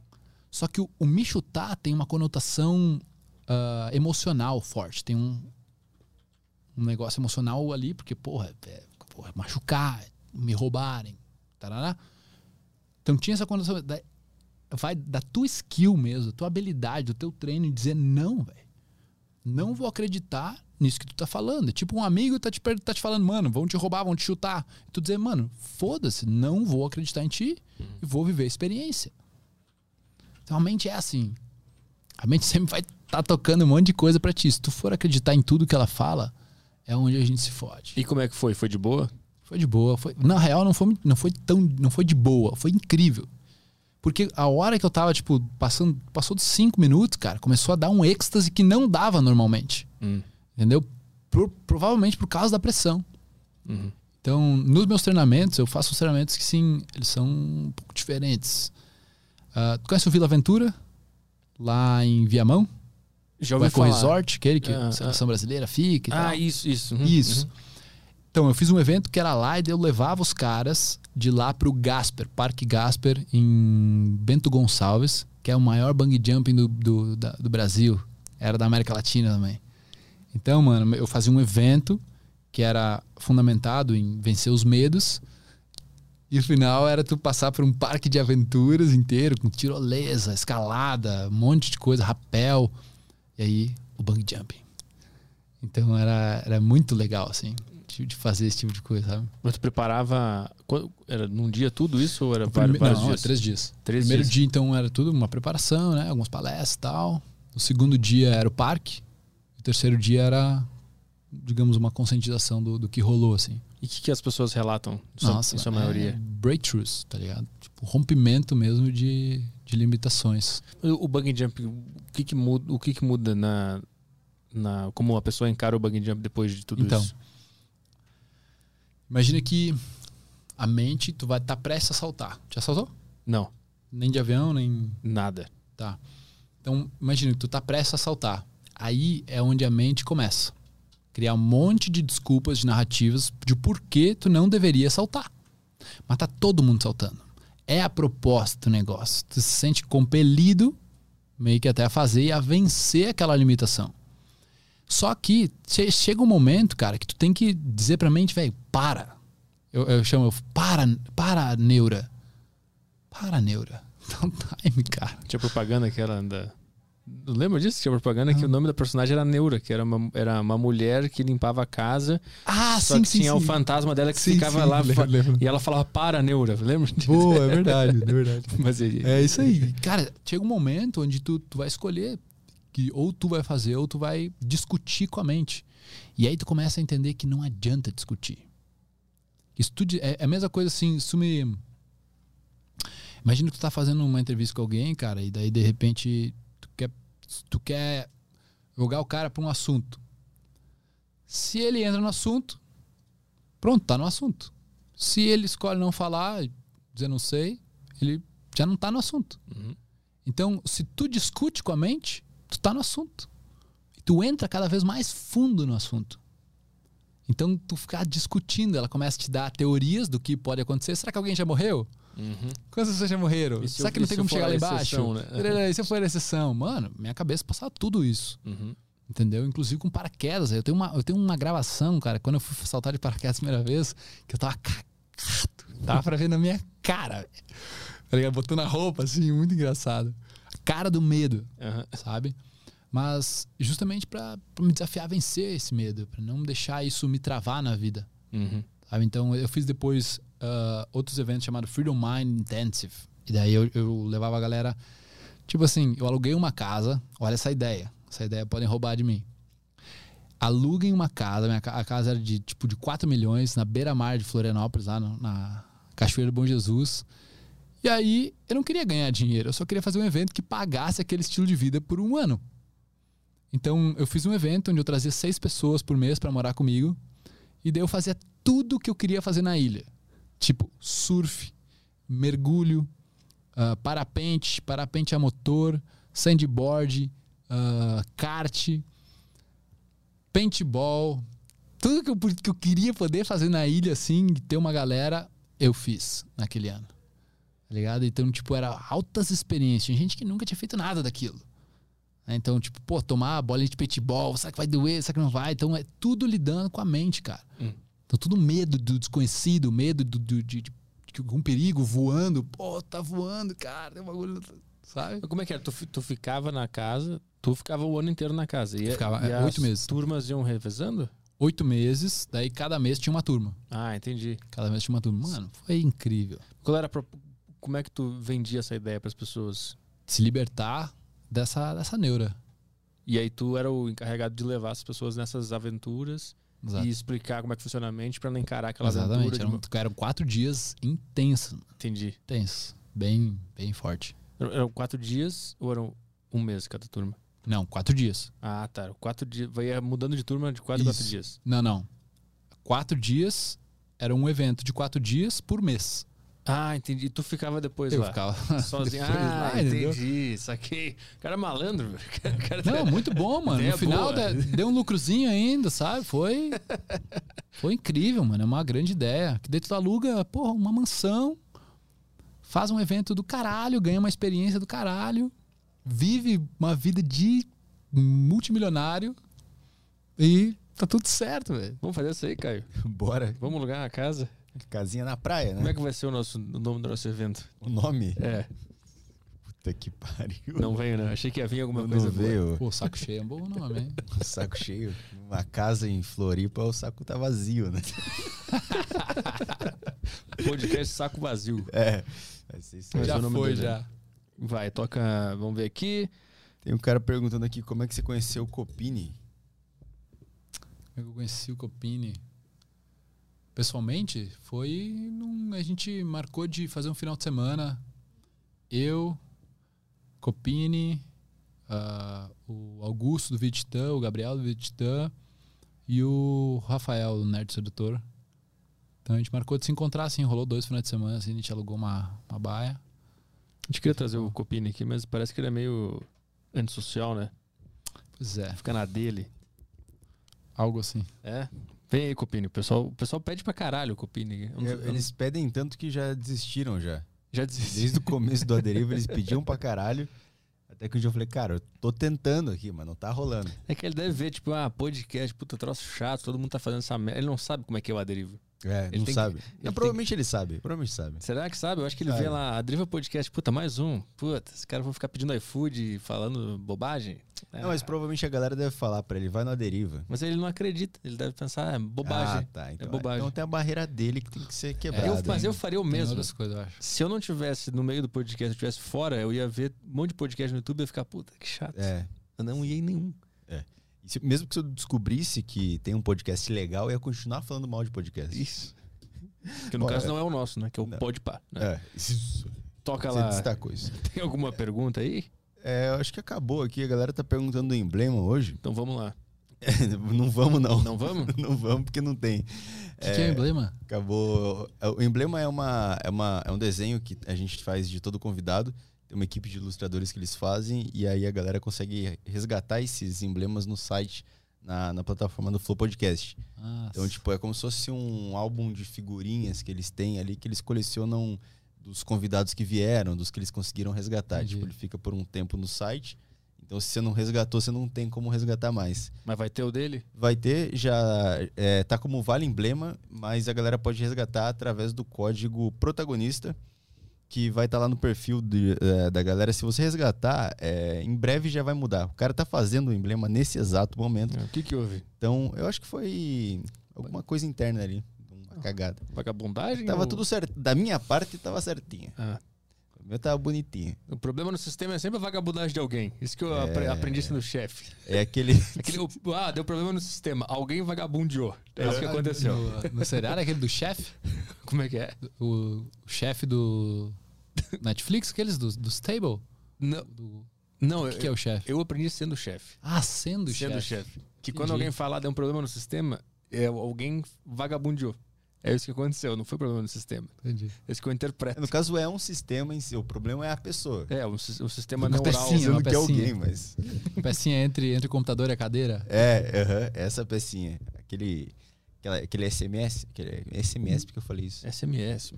[SPEAKER 3] Só que o, o me chutar tem uma conotação ah, emocional forte. Tem um, um negócio emocional ali, porque, porra, é, porra, machucar, me roubarem, tarará. Então tinha essa conotação. Da, vai da tua skill mesmo, da tua habilidade, do teu treino, e dizer não, velho. Não vou acreditar nisso que tu tá falando. É tipo um amigo tá te, tá te falando, mano, vão te roubar, vão te chutar. E tu dizer, mano, foda-se, não vou acreditar em ti e vou viver a experiência. Então a mente é assim. A mente sempre vai estar tá tocando um monte de coisa pra ti. Se tu for acreditar em tudo que ela fala, é onde a gente se fode.
[SPEAKER 1] E como é que foi? Foi de boa?
[SPEAKER 3] Foi de boa. Foi, na real, não foi, não foi tão. Não foi de boa. Foi incrível. Porque a hora que eu tava, tipo, passando. Passou dos cinco minutos, cara, começou a dar um êxtase que não dava normalmente.
[SPEAKER 1] Hum.
[SPEAKER 3] Entendeu? Pro- provavelmente por causa da pressão.
[SPEAKER 1] Uhum.
[SPEAKER 3] Então, nos meus treinamentos, eu faço treinamentos que sim, eles são um pouco diferentes. Ah, tu conhece o Vila Aventura? Lá em Viamão?
[SPEAKER 1] Já
[SPEAKER 3] o
[SPEAKER 1] ouvi
[SPEAKER 3] Eco
[SPEAKER 1] falar.
[SPEAKER 3] Resort, aquele que
[SPEAKER 1] Ah,
[SPEAKER 3] a seleção brasileira fica e
[SPEAKER 1] Ah,
[SPEAKER 3] tal.
[SPEAKER 1] isso, isso. Uhum,
[SPEAKER 3] Isso.
[SPEAKER 1] uhum.
[SPEAKER 3] Então, eu fiz um evento que era lá e eu levava os caras de lá pro Gasper, Parque Gasper, em Bento Gonçalves, que é o maior bungee jumping do, do, da- do Brasil. Era da América Latina também. Então, mano, eu fazia um evento que era fundamentado em vencer os medos. E o final era tu passar por um parque de aventuras inteiro, com tirolesa, escalada, um monte de coisa, rapel. E aí, o bungee jumping. Então era, era muito legal, assim, de, de fazer esse tipo de coisa, sabe?
[SPEAKER 1] Mas tu preparava. Era num dia tudo isso ou era
[SPEAKER 3] prime-
[SPEAKER 1] vários
[SPEAKER 3] não,
[SPEAKER 1] dias?
[SPEAKER 3] é três dias.
[SPEAKER 1] Três
[SPEAKER 3] Primeiro
[SPEAKER 1] dias.
[SPEAKER 3] dia, então, era tudo uma preparação, né? Algumas palestras e tal. O segundo dia era o parque. O terceiro dia era, digamos, uma conscientização do, do que rolou, assim.
[SPEAKER 1] E o que, que as pessoas relatam? Em sua,
[SPEAKER 3] Nossa,
[SPEAKER 1] em sua
[SPEAKER 3] é
[SPEAKER 1] maioria.
[SPEAKER 3] breakthroughs, tá ligado? Tipo, rompimento mesmo de, de limitações.
[SPEAKER 1] O, bungee jump, o que que muda, o que que muda na, na como a pessoa encara o bungee jump depois de tudo
[SPEAKER 3] Então,
[SPEAKER 1] isso?
[SPEAKER 3] Imagina que a mente, tu vai estar prestes a saltar. Já saltou?
[SPEAKER 1] Não,
[SPEAKER 3] Nem de avião, nem
[SPEAKER 1] nada.
[SPEAKER 3] Tá. Então, imagina, tu tá prestes a saltar. Aí é onde a mente começa. Criar um monte de desculpas, de narrativas de por que tu não deveria saltar. Mas tá todo mundo saltando. É a proposta do negócio. Tu se sente compelido meio que até a fazer e a vencer aquela limitação. Só que che- chega um momento, cara, que tu tem que dizer pra mente, velho, para. Eu, eu chamo, eu, para, para, neura. Para, neura. Dá um time, cara.
[SPEAKER 1] Tinha propaganda que era da. Lembra disso? Tinha propaganda que o nome da personagem era Neura, que era uma, era uma mulher que limpava a casa.
[SPEAKER 3] Ah,
[SPEAKER 1] só
[SPEAKER 3] sim,
[SPEAKER 1] que
[SPEAKER 3] sim,
[SPEAKER 1] tinha o
[SPEAKER 3] sim.
[SPEAKER 1] fantasma dela que
[SPEAKER 3] Sim,
[SPEAKER 1] ficava lá
[SPEAKER 3] lembro, lembro.
[SPEAKER 1] e ela falava para Neura, lembra? disso?
[SPEAKER 3] Boa, é verdade, é verdade.
[SPEAKER 1] Mas e-
[SPEAKER 3] É isso aí. Cara, chega um momento onde tu, tu vai escolher que ou tu vai fazer ou tu vai discutir com a mente. E aí tu começa a entender que não adianta discutir. Isso tudo é, é a mesma coisa assim, isso me Imagina que tu tá fazendo uma entrevista com alguém, cara, e daí de repente tu quer tu quer jogar o cara para um assunto. Se ele entra no assunto, pronto, tá no assunto. Se ele escolhe não falar, dizer não sei, ele já não tá no assunto. Então, se tu discute com a mente, tu tá no assunto. E tu entra cada vez mais fundo no assunto. Então, tu ficar discutindo, ela começa a te dar teorias do que pode acontecer. Será que alguém já morreu? Quantas pessoas já morreram?
[SPEAKER 1] Se
[SPEAKER 3] Será
[SPEAKER 1] eu-
[SPEAKER 3] que não tem como chegar lá embaixo?
[SPEAKER 1] né?
[SPEAKER 3] E se eu for a exceção? Mano, minha cabeça passava tudo isso.
[SPEAKER 1] Uhum.
[SPEAKER 3] Entendeu? Inclusive com paraquedas. Eu tenho, uma, eu tenho uma gravação, cara, quando eu fui saltar de paraquedas a primeira vez, que eu tava cagado. Tava pra ver na minha cara. Tá ligado? Botando a roupa, assim, muito engraçado. A cara do medo, sabe? Mas justamente pra, pra me desafiar a vencer esse medo, pra não deixar isso me travar na vida.
[SPEAKER 1] Uhum.
[SPEAKER 3] Sabe? Então eu fiz depois ah, outros eventos chamados Freedom Mind Intensive. E daí eu, eu levava a galera. Tipo assim, eu aluguei uma casa. Olha essa ideia. Essa ideia podem roubar de mim. Aluguem uma casa. Minha, a casa era de tipo de 4 milhões na beira-mar de Florianópolis, lá no- na Cachoeira do Bom Jesus. E aí eu não queria ganhar dinheiro, eu só queria fazer um evento que pagasse aquele estilo de vida por um ano. Então eu fiz um evento onde eu trazia seis pessoas por mês para morar comigo. E daí eu fazia tudo que eu queria fazer na ilha. Tipo, surf, mergulho, ah, parapente, parapente a motor, sandboard, ah, kart, paintball. Tudo que eu, que eu queria poder fazer na ilha, assim, ter uma galera, eu fiz naquele ano. Tá ligado? Então, tipo, era altas experiências. Tinha gente que nunca tinha feito nada daquilo. né? Então, tipo, pô, tomar bolinha de paintball, será que vai doer? Será que não vai? Então, é tudo lidando com a mente, cara.
[SPEAKER 1] Hum.
[SPEAKER 3] Então, tudo medo do desconhecido, medo do, do- de, de, de algum perigo voando. Pô, tá voando, cara. Tem um bagulho, sabe?
[SPEAKER 1] Como é que era? Tu, tu ficava na casa, tu ficava o ano inteiro na casa. E,
[SPEAKER 3] Ficava,
[SPEAKER 1] e
[SPEAKER 3] é,
[SPEAKER 1] as
[SPEAKER 3] oito meses.
[SPEAKER 1] turmas iam revezando?
[SPEAKER 3] Oito meses, daí cada mês tinha uma turma.
[SPEAKER 1] Ah, entendi.
[SPEAKER 3] Cada mês tinha uma turma. Mano, foi incrível.
[SPEAKER 1] Qual era pro- Como é que tu vendia essa ideia pras pessoas?
[SPEAKER 3] Se libertar dessa, dessa neura.
[SPEAKER 1] E aí tu era o encarregado de levar as pessoas nessas aventuras
[SPEAKER 3] Exato.
[SPEAKER 1] e explicar como é que funciona a mente pra não encarar aquela
[SPEAKER 3] Exatamente.
[SPEAKER 1] de
[SPEAKER 3] Eram, quatro dias intensos.
[SPEAKER 1] Entendi.
[SPEAKER 3] Intensos. Bem, bem forte.
[SPEAKER 1] Eram quatro dias ou eram um mês cada turma?
[SPEAKER 3] Não, quatro dias.
[SPEAKER 1] Ah, tá. Quatro dias. Vai mudando de turma de quatro quatro dias.
[SPEAKER 3] Não, não. Quatro dias era um evento de quatro dias por mês.
[SPEAKER 1] Ah, entendi. Tu ficava depois
[SPEAKER 3] Eu
[SPEAKER 1] lá?
[SPEAKER 3] ficava
[SPEAKER 1] Sozinho.
[SPEAKER 3] depois
[SPEAKER 1] Ah,
[SPEAKER 3] lá, entendeu?
[SPEAKER 1] entendi. Saquei. Cara malandro, velho. O cara
[SPEAKER 3] Não, muito bom, mano.
[SPEAKER 1] Ideia
[SPEAKER 3] No final
[SPEAKER 1] boa.
[SPEAKER 3] de- deu um lucrozinho ainda, sabe? Foi. Foi incrível, mano. É uma grande ideia. Que daí tu aluga, porra, uma mansão, faz um evento do caralho, ganha uma experiência do caralho, vive uma vida de multimilionário e tá tudo certo, velho.
[SPEAKER 1] Vamos fazer isso aí, Caio.
[SPEAKER 2] Bora.
[SPEAKER 1] Vamos alugar a casa?
[SPEAKER 2] Casinha na praia, né?
[SPEAKER 1] Como é que vai ser o, nosso, o nome do nosso evento?
[SPEAKER 2] O nome?
[SPEAKER 1] É,
[SPEAKER 2] Puta que pariu.
[SPEAKER 1] não veio, né? Achei que ia vir alguma
[SPEAKER 2] não
[SPEAKER 1] coisa boa.
[SPEAKER 2] veio.
[SPEAKER 3] Pô, saco cheio é um bom nome, hein?
[SPEAKER 2] Saco cheio. Uma casa em Floripa, o saco tá vazio, né?
[SPEAKER 1] Podcast Saco Vazio.
[SPEAKER 2] É. Vai ser isso aí.
[SPEAKER 1] Mas
[SPEAKER 3] já foi,
[SPEAKER 1] dele,
[SPEAKER 3] já.
[SPEAKER 1] Vai, toca. Vamos ver aqui.
[SPEAKER 2] Tem um cara perguntando aqui como é que você conheceu o Copini.
[SPEAKER 3] Como é que eu conheci o Copini? Pessoalmente, foi num, a gente marcou de fazer um final de semana. Eu, Copini, ah, o Augusto do Vititã, o Gabriel do Vititã e o Rafael do Nerd Sedutor. Então a gente marcou de se encontrar assim, rolou dois finais de semana, assim, a gente alugou uma, uma baia.
[SPEAKER 1] A gente queria trazer o Copini aqui, mas parece que ele é meio antissocial, né?
[SPEAKER 3] Pois é,
[SPEAKER 1] Fica na dele.
[SPEAKER 3] algo assim.
[SPEAKER 1] É? Vem aí, Copini. O pessoal, o pessoal pede pra caralho Copini.
[SPEAKER 2] É, Eles pedem tanto que já desistiram já.
[SPEAKER 1] já desisti.
[SPEAKER 2] Desde o começo do Aderiva, eles pediam pra caralho. Até que um dia eu falei, cara, eu tô tentando aqui, mas não tá rolando.
[SPEAKER 1] É que ele deve ver, tipo, ah, podcast, puta, troço chato, todo mundo tá fazendo essa merda. Ele não sabe como é que é o Aderiva.
[SPEAKER 2] É,
[SPEAKER 1] Ele
[SPEAKER 2] não
[SPEAKER 1] tem que-
[SPEAKER 2] sabe.
[SPEAKER 1] ele
[SPEAKER 2] Não, provavelmente ele sabe. Provavelmente sabe.
[SPEAKER 1] Será que sabe? Eu acho que ele
[SPEAKER 2] Sabe.
[SPEAKER 1] vê lá, a Driva Podcast, puta, mais um. Puta, esses caras vão ficar pedindo iFood, falando bobagem. É,
[SPEAKER 2] Não, mas provavelmente a galera deve falar pra ele, vai no Aderiva.
[SPEAKER 1] mas ele não acredita. Ele deve pensar, é bobagem.
[SPEAKER 2] Ah, tá. Então,
[SPEAKER 1] é bobagem.
[SPEAKER 2] então tem a barreira dele que tem que ser
[SPEAKER 1] Eu-
[SPEAKER 2] quebrada.
[SPEAKER 1] mas
[SPEAKER 2] hein?
[SPEAKER 1] eu faria o mesmo.
[SPEAKER 3] coisas, eu acho.
[SPEAKER 1] Se eu não tivesse no meio do podcast, eu estivesse fora, eu ia ver um monte de podcast no YouTube e ia ficar, puta, que chato.
[SPEAKER 2] É.
[SPEAKER 1] Eu não ia em nenhum.
[SPEAKER 2] E se- mesmo que se eu descobrisse que tem um podcast legal, eu ia continuar falando mal de podcast.
[SPEAKER 1] Isso. Que no
[SPEAKER 2] Olha,
[SPEAKER 1] caso não é o nosso, né? Que é o
[SPEAKER 2] não.
[SPEAKER 1] Podpah. Né?
[SPEAKER 2] É, isso.
[SPEAKER 1] Toca
[SPEAKER 2] Você
[SPEAKER 1] lá.
[SPEAKER 2] destacou isso.
[SPEAKER 1] Tem alguma pergunta aí?
[SPEAKER 2] É, eu acho que acabou aqui. A galera tá perguntando do emblema hoje.
[SPEAKER 1] Então vamos lá.
[SPEAKER 2] não vamos, não.
[SPEAKER 1] Não vamos?
[SPEAKER 2] não vamos, porque não tem.
[SPEAKER 3] O que, que é o emblema?
[SPEAKER 2] Acabou. O emblema é, uma, é, uma, é um desenho que a gente faz de todo convidado. Tem uma equipe de ilustradores que eles fazem. E aí a galera consegue resgatar esses emblemas no site, na, na plataforma do Flow Podcast.
[SPEAKER 3] Ah,
[SPEAKER 2] Então, tipo, é como se fosse um álbum de figurinhas que eles têm ali, que eles colecionam dos convidados que vieram, dos que eles conseguiram resgatar.
[SPEAKER 3] Entendi.
[SPEAKER 2] Tipo, ele fica por um tempo no site. Então, se você não resgatou, você não tem como resgatar mais.
[SPEAKER 1] Mas vai ter o dele?
[SPEAKER 2] Vai ter, já é, tá como vale emblema, mas a galera pode resgatar através do código protagonista, que vai estar lá no perfil de- é, da galera. Se você resgatar, é, em breve já vai mudar. O cara tá fazendo o emblema nesse exato momento.
[SPEAKER 1] O que que houve?
[SPEAKER 2] Então, eu acho que foi alguma coisa interna ali, uma cagada.
[SPEAKER 1] Vagabundagem?
[SPEAKER 2] Tava
[SPEAKER 1] ou-
[SPEAKER 2] tudo certo. Da minha parte, tava certinho.
[SPEAKER 1] Ah.
[SPEAKER 2] O meu tava bonitinho.
[SPEAKER 1] O problema no sistema é sempre a vagabundagem de alguém. Isso que eu
[SPEAKER 2] É.
[SPEAKER 1] apre- aprendi sendo chefe.
[SPEAKER 2] É aquele.
[SPEAKER 1] Aquele, o- ah, deu problema no sistema. Alguém vagabundeou. É isso que aconteceu.
[SPEAKER 3] No, no seriado, aquele do chefe?
[SPEAKER 1] Como é que é?
[SPEAKER 3] O, o chefe do Netflix, aqueles dos, dos Table?
[SPEAKER 1] Não,
[SPEAKER 3] Do-
[SPEAKER 1] não
[SPEAKER 3] O que, que é o chefe?
[SPEAKER 1] eu aprendi sendo chefe.
[SPEAKER 3] Ah, sendo,
[SPEAKER 1] Sendo
[SPEAKER 3] chefe.
[SPEAKER 1] chefe. Que quando
[SPEAKER 3] Entendi.
[SPEAKER 1] alguém falar deu um problema no sistema, é, alguém vagabundeou. É isso que aconteceu, não foi problema no sistema.
[SPEAKER 3] Entendi.
[SPEAKER 1] É isso que eu interpreto.
[SPEAKER 2] No caso, é um sistema em si. O problema é a pessoa.
[SPEAKER 1] É, o, sis- o sistema
[SPEAKER 3] Uma
[SPEAKER 1] neural.
[SPEAKER 3] pecinha, uma
[SPEAKER 2] que é
[SPEAKER 3] pecinha.
[SPEAKER 2] alguém, mas.
[SPEAKER 3] Pecinha entre, entre o computador e a cadeira.
[SPEAKER 2] É, aham, essa pecinha. Aquele. aquela- aquele SMS. Aquele SMS, porque eu falei isso.
[SPEAKER 1] SMS.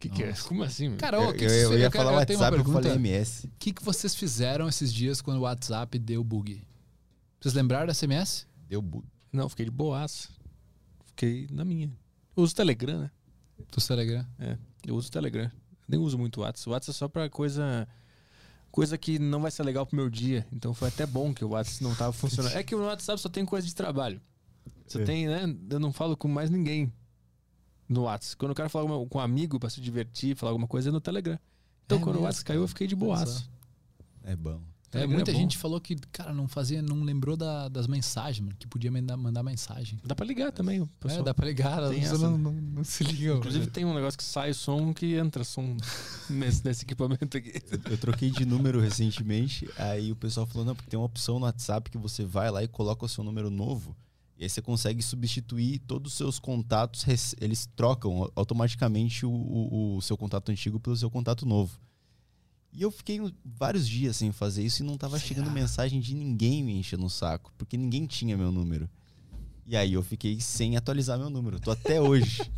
[SPEAKER 1] O que, que é? Como assim?
[SPEAKER 3] Cara,
[SPEAKER 2] eu,
[SPEAKER 3] que
[SPEAKER 2] eu- eu
[SPEAKER 3] vocês-
[SPEAKER 2] ia falar
[SPEAKER 3] uma
[SPEAKER 2] WhatsApp, eu
[SPEAKER 3] pergunta.
[SPEAKER 2] falei MS.
[SPEAKER 3] O que, que vocês fizeram esses dias quando o WhatsApp deu bug? Vocês lembraram da SMS?
[SPEAKER 2] Deu bug.
[SPEAKER 1] Não, fiquei de boaça. Fiquei na minha. Eu uso Telegram, né?
[SPEAKER 3] Do Telegram?
[SPEAKER 1] É, eu uso o Telegram. Nem uso muito o WhatsApp. O WhatsApp é só pra coisa. Coisa que não vai ser legal pro meu dia. Então foi até bom que o WhatsApp não tava funcionando. É que o WhatsApp só tem coisa de trabalho. Você
[SPEAKER 2] É.
[SPEAKER 1] tem, né? Eu não falo com mais ninguém no WhatsApp. Quando eu quero falar com um amigo pra se divertir, falar alguma coisa, é no Telegram. Então
[SPEAKER 3] É
[SPEAKER 1] quando o
[SPEAKER 3] mesmo,
[SPEAKER 1] WhatsApp caiu, eu fiquei de boaça.
[SPEAKER 2] É bom.
[SPEAKER 3] É, muita
[SPEAKER 1] é
[SPEAKER 3] gente falou que, cara, não fazia, não lembrou da- das mensagens, mano, que podia mandar, mandar mensagem.
[SPEAKER 1] Dá pra ligar também. O pessoal.
[SPEAKER 3] É, dá pra ligar,
[SPEAKER 1] tem essa,
[SPEAKER 3] não,
[SPEAKER 1] né?
[SPEAKER 3] não, não se ligam.
[SPEAKER 1] Inclusive tem um negócio que sai som que entra som nesse, nesse equipamento aqui.
[SPEAKER 2] Eu troquei de número recentemente, aí o pessoal falou, não, porque tem uma opção no WhatsApp que você vai lá e coloca o seu número novo, e aí você consegue substituir todos os seus contatos, eles trocam automaticamente o, o- o seu contato antigo pelo seu contato novo. E eu fiquei vários dias sem fazer isso e não tava chegando mensagem de ninguém me enchendo o saco, porque ninguém tinha meu número. E aí eu fiquei sem atualizar meu número, tô até hoje.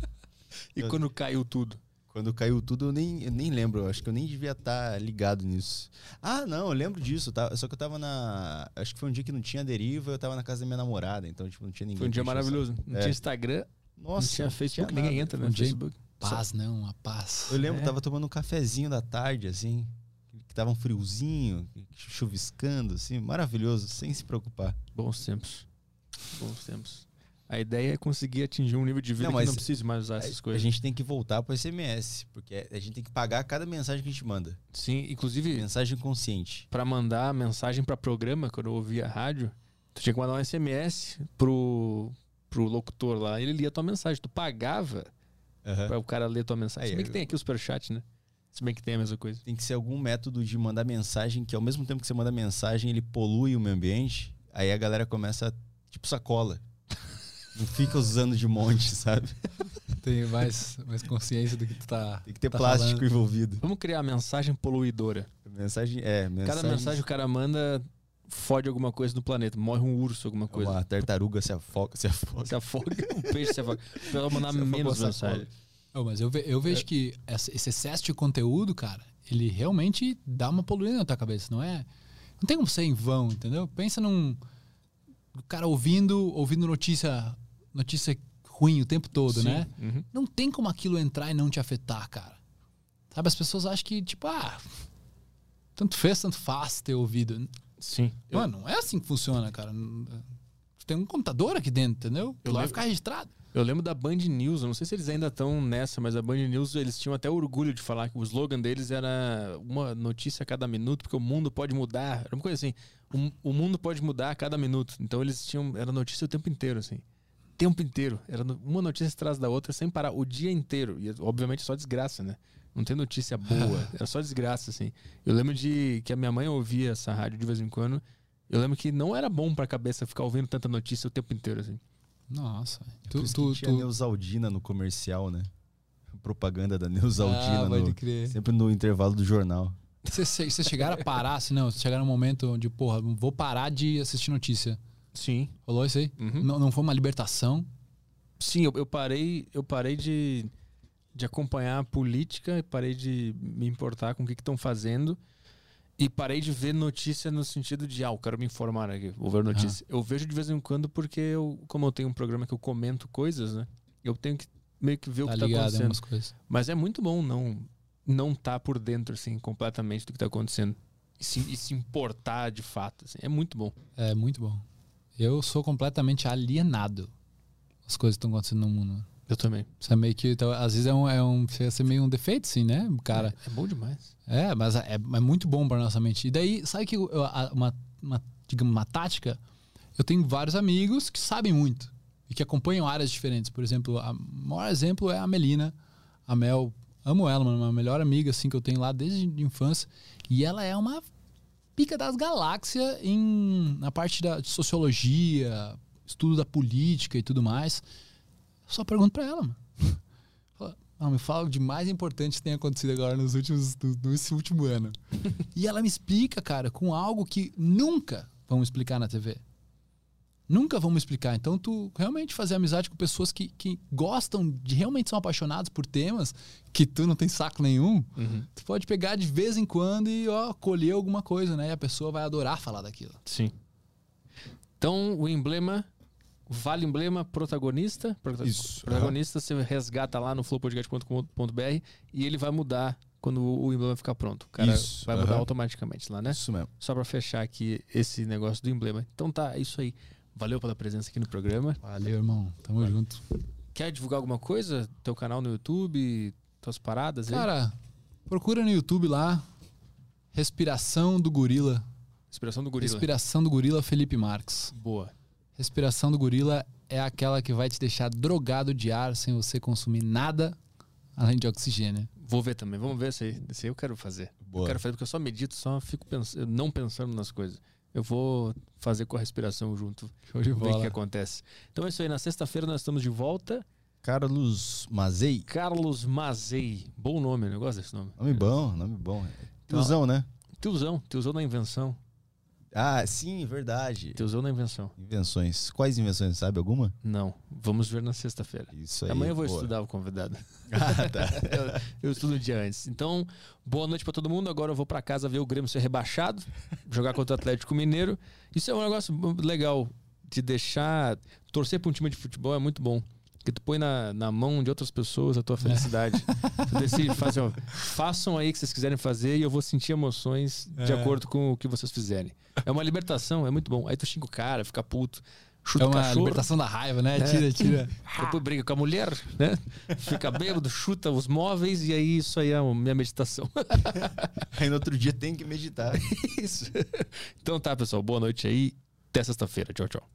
[SPEAKER 1] E
[SPEAKER 2] Eu-
[SPEAKER 1] quando caiu tudo?
[SPEAKER 2] Quando caiu tudo, eu nem, eu nem lembro. Eu acho que eu nem devia estar ligado nisso. Ah, não, eu lembro disso. Tá? Só que eu tava na. Acho que foi um dia que não tinha deriva, eu tava na casa da minha namorada, então, tipo, não tinha ninguém.
[SPEAKER 1] Foi um dia maravilhoso. Não
[SPEAKER 2] É.
[SPEAKER 1] tinha Instagram,
[SPEAKER 2] Nossa,
[SPEAKER 1] não tinha Facebook,
[SPEAKER 2] nada.
[SPEAKER 1] ninguém entra no
[SPEAKER 3] Um dia-
[SPEAKER 1] Facebook.
[SPEAKER 3] Paz, não, a paz.
[SPEAKER 2] Eu lembro,
[SPEAKER 1] É.
[SPEAKER 2] tava tomando um cafezinho da tarde, assim, que tava um friozinho, chuviscando, assim, maravilhoso, sem se preocupar.
[SPEAKER 1] Bons tempos. Bons tempos. A ideia é conseguir atingir um nível de vida
[SPEAKER 2] Não,
[SPEAKER 1] que não precise mais usar essas
[SPEAKER 2] A
[SPEAKER 1] coisas.
[SPEAKER 2] gente tem que voltar pro SMS, porque a gente tem que pagar cada mensagem que a gente manda.
[SPEAKER 1] Sim, inclusive,
[SPEAKER 2] Mensagem consciente.
[SPEAKER 1] pra mandar mensagem pra programa, quando eu ouvia rádio, tu tinha que mandar um SMS pro, pro locutor lá. Ele lia tua mensagem. Tu pagava
[SPEAKER 2] Aham.
[SPEAKER 1] pra o cara ler tua mensagem.
[SPEAKER 2] Aí,
[SPEAKER 1] Se bem que tem aqui o superchat, né? Se bem que tem a mesma coisa.
[SPEAKER 2] tem que ser algum método de mandar mensagem que ao mesmo tempo que você manda mensagem, ele polui o meio ambiente. Aí a galera começa, tipo, sacola. Não fica usando de monte, sabe?
[SPEAKER 3] Tem mais, mais consciência do que tu tá.
[SPEAKER 2] Tem que ter
[SPEAKER 3] tá
[SPEAKER 2] plástico
[SPEAKER 3] falando.
[SPEAKER 2] envolvido.
[SPEAKER 1] Vamos criar a mensagem poluidora.
[SPEAKER 2] Mensagem, é, mensagem.
[SPEAKER 1] Cada mensagem o cara manda fode alguma coisa no planeta, morre um urso, alguma coisa.
[SPEAKER 2] Uma tartaruga se afoga, se afoga.
[SPEAKER 1] Se afoga, um peixe se afoga. Pra mandar menos mensagem.
[SPEAKER 3] Oh, mas eu, ve- eu vejo que essa- esse excesso de conteúdo, cara, ele realmente dá uma poluída na tua cabeça, não é? Não tem como ser em vão, entendeu? Pensa num o cara ouvindo, ouvindo notícia, notícia ruim o tempo todo,
[SPEAKER 1] Sim,
[SPEAKER 3] né?
[SPEAKER 1] uhum.
[SPEAKER 3] Não tem como aquilo entrar e não te afetar, cara. Sabe, as pessoas acham que, tipo, ah, tanto fez, tanto faz ter ouvido.
[SPEAKER 1] Sim.
[SPEAKER 3] Mano, não é assim que funciona, cara. Tem um computador aqui dentro, entendeu?
[SPEAKER 1] Eu
[SPEAKER 3] vai ficar registrado.
[SPEAKER 1] Eu lembro da Band News, eu não sei se eles ainda estão nessa, mas a Band News eles tinham até orgulho de falar que o slogan deles era uma notícia a cada minuto, porque o mundo pode mudar. Era uma coisa assim, o, o mundo pode mudar a cada minuto. Então eles tinham, era notícia o tempo inteiro, assim. Tempo inteiro. Era uma notícia atrás da outra, sem parar, o dia inteiro. E obviamente só desgraça, né? Não tem notícia boa, era só desgraça, assim. Eu lembro de que a minha mãe ouvia essa rádio de vez em quando. Eu lembro que não era bom pra cabeça ficar ouvindo tanta notícia o tempo inteiro, assim.
[SPEAKER 3] Nossa. Tu, tu,
[SPEAKER 2] tinha
[SPEAKER 3] tu-
[SPEAKER 2] Neusaldina no comercial, né? Propaganda da Neusaldina
[SPEAKER 3] Ah, pode
[SPEAKER 2] no-
[SPEAKER 3] crer.
[SPEAKER 2] sempre no intervalo do jornal.
[SPEAKER 3] Vocês vocês chegaram a parar, assim, não? Vocês chegaram um momento onde, porra, vou parar de assistir notícia.
[SPEAKER 1] Sim.
[SPEAKER 3] Rolou isso aí? Não, não foi uma libertação?
[SPEAKER 1] Sim, eu, eu parei, eu parei de, de acompanhar a política, parei de me importar com o que estão fazendo e parei de ver notícia no sentido de, ah, eu quero me informar aqui, vou ver notícia. Eu vejo de vez em quando porque eu, como eu tenho um programa que eu comento coisas, né? Eu tenho que meio que ver
[SPEAKER 3] Tá
[SPEAKER 1] o que tá
[SPEAKER 3] ligado
[SPEAKER 1] acontecendo. Mas é muito bom não não tá por dentro assim completamente do que tá acontecendo e se, e se importar de fato, assim. É muito bom.
[SPEAKER 3] É muito bom. Eu sou completamente alienado as coisas que estão acontecendo no mundo.
[SPEAKER 1] Eu também.
[SPEAKER 3] Isso é meio que, então, às vezes é um, é um, chega ser meio um defeito, sim, né? Cara,
[SPEAKER 1] É bom demais.
[SPEAKER 3] É, mas é, é muito bom para nossa mente. E daí, sabe que eu- uma, uma, digamos, uma tática? Eu tenho vários amigos que sabem muito e que acompanham áreas diferentes. Por exemplo, o maior exemplo é a Melina. A Mel, amo ela, mano, uma melhor amiga assim que eu tenho lá desde a infância. E ela é uma pica das galáxias em, na parte da de sociologia, estudo da política e tudo mais. Só pergunto pra ela, mano. "Ah, me fala o de mais importante que tem acontecido agora nos últimos, nesse último ano. e ela me explica, cara, com algo que nunca vamos explicar na TV. Nunca vamos explicar. Então, tu realmente fazer amizade com pessoas que, que gostam, de realmente são apaixonados por temas que tu não tem saco nenhum, tu pode pegar de vez em quando e, ó, colher alguma coisa, né? E a pessoa vai adorar falar daquilo.
[SPEAKER 1] Sim. Então, o emblema, vale emblema protagonista. Prota-
[SPEAKER 2] Isso,
[SPEAKER 1] Protagonista você resgata lá no flowpodcast.com.br e ele vai mudar quando o emblema ficar pronto. O cara
[SPEAKER 2] Isso,
[SPEAKER 1] vai mudar automaticamente lá, né?
[SPEAKER 2] Isso mesmo.
[SPEAKER 1] Só pra fechar aqui esse negócio do emblema. Então tá, é isso aí. Valeu pela presença aqui no programa.
[SPEAKER 3] Valeu, irmão. Tamo junto.
[SPEAKER 1] Quer divulgar alguma coisa? Teu canal no YouTube, tuas paradas aí?
[SPEAKER 3] Cara, procura no YouTube lá. Respiração do Gorila.
[SPEAKER 1] Inspiração do gorila.
[SPEAKER 3] Respiração do Gorila Felipe Marques.
[SPEAKER 1] Boa.
[SPEAKER 3] Respiração do Gorila é aquela que vai te deixar drogado de ar sem você consumir nada além de oxigênio.
[SPEAKER 1] Vou ver também. Vamos ver esse aí. Esse aí eu quero fazer.
[SPEAKER 2] Boa.
[SPEAKER 1] Eu quero fazer porque eu só medito, só fico pens- não pensando nas coisas. Eu vou fazer com a respiração junto.
[SPEAKER 3] Show de
[SPEAKER 1] Ver o
[SPEAKER 3] bola.
[SPEAKER 1] que acontece. Então é isso aí. Na sexta-feira nós estamos de volta.
[SPEAKER 2] Carlos Mazei.
[SPEAKER 1] Carlos Mazei. Bom nome, eu gosto desse nome.
[SPEAKER 2] Nome bom, nome bom. Tiozão, né?
[SPEAKER 1] Tiozão. Tiozão na invenção.
[SPEAKER 2] Ah, sim, verdade.
[SPEAKER 1] Tiozão na invenção.
[SPEAKER 2] Invenções. Quais invenções, sabe alguma?
[SPEAKER 1] Não. Vamos ver na sexta-feira.
[SPEAKER 2] Isso aí.
[SPEAKER 1] Amanhã eu vou
[SPEAKER 2] boa.
[SPEAKER 1] estudar o convidado.
[SPEAKER 2] Ah, tá.
[SPEAKER 1] eu, eu estudo um dia antes. Então, boa noite pra todo mundo. Agora eu vou pra casa ver o Grêmio ser rebaixado, jogar contra o Atlético Mineiro. Isso é um negócio legal de deixar. Torcer pra um time de futebol é muito bom. Porque tu põe na, na mão de outras pessoas a tua felicidade. Tu decide, faz, ó, façam aí o que vocês quiserem fazer e eu vou sentir emoções de
[SPEAKER 3] É.
[SPEAKER 1] acordo com o que vocês fizerem. É uma libertação, é muito bom. Aí tu xinga o cara, fica puto. Chuta
[SPEAKER 3] É uma
[SPEAKER 1] cachorro.
[SPEAKER 3] libertação da raiva, né?
[SPEAKER 1] É.
[SPEAKER 3] Tira, tira.
[SPEAKER 1] Depois briga com a mulher, né? Fica bêbado, chuta os móveis e aí isso aí é a minha meditação.
[SPEAKER 2] Aí no outro dia tem que meditar.
[SPEAKER 1] isso. Então tá, pessoal. Boa noite aí. Até sexta-feira. Tchau, tchau.